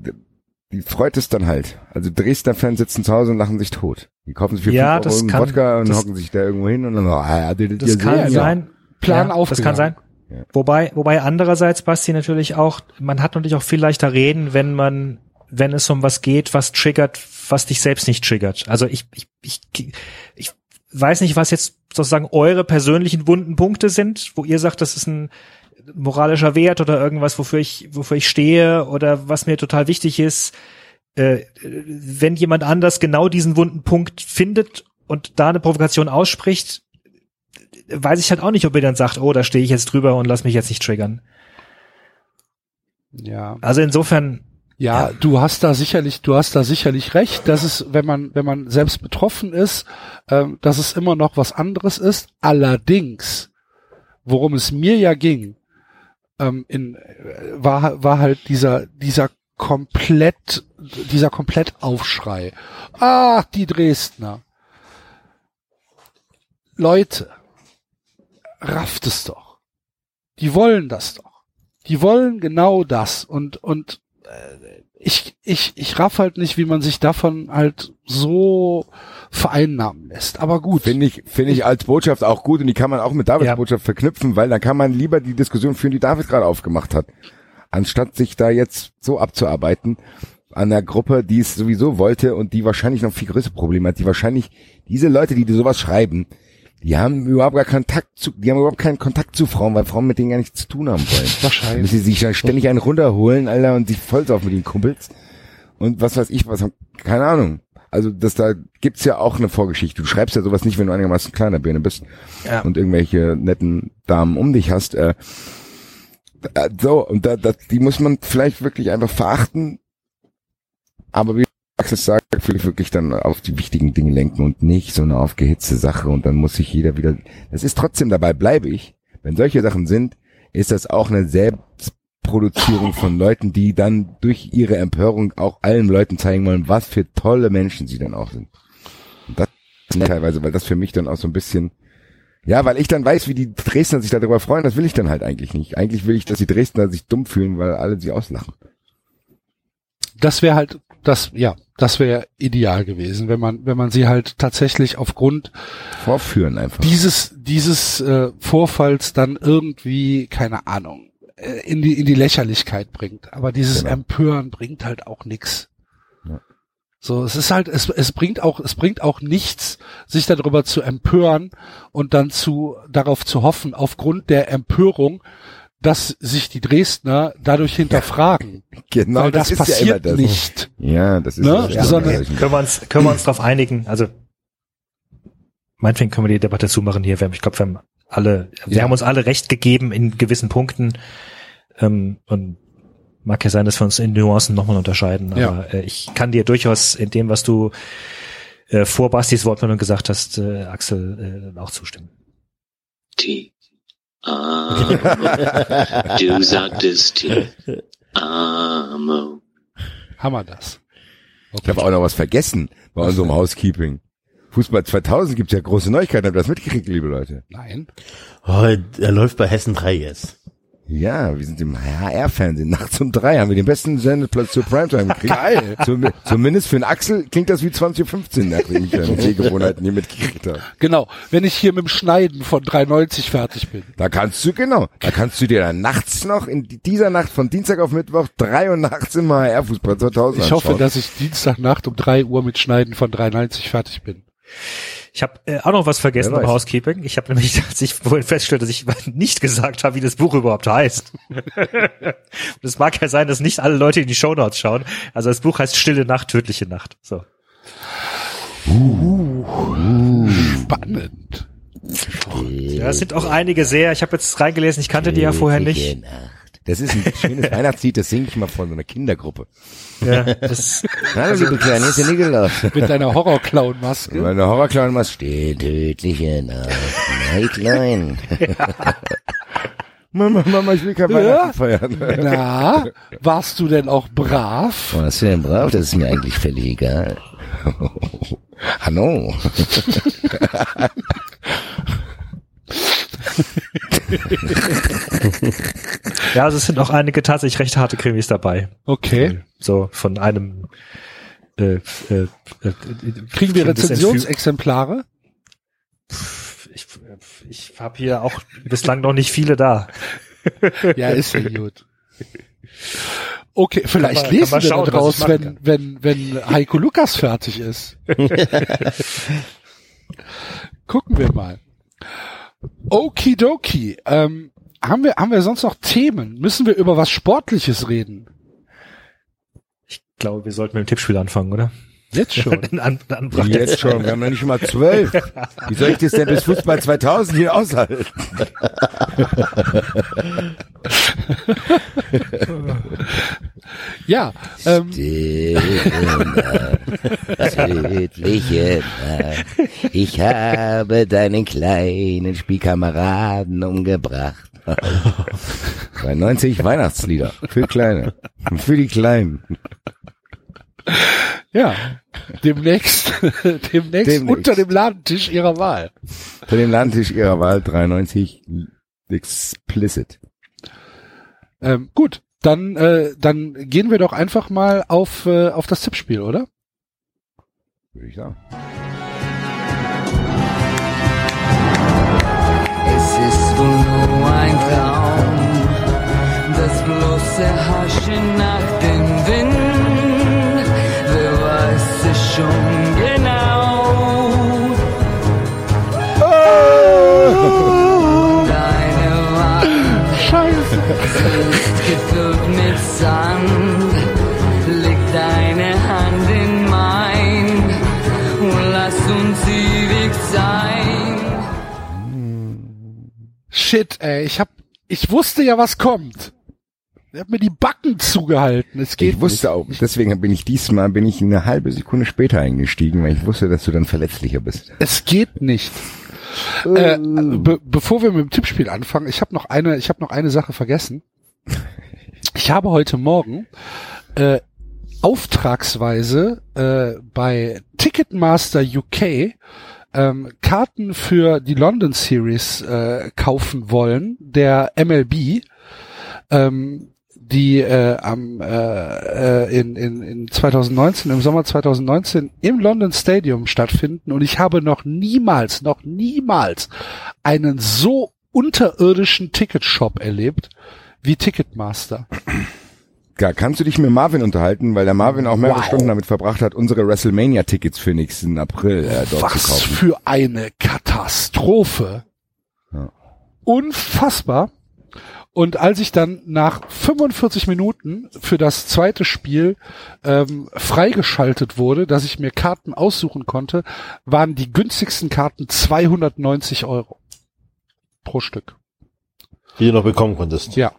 die freut es dann halt. Also Dresdner Fans sitzen zu Hause und lachen sich tot. Die kaufen sich für Ja, 5 das Euro kann- Wodka und das- hocken sich da irgendwo hin und dann, ah, ja, die, Das kann sein. Plan ja, Das kann sein. Ja. Wobei, wobei andererseits, Basti, natürlich auch, man hat natürlich auch viel leichter reden, wenn man, wenn es um was geht, was triggert, was dich selbst nicht triggert. Also ich, ich, ich, ich weiß nicht, was jetzt sozusagen eure persönlichen wunden Punkte sind, wo ihr sagt, das ist ein moralischer Wert oder irgendwas, wofür ich, wofür ich stehe oder was mir total wichtig ist. Äh, wenn jemand anders genau diesen wunden Punkt findet und da eine Provokation ausspricht, weiß ich halt auch nicht, ob ihr dann sagt, oh, da stehe ich jetzt drüber und lass mich jetzt nicht triggern. Ja. Also insofern, Ja, du hast da sicherlich, du hast da sicherlich recht, dass es, wenn man, wenn man selbst betroffen ist, ähm, dass es immer noch was anderes ist. Allerdings, worum es mir ja ging, ähm, in, äh, war, war halt dieser, dieser komplett, dieser Komplettaufschrei. Ach, die Dresdner. Leute, rafft es doch. Die wollen das doch. Die wollen genau das und, und ich, ich, ich raff halt nicht, wie man sich davon halt so vereinnahmen lässt. Aber gut. Finde ich, finde ich als Botschaft auch gut und die kann man auch mit Davids Ja. Botschaft verknüpfen, weil dann kann man lieber die Diskussion führen, die David gerade aufgemacht hat. Anstatt sich da jetzt so abzuarbeiten an einer Gruppe, die es sowieso wollte und die wahrscheinlich noch viel größere Probleme hat, die wahrscheinlich, diese Leute, die dir sowas schreiben, die haben überhaupt gar Kontakt zu, die haben überhaupt keinen Kontakt zu Frauen, weil Frauen mit denen gar nichts zu tun haben wollen. Wahrscheinlich. Müssen sie sich dann ständig einen runterholen, Alter, und sich voll auf mit den Kumpels. Und was weiß ich, was, keine Ahnung. Also, das da gibt's ja auch eine Vorgeschichte. Du schreibst ja sowas nicht, wenn du einigermaßen kleiner Birne bist Ja. und irgendwelche netten Damen um dich hast. Äh, äh, so, und da, da, die muss man vielleicht wirklich einfach verachten. Aber wie Axel sagt, vielleicht wirklich dann auf die wichtigen Dinge lenken und nicht so eine aufgehitzte Sache und dann muss sich jeder wieder, das ist trotzdem dabei, bleibe ich. Wenn solche Sachen sind, ist das auch eine Selbstproduzierung von Leuten, die dann durch ihre Empörung auch allen Leuten zeigen wollen, was für tolle Menschen sie dann auch sind. Und das teilweise, weil das für mich dann auch so ein bisschen, ja, weil ich dann weiß, wie die Dresdner sich darüber freuen, das will ich dann halt eigentlich nicht. Eigentlich will ich, dass die Dresdner sich dumm fühlen, weil alle sie auslachen. Das wäre halt, das, ja, das wäre ideal gewesen, wenn man, wenn man sie halt tatsächlich aufgrund Vorführen einfach. dieses, dieses äh, Vorfalls dann irgendwie, keine Ahnung, in die, in die Lächerlichkeit bringt. Aber dieses Genau. Empören bringt halt auch nix. Ja. So, es ist halt, es, es bringt auch, es bringt auch nichts, sich darüber zu empören und dann zu, darauf zu hoffen, aufgrund der Empörung, dass sich die Dresdner dadurch hinterfragen. Genau, Weil das, ist ja passiert immer das. nicht. Ja, das ist Ne? ja, Sondern- das ist- Können wir uns, können wir uns darauf einigen? Also, meinetwegen können wir die Debatte zumachen hier. Wir haben, ich glaube, wir haben alle, wir Ja. haben uns alle recht gegeben in gewissen Punkten. Ähm, und mag ja sein, dass wir uns in Nuancen nochmal unterscheiden. Ja. Aber äh, ich kann dir durchaus in dem, was du äh, vor Bastis Wortmeldung gesagt hast, äh, Axel, äh, auch zustimmen. T. Amo. Du sagtest T. Amo. Wir das. Ich habe auch noch was vergessen bei unserem Housekeeping. Fußball 2000 gibt's ja große Neuigkeiten. Habt ihr das mitgekriegt, liebe Leute? Nein. Oh, er läuft bei Hessen 3 jetzt. Ja, wir sind im HR-Fernsehen. Nachts um drei haben wir den besten Sendeplatz zur Primetime gekriegt. Geil. Zum, zumindest für den Axel klingt das wie 20.15 Uhr, nachdem ich seine Sehgewohnheiten hier mitgekriegt habe. Genau. Wenn ich hier mit dem Schneiden von 3,90 fertig bin. Da kannst du, genau, da kannst du dir dann nachts noch, in dieser Nacht von Dienstag auf Mittwoch, drei Uhr nachts im HR-Fußball 2000 Ich hoffe, anschauen. dass ich Dienstagnacht um 3 Uhr mit Schneiden von 3,90 fertig bin. Ich habe äh, auch noch was vergessen beim. Housekeeping. Ich habe nämlich, als ich vorhin feststellte, dass ich nicht gesagt habe, wie das Buch überhaupt heißt. Es mag ja sein, dass nicht alle Leute in die Shownotes schauen. Also das Buch heißt Stille Nacht, tödliche Nacht. So. Spannend. Ja, es sind auch einige sehr, ich habe jetzt reingelesen, ich kannte die ja vorher nicht. Das ist ein schönes Weihnachtslied, das singe ich mal von so einer Kindergruppe. Ja, das, Hallo, liebe Kleine, ist ja nie gelaufen. Mit deiner Horrorclown-Maske. Meine Horrorclown was steht, tödliche Nacht, mein Klein. Mama, Mama, ich will kein Ja. Weihnachten feiern. Na, warst du denn auch brav? Was für ein Brav, das ist mir eigentlich völlig egal. Hallo. ja, also es sind auch einige tatsächlich recht harte Krimis dabei. Okay. So von einem äh, äh, äh, Kriegen wir Rezensionsexemplare? Ich, ich habe hier auch bislang noch nicht viele da. Ja, ist ja gut. Okay, vielleicht kann lesen man wir schauen, da was draus, ich machen wenn, wenn, wenn Heiko Lukas fertig ist. Gucken wir mal. Okidoki. Ähm, haben wir, haben wir sonst noch Themen? Müssen wir über was Sportliches reden? Ich glaube, wir sollten mit dem Tippspiel anfangen, oder? Jetzt schon. In An Jetzt schon, wir haben noch nicht mal zwölf. Wie soll ich das denn bis Fußball 2000 hier aushalten? Ja, ähm, Tödliche Nacht. Ich habe deinen kleinen Spielkameraden umgebracht. 92 Weihnachtslieder. Für Kleine. Für die Kleinen. Ja. Demnächst, demnächst, Demnächst. unter dem Ladentisch ihrer Wahl. Für den Landtisch ihrer Wahl 93 explicit. Ähm, gut, dann, äh, dann gehen wir doch einfach mal auf, äh, auf das Tippspiel, oder? Würde ich sagen. Es ist wohl nur ein Traum, das bloße Haschen nach dem Wind. Schon genau? Deine Wand Scheiße. ist gefüllt mit Sand. Leg deine Hand in mein und lass uns ewig sein. Shit, ey, ich hab, ich wusste ja, was kommt. Er hat mir die Backen zugehalten. Es geht Ich wusste auch, deswegen bin ich diesmal, bin ich eine halbe Sekunde später eingestiegen, weil ich wusste, dass du dann verletzlicher bist. nicht. Es geht nicht. Äh, be bevor wir mit dem Tippspiel anfangen, ich habe noch eine, ich habe noch eine Sache vergessen. Ich habe heute Morgen äh, auftragsweise äh, bei Ticketmaster UK ähm, Karten für die London Series äh, kaufen wollen, der MLB, ähm, die äh, am äh, äh, in, in, in 2019, im Sommer 2019 im London Stadium stattfinden und ich habe noch niemals, noch niemals einen so unterirdischen Ticketshop erlebt wie Ticketmaster. Ja, kannst du dich mit Marvin unterhalten, weil der Marvin auch mehrere Wow. Stunden damit verbracht hat, unsere WrestleMania-Tickets für nächsten April äh, dort Was zu kaufen. für eine Katastrophe. Ja. Unfassbar. Und als ich dann nach 45 Minuten für das zweite Spiel ähm, freigeschaltet wurde, dass ich mir Karten aussuchen konnte, waren die günstigsten Karten 290 Euro pro Stück. Die du noch bekommen konntest. Ja.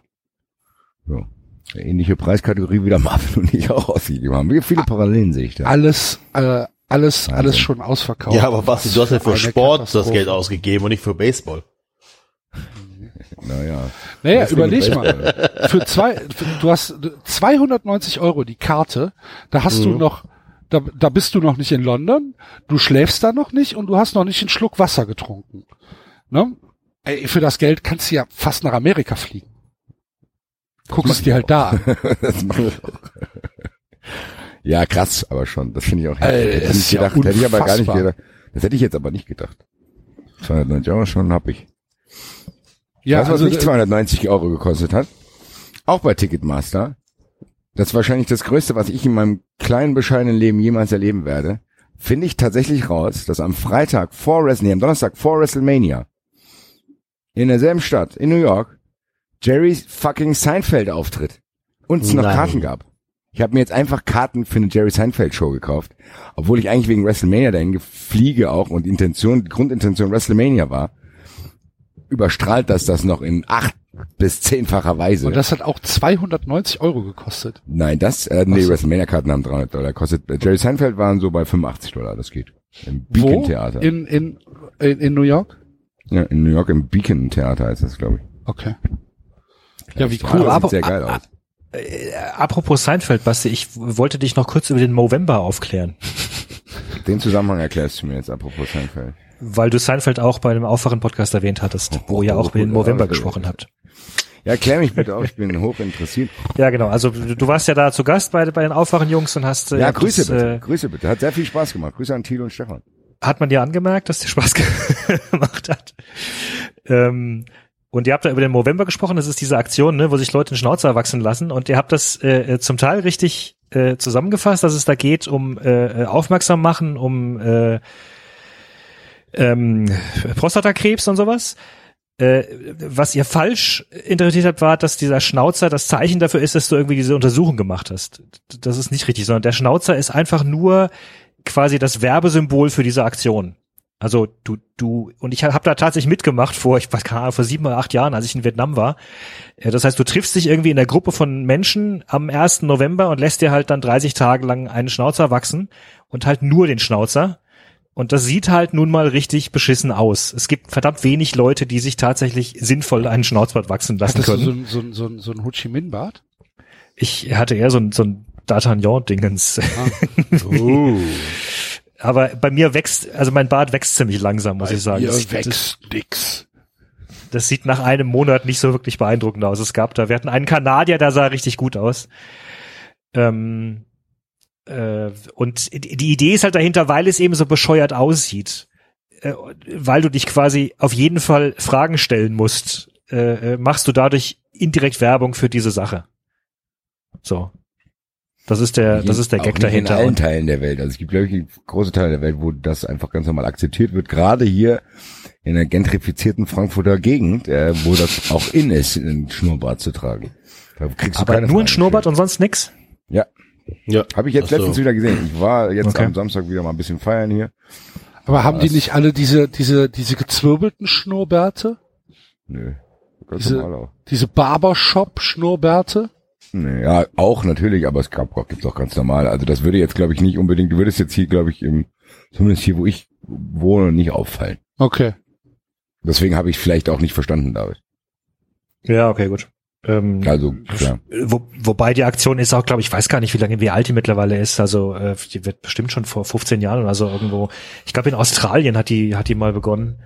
Ja. Eine ähnliche Preiskategorie wie der Marvin und ich auch ausgegeben haben. Wie viele Parallelen sehe ich da? Alles, äh, alles, Wahnsinn. alles schon ausverkauft. Ja, aber was, du hast ja für Sport das. Geld ausgegeben und nicht für Baseball. Naja. Naja, Wrestling überleg mal. Für zwei, für, du hast 290 Euro die Karte, da hast du noch, da, da bist du noch nicht in London, du schläfst da noch nicht und du hast noch nicht einen Schluck Wasser getrunken. Ne? Ey, für das Geld kannst du ja fast nach Amerika fliegen. Guck es dir halt da an. das machen wir auch. Ja, krass, aber schon. Das finde ich auch Ey, Hätte ich nicht ja gedacht. Hätte ich aber gar nicht gedacht. Das hätte ich jetzt aber nicht gedacht. 290 Euro schon hab ich. Ja, weißt du, was also, nicht 290 Euro gekostet hat? Auch bei Ticketmaster. Das ist wahrscheinlich das Größte, was ich in meinem kleinen, bescheidenen Leben jemals erleben werde. Finde ich tatsächlich raus, dass am Freitag vor WrestleMania, am Donnerstag vor WrestleMania, in derselben Stadt, in New York, Jerry fucking Seinfeld auftritt. Und es noch Nein. Karten gab. Ich habe mir jetzt einfach Karten für eine Jerry Seinfeld Show gekauft, obwohl ich eigentlich wegen WrestleMania dahin fliege auch und Intention, die Grundintention WrestleMania war, überstrahlt das das noch in acht bis zehnfacher Weise. und das hat auch 290 Euro gekostet. Nein, das, äh, nee, so. WrestleMania-Karten haben 300 Dollar gekostet. Äh, Jerry Seinfeld waren so bei 85 Dollar, das geht. Im Beacon Wo? Theater. In, in, in, in New York? ja, in New York im Beacon Theater heißt das, glaube ich. Okay. Ja, wie Das cool. sieht Aber- sehr geil aus. Äh, apropos Seinfeld, Basti, ich wollte dich noch kurz über den Movember aufklären, Den Zusammenhang erklärst du mir jetzt, apropos Seinfeld. Weil du Seinfeld auch bei einem Aufwachen-Podcast erwähnt hattest, wo ihr auch über den Movember gesprochen habt. Ja, klär mich bitte auf, ich bin hoch interessiert. Ja, genau. Also du warst ja da zu Gast bei, bei den Aufwachen-Jungs und hast äh, Ja, Grüße das, bitte, äh, Grüße bitte. Hat sehr viel Spaß gemacht. Grüße an Thilo und Stefan. hat man dir angemerkt, dass dir Spaß gemacht hat. Ähm, und ihr habt da über den Movember gesprochen, das ist diese Aktion, ne, wo sich Leute den Schnauzer wachsen lassen und ihr habt das äh, äh, zum Teil richtig äh, zusammengefasst, dass es da geht um äh, äh, aufmerksam machen, um äh, ähm, Prostatakrebs und sowas. Äh, was ihr falsch interpretiert habt, war, dass dieser Schnauzer das Zeichen dafür ist, dass du irgendwie diese Untersuchung gemacht hast. Das ist nicht richtig, sondern der Schnauzer ist einfach nur quasi das Werbesymbol für diese Aktion. Also du, du, und ich habe da tatsächlich mitgemacht vor, ich weiß keine Ahnung, vor sieben oder acht Jahren, als ich in Vietnam war. Äh, Das heißt, du triffst dich irgendwie in der Gruppe von Menschen am 1. November und lässt dir halt dann 30 Tage lang einen Schnauzer wachsen und halt nur den Schnauzer. Und das sieht halt nun mal richtig beschissen aus. Es gibt verdammt wenig Leute, die sich tatsächlich sinnvoll einen Schnauzbart wachsen lassen Hattest können. so ein, so ein, so ein, so ein Ho Chi Minh Bart? Ich hatte eher so ein, so ein D'Artagnan-Dingens. Uh. Aber bei mir wächst, also mein Bart wächst ziemlich langsam, muss ich sagen. Hier Das, das, wächst nix. das sieht nach einem Monat nicht so wirklich beeindruckend aus. Es gab da, wir hatten einen Kanadier, der sah richtig gut aus. Ähm, äh, und die Idee ist halt dahinter, weil es eben so bescheuert aussieht, äh, weil du dich quasi auf jeden Fall Fragen stellen musst, äh, äh, machst du dadurch indirekt Werbung für diese Sache. So. Das ist der, das ist der Gag dahinter. In allen Teilen der Welt. Also es gibt, glaube ich, große Teile der Welt, wo das einfach ganz normal akzeptiert wird. Gerade hier in der gentrifizierten Frankfurter Gegend, äh, wo das auch in ist, einen Schnurrbart zu tragen. Da kriegst du aber nur ein Schnurrbart und sonst nix? Ja, Ja. habe ich jetzt so. letztens wieder gesehen. Ich war jetzt Okay. am Samstag wieder mal ein bisschen feiern hier. Aber haben die nicht alle diese, diese, diese gezwirbelten Schnurrbärte? Nö. Ganz Diese- normal auch. Diese Barbershop-Schnurrbärte? Nee, ja, auch natürlich, aber es gab, gibt's auch ganz normal. Also das würde jetzt, glaube ich, nicht unbedingt, du würdest jetzt hier, glaube ich, im, zumindest hier, wo ich wohne, nicht auffallen. Okay. Deswegen habe ich vielleicht auch nicht verstanden, David. Ja, okay, gut. Ähm, Also, klar. Wo, wobei die Aktion ist auch, glaube ich, weiß gar nicht, wie lange, wie alt die mittlerweile ist. Also äh, die wird bestimmt schon vor 15 Jahren oder so irgendwo. Ich glaube, in Australien hat die hat die mal begonnen,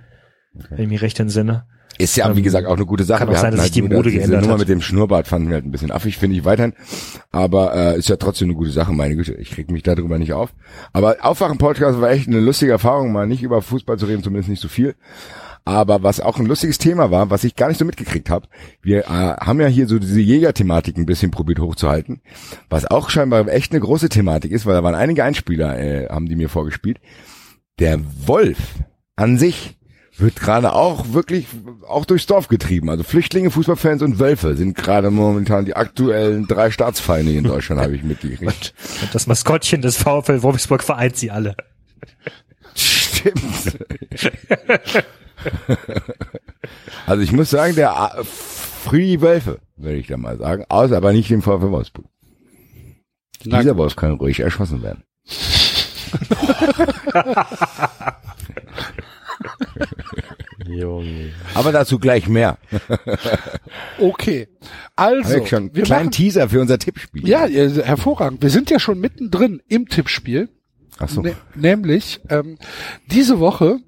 wenn ich mich recht entsinne. Ist ja, wie Ähm, gesagt, auch eine gute Sache. kann auch sein, dass sich die Mode geändert Nummer hat. mit dem Schnurrbart fanden wir halt ein bisschen affig, finde ich weiterhin. Aber äh, ist ja trotzdem eine gute Sache, meine Güte. Ich krieg mich darüber nicht auf. Aber Aufwachen-Podcast war echt eine lustige Erfahrung, mal nicht über Fußball zu reden, zumindest nicht so viel. Aber was auch ein lustiges Thema war, was ich gar nicht so mitgekriegt habe, wir äh, haben ja hier so diese Jäger-Thematik ein bisschen probiert hochzuhalten, was auch scheinbar echt eine große Thematik ist, weil da waren einige Einspieler, äh, haben die mir vorgespielt. Der Wolf an sich wird gerade auch wirklich auch durchs Dorf getrieben. Also Flüchtlinge, Fußballfans und Wölfe sind gerade momentan die aktuellen drei Staatsfeinde in Deutschland, habe ich mitgekriegt. Und das Maskottchen des VfL Wolfsburg vereint sie alle. Stimmt. also ich muss sagen, der A- Free Wölfe, würde ich da mal sagen. Außer aber nicht dem VfL Wolfsburg. Na Dieser. Wolf kann ruhig erschossen werden. Junge. Aber dazu gleich mehr. Okay. Also, schon einen wir kleinen machen, Teaser für unser Tippspiel. ja, äh, hervorragend. Wir sind ja schon mittendrin im Tippspiel. Ach so. Ne, nämlich, ähm, diese Woche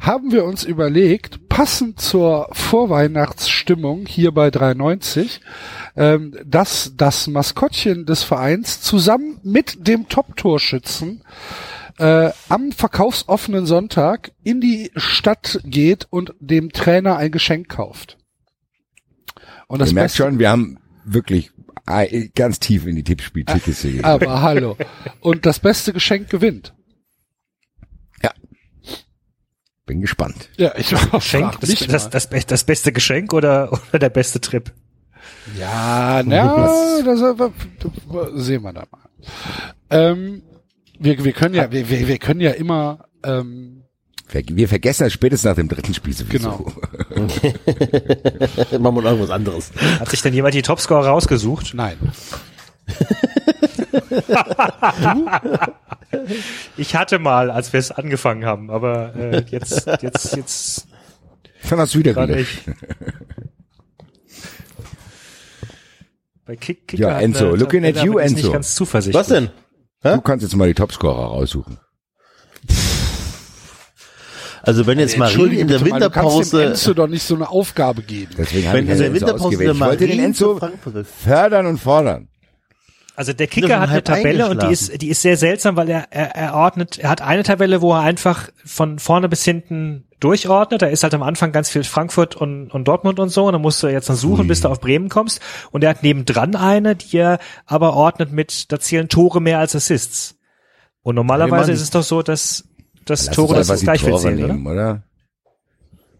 haben wir uns überlegt, passend zur Vorweihnachtsstimmung hier bei 93, ähm, dass das Maskottchen des Vereins zusammen mit dem Top-Torschützen äh, am verkaufsoffenen Sonntag in die Stadt geht und dem Trainer ein Geschenk kauft. Und das Ihr merkt schon, wir haben wirklich ganz tief in die Tippspiel-Tickets gegangen. aber hallo. Und das beste Geschenk gewinnt. Bin gespannt. Ja, ich Geschenk, frag das, das, das, das beste Geschenk oder, oder der beste Trip? Ja, na, das, das sehen wir da mal. Ähm, wir, wir können ja, wir, wir wir können ja immer, ähm, Wir vergessen das spätestens nach dem dritten Spiel sowieso. Genau. Machen wir irgendwas anderes. Hat sich denn jemand die Topscorer rausgesucht? nein. Ich hatte mal, als wir es angefangen haben, aber äh, jetzt, jetzt, jetzt Dann hast du wieder ich. Bei Kick, Kicker Ja, Enzo, eine looking at you, Enzo. Nicht ganz zuversichtlich. Was denn? Du kannst jetzt mal die Topscorer raussuchen. Also wenn jetzt Marie Entschuldige in der bitte mal, du kannst dem Winterpause, Enzo doch nicht so eine Aufgabe geben. Deswegen wenn in der Winterpause ausgewählt. der Ich wollte den Marie Enzo zu Frankfurt ist. fördern und fordern. Also der Kicker hat eine Tabelle und die ist, die ist sehr seltsam, weil er, er, er ordnet, er hat eine Tabelle, wo er einfach von vorne bis hinten durchordnet. Da ist halt am Anfang ganz viel Frankfurt und, und Dortmund und so. Und dann musst du jetzt dann suchen, bis du auf Bremen kommst. Und er hat nebendran eine, die er aber ordnet mit, da zählen Tore mehr als Assists. Und normalerweise ist es doch so, dass, dass Lass Tore uns das einfach die gleich viel Tore zählen, oder? nehmen, oder?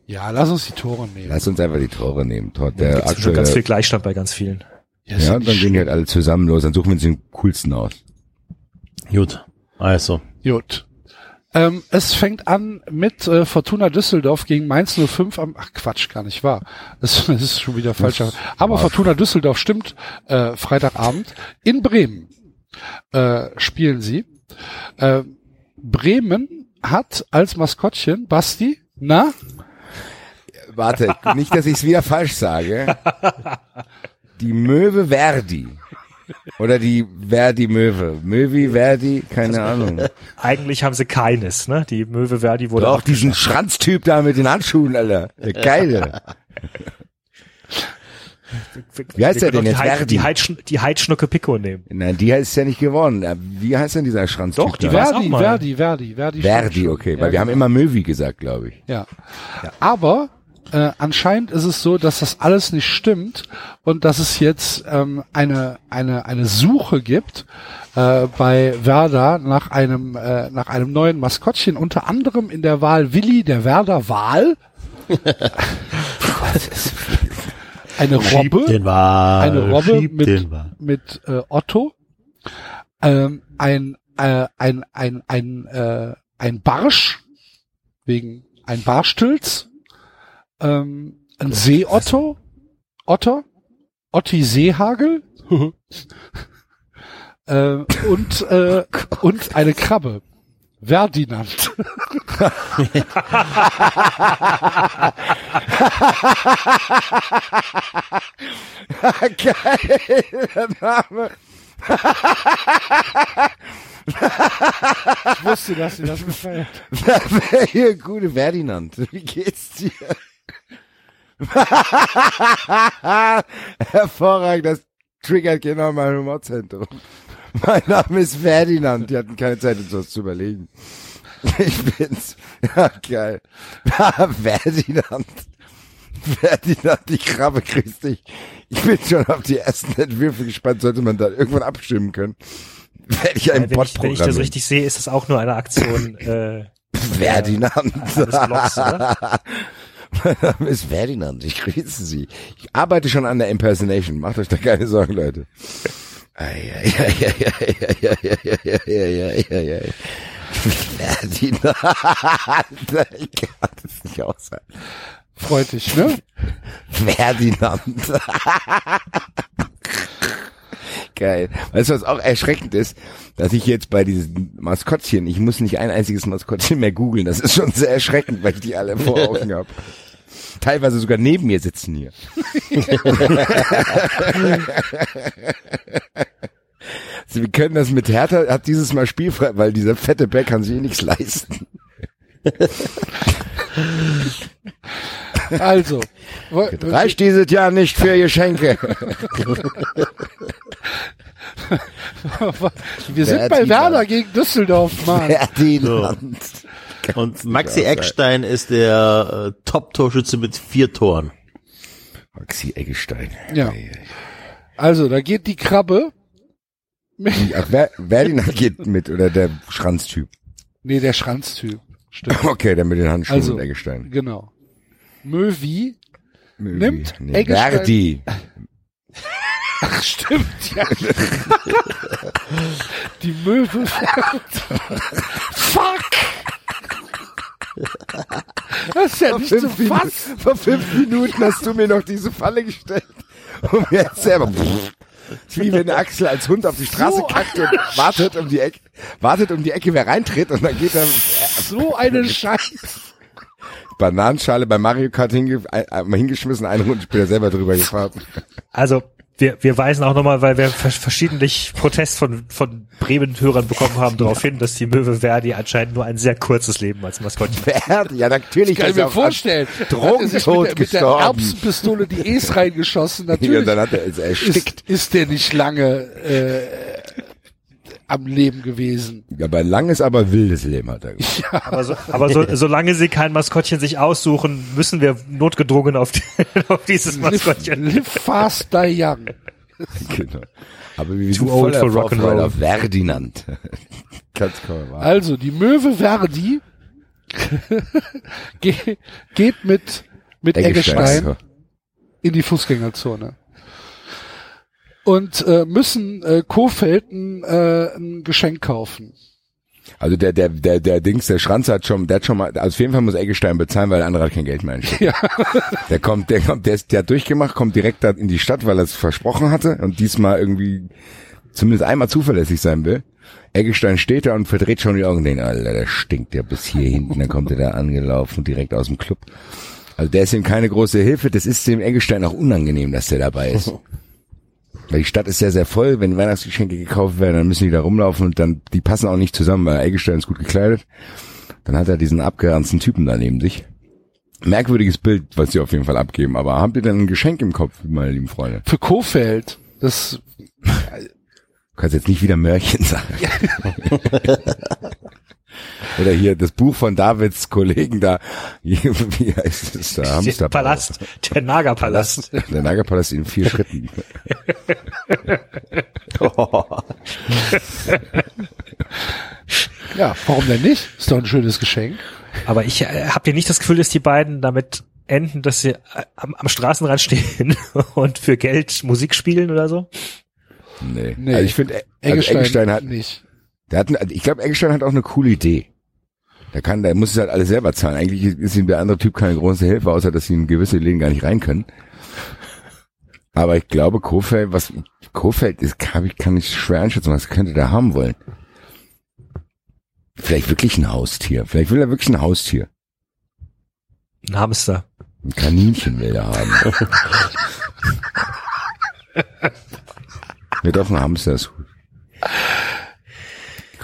Ja, lass uns die Tore nehmen. Lass uns einfach die Tore nehmen. Tor, der gibt's schon aktuelle, ganz viel Gleichstand bei ganz vielen. Ja, ist ja, nicht dann gehen die halt alle zusammen los. Dann suchen wir uns den coolsten aus. Gut. Also. Gut. Ähm, es fängt an mit äh, Fortuna Düsseldorf gegen Mainz 05 am, ach Quatsch, gar nicht wahr. Das, das ist schon wieder falsch. Aber Fortuna Düsseldorf stimmt, äh, Freitagabend. In Bremen äh, spielen sie. Äh, Bremen hat als Maskottchen Basti, na? Warte, nicht, dass ich es wieder falsch sage. Die Möwe Verdi. Oder die Verdi Möwe. Möwi Verdi, keine Ahnung. Eigentlich haben sie keines, ne? Die Möwe Verdi wurde Doch, auch diesen Schranztyp da mit den Handschuhen, Alter. Der Geile. Wie heißt der denn jetzt? Die, Heid, Verdi? die, Heidschn die Heidschnucke Pico nehmen. Nein, die ist ja nicht geworden. Äh, Wie heißt denn dieser Schranztyp? Doch, die Verdi, auch mal. Verdi, Verdi, Verdi. Verdi, okay. Ja, Weil wir haben genau. immer Möwi gesagt, glaube ich. Ja. Aber äh, anscheinend ist es so, dass das alles nicht stimmt und dass es jetzt ähm, eine eine eine Suche gibt äh, bei Werder nach einem äh, nach einem neuen Maskottchen, unter anderem in der Wahl Willi der Werder Wahl. eine Robbe, Den eine Robbe mit mit äh, Otto, ähm, ein äh, ein ein ein äh, ein Barsch wegen ein Barstülz, ähm, ein Seeotto, Otter, Otti Seehagel? Äh, und äh, und eine Krabbe. Ferdinand. Geil, der Name. Ich wusste, dass dir das gefällt. Das wäre hier gute Ferdinand. Wie geht's dir? Hervorragend, das triggert genau mein Humorzentrum. Mein Name ist Ferdinand. Die hatten keine Zeit, uns was zu überlegen. Ich bin's. Ja, geil. Ferdinand. Ferdinand, die Krabbe, grüß dich. Ich bin schon auf die ersten Entwürfe gespannt. Sollte man da irgendwann abstimmen können. Werde ich einen Äh, wenn, Bot ich, wenn ich das richtig sehe, ist das auch nur eine Aktion. Äh, Ferdinand. des Blogs? Mein Name ist Ferdinand. Ich grüße Sie. Ich arbeite schon an der Impersonation. Macht euch da keine Sorgen, Leute. Ferdinand. Ich kann das nicht aushalten. Freut dich, ne? Ferdinand. Geil. Weißt du, was auch erschreckend ist, dass ich jetzt bei diesen Maskottchen, ich muss nicht ein einziges Maskottchen mehr googeln, das ist schon sehr erschreckend, weil ich die alle vor Augen habe. Teilweise sogar neben mir sitzen hier. also wir können das mit Hertha, hat dieses Mal spielfrei, weil dieser fette Beck kann sich eh nichts leisten. Also. Reicht dieses Jahr nicht für Geschenke. Wir sind bei. Werder gegen Düsseldorf, Mann. Ferdinand. Und Maxi Eckstein ist der äh, Top-Torschütze mit vier Toren. Maxi Eggestein. Ja. Also, da geht die Krabbe. Ach, wer, Ferdinand geht mit oder der Schranztyp. Nee, der Schranztyp. Stimmt. Okay, der mit den Handschuhen Also, und Eggestein. genau. Möwi Möwi. nimmt nee, Eggestein- Verdi. Ach, stimmt, ja. Die Möwe. Fuck! Das ist ja nicht zu Minuten, fassen. vor fünf Minuten hast du mir noch diese Falle gestellt. Und mir jetzt selber. ist wie wenn Axel als Hund auf die Straße So. kackt und wartet um die Ecke, wartet um die Ecke, wer reintritt und dann geht er So eine Scheiße. Bananenschale bei Mario Kart hinge, ein- einmal hingeschmissen, eine Runde später selber drüber gefahren. Also wir, wir weisen auch nochmal, weil wir vers verschiedentlich Protest von, von Bremen-Hörern bekommen haben, darauf hin, dass die Möwe Verdi anscheinend nur ein sehr kurzes Leben als Maskottchen. Verdi, ja natürlich. Kann ich er mir vorstellen. Hat sich mit, der- mit der. Erbsenpistole die E's reingeschossen. Ja, Natürlich dann hat er ist er erstickt. ist, ist der nicht lange äh, am Leben gewesen. Ja, bei langes, aber wildes Leben hat er. gemacht. Aber, so, aber so, solange sie kein Maskottchen sich aussuchen, müssen wir notgedrungen auf, die, auf dieses Live, Maskottchen. live fast, die young. Genau. Aber wir Too old for rock and Vorfreude roll. auf Ferdinand. Ganz wahr. Also, die Möwe Verdi ge- geht mit, mit Eggestein in die Fußgängerzone. Und äh, müssen äh, Kofeld ein, äh, ein Geschenk kaufen. Also der, der, der, der Dings, der Schranz hat schon, der hat schon mal, also auf jeden Fall muss Eggestein bezahlen, weil der andere hat kein Geld mehr. Ja. Der kommt, der kommt, der, ist, der hat durchgemacht, kommt direkt da in die Stadt, weil er es versprochen hatte und diesmal irgendwie zumindest einmal zuverlässig sein will. Eggestein steht da und verdreht schon die Augen denkt, Alter, der stinkt ja bis hier hinten. Dann kommt er da angelaufen, direkt aus dem Club. Also der ist ihm keine große Hilfe. Das ist dem Eggestein auch unangenehm, dass der dabei ist. Weil die Stadt ist sehr, sehr voll. Wenn Weihnachtsgeschenke gekauft werden, dann müssen die da rumlaufen und dann, die passen auch nicht zusammen, weil Eggestein ist gut gekleidet. Dann hat er diesen abgeranzten Typen da neben sich. Merkwürdiges Bild, was sie auf jeden Fall abgeben. Aber habt ihr denn ein Geschenk im Kopf, meine lieben Freunde? Für Kofeld. Das Du kannst jetzt nicht wieder Mörchen sagen. Oder hier das Buch von Davids Kollegen da. Wie heißt es da? Der. Palast, der Nagerpalast. Der Nagerpalast in vier Schritten. ja, warum denn nicht? Ist doch ein schönes Geschenk. Aber ich äh, habt ihr nicht das Gefühl, dass die beiden damit enden, dass sie äh, am, am Straßenrand stehen und für Geld Musik spielen oder so? Nee. Nee. Also ich finde, also Eggestein, Eggestein hat, nicht. Der hat, ein- ich glaube, Eggestein hat auch eine coole Idee. Der kann, der muss es halt alles selber zahlen. Eigentlich ist ihm der andere Typ keine große Hilfe, außer dass sie in gewisse Läden gar nicht rein können. Aber ich glaube, Kofeld, was, Kofeld ist, kann ich, kann ich schwer einschätzen, was könnte der haben wollen? Vielleicht wirklich ein Haustier. Vielleicht will er wirklich ein Haustier. Ein Hamster. Ein Kaninchen will er haben. ja, doch ein Hamster ist gut.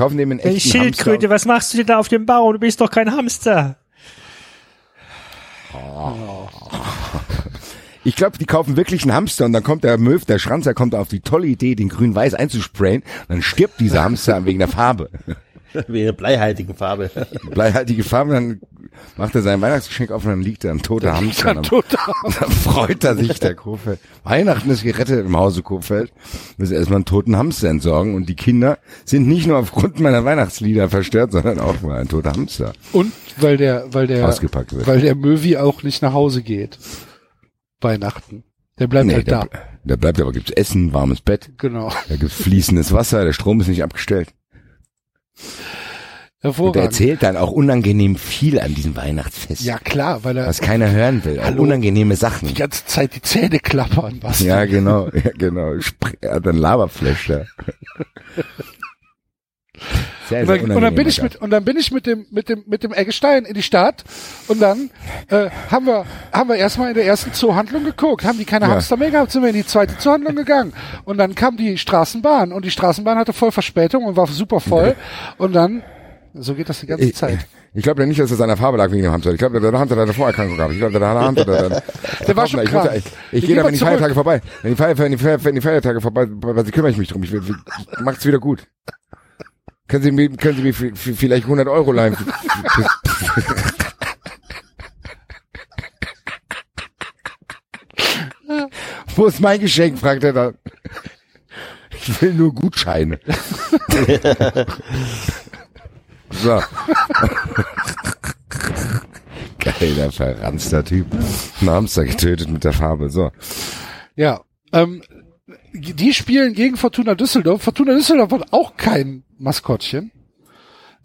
Kaufen dem einen echten Schildkröte, Hamster. was machst du denn da auf dem Baum? Du bist doch kein Hamster. Ich glaube, die kaufen wirklich einen Hamster und dann kommt der Möw, der Schranzer, kommt auf die tolle Idee, den grün-weiß einzusprayen. Dann stirbt dieser Hamster wegen der Farbe. Wegen der bleihaltigen Farbe. Bleihaltige Farbe, dann macht er sein Weihnachtsgeschenk auf und dann liegt da ein toter Hamster. Und dann, dann freut er sich, der Kofeld. Weihnachten ist gerettet im Hause Kofeld. Muss erstmal einen toten Hamster entsorgen und die Kinder sind nicht nur aufgrund meiner Weihnachtslieder verstört, sondern auch weil ein toter Hamster Und weil der, weil der, ausgepackt wird. weil der Möwi auch nicht nach Hause geht. Weihnachten. Der bleibt Nee, halt der, da. ble- der bleibt aber, gibt's Essen, warmes Bett, Genau. da gibt's fließendes Wasser, der Strom ist nicht abgestellt. Und er erzählt dann auch unangenehm viel an diesem Weihnachtsfest. Ja klar, weil er Was keiner hören will. Auch Hallo? unangenehme Sachen. die ganze Zeit die Zähne klappern, was? Ja, genau, ja, genau. Er hat ein Laberflash da. Sehr, Und sehr dann, und dann bin ich mit und dann bin ich mit dem mit dem mit dem Eggestein in die Stadt und dann äh, haben wir haben wir erstmal in der ersten Zoohandlung geguckt, haben die keine Ja. Hamster mehr gehabt, sind wir in die zweite Zoohandlung gegangen und dann kam die Straßenbahn und die Straßenbahn hatte voll Verspätung und war super voll und dann so geht das die ganze Ich, Zeit. ich glaube ja nicht, dass es an der Farbe lag wegen dem Hamster. Ich glaube, der Hamster hat eine Vorerkrankung gehabt. Ich glaube, der Hamster, der, der, Der war schon ich, krank. Ich, Wir ich gehen gehe da, wenn die. Feiertage vorbei. Wenn die, Feier, wenn die, Feier, wenn die Feiertage vorbei, also kümmere ich mich drum. Ich, ich macht's wieder gut. Können Sie mir, können Sie mir vielleicht 100 Euro leihen? Wo ist mein Geschenk, fragt er dann. Ich will nur Gutscheine. so. Geiler, verranzter Typ. Ein Hamster getötet mit der Farbe. So. Ja, ähm, die spielen gegen Fortuna Düsseldorf. Fortuna Düsseldorf hat auch kein Maskottchen.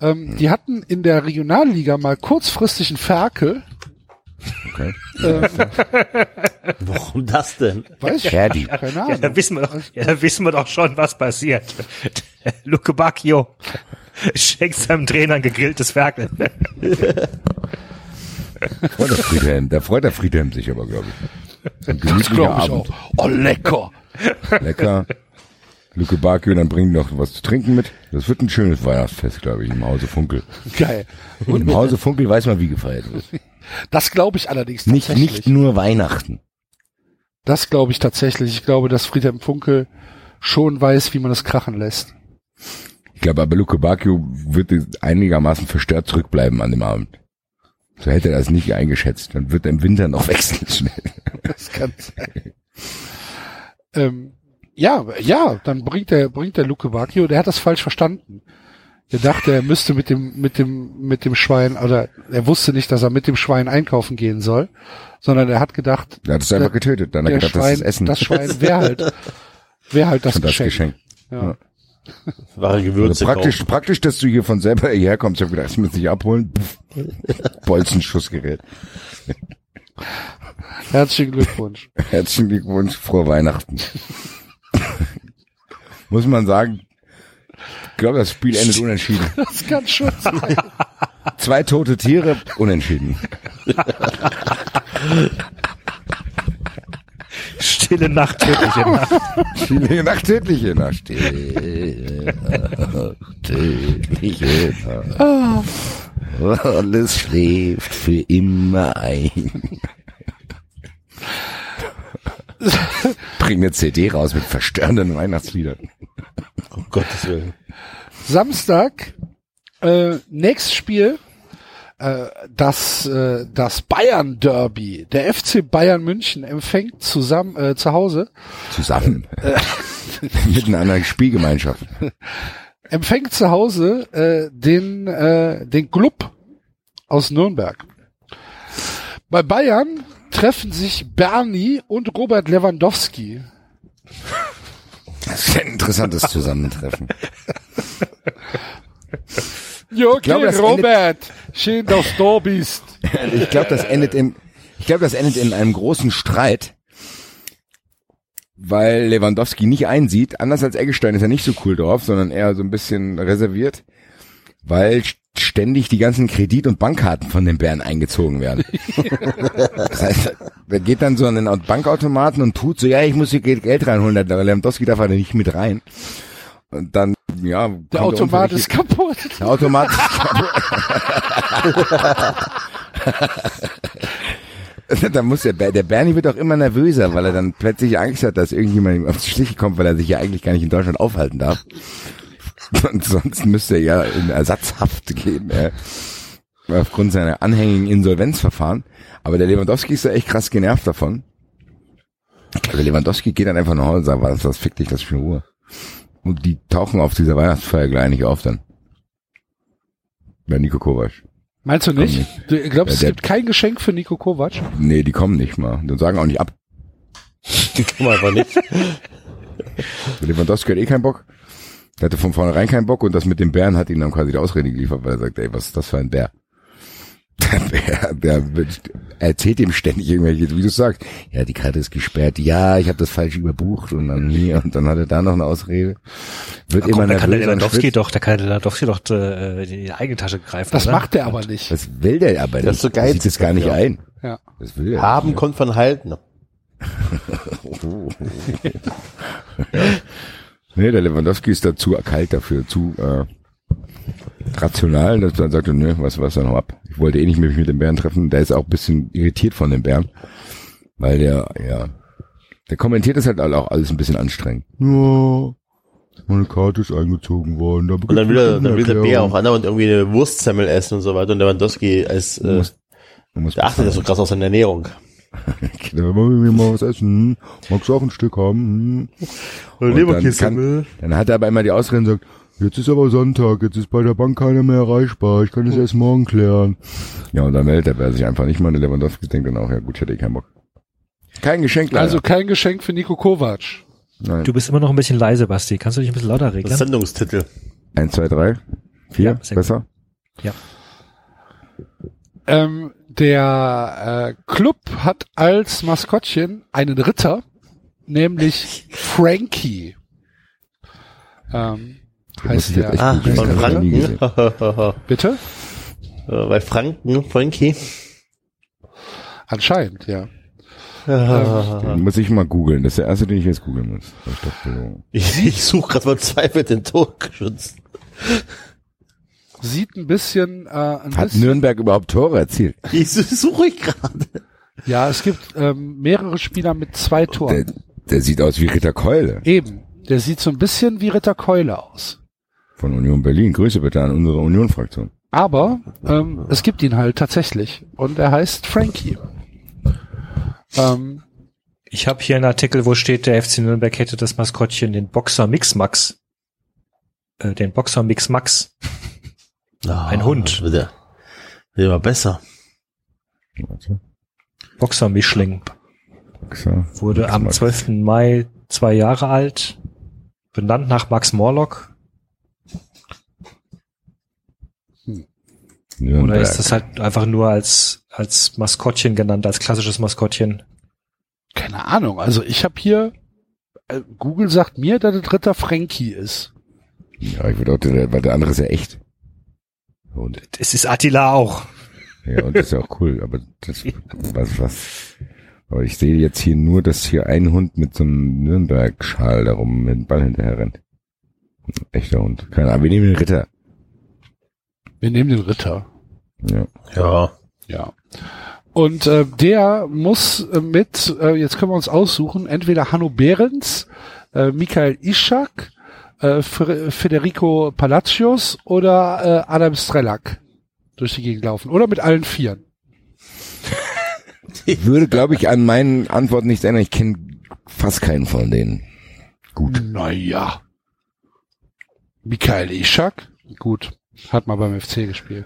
Ähm, Die hatten in der Regionalliga mal kurzfristig einen Ferkel. Okay. Ähm, Warum das denn? weiß ich Ferdi. nicht, keine Ja, Ahnung. da wissen wir doch, ja, da wissen wir doch schon, was passiert. Luke Bacchio schenkt seinem Trainer ein gegrilltes Ferkel. Freut der Friedhelm. Da freut der Friedhelm sich aber, glaube ich. Ein gemütlicher Glaube ich Abend. auch. Oh, lecker. Lecker. Luke Bakio, dann bringt noch was zu trinken mit. Das wird ein schönes Weihnachtsfest, glaube ich, im Hause Funkel. Geil. Und im Hause Funkel weiß man, wie gefeiert wird. Das glaube ich allerdings Nicht, tatsächlich. nicht nur Weihnachten. Das glaube ich tatsächlich. Ich glaube, dass Friedhelm Funkel schon weiß, wie man das krachen lässt. Ich glaube aber, Luke Bakio wird einigermaßen verstört zurückbleiben an dem Abend. So hätte er das nicht eingeschätzt. Dann wird er im Winter noch wechseln schnell. Das kann sein. Ähm, ja, ja, dann bringt der, bringt der Luke Bacchio, der hat das falsch verstanden. Der dachte, er müsste mit dem, mit dem, mit dem Schwein, oder er wusste nicht, dass er mit dem Schwein einkaufen gehen soll, sondern er hat gedacht, Er hat es einfach getötet. Dann hat er gedacht, das Schwein, ist Essen. das Schwein wäre halt, wäre halt das, das Geschenk. Geschenk. Ja. Wahre Gewürze Also praktisch, kaufen. praktisch, dass du hier von selber hierher kommst. Ich habe gedacht, das muss ich abholen. Bolzenschussgerät. Herzlichen Glückwunsch. Herzlichen Glückwunsch, frohe Weihnachten. muss man sagen, ich glaube, das Spiel endet unentschieden. Das kann schon sein. Zwei tote Tiere, unentschieden. Stille Nacht, tödliche Nacht. Stille Nacht, tödliche Nacht. Stille Nacht, tödliche Nacht. Alles schläft für immer ein. Bring eine CD raus mit verstörenden Weihnachtsliedern. Um Gottes Willen. Samstag, äh, nächstes Spiel, äh, das, äh, das Bayern Derby. Der FC Bayern München empfängt zusammen, äh, zu Hause, Zusammen. mit einer Spielgemeinschaft. empfängt zu Hause, äh, den, äh, den Club aus Nürnberg. Bei Bayern treffen sich Bernie und Robert Lewandowski. Das ist ein interessantes Zusammentreffen. Okay, glaube, das Robert, schön, dass du da bist. Ich glaube, das endet in, ich glaube, das endet in einem großen Streit, weil Lewandowski nicht einsieht, anders als Eggestein ist er nicht so cool drauf, sondern eher so ein bisschen reserviert. weil st- ständig die ganzen Kredit- und Bankkarten von den Bären eingezogen werden. das heißt, der geht dann so an den Bankautomaten und tut so, ja, ich muss hier Geld Geld reinholen, der Lewandowski darf halt nicht mit rein. Und dann, ja, Der Automat ist kaputt. Der Automat ist kaputt. da muss der, der Bernie wird auch immer nervöser, weil er dann plötzlich Angst hat, dass irgendjemand ihm auf die Schliche kommt, weil er sich ja eigentlich gar nicht in Deutschland aufhalten darf. Und sonst müsste er ja in Ersatzhaft gehen, äh, aufgrund seiner anhängigen Insolvenzverfahren. Aber der Lewandowski ist da echt krass genervt davon. Der Lewandowski geht dann einfach nach Hause und sagt, was, was fick dich, das ist schon Ruhe. Und die tauchen auf dieser Weihnachtsfeier gleich nicht auf dann. Bei Nico Kovac. Meinst du nicht? nicht. Du glaubst, Ja, es gibt kein Geschenk für Nico Kovac? Nee, die kommen nicht mal. Die sagen auch nicht ab. Komm einfach nicht. Lewandowski hat eh keinen Bock. Der hatte von vornherein keinen Bock und das mit dem Bären hat ihm dann quasi die Ausrede geliefert, weil er sagt, ey, was ist das für ein Bär? Der Bär, der wird, er erzählt ihm ständig irgendwelche, wie du sagst, ja, die Karte ist gesperrt, ja, ich habe das falsch überbucht und dann hier und dann hat er da noch eine Ausrede. Wird Ja, immer komm, da kann der Lewandowski doch, da kann der Lewandowski doch äh, in die eigene Tasche greifen. Das oder? macht er aber nicht. Das will der aber nicht. Das ist so geizig sieht es gar nicht dafür. ein. Ja. Das will er Haben nicht. kommt von halten. Nee, der Lewandowski ist da zu kalt dafür, zu äh, rational, dass er sagt, nö, was was dann noch ab. Ich wollte eh nicht mich mit dem Bären treffen. Der ist auch ein bisschen irritiert von dem Bären, weil der, ja, der kommentiert das halt auch alles ein bisschen anstrengend. Ja, meine Karte ist eingezogen worden. Da Und dann will, er, dann will der Bär auch andauernd irgendwie eine Wurstsemmel essen und so weiter. Und Lewandowski als, äh, der achtet ja so krass auf seine Ernährung. Da wollen wir mal was essen. Hm? Magst du auch ein Stück haben? Hm? Und dann, kann, dann hat er aber immer die Ausrede und sagt, jetzt ist aber Sonntag, jetzt ist bei der Bank keiner mehr erreichbar, ich kann es erst morgen klären. Ja, und dann meldet er sich einfach nicht mal. Der Lewandowski denkt dann auch, ja gut, ich hätte eh keinen Bock. Kein Geschenk leider. Also kein Geschenk für Nico Kovac. Nein. Du bist immer noch ein bisschen leise, Basti. Kannst du dich ein bisschen lauter Das regeln? Sendungstitel. Eins, zwei, drei, vier, Ja, besser. Ähm, der äh, Club hat als Maskottchen einen Ritter, nämlich Frankie. Ähm, heißt der. echt Ah, von. Franken. Bitte? Äh, Bei Franken, Frankie. Anscheinend, ja. Den muss ich mal googeln. Das ist der erste, den ich jetzt googeln muss. Ich dachte, so. Ich, ich suche gerade verzweifelt den Torgeschütz. Sieht ein bisschen, äh, ein Hat bisschen Nürnberg überhaupt Tore erzielt? Ich suche ich gerade. ja, es gibt ähm, mehrere Spieler mit zwei Toren. Der, der sieht aus wie Ritter Keule Eben. Der sieht so ein bisschen wie Ritter Keule aus. Von Union Berlin. Grüße bitte an unsere Union-Fraktion. Aber ähm, es gibt ihn halt tatsächlich. Und er heißt Frankie. Ähm, Ich habe hier einen Artikel, wo steht, der FC Nürnberg hätte das Maskottchen den Boxer Mix Max. Äh, den Boxer Mix Max. Ein Hund. Wird der, immer besser. Warte. Boxer Mischling. So. Wurde am 12. Mai zwei Jahre alt. Benannt nach Max Morlock. Oder Nürnberg. ist das halt einfach nur als, als Maskottchen genannt, als klassisches Maskottchen? keine Ahnung. Also ich habe hier, äh, Google sagt mir, dass das Ritter Frankie ist. Ja, ich würde auch, der, weil der andere ist ja echt. Und, Es ist Attila auch. ja, und das ist ja auch cool, aber das, was, was, aber ich sehe jetzt hier nur, dass hier ein Hund mit so einem Nürnberg-Schal darum mit dem Ball hinterher rennt. Ein echter Hund. Keine Ahnung, wir nehmen den Ritter. Wir nehmen den Ritter. Ja. Ja. Ja. Und äh, der muss äh, mit, äh, jetzt können wir uns aussuchen, entweder Hanno Behrens, äh, Michael Ischak, äh, Federico Palacios oder äh, Adam Strelak durch die Gegend laufen. Oder mit allen Vieren. Ich würde, glaube ich, an meinen Antworten nichts ändern. Ich kenne fast keinen von denen. Gut. Naja. Michael Ischak? Gut. Hat mal beim FC gespielt.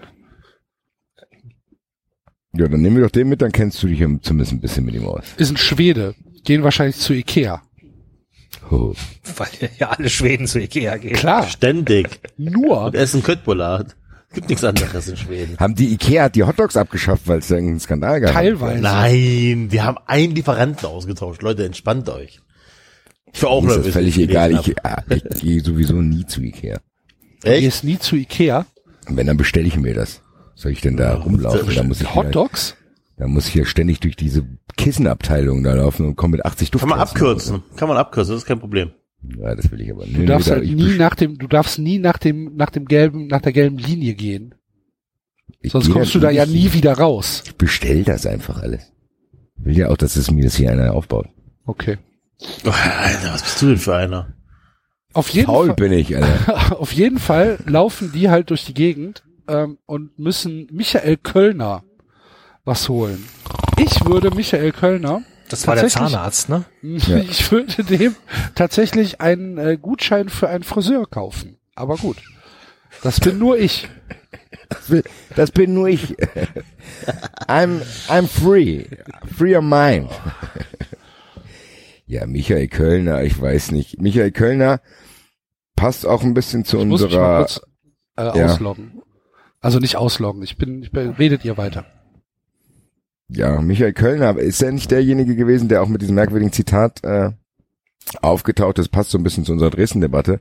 Ja, dann nehmen wir doch den mit, dann kennst du dich ja zumindest ein bisschen mit ihm aus. Ist ein Schwede. Gehen wahrscheinlich zu Ikea. Oh. Weil ja alle Schweden zu Ikea gehen. Klar. Ständig. Nur. Und essen Köttbullar. Gibt nichts anderes in Schweden. Haben die Ikea hat die Hotdogs abgeschafft, weil es da irgendeinen Skandal gab? Teilweise. Nein, die haben einen Lieferanten ausgetauscht. Leute, entspannt euch. Ich war auch Mir ist das völlig ich egal. gelesen Ich, ah, ich gehe sowieso nie zu Ikea. Echt? Gehst nie zu Ikea. Wenn, dann bestelle ich mir das. Soll ich denn da rumlaufen? Da muss ich Hot Dogs? Da muss ich ja ständig durch diese Kissenabteilung da laufen und komme mit 80 Kann man abkürzen. Kann man abkürzen, das ist kein Problem. Ja, das will ich aber nicht. Du darfst halt nie nach dem, du darfst nie nach dem, nach dem gelben, nach der gelben Linie gehen. Sonst kommst du da ja nie wieder raus. Ich bestell das einfach alles. Will ja auch, dass es mir das hier einer aufbaut. Okay. Oh, Alter, was bist du denn für einer? Auf jeden Faul Fall, bin ich, Alter. auf jeden Fall laufen die halt durch die Gegend ähm, und müssen Michael Kölner was holen. Ich würde Michael Kölner Das war der? Zahnarzt, ne? Ich würde dem tatsächlich einen äh, Gutschein für einen Friseur kaufen. Aber gut. Das bin nur ich. Das bin, das bin nur ich. I'm, I'm free. Free of mind. Ja, Michael Kölner, ich weiß nicht. Michael Kölner passt auch ein bisschen zu Ich muss mich mal unserer, kurz äh, Ja. ausloggen. Also nicht ausloggen. Ich bin, ich bin, redet ihr weiter. ja, Michael Kölner, ist er nicht derjenige gewesen, der auch mit diesem merkwürdigen Zitat äh, aufgetaucht ist, passt so ein bisschen zu unserer Dresden-Debatte,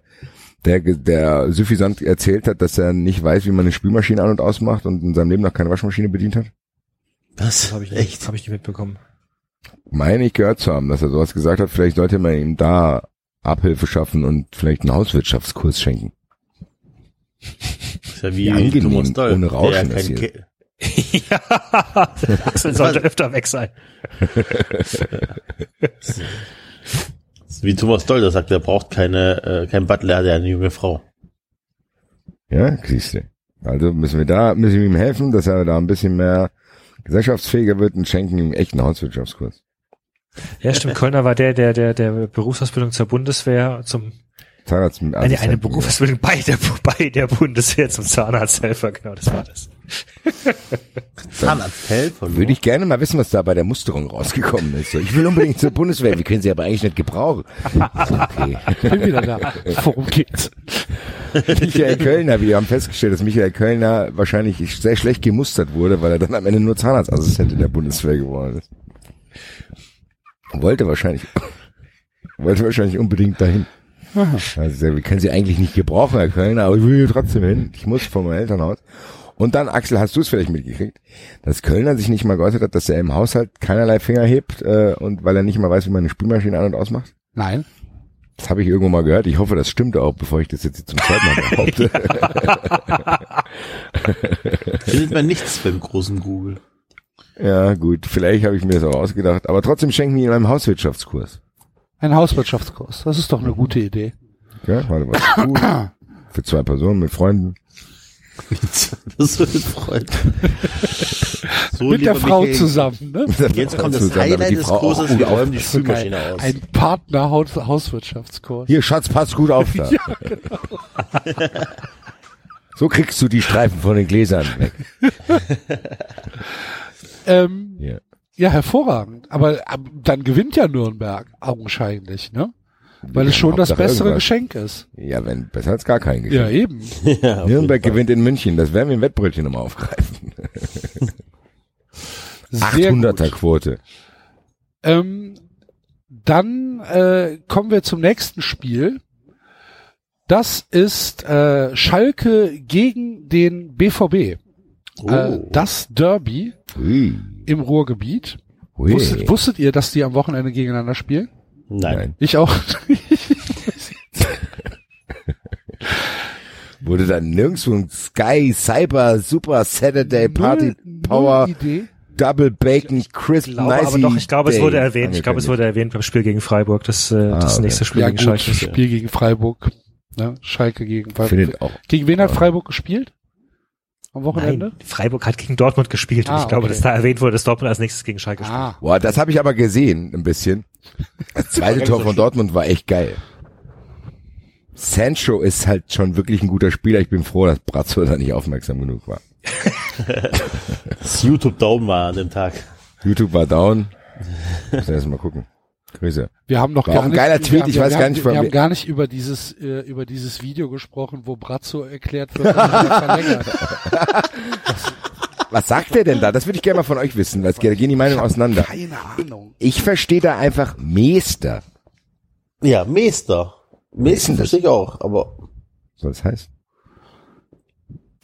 der, der suffisant erzählt hat, dass er nicht weiß, wie man eine Spülmaschine an- und ausmacht und in seinem Leben noch keine Waschmaschine bedient hat? Was? Habe ich, Echt? hab ich nicht mitbekommen. Meine ich gehört zu haben, dass er sowas gesagt hat, vielleicht sollte man ihm da Abhilfe schaffen und vielleicht einen Hauswirtschaftskurs schenken. ist ja wie Ja, angenehm, Thomas Doll, ohne Rauschen der ist kein hier. Ke- ja, Axel sollte öfter weg sein. Wie Thomas Doll, der sagt, er braucht keine, äh, kein Butler, er hat ja eine junge Frau. Ja, siehst du. Also müssen wir da, müssen wir ihm helfen, dass er da ein bisschen mehr gesellschaftsfähiger wird und schenken ihm echt einen Hauswirtschaftskurs. Ja, stimmt. Kölner war der, der, der, der Berufsausbildung zur Bundeswehr zum, Zahnarzt, eine, eine Berufsausbildung bei der, bei der Bundeswehr zum Zahnarzthelfer. Genau, das war das. Zahnarzthelfer. Würde ich gerne mal wissen, was da bei der Musterung rausgekommen ist. Ich will unbedingt zur Bundeswehr. Wir können sie aber eigentlich nicht gebrauchen. So, okay. Bin wieder da. Worum geht's? Michael Kölner, wir haben festgestellt, dass Michael Kölner wahrscheinlich sehr schlecht gemustert wurde, weil er dann am Ende nur Zahnarztassistent in der Bundeswehr geworden ist. Wollte wahrscheinlich, wollte wahrscheinlich unbedingt dahin. Also, wir können sie eigentlich nicht gebrauchen, Herr Kölner, aber ich will hier trotzdem hin. Ich muss von meinem Elternhaus. Und dann, Axel, hast du es vielleicht mitgekriegt, dass Kölner sich nicht mal geäußert hat, dass er im Haushalt keinerlei Finger hebt äh, und weil er nicht mal weiß, wie man eine Spülmaschine an- und ausmacht? Nein. Das habe ich irgendwo mal gehört. Ich hoffe, das stimmt auch, bevor ich das jetzt zum zweiten Mal behaupte. Findet man nichts beim großen Google. ja, gut. Vielleicht habe ich mir das auch ausgedacht. Aber trotzdem schenken die in einem Hauswirtschaftskurs. Ein Hauswirtschaftskurs. Das ist doch eine gute Idee. Ja, warte, gut. Für zwei Personen mit Freunden. Das wird Freund. So, Mit der Frau Michael, zusammen, ne? Jetzt kommt das Zusammen, Highlight die des Frau Kurses, wir räumen die. Spülmaschine aus. Ein Partner Haus Hauswirtschaftskurs. Hier, Schatz, pass gut auf da. So kriegst du die Streifen von den Gläsern weg. Ähm, Ja. ja, hervorragend. Aber ähm, dann gewinnt ja Nürnberg augenscheinlich, ne? Weil es schon das bessere irgendwas. Geschenk ist. Ja, wenn, besser als gar kein Geschenk. Ja, eben. Ja, Nürnberg gewinnt in München. Das werden wir im Wettbrötchen nochmal aufgreifen. Sehr 800er gut. Quote. Ähm, dann äh, kommen wir zum nächsten Spiel. Das ist äh, Schalke gegen den BVB. Oh. Äh, das Derby Ui. im Ruhrgebiet. Wusstet, wusstet ihr, dass die am Wochenende gegeneinander spielen? Nein. Ich auch. Wurde dann nirgendwo ein Sky Cyber Super Saturday Party Null- Power null Idee. Double Bacon Crisp Ich glaube aber Nicey doch, ich glaube, es wurde erwähnt. Ich glaube, es wurde erwähnt beim Spiel gegen Freiburg, das, äh, das okay. nächste Spiel Ja gegen gut, Schalke. Spiel gegen Freiburg. Ne? Schalke gegen Freiburg. Gegen wen hat Freiburg gespielt? Am Wochenende? Nein, Freiburg hat gegen Dortmund gespielt und Ah, ich glaube, okay. dass da erwähnt wurde, dass Dortmund als nächstes gegen Schalke spielt. Ah, Boah, das habe ich aber gesehen, ein bisschen. Das zweite Tor von Dortmund war echt geil. Sancho ist halt schon wirklich ein guter Spieler. Ich bin froh, dass Brazzo da nicht aufmerksam genug war. Das YouTube Daumen war an dem Tag. YouTube war down. Muss erst mal gucken. Grüße. wir haben noch War gar nicht, geiler wir Tweet, haben, ich weiß gar nicht, wir haben gar nicht über dieses äh, über dieses Video gesprochen, wo Brazzo erklärt wird, dass er verlängert. Was sagt er denn da? Das würde ich gerne mal von euch wissen, weil es da gehen die Meinungen auseinander. Keine Ahnung. Ich verstehe da einfach Meester. Ja, Meister das? verstehe ich auch, aber So das heißt.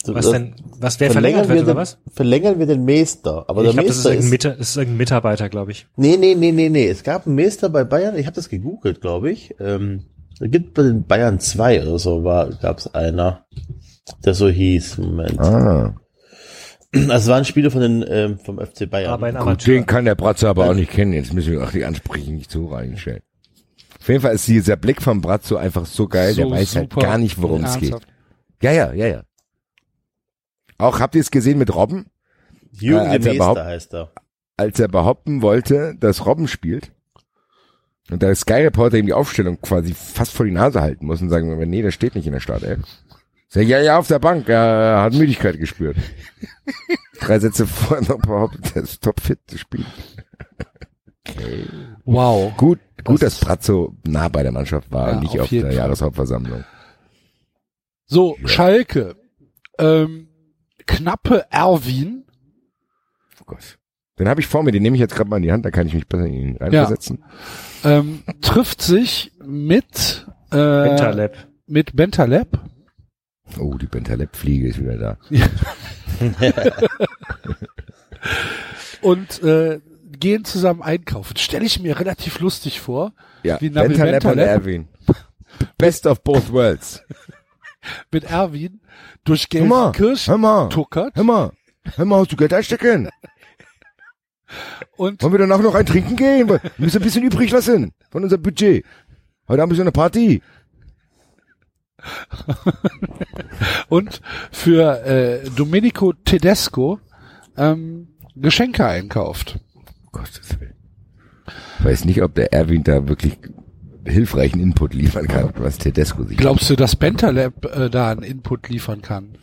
Was denn, was wer verlängert wird, wir oder den, was? Verlängern wir den Meister. Aber ich der glaube, das ist Meister irgendein, ist, Mita, das ist irgendein Mitarbeiter, glaube ich. nee, nee, nee, nee, nee. Es gab einen Meister bei Bayern. Ich habe das gegoogelt, glaube ich. Ähm, da gibt bei den Bayern zwei oder so war, gab es einer, der so hieß. Moment. Ah. Also es war ein Spieler von den, ähm, vom FC Bayern. Aber ein Gut, den kann der Bratzo aber auch nicht kennen. Jetzt müssen wir auch die Ansprüche nicht so reinstellen. Auf jeden Fall ist dieser Blick vom Bratzo einfach so geil, der So weiß halt gar nicht, worum es geht. Ja, ja, ja, ja. Auch habt ihr es gesehen mit Robben? Jürgen äh, de als er Meister überhaupt- heißt er. als er behaupten wollte, dass Robben spielt und der Sky Reporter ihm die Aufstellung quasi fast vor die Nase halten muss und sagen, nee, der steht nicht in der Startelf. Sag ja, ja, auf der Bank, er hat Müdigkeit gespürt. Drei Sätze vorher noch behauptet, er ist topfit zu spielen. Okay. Wow. Gut, gut, Das- dass Bratzo nah bei der Mannschaft war Ja, und nicht auf auf, der Fall. Jahreshauptversammlung. So, Ja. Schalke. Ähm, knappe Erwin. Oh Gott. Den habe ich vor mir, den nehme ich jetzt gerade mal in die Hand, da kann ich mich besser in ihn reinversetzen. Ähm, trifft sich mit, äh, Bentaleb. mit Bentaleb. Oh, die Bentaleb-Fliege ist wieder da. und äh, gehen zusammen einkaufen. Stelle ich mir relativ lustig vor. Ja, Wie Nabil Bentaleb und Bentaleb? Erwin. Best of both worlds. Mit Erwin durch Gelsenkirchen hör mal, tuckert hör mal, hör mal, hast du Geld einstecken? und Wollen wir danach noch ein Trinken gehen? Wir müssen ein bisschen übrig lassen von unserem Budget. Heute haben wir so eine Party. und für äh, Domenico Tedesco ähm, Geschenke einkauft. Gottes Willen. Ich weiß nicht, ob der Erwin da wirklich hilfreichen Input liefern kann, was Tedesco sich Glaubst du, dass Bentaleb äh, da einen Input liefern kann?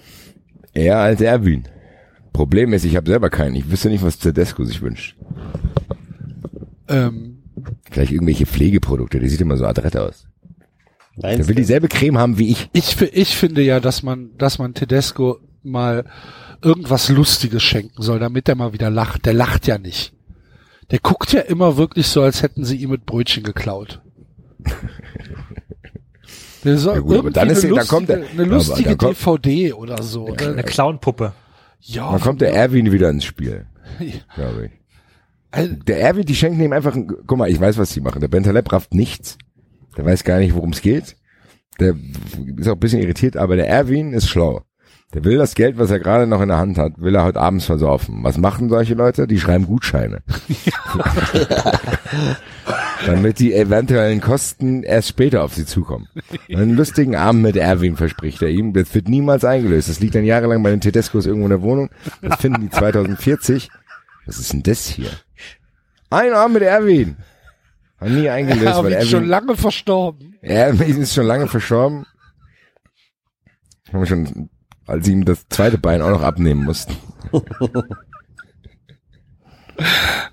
Eher als Erwin. Problem ist, ich habe selber keinen. Ich wüsste nicht, was Tedesco sich wünscht. Ähm, Vielleicht irgendwelche Pflegeprodukte. Der sieht immer so adrett aus. Der Meinst will dieselbe Creme haben wie ich. ich, ich finde ja, dass man, dass man Tedesco mal irgendwas Lustiges schenken soll, damit er mal wieder lacht. Der lacht ja nicht. Der guckt ja immer wirklich so, als hätten sie ihm mit Brötchen geklaut. Der soll Ja gut, aber dann ist- eine dann kommt lustige, er- eine lustige dann kommt- DVD oder so. Eine Ne? Clownpuppe. Ja, Dann kommt der Erwin wieder ins Spiel, Ja. glaube ich. Also, Der Erwin, die schenken ihm einfach, ein, guck mal, ich weiß, was die machen. Der Bentaleb rafft nichts. Der weiß gar nicht, worum es geht. Der ist auch ein bisschen irritiert, aber der Erwin ist schlau. Der will das Geld, was er gerade noch in der Hand hat, will er heute abends versaufen. Was machen solche Leute? Die schreiben Gutscheine. Damit die eventuellen Kosten erst später auf sie zukommen. Einen lustigen Abend mit Erwin verspricht er ihm. Das wird niemals eingelöst. Das liegt dann jahrelang bei den Tedescos irgendwo in der Wohnung. Das finden die 2040. Was ist denn das hier? Ein Abend mit Erwin. Hat nie eingelöst, weil Erwin Erwin schon lange verstorben. Erwin ist schon lange verstorben. Haben schon, als sie ihm das zweite Bein auch noch abnehmen mussten.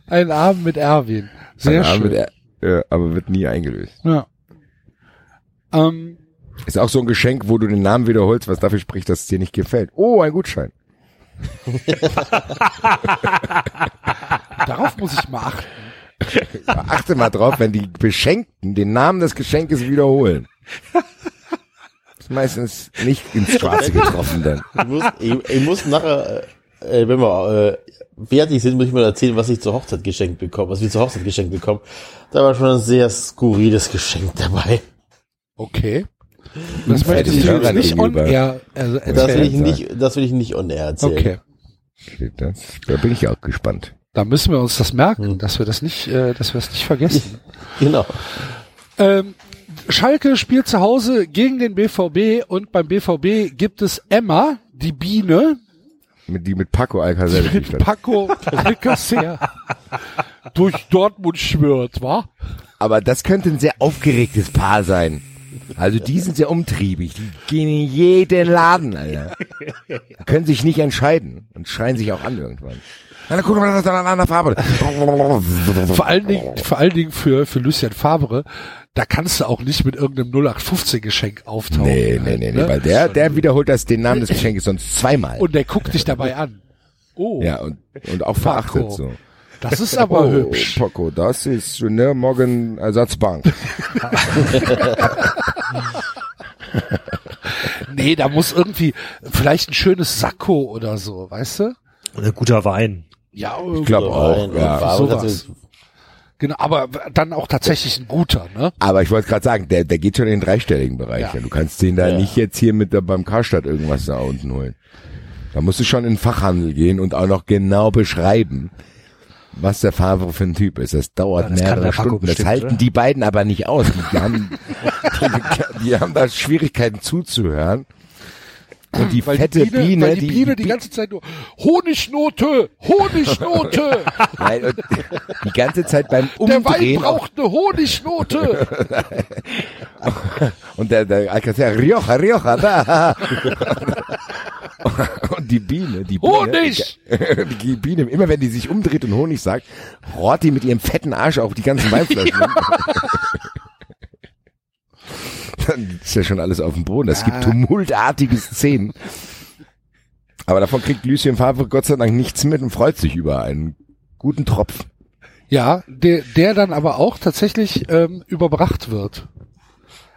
Ein Abend mit Erwin. Sehr Ein Abend schön. mit Er- ja, aber wird nie eingelöst. Ja. Ähm, Ist auch so ein Geschenk, wo du den Namen wiederholst, was dafür spricht, dass es dir nicht gefällt. Oh, ein Gutschein. darauf muss ich mal achten. Achte mal drauf, wenn die Beschenkten den Namen des Geschenkes wiederholen. Ist meistens nicht ins Schwarze getroffen dann. Ich muss, ich, ich muss nachher, äh, wenn wir äh, fertig sind, muss ich mal erzählen, was ich zur Hochzeit geschenkt bekomme, was wir zur Hochzeit geschenkt bekommen. Da war schon ein sehr skurriles Geschenk dabei. Okay. Das die du jetzt Hörern nicht on air äh, Das will ich nicht, das will ich nicht on air erzählen. Okay. Das, da bin ich auch gespannt. Da müssen wir uns das merken, dass wir das nicht, äh, dass wir es nicht vergessen. Genau. ähm, Schalke spielt zu Hause gegen den BVB und beim BVB gibt es Emma, die Biene, Mit, die mit Paco Alcacer mit. Paco Alcacer durch Dortmund schwört, wa? Aber das könnte ein sehr aufgeregtes Paar sein. Also die sind sehr umtriebig. Die gehen in jeden Laden, Alter. Können sich nicht entscheiden und schreien sich auch an irgendwann. Dann guck mal, das ist eine andere Farbe. Vor allen Dingen, vor allen Dingen für, für Lucien Favre, da kannst du auch nicht mit irgendeinem 0815 Geschenk auftauchen. Nee, nee, nee, nee, ne? weil der, der wiederholt das, den Namen des Geschenkes sonst zweimal. Und der guckt dich dabei an. Oh, ja, und, und auch verachtet so. das ist aber oh, hübsch. Paco, das ist ne, morgen Ersatzbank. Nee, da muss irgendwie vielleicht ein schönes Sakko oder so, weißt du? Und ein guter Wein. Ja, Ich glaube auch, ja. sowas. Genau, aber dann auch tatsächlich ein guter, ne? Aber ich wollte gerade sagen, der, der geht schon in den dreistelligen Bereich. Ja. Ja. Du kannst den da Ja. nicht jetzt hier mit der, beim Karstadt irgendwas da unten holen. Da musst du schon in den Fachhandel gehen und auch noch genau beschreiben, was der Favre für ein Typ ist. Das dauert Ja, das kann mehrere Stunden. Das bestimmt, halten oder? die beiden aber nicht aus. Die haben, die, die haben da Schwierigkeiten zuzuhören. Und die Weil fette die Biene, Biene, weil die, Biene die Bi- ganze Zeit nur Honignote, Honignote, Nein, und die ganze Zeit beim der Wein Umdrehen braucht eine Honignote. Und der, der Alcacer, Rioja, Rioja, da. Und die Biene, die Biene, Honig! die Biene, immer wenn die sich umdreht und Honig sagt, rohrt die mit ihrem fetten Arsch auf die ganzen Weinflaschen. Dann ist ja schon alles auf dem Boden. Das gibt tumultartige Szenen. Aber davon kriegt Lucien Favre Gott sei Dank nichts mit und freut sich über einen guten Tropf. Ja, der, der dann aber auch tatsächlich ähm, überbracht wird.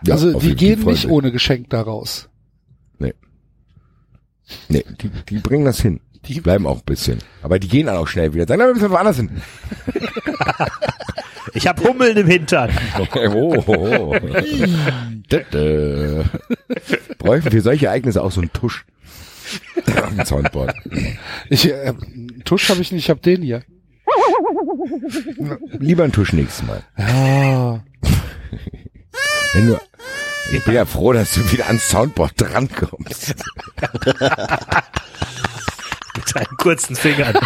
Ja, also die gehen Fall nicht ohne Geschenk da raus. Nee. Nee, die, die bringen das hin. Die bleiben auch ein bisschen. Aber die gehen dann auch schnell wieder. Sagen, na, wir müssen woanders hin. Ich hab Hummeln im Hintern. oh, oh, oh. Bräuchten für solche Ereignisse auch so einen Tusch. Am Soundboard. Ich, äh, Tusch habe ich nicht, ich habe den hier. Lieber einen Tusch nächstes Mal. Ja. Wenn du, ich bin ja froh, dass du wieder ans Soundboard drankommst. Mit seinen kurzen Fingern.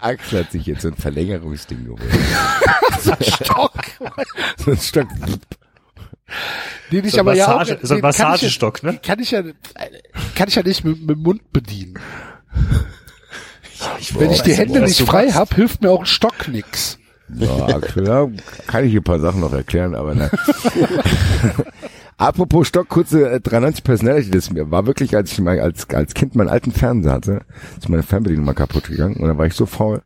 Axel hat sich jetzt so ein Verlängerungsding geholt. Stock. So ein Stock. Den ich So ein aber ja auch, Massage- so ein ich Massagestock, ne? Kann ich ja, kann ich ja nicht mit, mit dem Mund bedienen. Wenn ich die Hände nicht frei hab, hilft mir auch ein Stock nix. Ja, Axel, ja, kann ich ein paar Sachen noch erklären, aber ne. Apropos Stock, kurze äh, 93 Personality, das mir war wirklich, als ich mal als, als Kind meinen alten Fernseher hatte, ist meine Fernbedienung mal kaputt gegangen und dann war ich so faul.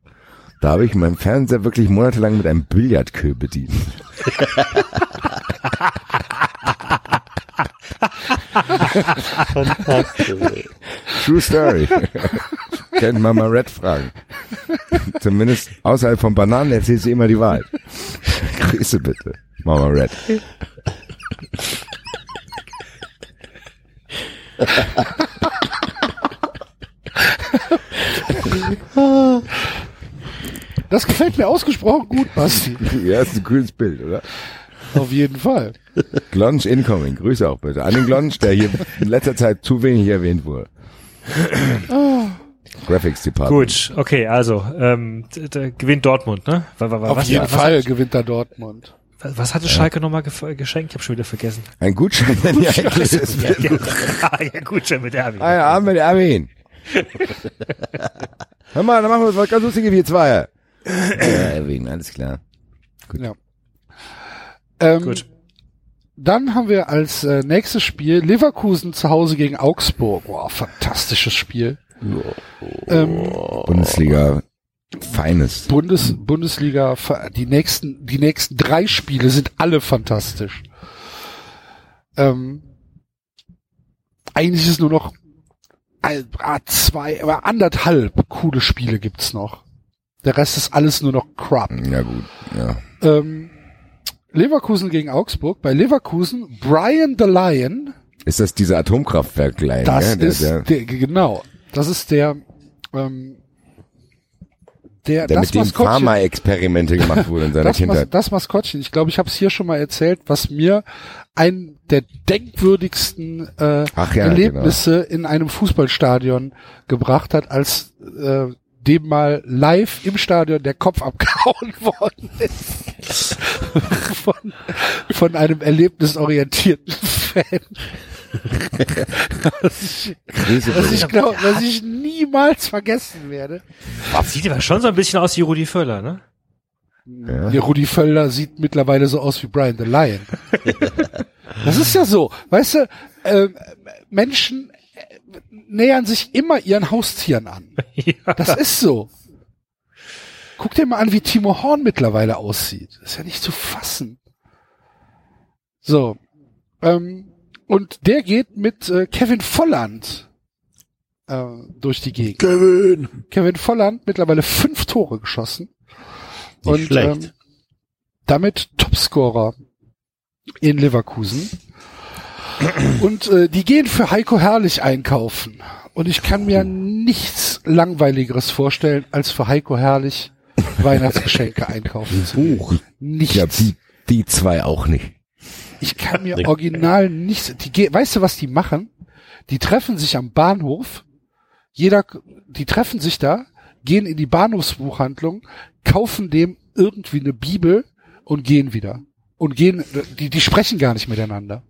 Da habe ich meinen Fernseher wirklich monatelang mit einem Billardkö bedient. Fantastisch. True Story. Kennt Mama Red fragen. Zumindest außerhalb von Bananen erzählt sie immer die Wahrheit. Grüße bitte, Mama Red. Das gefällt mir ausgesprochen gut, Basti. Ja, ist ein cooles Bild, oder? Auf jeden Fall. Glonch Incoming, Grüße auch bitte. An den Glonch, der hier in letzter Zeit zu wenig erwähnt wurde. Graphics Department. Gut, okay, also ähm, gewinnt Dortmund, ne? Auf jeden Fall gewinnt da Dortmund. Was, hatte Schalke nochmal gef- geschenkt? Ich habe schon wieder vergessen. Ein Gutschein, wenn ihr ist. ja, ja, gut, schon mit Erwin. Ah ja, Abend mit Erwin. Hör mal, dann machen wir was ganz Lustiges wie zwei. Ja, Erwin, alles klar. Ja. Ähm, Gut. Dann haben wir als äh, nächstes Spiel Leverkusen zu Hause gegen Augsburg. Boah, fantastisches Spiel. Ähm, Bundesliga, feines. Bundes, Bundesliga, die nächsten, die nächsten drei Spiele sind alle fantastisch. Ähm, eigentlich ist nur noch ein, ah, zwei, aber anderthalb coole Spiele gibt's noch. Der Rest ist alles nur noch Crap. Ja gut, ja. Ähm, Leverkusen gegen Augsburg. Bei Leverkusen Brian the Lion. Ist das dieser Atomkraftwerk-Line? Das ja, der, ist der, der, genau. Das ist der ähm, der, der das mit dem Pharma-Experimente gemacht wurde in seiner das, Mas Kindheit. das Maskottchen, ich glaube, ich habe es hier schon mal erzählt, was mir ein der denkwürdigsten äh, ja, Erlebnisse in einem Fußballstadion gebracht hat, als äh, dem mal live im Stadion der Kopf abgehauen worden ist. von, von einem erlebnisorientierten Fan. Was was ich glaube, was ich niemals vergessen werde. Sieht aber schon so ein bisschen aus wie Rudi Völler, ne? Ja. Der Rudi Völler sieht mittlerweile so aus wie Brian the Lion. das ist ja so, weißt du, äh, Menschen äh, nähern sich immer ihren Haustieren an. ja. Das ist so. Guck dir mal an, wie Timo Horn mittlerweile aussieht. Das ist ja nicht zu fassen. So. Ähm, Und der geht mit äh, Kevin Volland äh, durch die Gegend. Kevin! Kevin Volland mittlerweile fünf Tore geschossen. Nicht und schlecht. Ähm, damit Topscorer in Leverkusen. Und äh, die gehen für Heiko Herrlich einkaufen. Und ich kann mir nichts langweiligeres vorstellen, als für Heiko Herrlich Weihnachtsgeschenke einkaufen zu gehen. Ich Nichts. glaube, die, die zwei auch nicht. Ich kann mir original nichts. Die, ge- weißt du, was die machen? Die treffen sich am Bahnhof. Jeder, die treffen sich da, gehen in die Bahnhofsbuchhandlung, kaufen dem irgendwie eine Bibel und gehen wieder. Und gehen, die, die sprechen gar nicht miteinander.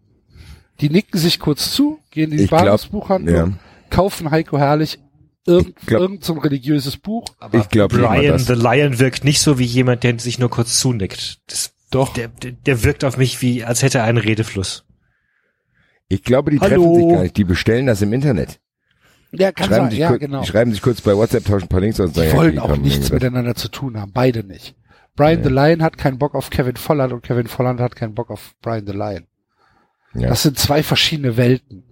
Die nicken sich kurz zu, gehen in die Ich glaub, Bahnhofsbuchhandlung, ja. kaufen Heiko Herrlich irgend, Ich glaub- irgend so ein religiöses Buch. Ich glaube nicht mal Brian the Lion wirkt nicht so wie jemand, der sich nur kurz zunickt. Das, Doch. der, der, der wirkt auf mich wie, als hätte er einen Redefluss. Ich glaube, die Hallo. treffen sich gar nicht. Die bestellen das im Internet. Ja, kann schreiben, sein, sich ja, kurz, genau. die schreiben sich kurz bei WhatsApp, tauschen ein paar Links aus und Die sagen, ja, wollen die auch nichts miteinander zu tun haben, beide nicht. Brian the Lion hat keinen Bock auf Kevin Volland und Kevin Volland hat keinen Bock auf Brian the Lion. Ja. Das sind zwei verschiedene Welten.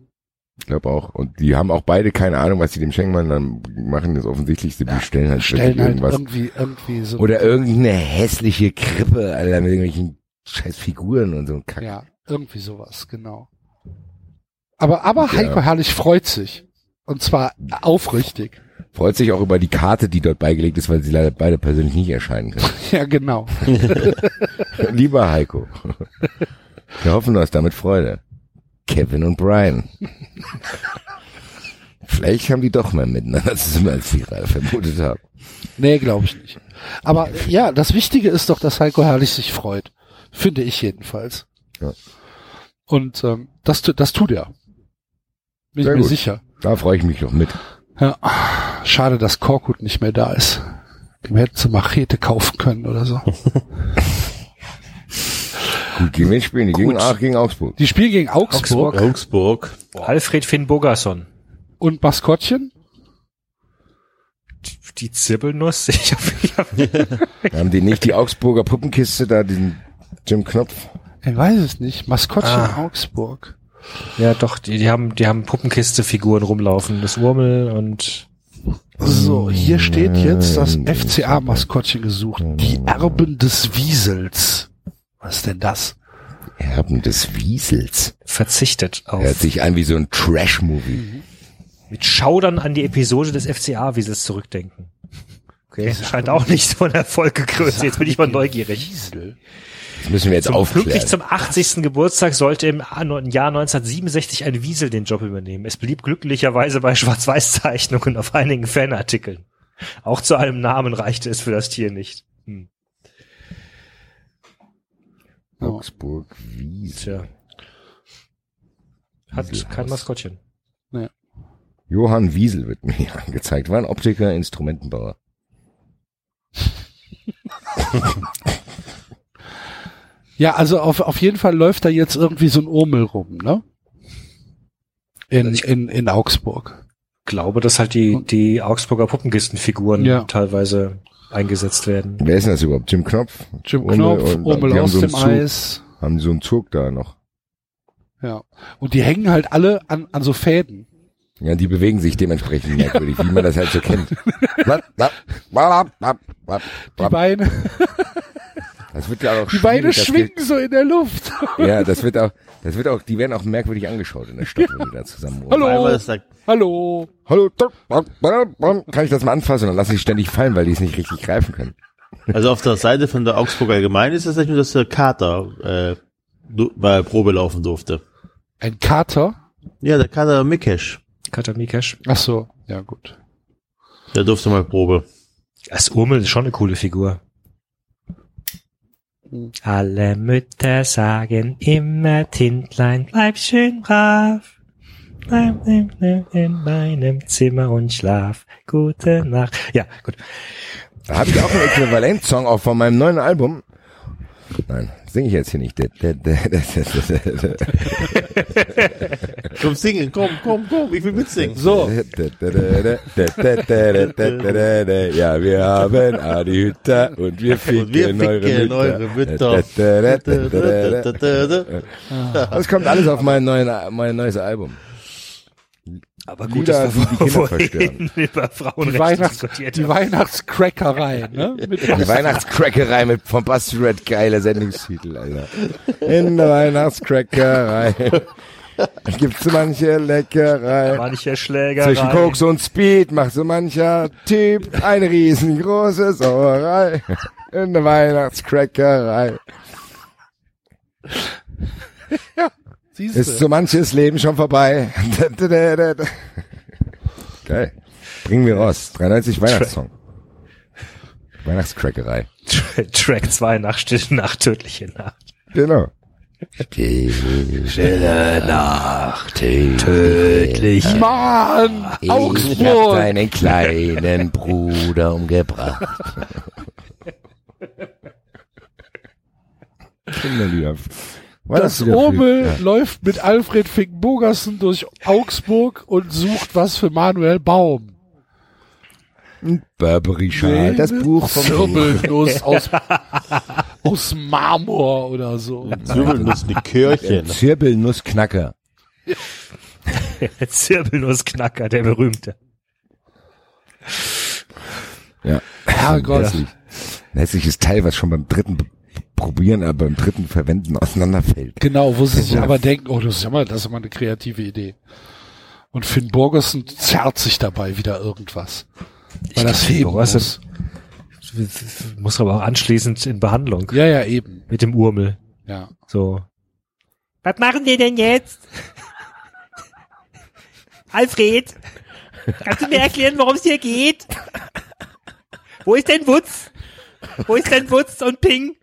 Ich glaube auch. Und die haben auch beide keine Ahnung, was sie dem schenken wollen. Dann machen das Offensichtlichste, die bestellen halt Stellen halt irgendwas. irgendwie, irgendwie so. Oder irgendeine hässliche Krippe, Alter, mit irgendwelchen scheiß Figuren und so ein Kack. ja, irgendwie sowas, genau. Aber, aber Ja. Heiko Herrlich freut sich. Und zwar aufrichtig. Freut sich auch über die Karte, die dort beigelegt ist, weil sie leider beide persönlich nicht erscheinen können. Ja, genau. Lieber Heiko, wir hoffen, du hast damit Freude. Kevin und Brian. Vielleicht haben die doch mehr miteinander zusammen, als gerade vermutet haben. Nee, glaube ich nicht. Aber ja, das Wichtige ist doch, dass Heiko Herrlich sich freut. Finde ich jedenfalls. Ja. Und ähm, das, das tut er. Bin Sehr ich mir gut. sicher. Da freue ich mich noch mit. Ja, schade, dass Korkut nicht mehr da ist. Dem hätten sie Machete kaufen können oder so. Gut, gegen wen spielen die? Gegen. Ach, gegen Augsburg. Die spielen gegen Augsburg, Augsburg. Alfred Finn Bogerson. und Maskottchen. Die Zirbelnuss. Ich hab, ich hab, Haben die nicht die Augsburger Puppenkiste da, diesen Jim Knopf? Ich weiß es nicht. Maskottchen Ah. Augsburg. ja, doch, die, die haben, die haben Puppenkiste-Figuren rumlaufen. Das Urmel und So, hier steht jetzt das FCA-Maskottchen gesucht. Die Erben des Wiesels. Was ist denn das? Erben des Wiesels. verzichtet auf. Hört sich an wie so ein Trash-Movie. Mit Schaudern an die Episode des FCA, wie sie es zurückdenken. Okay, scheint auch nicht so ein Erfolg gekrönt. Jetzt bin ich mal neugierig. Wiesel. Das müssen wir jetzt Zum, aufklären. pünktlich zum 80. Geburtstag sollte im Jahr 1967 ein Wiesel den Job übernehmen. Es blieb glücklicherweise bei Schwarz-Weiß-Zeichnungen auf einigen Fanartikeln. Auch zu einem Namen reichte es für das Tier nicht. Hm. Augsburg Wiesel. Tja. Hat Wieselhaus. kein Maskottchen. Johann Wiesel wird mir hier angezeigt. War ein Optiker, Instrumentenbauer. Ja, also auf, auf jeden Fall läuft da jetzt irgendwie so ein Urmel rum, ne? In, in, in Augsburg. Glaube, dass halt die, die Augsburger Puppenkistenfiguren Ja. teilweise eingesetzt werden. Wer ist denn das überhaupt? Jim Knopf? Jim Knopf, haben aus so einen dem Zug. Eis. Haben die so einen Zug da noch? Ja. Und die hängen halt alle an, an so Fäden. Ja, die bewegen sich dementsprechend merkwürdig, wie man das halt so kennt. Die Beine, Das wird ja auch die Beine schwingen so in der Luft. Ja, das wird auch, das wird auch, die werden auch merkwürdig angeschaut in der Stadt, wenn die da zusammen wohnen. Hallo. Hallo. Hallo, kann ich das mal anfassen? Und dann lassen die ständig fallen, weil die es nicht richtig greifen können. also auf der Seite von der Augsburger Allgemeine ist es nicht nur, dass der Kater äh, bei Probe laufen durfte. Ein Kater? Ja, der Kater Mikesh, Katamikesh. Ach so, ja gut. der durfte mal Probe. Das Urmel ist schon eine coole Figur. Alle Mütter sagen immer, Tintlein, bleib schön brav. Bleib in meinem Zimmer und schlaf. Gute Nacht. Ja, gut. Da habe ich auch einen Äquivalent-Song auch von meinem neuen Album. Nein, singe ich jetzt hier nicht. Komm, singen, komm, komm, komm, ich will mitsingen. So, Ja, wir haben Adi Hütter und wir ficken, Und wir ficken eure. Mütter. Das kommt alles auf mein, neuen, mein neues Album. Aber gut, Lieder, dass wir die die Kinder verstören. über die, Weihnachts diskutiert die. Weihnachtscrackerei, ne? Mit Die Weihnachtscrackerei mit vom Basti Red, geiler Sendungstitel, Alter. In der Weihnachtscrackerei gibt's so manche Leckerei. Manche Schlägerei. Zwischen Koks und Speed macht so mancher Typ eine riesengroße Sauerei. In der Weihnachtscrackerei Siehst ist so manches Leben schon vorbei. Geil. Bringen wir raus. 93 Weihnachtssong. Weihnachtscrackerei. Track 2 nach Stille Nacht, tödliche Nacht. Genau. Stille Nacht, tödlich. Mann! Ich hab Augsburg! deinen kleinen Bruder umgebracht. Kinderlieder. War Das wieder Obel früh? läuft mit Alfred Fink-Bogersen durch Augsburg und sucht was für Manuel Baum. Ja. Burberry Schal, das Buch vom Zirbelnuss aus, aus Marmor oder so. Zwirbelnuss, Likörchen. Zirbelnussknacker. Der Zirbelnussknacker, der berühmte. Ja. Herrgott. Hässlich. Ein hässliches Teil, was schon beim dritten Probieren, aber beim dritten Verwenden auseinanderfällt. Genau, wo sie sich aber denken, oh, das ist ja mal, das ist ja mal eine kreative Idee. Und Finn Borgersen zerrt sich dabei wieder irgendwas. Weil das glaub, heben muss. Muss aber auch anschließend in Behandlung. Ja, ja, eben. Mit dem Urmel. Ja. So. Was machen wir denn jetzt? Alfred, kannst du mir erklären, worum es hier geht? Wo ist denn Wutz? Wo ist denn Wutz und Ping?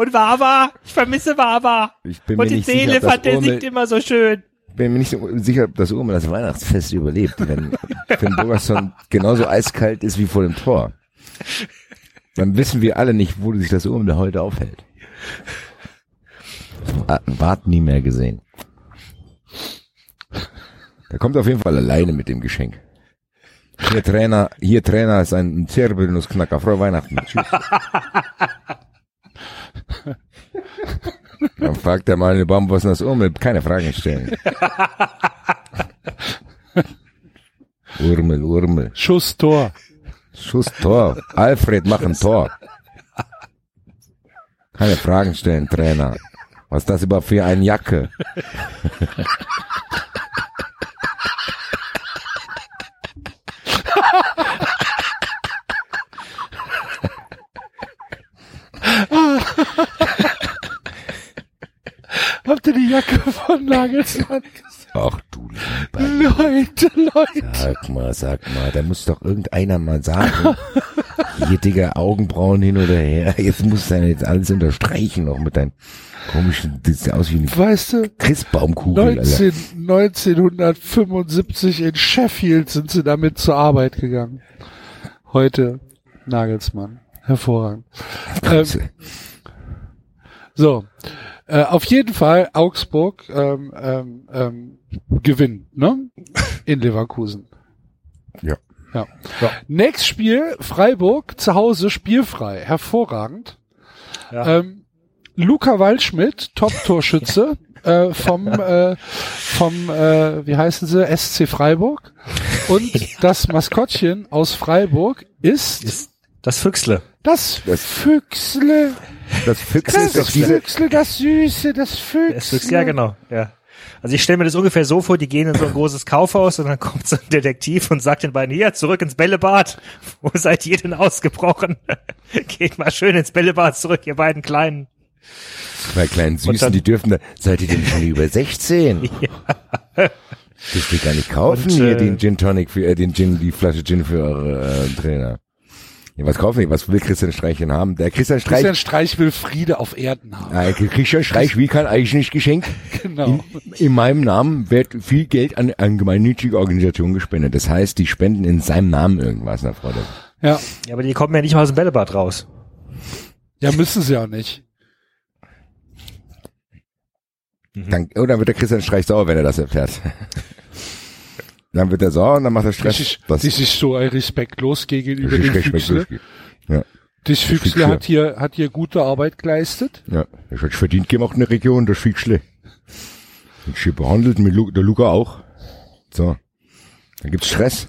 Und Wawa? Ich vermisse Wawa. Ich bin Und mir die nicht sicher, ob Seelefant, der singt immer so schön. bin mir nicht sicher, ob das Urmel das Weihnachtsfest überlebt, wenn Finn Bogerson genauso eiskalt ist wie vor dem Tor. Dann wissen wir alle nicht, wo sich das Urmel heute aufhält. Wart nie mehr gesehen. Der kommt auf jeden Fall alleine mit dem Geschenk. Hier Trainer, hier Trainer ist ein Zirbelnussknacker. Frohe Weihnachten. Tschüss. Dann fragt der mal eine Baum, was das Urmel? Keine Fragen stellen. Urmel, Urmel. Schuss, Tor. Schuss, Tor. Alfred, mach ein Tor. Keine Fragen stellen, Trainer. Was ist das überhaupt für eine Jacke? Ihr die Jacke von Nagelsmann gesehen? Ach du lieber. Leute, Leute. Sag mal, sag mal, da muss doch irgendeiner mal sagen. Hier, Digga, Augenbrauen hin oder her. Jetzt musst du jetzt alles unterstreichen noch mit deinen komischen, das sieht aus wie eine Weißt du, Christbaumkugel, Alter. 19, 1975 in Sheffield sind sie damit zur Arbeit gegangen. Heute Nagelsmann. Hervorragend. Ähm, so. Äh, auf jeden Fall Augsburg ähm, ähm, ähm, gewinnt, ne? In Leverkusen. Ja. Ja. Nächstes Spiel, Freiburg, zu Hause, spielfrei. Hervorragend. Ja. Ähm, Luca Waldschmidt, Top-Torschütze äh, vom, äh, vom äh, wie heißen sie, SC Freiburg. Und das Maskottchen aus Freiburg ist, Ist das Füchsle. Das, Das- Füchsle. Das Füchse Das ist doch diese, Füchsle, das Süße, das Füchsle. Das Füchsle, ja genau. Ja. Also ich stelle mir das ungefähr so vor, die gehen in so ein großes Kaufhaus und dann kommt so ein Detektiv und sagt den beiden, hier, zurück ins Bällebad. Wo seid ihr denn ausgebrochen? Geht mal schön ins Bällebad zurück, ihr beiden Kleinen. zwei kleinen Süßen, dann- die dürfen da, seid ihr denn schon über 16? Dürft ihr gar nicht kaufen Und, hier äh, den Gin Tonic für, äh, den Gin, die Flasche Gin für eure äh, Trainer. Ja, was kaufen die? Was will Christian Streich denn haben? Der Christian Streich, Christian Streich will Friede auf Erden haben. äh, Christian Streich will kein eigenes Geschenk. Genau. In, in meinem Namen wird viel Geld an, an gemeinnützige Organisationen gespendet. Das heißt, die spenden in seinem Namen irgendwas, na Freunde. Ja. Ja, aber die kommen ja nicht mal aus dem Bällebad raus. Ja, müssen sie auch nicht. Dann, oh, dann wird der Christian Streich sauer, wenn er das erfährt. Dann wird er sauer und dann macht er Stress. Das ist, Das- das ist so ein respektlos gegenüber dem. Füchsle. Ja, Das Füchsle Füchsle. hat hier, hat hier gute Arbeit geleistet. ja. Das hat verdient gemacht in der Region, das Fischle. Und schön behandelt, mit Lu der Luca auch. So. Dann gibt's Stress.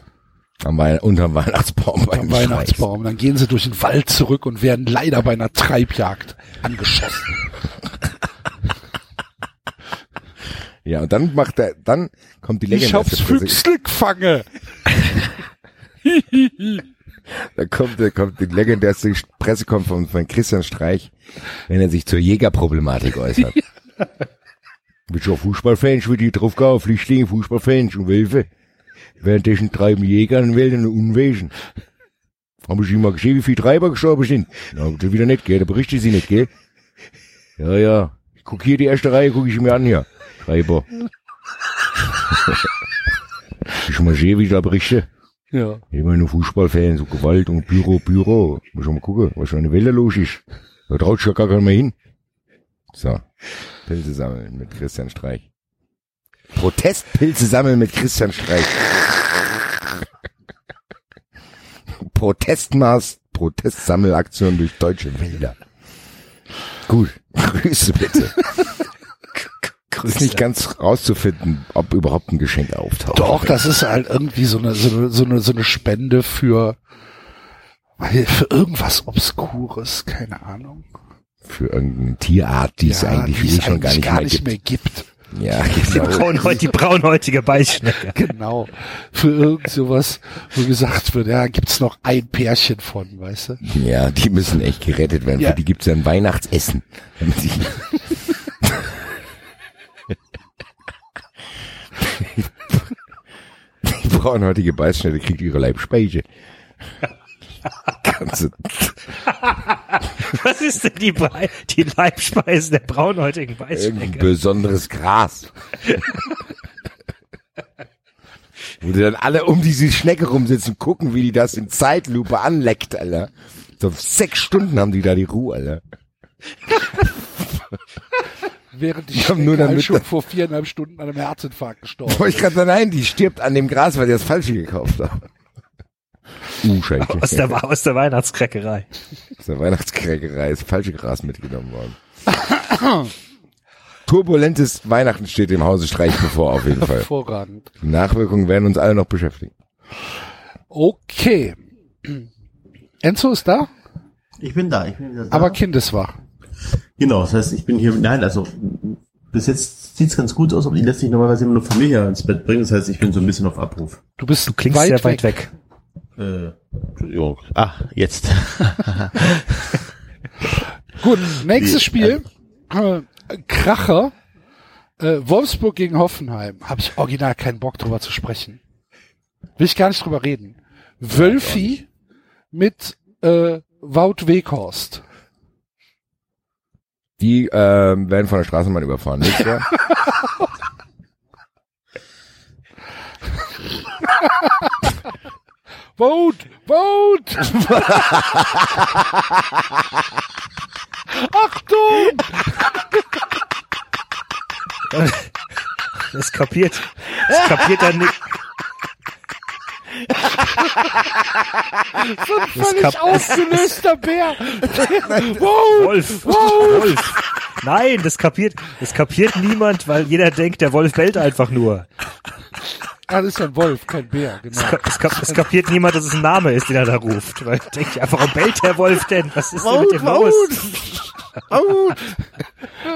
Am Wei unterm Weihnachtsbaum beim Am Weihnachtsbaum. Dann gehen sie durch den Wald zurück und werden leider bei einer Treibjagd angeschossen. Ja, und dann macht er, dann kommt die Ich legendärste hab's Füchsle gefangen. Da kommt, da kommt die legendärste Pressekonferenz von Christian Streich, wenn er sich zur Jägerproblematik äußert. Mit schon Fußballfans, wie die drauf gehen, Flüchtlinge, Fußballfans und Wölfe. Währenddessen treiben Jäger in den Wäldern ein Unwesen. Haben Sie mal gesehen, wie viele Treiber gestorben sind? Na, das wieder nicht, gell? Da berichten Sie nicht, gell? Ja, ja. Ich guck hier die erste Reihe, gucke ich mir an hier. Treiber. ich mal sehen, wie ich da berichte. Ja. Immer nur Fußballfans, so Gewalt und Büro, Büro. Muss schon mal gucken, was für eine Welle los ist. Da traut sich ja gar keiner mehr hin. So. Pilze sammeln mit Christian Streich. Protestpilze sammeln mit Christian Streich. Protestmaß, Protestsammelaktion durch deutsche Wälder. Gut. Grüße bitte. Ist nicht ganz rauszufinden, ob überhaupt ein Geschenk auftaucht. Doch, das ist halt irgendwie so eine, so eine, so eine, so eine Spende für, für irgendwas Obskures, keine Ahnung. Für irgendeine Tierart, die es eigentlich die eh es schon gar nicht mehr gibt. gibt. Ja, Die, genau. braunhäut, die braunhäutige Beißschnecke. Genau. Für irgend sowas, wo gesagt wird, ja, gibt's noch ein Pärchen von, weißt du? Ja, die müssen echt gerettet werden. Ja. Für die gibt's ja ein Weihnachtsessen. Damit die die braunhäutige Beißschnitte kriegt ihre Leibspeise. Ganze, Was ist denn die, Bei die Leibspeise der braunhäutigen Beißschnecke? besonderes Gras. Wo die dann alle um diese Schnecke rumsitzen, gucken, wie die das in Zeitlupe anleckt, Alter. So sechs Stunden haben die da die Ruhe, Alter. Während die Die haben Schnecke nur damit- schon vor viereinhalb Stunden an einem Herzinfarkt gestorben Wollte ich gerade sagen, nein, die stirbt an dem Gras, weil die das Falsche gekauft haben. Uh, Scheiße. Aus der, aus der Weihnachtskräckerei. Aus der Weihnachtskrägerei ist falsche Gras mitgenommen worden. Turbulentes Weihnachten steht dem Hause Streich bevor, auf jeden Fall. Hervorragend. Die Nachwirkungen werden uns alle noch beschäftigen. Okay. Enzo ist da, Ich bin da, ich bin wieder da. aber kindeswach. Genau, das heißt, ich bin hier, nein, also bis jetzt sieht's ganz gut aus, aber die lässt sich normalerweise immer nur Familie ins Bett bringen. Das heißt, ich bin so ein bisschen auf Abruf. Du bist Du klingst weit sehr weg. weit weg. Äh, Entschuldigung. Ah, jetzt. Gut, nächstes Die- Spiel. Äh, Kracher. Äh, Wolfsburg gegen Hoffenheim. Habe ich original keinen Bock drüber zu sprechen. Will ich gar nicht drüber reden. Wölfi mit äh, Wout Weghorst. Die ähm, werden von der Straßenbahn überfahren. Nächstes Jahr. Vote! Vote! Achtung! Das kapiert, das kapiert dann nicht. So ein völlig ausgelöster Bär. Vote! Wolf, Wolf. Nein, das kapiert, das kapiert niemand, weil jeder denkt, der Wolf bellt einfach nur. Ah, das ist ja ein Wolf, kein Bär, genau. Das kapiert niemand, dass es ein Name ist, den er da ruft. Weil denkt ja, warum bellt der Wolf denn? Was ist denn mit dem los? Out!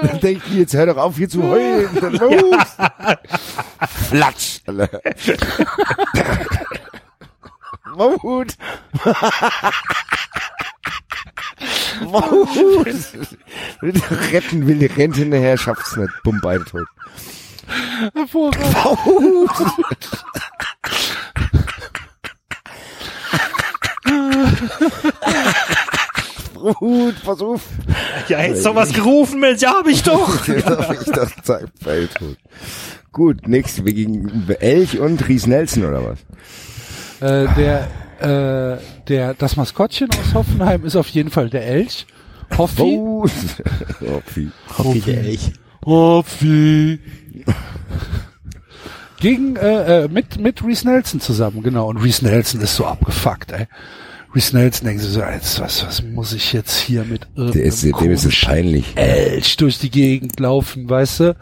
Dann denkt die, jetzt hör doch auf hier zu heulen. Dann los. Flatsch. Alter. Maut. Maut. Retten will, rennt hinterher, schafft's nicht. Bumm, beide tot. Hervorragend. Maut. Pass auf. Ja, hättest doch was gerufen, Mensch, ja, hab ich doch. ich dachte, zack, tot. Gut, nächstes, wir gegen Elch und Ries Nelson oder was? Äh, der, äh, der, das Maskottchen aus Hoffenheim ist auf jeden Fall der Elch. Hoffi. Oh, Hoffi. Hoffi der Elch. Hoffi. Gegen, äh, äh, mit, mit Reese Nelson zusammen, genau. Und Reese Nelson ist so abgefuckt, ey. Reese Nelson denkt so, jetzt, was, was muss ich jetzt hier mit Der ist, dem ist es peinlich. Elch durch die Gegend laufen, weißt du?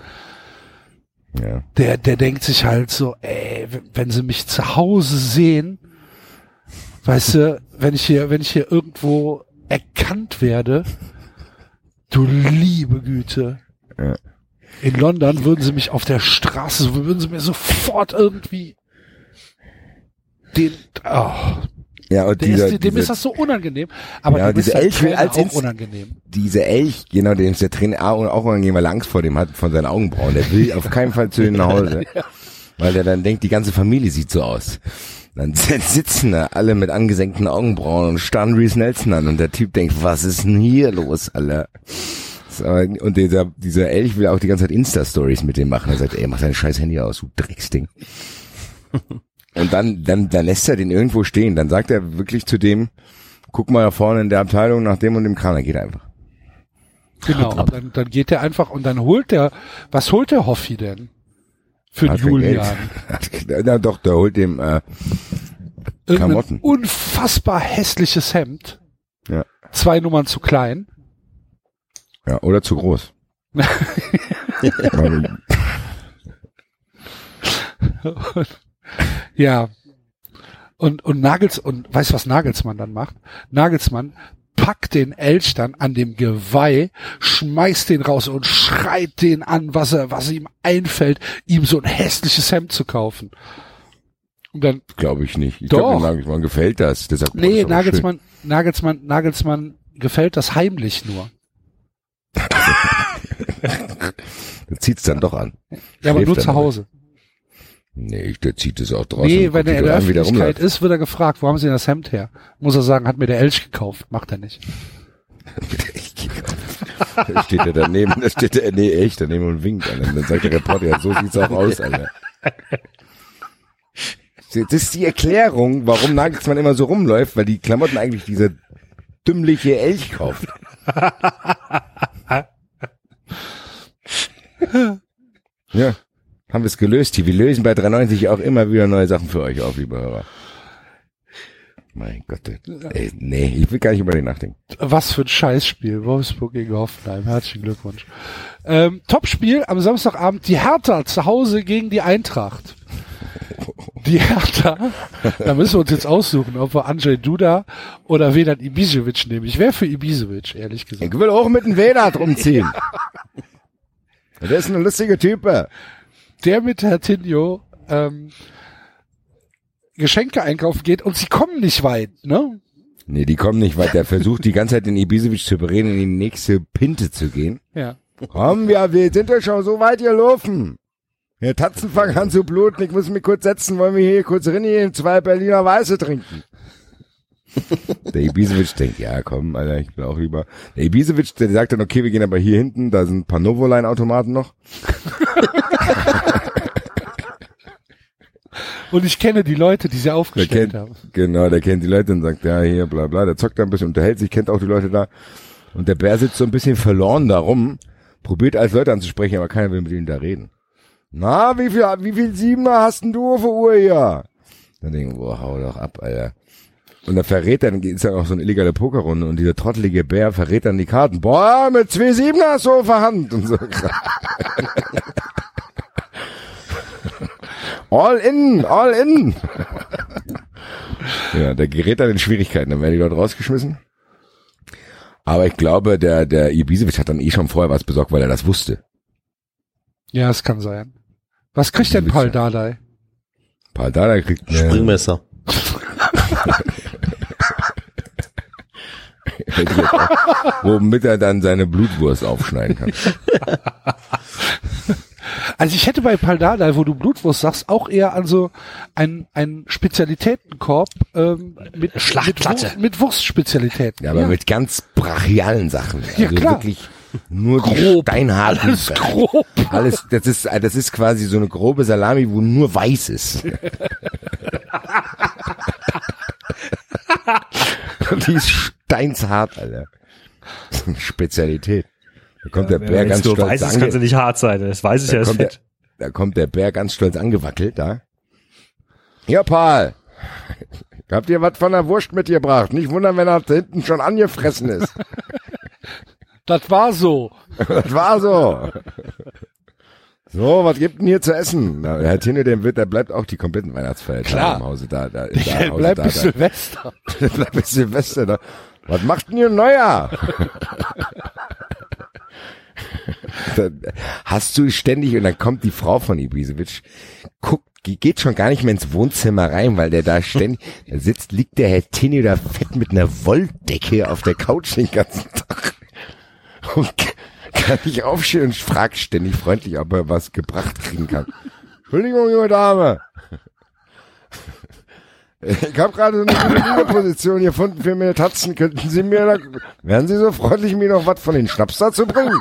Ja. Der, der denkt sich halt so, ey, wenn sie mich zu Hause sehen, weißt du, wenn ich hier, wenn ich hier irgendwo erkannt werde, du liebe Güte. Ja. In London würden sie mich auf der Straße, würden sie mir sofort irgendwie den, oh, Ja, und dieser, ist, dem dieser, ist das so unangenehm. Aber Ja, halt Elch will Trainer als auch unangenehm. dieser Elch, genau, dem ist der Trainer auch unangenehm, weil er Angst vor dem hat, von seinen Augenbrauen. Der will auf keinen Fall zu denen nach Hause. Weil der dann denkt, die ganze Familie sieht so aus. Dann sitzen da alle mit angesenkten Augenbrauen und starren Reese Nelson an und der Typ denkt, was ist denn hier los, Alter? So, Und dieser, dieser Elch will auch die ganze Zeit Insta-Stories mit dem machen. Er sagt, ey, mach dein scheiß Handy aus, du Drecksding. Und dann, dann, dann lässt er den irgendwo stehen. Dann sagt er wirklich zu dem, guck mal da vorne in der Abteilung nach dem und dem Kran. Er geht einfach. Genau. Und dann, dann geht er einfach und dann holt der, was holt der Hoffi denn? Für Hat er Julian. Na doch, der holt dem, äh, Klamotten. unfassbar hässliches Hemd. Ja. Zwei Nummern zu klein. ja, oder zu groß. Weil- Ja. Und, und Nagels, und weißt du, was Nagelsmann dann macht? Nagelsmann packt den Elch dann an dem Geweih, schmeißt den raus und schreit den an, was er, was ihm einfällt, ihm so ein hässliches Hemd zu kaufen. Und dann, Glaube ich nicht. Ich glaube, Nagelsmann gefällt das. Deshalb nee, ist aber Nagelsmann, Nagelsmann, Nagelsmann gefällt das heimlich nur. schön. Der zieht's dann doch an. Ja, aber nur dann zu. Hause. Nee, der zieht es auch draußen. Nee, wenn er in der der Öffentlichkeit ist, wird er gefragt, wo haben Sie denn das Hemd her? Muss er sagen, hat mir der Elch gekauft. Macht er nicht. Da steht er daneben, da steht er, nee, echt daneben und winkt. Alter. Und dann sagt der Reporter, ja, so sieht's auch aus, Alter. Das ist die Erklärung, warum Nagelsmann immer so rumläuft, weil die Klamotten eigentlich dieser dümmliche Elch kauft. ja, haben wir es gelöst hier. Wir lösen bei 93 auch immer wieder neue Sachen für euch auf, liebe Hörer. Mein Gott, ey, nee, ich will gar nicht über den nachdenken. Was für ein Scheißspiel. Wolfsburg gegen Hoffenheim. Herzlichen Glückwunsch. Ähm, Topspiel am Samstagabend. Die Hertha zu Hause gegen die Eintracht. Die Hertha, da müssen wir uns jetzt aussuchen, ob wir Andrzej Duda oder Vedat Ibisevic nehmen. Ich wäre für Ibisevic, ehrlich gesagt. Ich will auch mit dem Vedat rumziehen. Der ist ein lustiger Typ. Der mit Herr Tinio ähm, Geschenke einkaufen geht und sie kommen nicht weit, ne? Nee, die kommen nicht weit. Der versucht die ganze Zeit den Ibisevic zu bereden, in die nächste Pinte zu gehen. Ja. Komm, ja, wir sind ja schon so weit gelaufen. Der Tatzen fangen an zu bluten. Ich muss mich kurz setzen. Wollen wir hier kurz reingehen, zwei Berliner Weiße trinken. Der Ibisevic denkt, ja, komm, Alter, ich will auch lieber. Der Ibisevic, der sagt dann, okay, wir gehen aber hier hinten, da sind ein paar Novoline-Automaten noch. Und ich kenne die Leute, die sie aufgestellt kennt, haben. genau, der kennt die Leute und sagt, ja, hier, bla, bla, der zockt da ein bisschen, unterhält sich, kennt auch die Leute da. Und der Bär sitzt so ein bisschen verloren da rum, probiert als Leute anzusprechen, aber keiner will mit ihm da reden. Na, wie viel, wie viel Siebener hast denn du auf der Uhr hier? Dann denken, boah, hau doch ab, Alter. Und der verrät dann, ist dann auch so eine illegale Pokerrunde und dieser trottelige Bär verrät dann die Karten. Boah, mit zwei Siebener hast du auf der Hand und so. all in, all in. Ja, der gerät dann in Schwierigkeiten, dann werden die dort rausgeschmissen. Aber ich glaube, der, der Ibisevic hat dann eh schon vorher was besorgt, weil er das wusste. Ja, es kann sein. Was kriegt denn Paul Dardai? Paul Dada kriegt eine, Womit er dann seine Blutwurst aufschneiden kann. Also ich hätte bei Paul Dardai, wo du Blutwurst sagst, auch eher an so einen, einen Spezialitätenkorb ähm, mit, Schlachtplatte. mit, mit Wurstspezialitäten. Ja, aber mit ganz brachialen Sachen. Ja, Also klar. wirklich nur die steinharten. Alles grob. Alles, das ist, das ist quasi so eine grobe Salami, wo nur weiß ist. Und die ist steinshart, Alter. Das ist eine Spezialität. Da kommt der Wenn Bär ganz stolz weiß ist, ange kann sie nicht hart sein. Das weiß ich Da ja, kommt, der, da kommt der Bär ganz stolz angewackelt da. Ja, Paul. Habt ihr was von der Wurst mitgebracht? Nicht wundern, wenn er da hinten schon angefressen ist. Das war so. das war so. So, was gibt denn hier zu essen? Na, Herr Tine, der wird, der bleibt auch die kompletten Weihnachtsfeiertage Klar. im Hause da. da, da Der Hause bleibt da, bis da. Silvester. Der bleibt bis Silvester da. Was macht denn ihr Neujahr? Hast du ständig, und dann kommt die Frau von Ibisevic, guckt, geht schon gar nicht mehr ins Wohnzimmer rein, weil der da ständig, da sitzt, liegt der Herr Tini da fett mit einer Wolldecke auf der Couch den ganzen Tag. Und kann nicht aufstehen und fragt ständig freundlich, ob er was gebracht kriegen kann. Entschuldigung, junge Dame. Ich habe gerade eine gute Liegeposition gefunden für meine Tatzen. Könnten Sie mir da, wären Sie so freundlich, mir noch was von den Schnaps dazu bringen?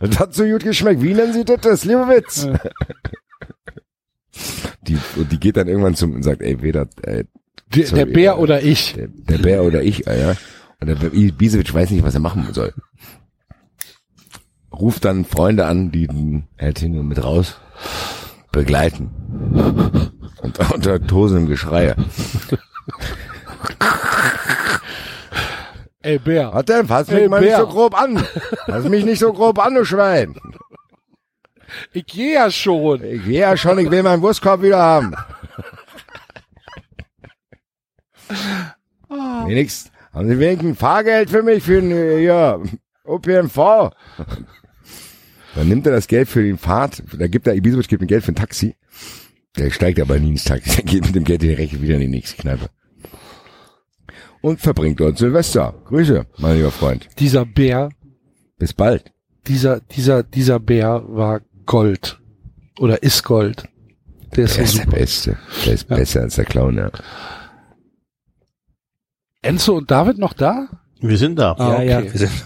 Das hat so gut geschmeckt. Wie nennen Sie das? Das Liebewitz. Die, und die geht dann irgendwann zum und sagt, ey, weder, äh, Der, sorry, der Bär äh, oder ich. Der, der Bär oder ich, äh, ja. Und der Bisewitsch weiß nicht, was er machen soll. Ruft dann Freunde an, die den Herr mit raus begleiten. Und unter tosendem Geschrei. Ey, Bär. Was denn? Fass mich Ey, mal nicht Bär. so grob an. Fass mich nicht so grob an, du Schwein. Ich gehe ja schon. Ich gehe ja schon, ich will meinen Wurstkorb wieder haben. Wenigstens, haben Sie wenigstens Fahrgeld für mich, für äh, ja, OPMV? Dann nimmt er das Geld für den Fahrt, da gibt er, Ibisevic gibt ihm Geld für ein Taxi. Der steigt aber nie ins Taxi, der geht mit dem Geld direkt wieder in die nächste Kneipe. Und verbringt dort Silvester. Grüße, mein lieber Freund. Dieser Bär, Bis bald. dieser, dieser, dieser Bär war Gold. Oder ist Gold. Der ist Der so ist der. Beste. Der ist besser als der Clown, ja. Enzo und David noch da? Wir sind da. Ah, ja, okay. ja. Wir sind,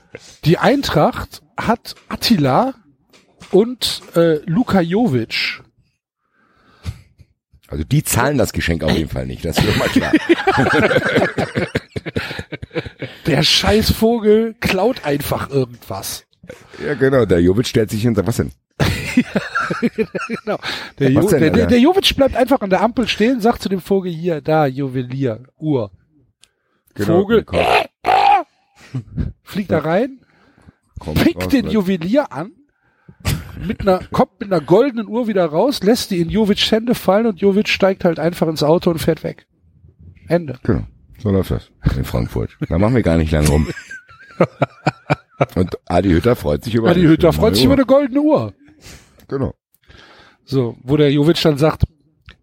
Die Eintracht hat Attila und äh, Luka Jovic. Also die zahlen das Geschenk auf jeden Fall nicht, das ist mal klar. Der scheiß Vogel klaut einfach irgendwas. ja, genau, der Jovic stellt sich hin und sagt, was denn? Genau. Der, jo denn, der, der, der Jovic bleibt einfach an der Ampel stehen, sagt zu dem Vogel hier, da, Juwelier, Uhr. Genau, Vogel komm, Fliegt da rein, komm, pickt raus, den. Juwelier an, mit einer, kommt mit einer goldenen Uhr wieder raus, lässt die in Jovics Hände fallen und Jovic steigt halt einfach ins Auto und fährt weg. Ende. Genau, so läuft das in Frankfurt. Da machen wir gar nicht lange rum. Und Adi Hütter freut sich über Adi Hütter freut sich neue über eine goldene Uhr. Uhr. Genau. So, wo der Jovic dann sagt,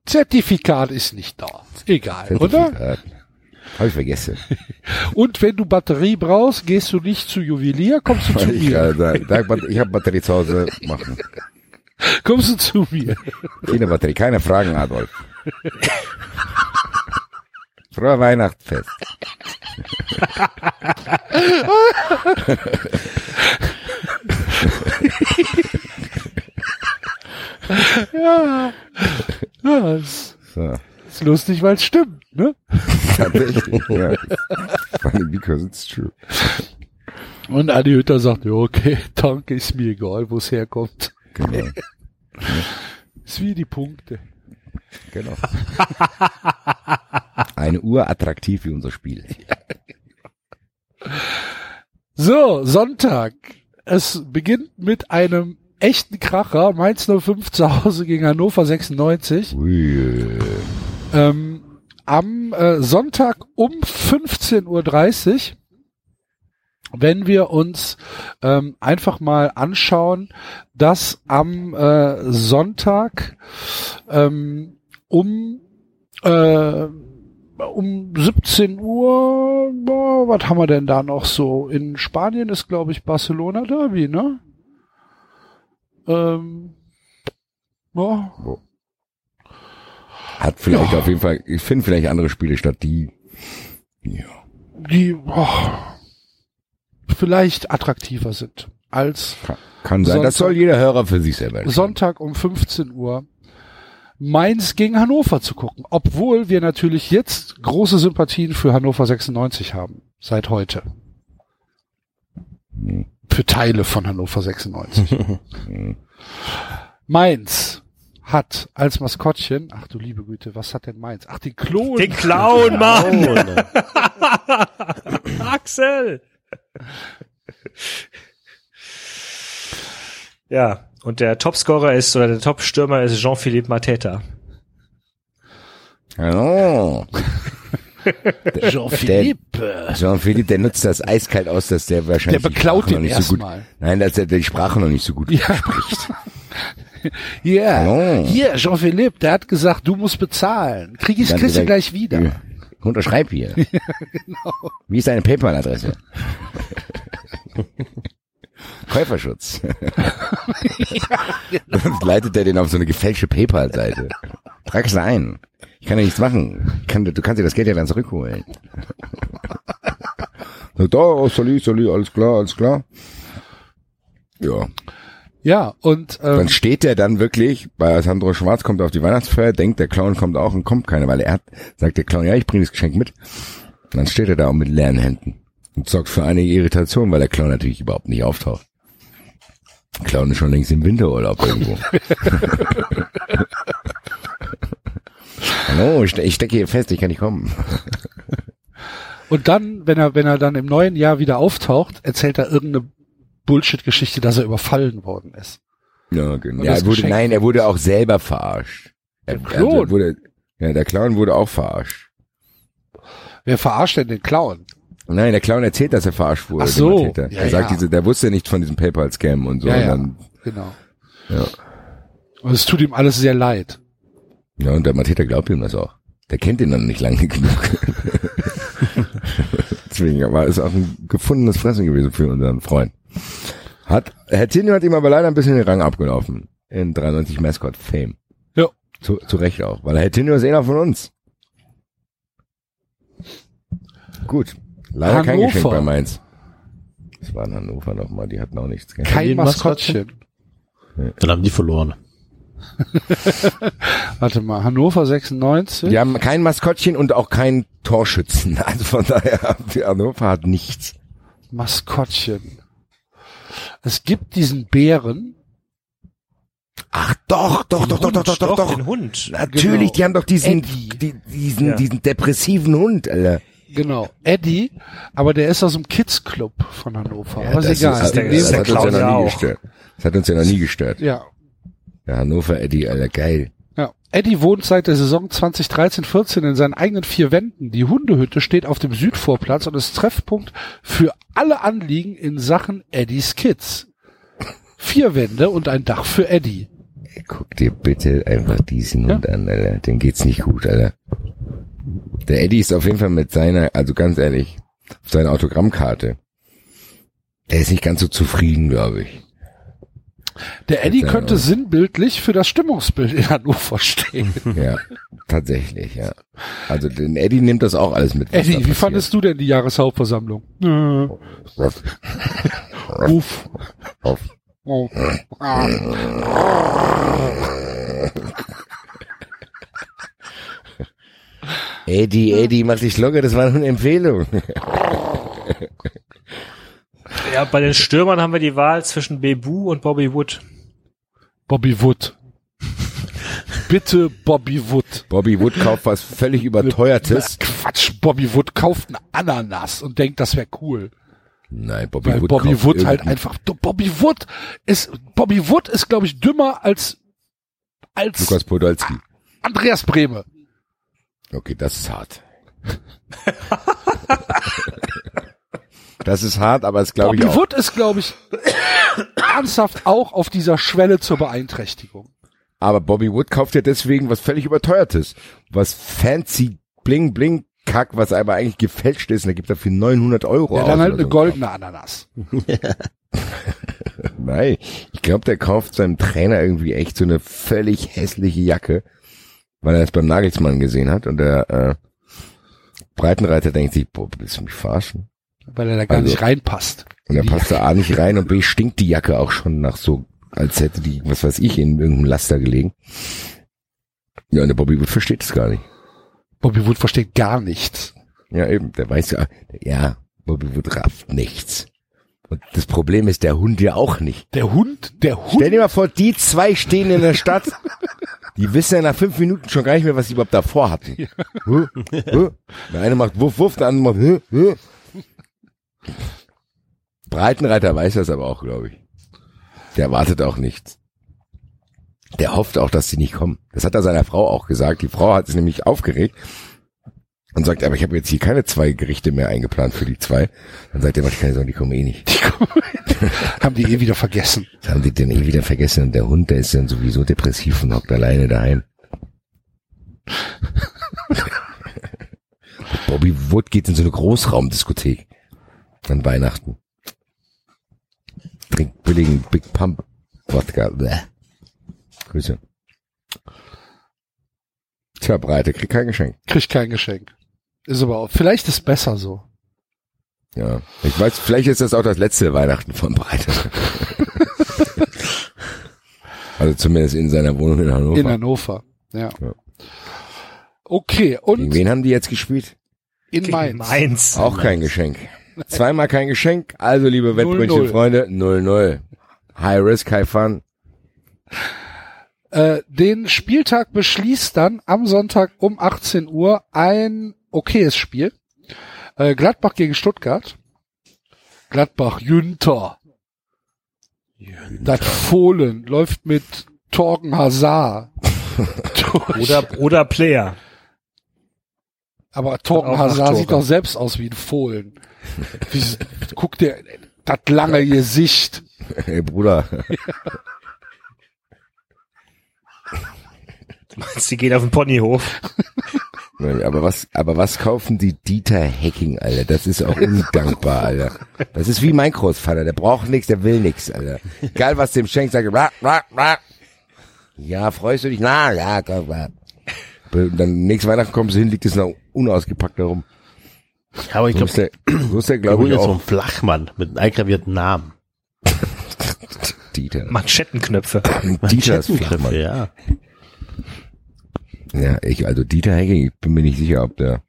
Zertifikat ist nicht da. Egal, oder? Zertifikat. Hab ich vergessen. Und wenn du Batterie brauchst, gehst du nicht zu Juwelier, kommst du zu Ich, mir. da, da, ich habe Batterie zu Hause. Machen. Kommst du zu mir. Keine Batterie, keine Fragen, Adolf. Frohe Weihnachtsfest. Ja, ja So, ist lustig, weil es stimmt, ne? Tatsächlich. ja. Funny because it's true. Und Adi Hütter sagt, ja, okay, danke, ist mir egal, wo es herkommt. Genau. Ist wie die Punkte. genau. Eine Uhr attraktiv wie unser Spiel. So, Sonntag. Es beginnt mit einem echten Kracher. Mainz 05 zu Hause gegen Hannover 96. Ui, Ähm, am äh, Sonntag um 15.30 Uhr, wenn wir uns ähm, einfach mal anschauen, dass am äh, Sonntag ähm, um äh, um 17 Uhr, boah, was haben wir denn da noch so? In Spanien ist, glaube ich, Barcelona Derby, ne? Ähm, ja, Hat vielleicht auf jeden Fall, ich finde vielleicht andere Spiele statt, die, ja, die boah, vielleicht attraktiver sind als kann, kann sein. Das Sonntag- soll jeder Hörer für sich selber entscheiden. Sonntag um 15 Uhr. Mainz gegen Hannover zu gucken, obwohl wir natürlich jetzt große Sympathien für Hannover 96 haben, seit heute. Für Teile von Hannover 96. Mainz hat als Maskottchen, ach du liebe Güte, was hat denn Mainz? Ach, den Klon. Den Clown, Mann! Axel! Ja, und der Topscorer ist, oder der Topstürmer ist Jean-Philippe Mateta. Hallo. Jean-Philippe. Jean-Philippe, der nutzt das eiskalt aus, dass der wahrscheinlich Der beklaut die Sprache noch nicht so gut. erstmal. Nein, dass er die Sprache noch nicht so gut Ja. spricht. Ja, Hallo. hier, Jean-Philippe, der hat gesagt, du musst bezahlen. Krieg ich, kriegst du gleich wieder. Ja. Unterschreib hier. genau. Wie ist deine PayPal-Adresse? Käuferschutz. genau. Sonst leitet er den auf so eine gefälschte PayPal-Seite. Trag es ein. Ich kann ja nichts machen. Kann, du kannst dir das Geld ja dann zurückholen. Sagt, oh, Soli, Soli, alles klar, alles klar. Ja. Ja, und ähm, Dann steht der dann wirklich, bei Sandro Schwarz kommt auf die Weihnachtsfeier, denkt, der Clown kommt auch und kommt keiner, weil er hat, sagt der Clown, ja, ich bringe das Geschenk mit. Und dann steht er da auch mit leeren Händen und sorgt für einige Irritation, weil der Clown natürlich überhaupt nicht auftaucht. Clown ist schon längst im Winterurlaub irgendwo. Hallo, ich, ich stecke hier fest, ich kann nicht kommen. Und dann, wenn er, wenn er dann im neuen Jahr wieder auftaucht, erzählt er irgendeine Bullshit-Geschichte, dass er überfallen worden ist. Ja, genau. Ja, er wurde, nein, er wurde auch selber verarscht. Der Er- Clown? Er wurde, ja, der Clown wurde auch verarscht. Wer verarscht denn den Clown? Nein, der Clown erzählt, dass er verarscht wurde. Ach so, ja, er sagt ja. diese, der wusste nicht von diesem PayPal-Scam und so. ja, und ja, dann, genau. ja. Und es tut ihm alles sehr leid. Ja, und der Mateta glaubt ihm das auch. Der kennt ihn dann nicht lange genug. Deswegen war es auch ein gefundenes Fressen gewesen für unseren Freund. Hat, Herr Tinio hat ihm aber leider ein bisschen den Rang abgelaufen. In 93 Mascot Fame. Ja. Zu, zu Recht auch. Weil Herr Tinio ist einer von uns. Gut. Leider kein Hannover. Geschenk bei Mainz. Das war in Hannover nochmal, die hatten auch nichts. gell? Kein Jeden Maskottchen. Dann haben die verloren. Warte mal, Hannover 96. Die haben kein Maskottchen und auch keinen Torschützen. Also von daher, Hannover hat nichts. Maskottchen. Es gibt diesen Bären. Ach doch, doch, doch, doch, doch, doch, doch, doch. Den Hund. Natürlich, Genau. die haben doch diesen, die, diesen, Ja. diesen depressiven Hund, Alter. Genau, Eddie, aber der ist aus dem Kids Club von Hannover. Ja, aber ist das egal. Ist, der- das, dem- der hat uns ja Clown noch nie auch. gestört. Das hat uns ja noch nie gestört. ja, Der Hannover Eddie, Alter, geil. ja. Eddie wohnt seit der Saison 2013-14 in seinen eigenen vier Wänden. Die Hundehütte steht auf dem Südvorplatz und ist Treffpunkt für alle Anliegen in Sachen Eddies Kids. Vier Wände und ein Dach für Eddie. Ey, Guck dir bitte einfach diesen Hund an, Alter. Dem geht's nicht gut, Alter. Der Eddie ist auf jeden Fall mit seiner, also ganz ehrlich, auf seiner Autogrammkarte. Der ist nicht ganz so zufrieden, glaube ich. Der Eddie könnte sinnbildlich für das Stimmungsbild in Hannover stehen. Ja, tatsächlich, ja. Also den Eddie nimmt das auch alles mit. Eddie, wie fandest du denn die Jahreshauptversammlung? Äh, Ruff, Uff. ruff. Ah. Eddie, Eddie, mach dich locker, das war nur eine Empfehlung. Ja, bei den Stürmern haben wir die Wahl zwischen Bebu und Bobby Wood. Bobby Wood. Bitte Bobby Wood. Bobby Wood kauft was völlig überteuertes. Quatsch, Bobby Wood kauft einen Ananas und denkt, das wäre cool. Nein, Bobby Weil Wood Bobby kauft Wood halt einfach, Bobby Wood ist, Bobby Wood ist, glaube ich, dümmer als, als Lukas Podolski. Andreas Brehme. Okay, das ist hart. das ist hart, aber es glaube ich Bobby auch. Wood ist, glaube ich, ernsthaft auch auf dieser Schwelle zur Beeinträchtigung. Aber Bobby Wood kauft ja deswegen was völlig überteuertes. Was fancy bling bling Kack, was aber eigentlich gefälscht ist. Und da gibt er für 900 Euro Ja, dann halt eine so. goldene Ananas. Nein, ich glaube, der kauft seinem Trainer irgendwie echt so eine völlig hässliche Jacke, weil er es beim Nagelsmann gesehen hat und der äh, Breitenreiter denkt sich, boah, willst du mich verarschen? Weil er da gar Also- nicht reinpasst. Und er passt da A nicht rein und B stinkt die Jacke auch schon nach so, als hätte die, was weiß ich, in irgendeinem Laster gelegen. Ja, und der Bobby Wood versteht es gar nicht. Bobby Wood versteht gar nichts. Ja, eben, der weiß ja, ja, Bobby Wood rafft nichts. Und das Problem ist, der Hund ja auch nicht. Der Hund, der Hund. Stell dir mal vor, die zwei stehen in der Stadt. Die wissen ja nach fünf Minuten schon gar nicht mehr, was sie überhaupt davor hatten. Hä? Hä? Der eine macht Wuff, Wuff, der andere macht Hä? Hä? Breitenreiter weiß das aber auch, glaube ich. Der erwartet auch nichts. Der hofft auch, dass sie nicht kommen. Das hat er seiner Frau auch gesagt. Die Frau hat sich nämlich aufgeregt und sagt, aber ich habe jetzt hier keine zwei Gerichte mehr eingeplant für die zwei. Dann sagt er, mach keine Sorgen, die kommen eh nicht. Haben die eh wieder vergessen. Das haben die dann eh wieder vergessen und der Hund, der ist dann sowieso depressiv und hockt alleine daheim. Bobby Wood geht in so eine Großraumdiskothek an Weihnachten. Trinkt billigen Big Pump Wodka. Bäh. Grüße. Tja, Breite, krieg kein Geschenk. Kriegt kein Geschenk. Ist aber auch, vielleicht ist besser so. Ja. Ich weiß, vielleicht ist das auch das letzte Weihnachten von Breite. also zumindest in seiner Wohnung in Hannover. In Hannover. Ja. Ja. Okay, Gegen und wen haben die jetzt gespielt? in Gegen Mainz. Mainz. Auch kein Geschenk. Zweimal kein Geschenk. Also, liebe 0-0. Wettbrötchen-Freunde, 0-0. High risk, high fun. Äh, den Spieltag beschließt dann am Sonntag um 18 Uhr ein okayes Spiel. Äh, Gladbach gegen Stuttgart. Gladbach Jünter. Das Fohlen läuft mit Torgen Hazard. durch. Oder, oder Player. Aber acht Hazard sieht doch selbst aus wie ein Fohlen. Wie, guck dir das lange Gesicht. Hey, Bruder. Sie geht auf den Ponyhof. Aber was, aber was kaufen die Dieter Hacking, Alter? Das ist auch undankbar, Alter. Das ist wie mein Großvater. Der braucht nichts, der will nichts, Alter. Egal was dem schenkt, sagt er, rah, rah, rah. ja, freust du dich? Na, ja, komm, rah. Und dann nächstes Weihnachten kommst du hin, liegt es noch unausgepackt darum. Ja, aber ich So glaube, ist der, so ist der glaube ich jetzt so auch. einen Flachmann mit einem eingravierten Namen. Dieter. Manschettenknöpfe. Dieters Manschettenknöpfe, Flachmann. Ja. Ja, ich, also Dieter Hacking, ich bin mir nicht sicher, ob der,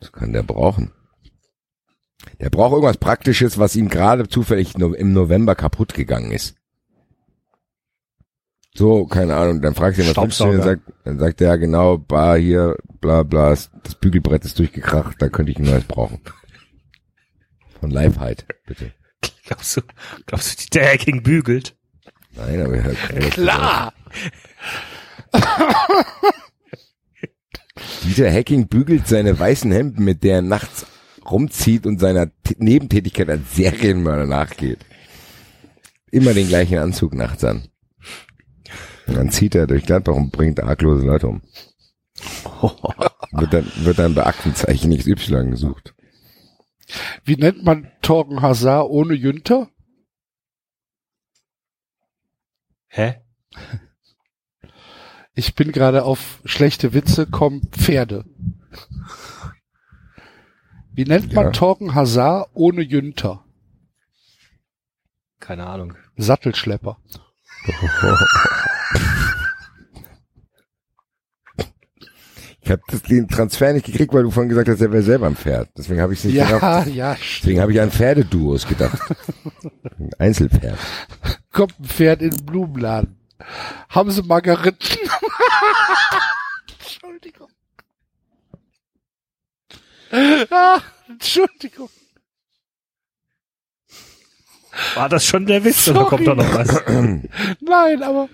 das kann der brauchen. Der braucht irgendwas Praktisches, was ihm gerade zufällig im November kaputt gegangen ist. So, keine Ahnung, dann fragst du ihn, was wünschst du? Dann sagt, dann sagt er, genau, bar hier, bla bla, das Bügelbrett ist durchgekracht, da könnte ich ein neues brauchen. Von Leibheit, bitte. Glaubst du, glaubst du, der Hacking bügelt? Nein, aber er Klar! Dieter Hacking bügelt seine weißen Hemden, mit der er nachts rumzieht und seiner Nebentätigkeit als Serienmörder nachgeht. Immer den gleichen Anzug nachts an. Und dann zieht er durch Gladbach und bringt arglose Leute um. Wird dann, wird dann bei Aktenzeichen XY gesucht. Wie nennt man Torgen Hazard ohne Jünter? Hä? Ich bin gerade auf schlechte Witze, kommen Pferde. Wie nennt man Ja. Torgen Hazard ohne Jünter? Keine Ahnung. Sattelschlepper. Ich habe den Transfer nicht gekriegt, weil du vorhin gesagt hast, er wäre selber ein Pferd. Deswegen habe ich nicht Ja, gedacht. ja, stimmt. Deswegen habe ich an Pferdeduos gedacht. Ein Einzelpferd. Kommt ein Pferd in den Blumenladen. Haben sie Margariten? Entschuldigung. Ah, Entschuldigung. War das schon der Witz oder Sorry. kommt da noch was? Nein, aber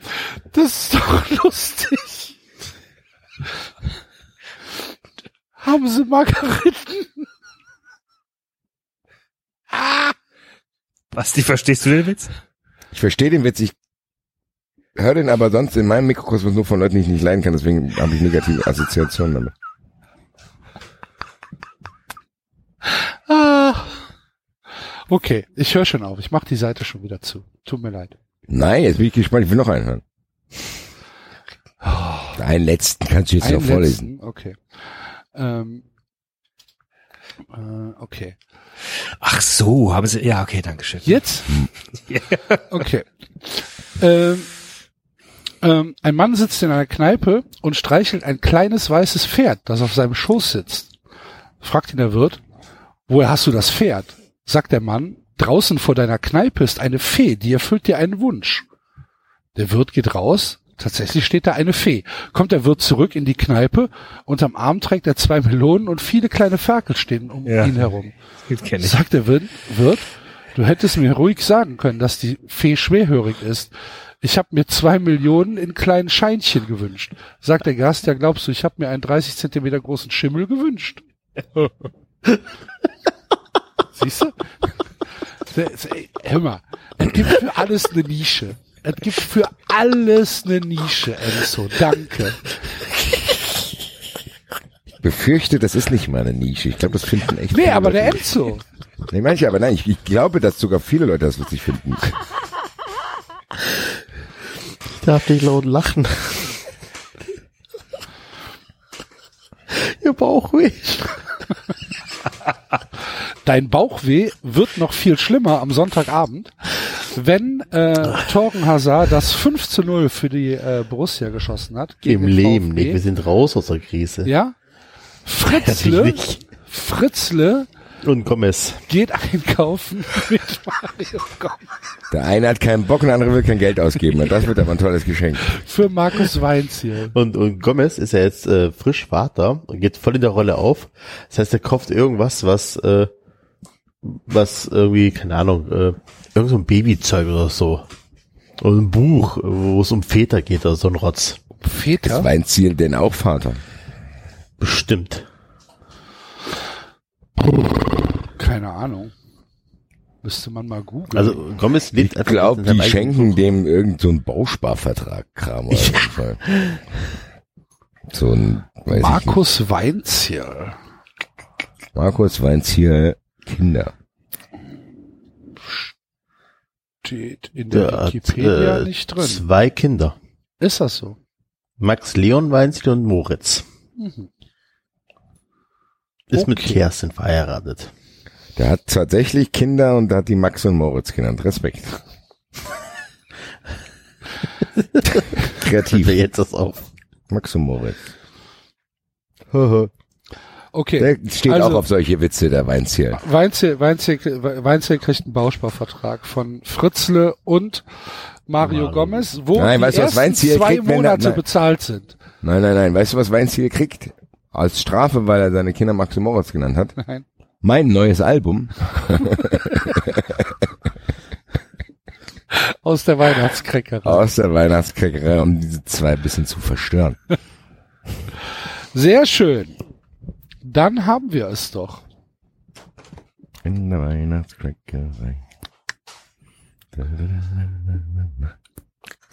das ist doch lustig. Haben sie Margariten? Ah, Basti, verstehst du den Witz? Ich verstehe den Witz, ich höre den aber sonst in meinem Mikrokosmos nur von Leuten, die ich nicht leiden kann, deswegen habe ich negative Assoziationen damit. ah. Okay, ich höre schon auf. Ich mache die Seite schon wieder zu. Tut mir leid. Nein, jetzt bin ich gespannt, ich will noch einen hören. Einen letzten kannst du jetzt noch vorlesen. letzten, Okay. Ähm, äh, okay. Ach so, haben sie, ja, okay, danke schön. Jetzt? Okay. Ähm, äh, Ähm, ein Mann sitzt in einer Kneipe und streichelt ein kleines weißes Pferd, das auf seinem Schoß sitzt. Fragt ihn der Wirt, woher hast du das Pferd? Sagt der Mann, draußen vor deiner Kneipe ist eine Fee, die erfüllt dir einen Wunsch. Der Wirt geht raus, tatsächlich steht da eine Fee. Kommt der Wirt zurück in die Kneipe, unterm Arm trägt er zwei Melonen und viele kleine Ferkel stehen um Ja. ihn herum. Sagt der Wirt, Wirt, du hättest mir ruhig sagen können, dass die Fee schwerhörig ist. Ich habe mir zwei Millionen in kleinen Scheinchen gewünscht. Sagt der Gast, ja glaubst du, ich habe mir einen 30 Zentimeter großen Schimmel gewünscht. Siehst du? Hör mal, es gibt für alles eine Nische. Es gibt für alles eine Nische, Enzo. Danke. Ich befürchte, das ist nicht meine Nische. Ich glaube, das finden echt Nee, viele aber Leute der nicht. Enzo. Nee, manche, aber nein, ich, ich glaube, dass sogar viele Leute das lustig finden. Ich darf nicht laut lachen. Ihr Bauch weh. Dein Bauchweh wird noch viel schlimmer am Sonntagabend, wenn äh, Torgen Hazard das 5 zu 0 für die äh, Borussia geschossen hat. Im Leben VfB. nicht. Wir sind raus aus der Krise. Ja? Fritzle. Fritzle Und Gomez. geht einkaufen mit Mario Gomez Der eine hat keinen Bock und der andere will kein Geld ausgeben. Und das wird aber ein tolles Geschenk. für Markus Weinziel. Und, und Gomez ist ja jetzt äh, frisch Vater und geht voll in der Rolle auf. Das heißt, er kauft irgendwas, was, äh, was irgendwie, keine Ahnung, äh, irgend so ein Babyzeug oder so. Oder ein Buch, wo es um Väter geht oder so ein Rotz. Väter? Ist Weinziel denn auch Vater? Bestimmt. Keine Ahnung. Müsste man mal googeln. Also Gomez lebt Ich glaube, die schenken Buch. dem irgend so einen Bausparvertrag-Kram oder so. So ein, weiß ich nicht. Markus Weinziel. Markus Weinziel Kinder. Steht in der, Der hat Wikipedia äh, nicht drin. zwei Kinder. Ist das so? Max Leon Weinziel und Moritz. Mhm. Ist mit Okay. Kerstin verheiratet. Der hat tatsächlich Kinder und hat die Max und Moritz genannt. Respekt. Kreativ. Wer jetzt das auf? Max und Moritz. Okay. Der steht Also- auch auf solche Witze, der Weinziel. Weinziel, Weinziel, Weinziel kriegt einen Bausparvertrag von Fritzle und Mario Mann. Gomez, wo Nein, die weißt ersten Weinziel zwei kriegt, wenn er- Monate nein. bezahlt sind. Nein, nein, nein. Weißt du, was Weinziel kriegt? Als Strafe, weil er seine Kinder Max und Moritz genannt hat? Nein. Mein neues Album. Aus der Weihnachtskreckerei. Aus der Weihnachtskräckerei, um diese zwei ein bisschen zu verstören. Sehr schön. Dann haben wir es doch. In der Weihnachtskräckerei.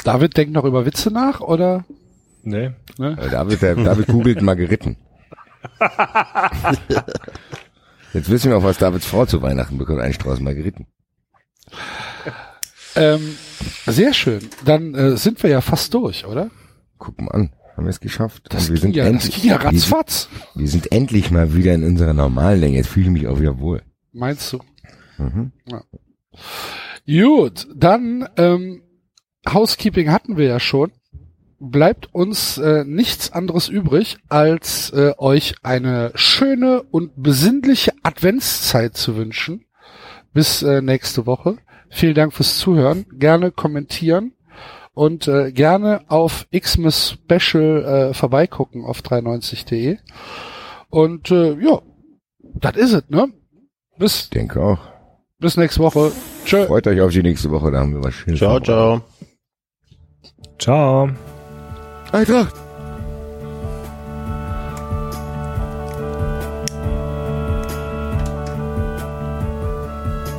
David denkt noch über Witze nach, oder? Nee. Ne? Äh, David, der, David googelt Margeriten. Jetzt wissen wir auch, was Davids Frau zu Weihnachten bekommt. Ein Strauß Margeriten. Ähm, sehr schön. Dann äh, sind wir ja fast durch, oder? Guck mal an. Haben wir es geschafft? Das, wir sind ja, das endlich, ging ja wir, ratzfatz. wir sind endlich mal wieder in unserer normalen Länge. Jetzt fühle ich mich auch wieder wohl. Meinst du? Mhm. Gut, dann ähm, Housekeeping hatten wir ja schon. Bleibt uns äh, nichts anderes übrig, als äh, euch eine schöne und besinnliche Adventszeit zu wünschen. Bis äh, nächste Woche. Vielen Dank fürs Zuhören. Gerne kommentieren und äh, gerne auf Xmas Special äh, vorbeigucken auf 93.de. Und äh, ja, das is it, ne? Bis, Ich denke auch. bis nächste Woche. Tschö. Freut euch auf die nächste Woche, da haben wir was Schönes. Ciao, ciao. Ciao. Eintracht!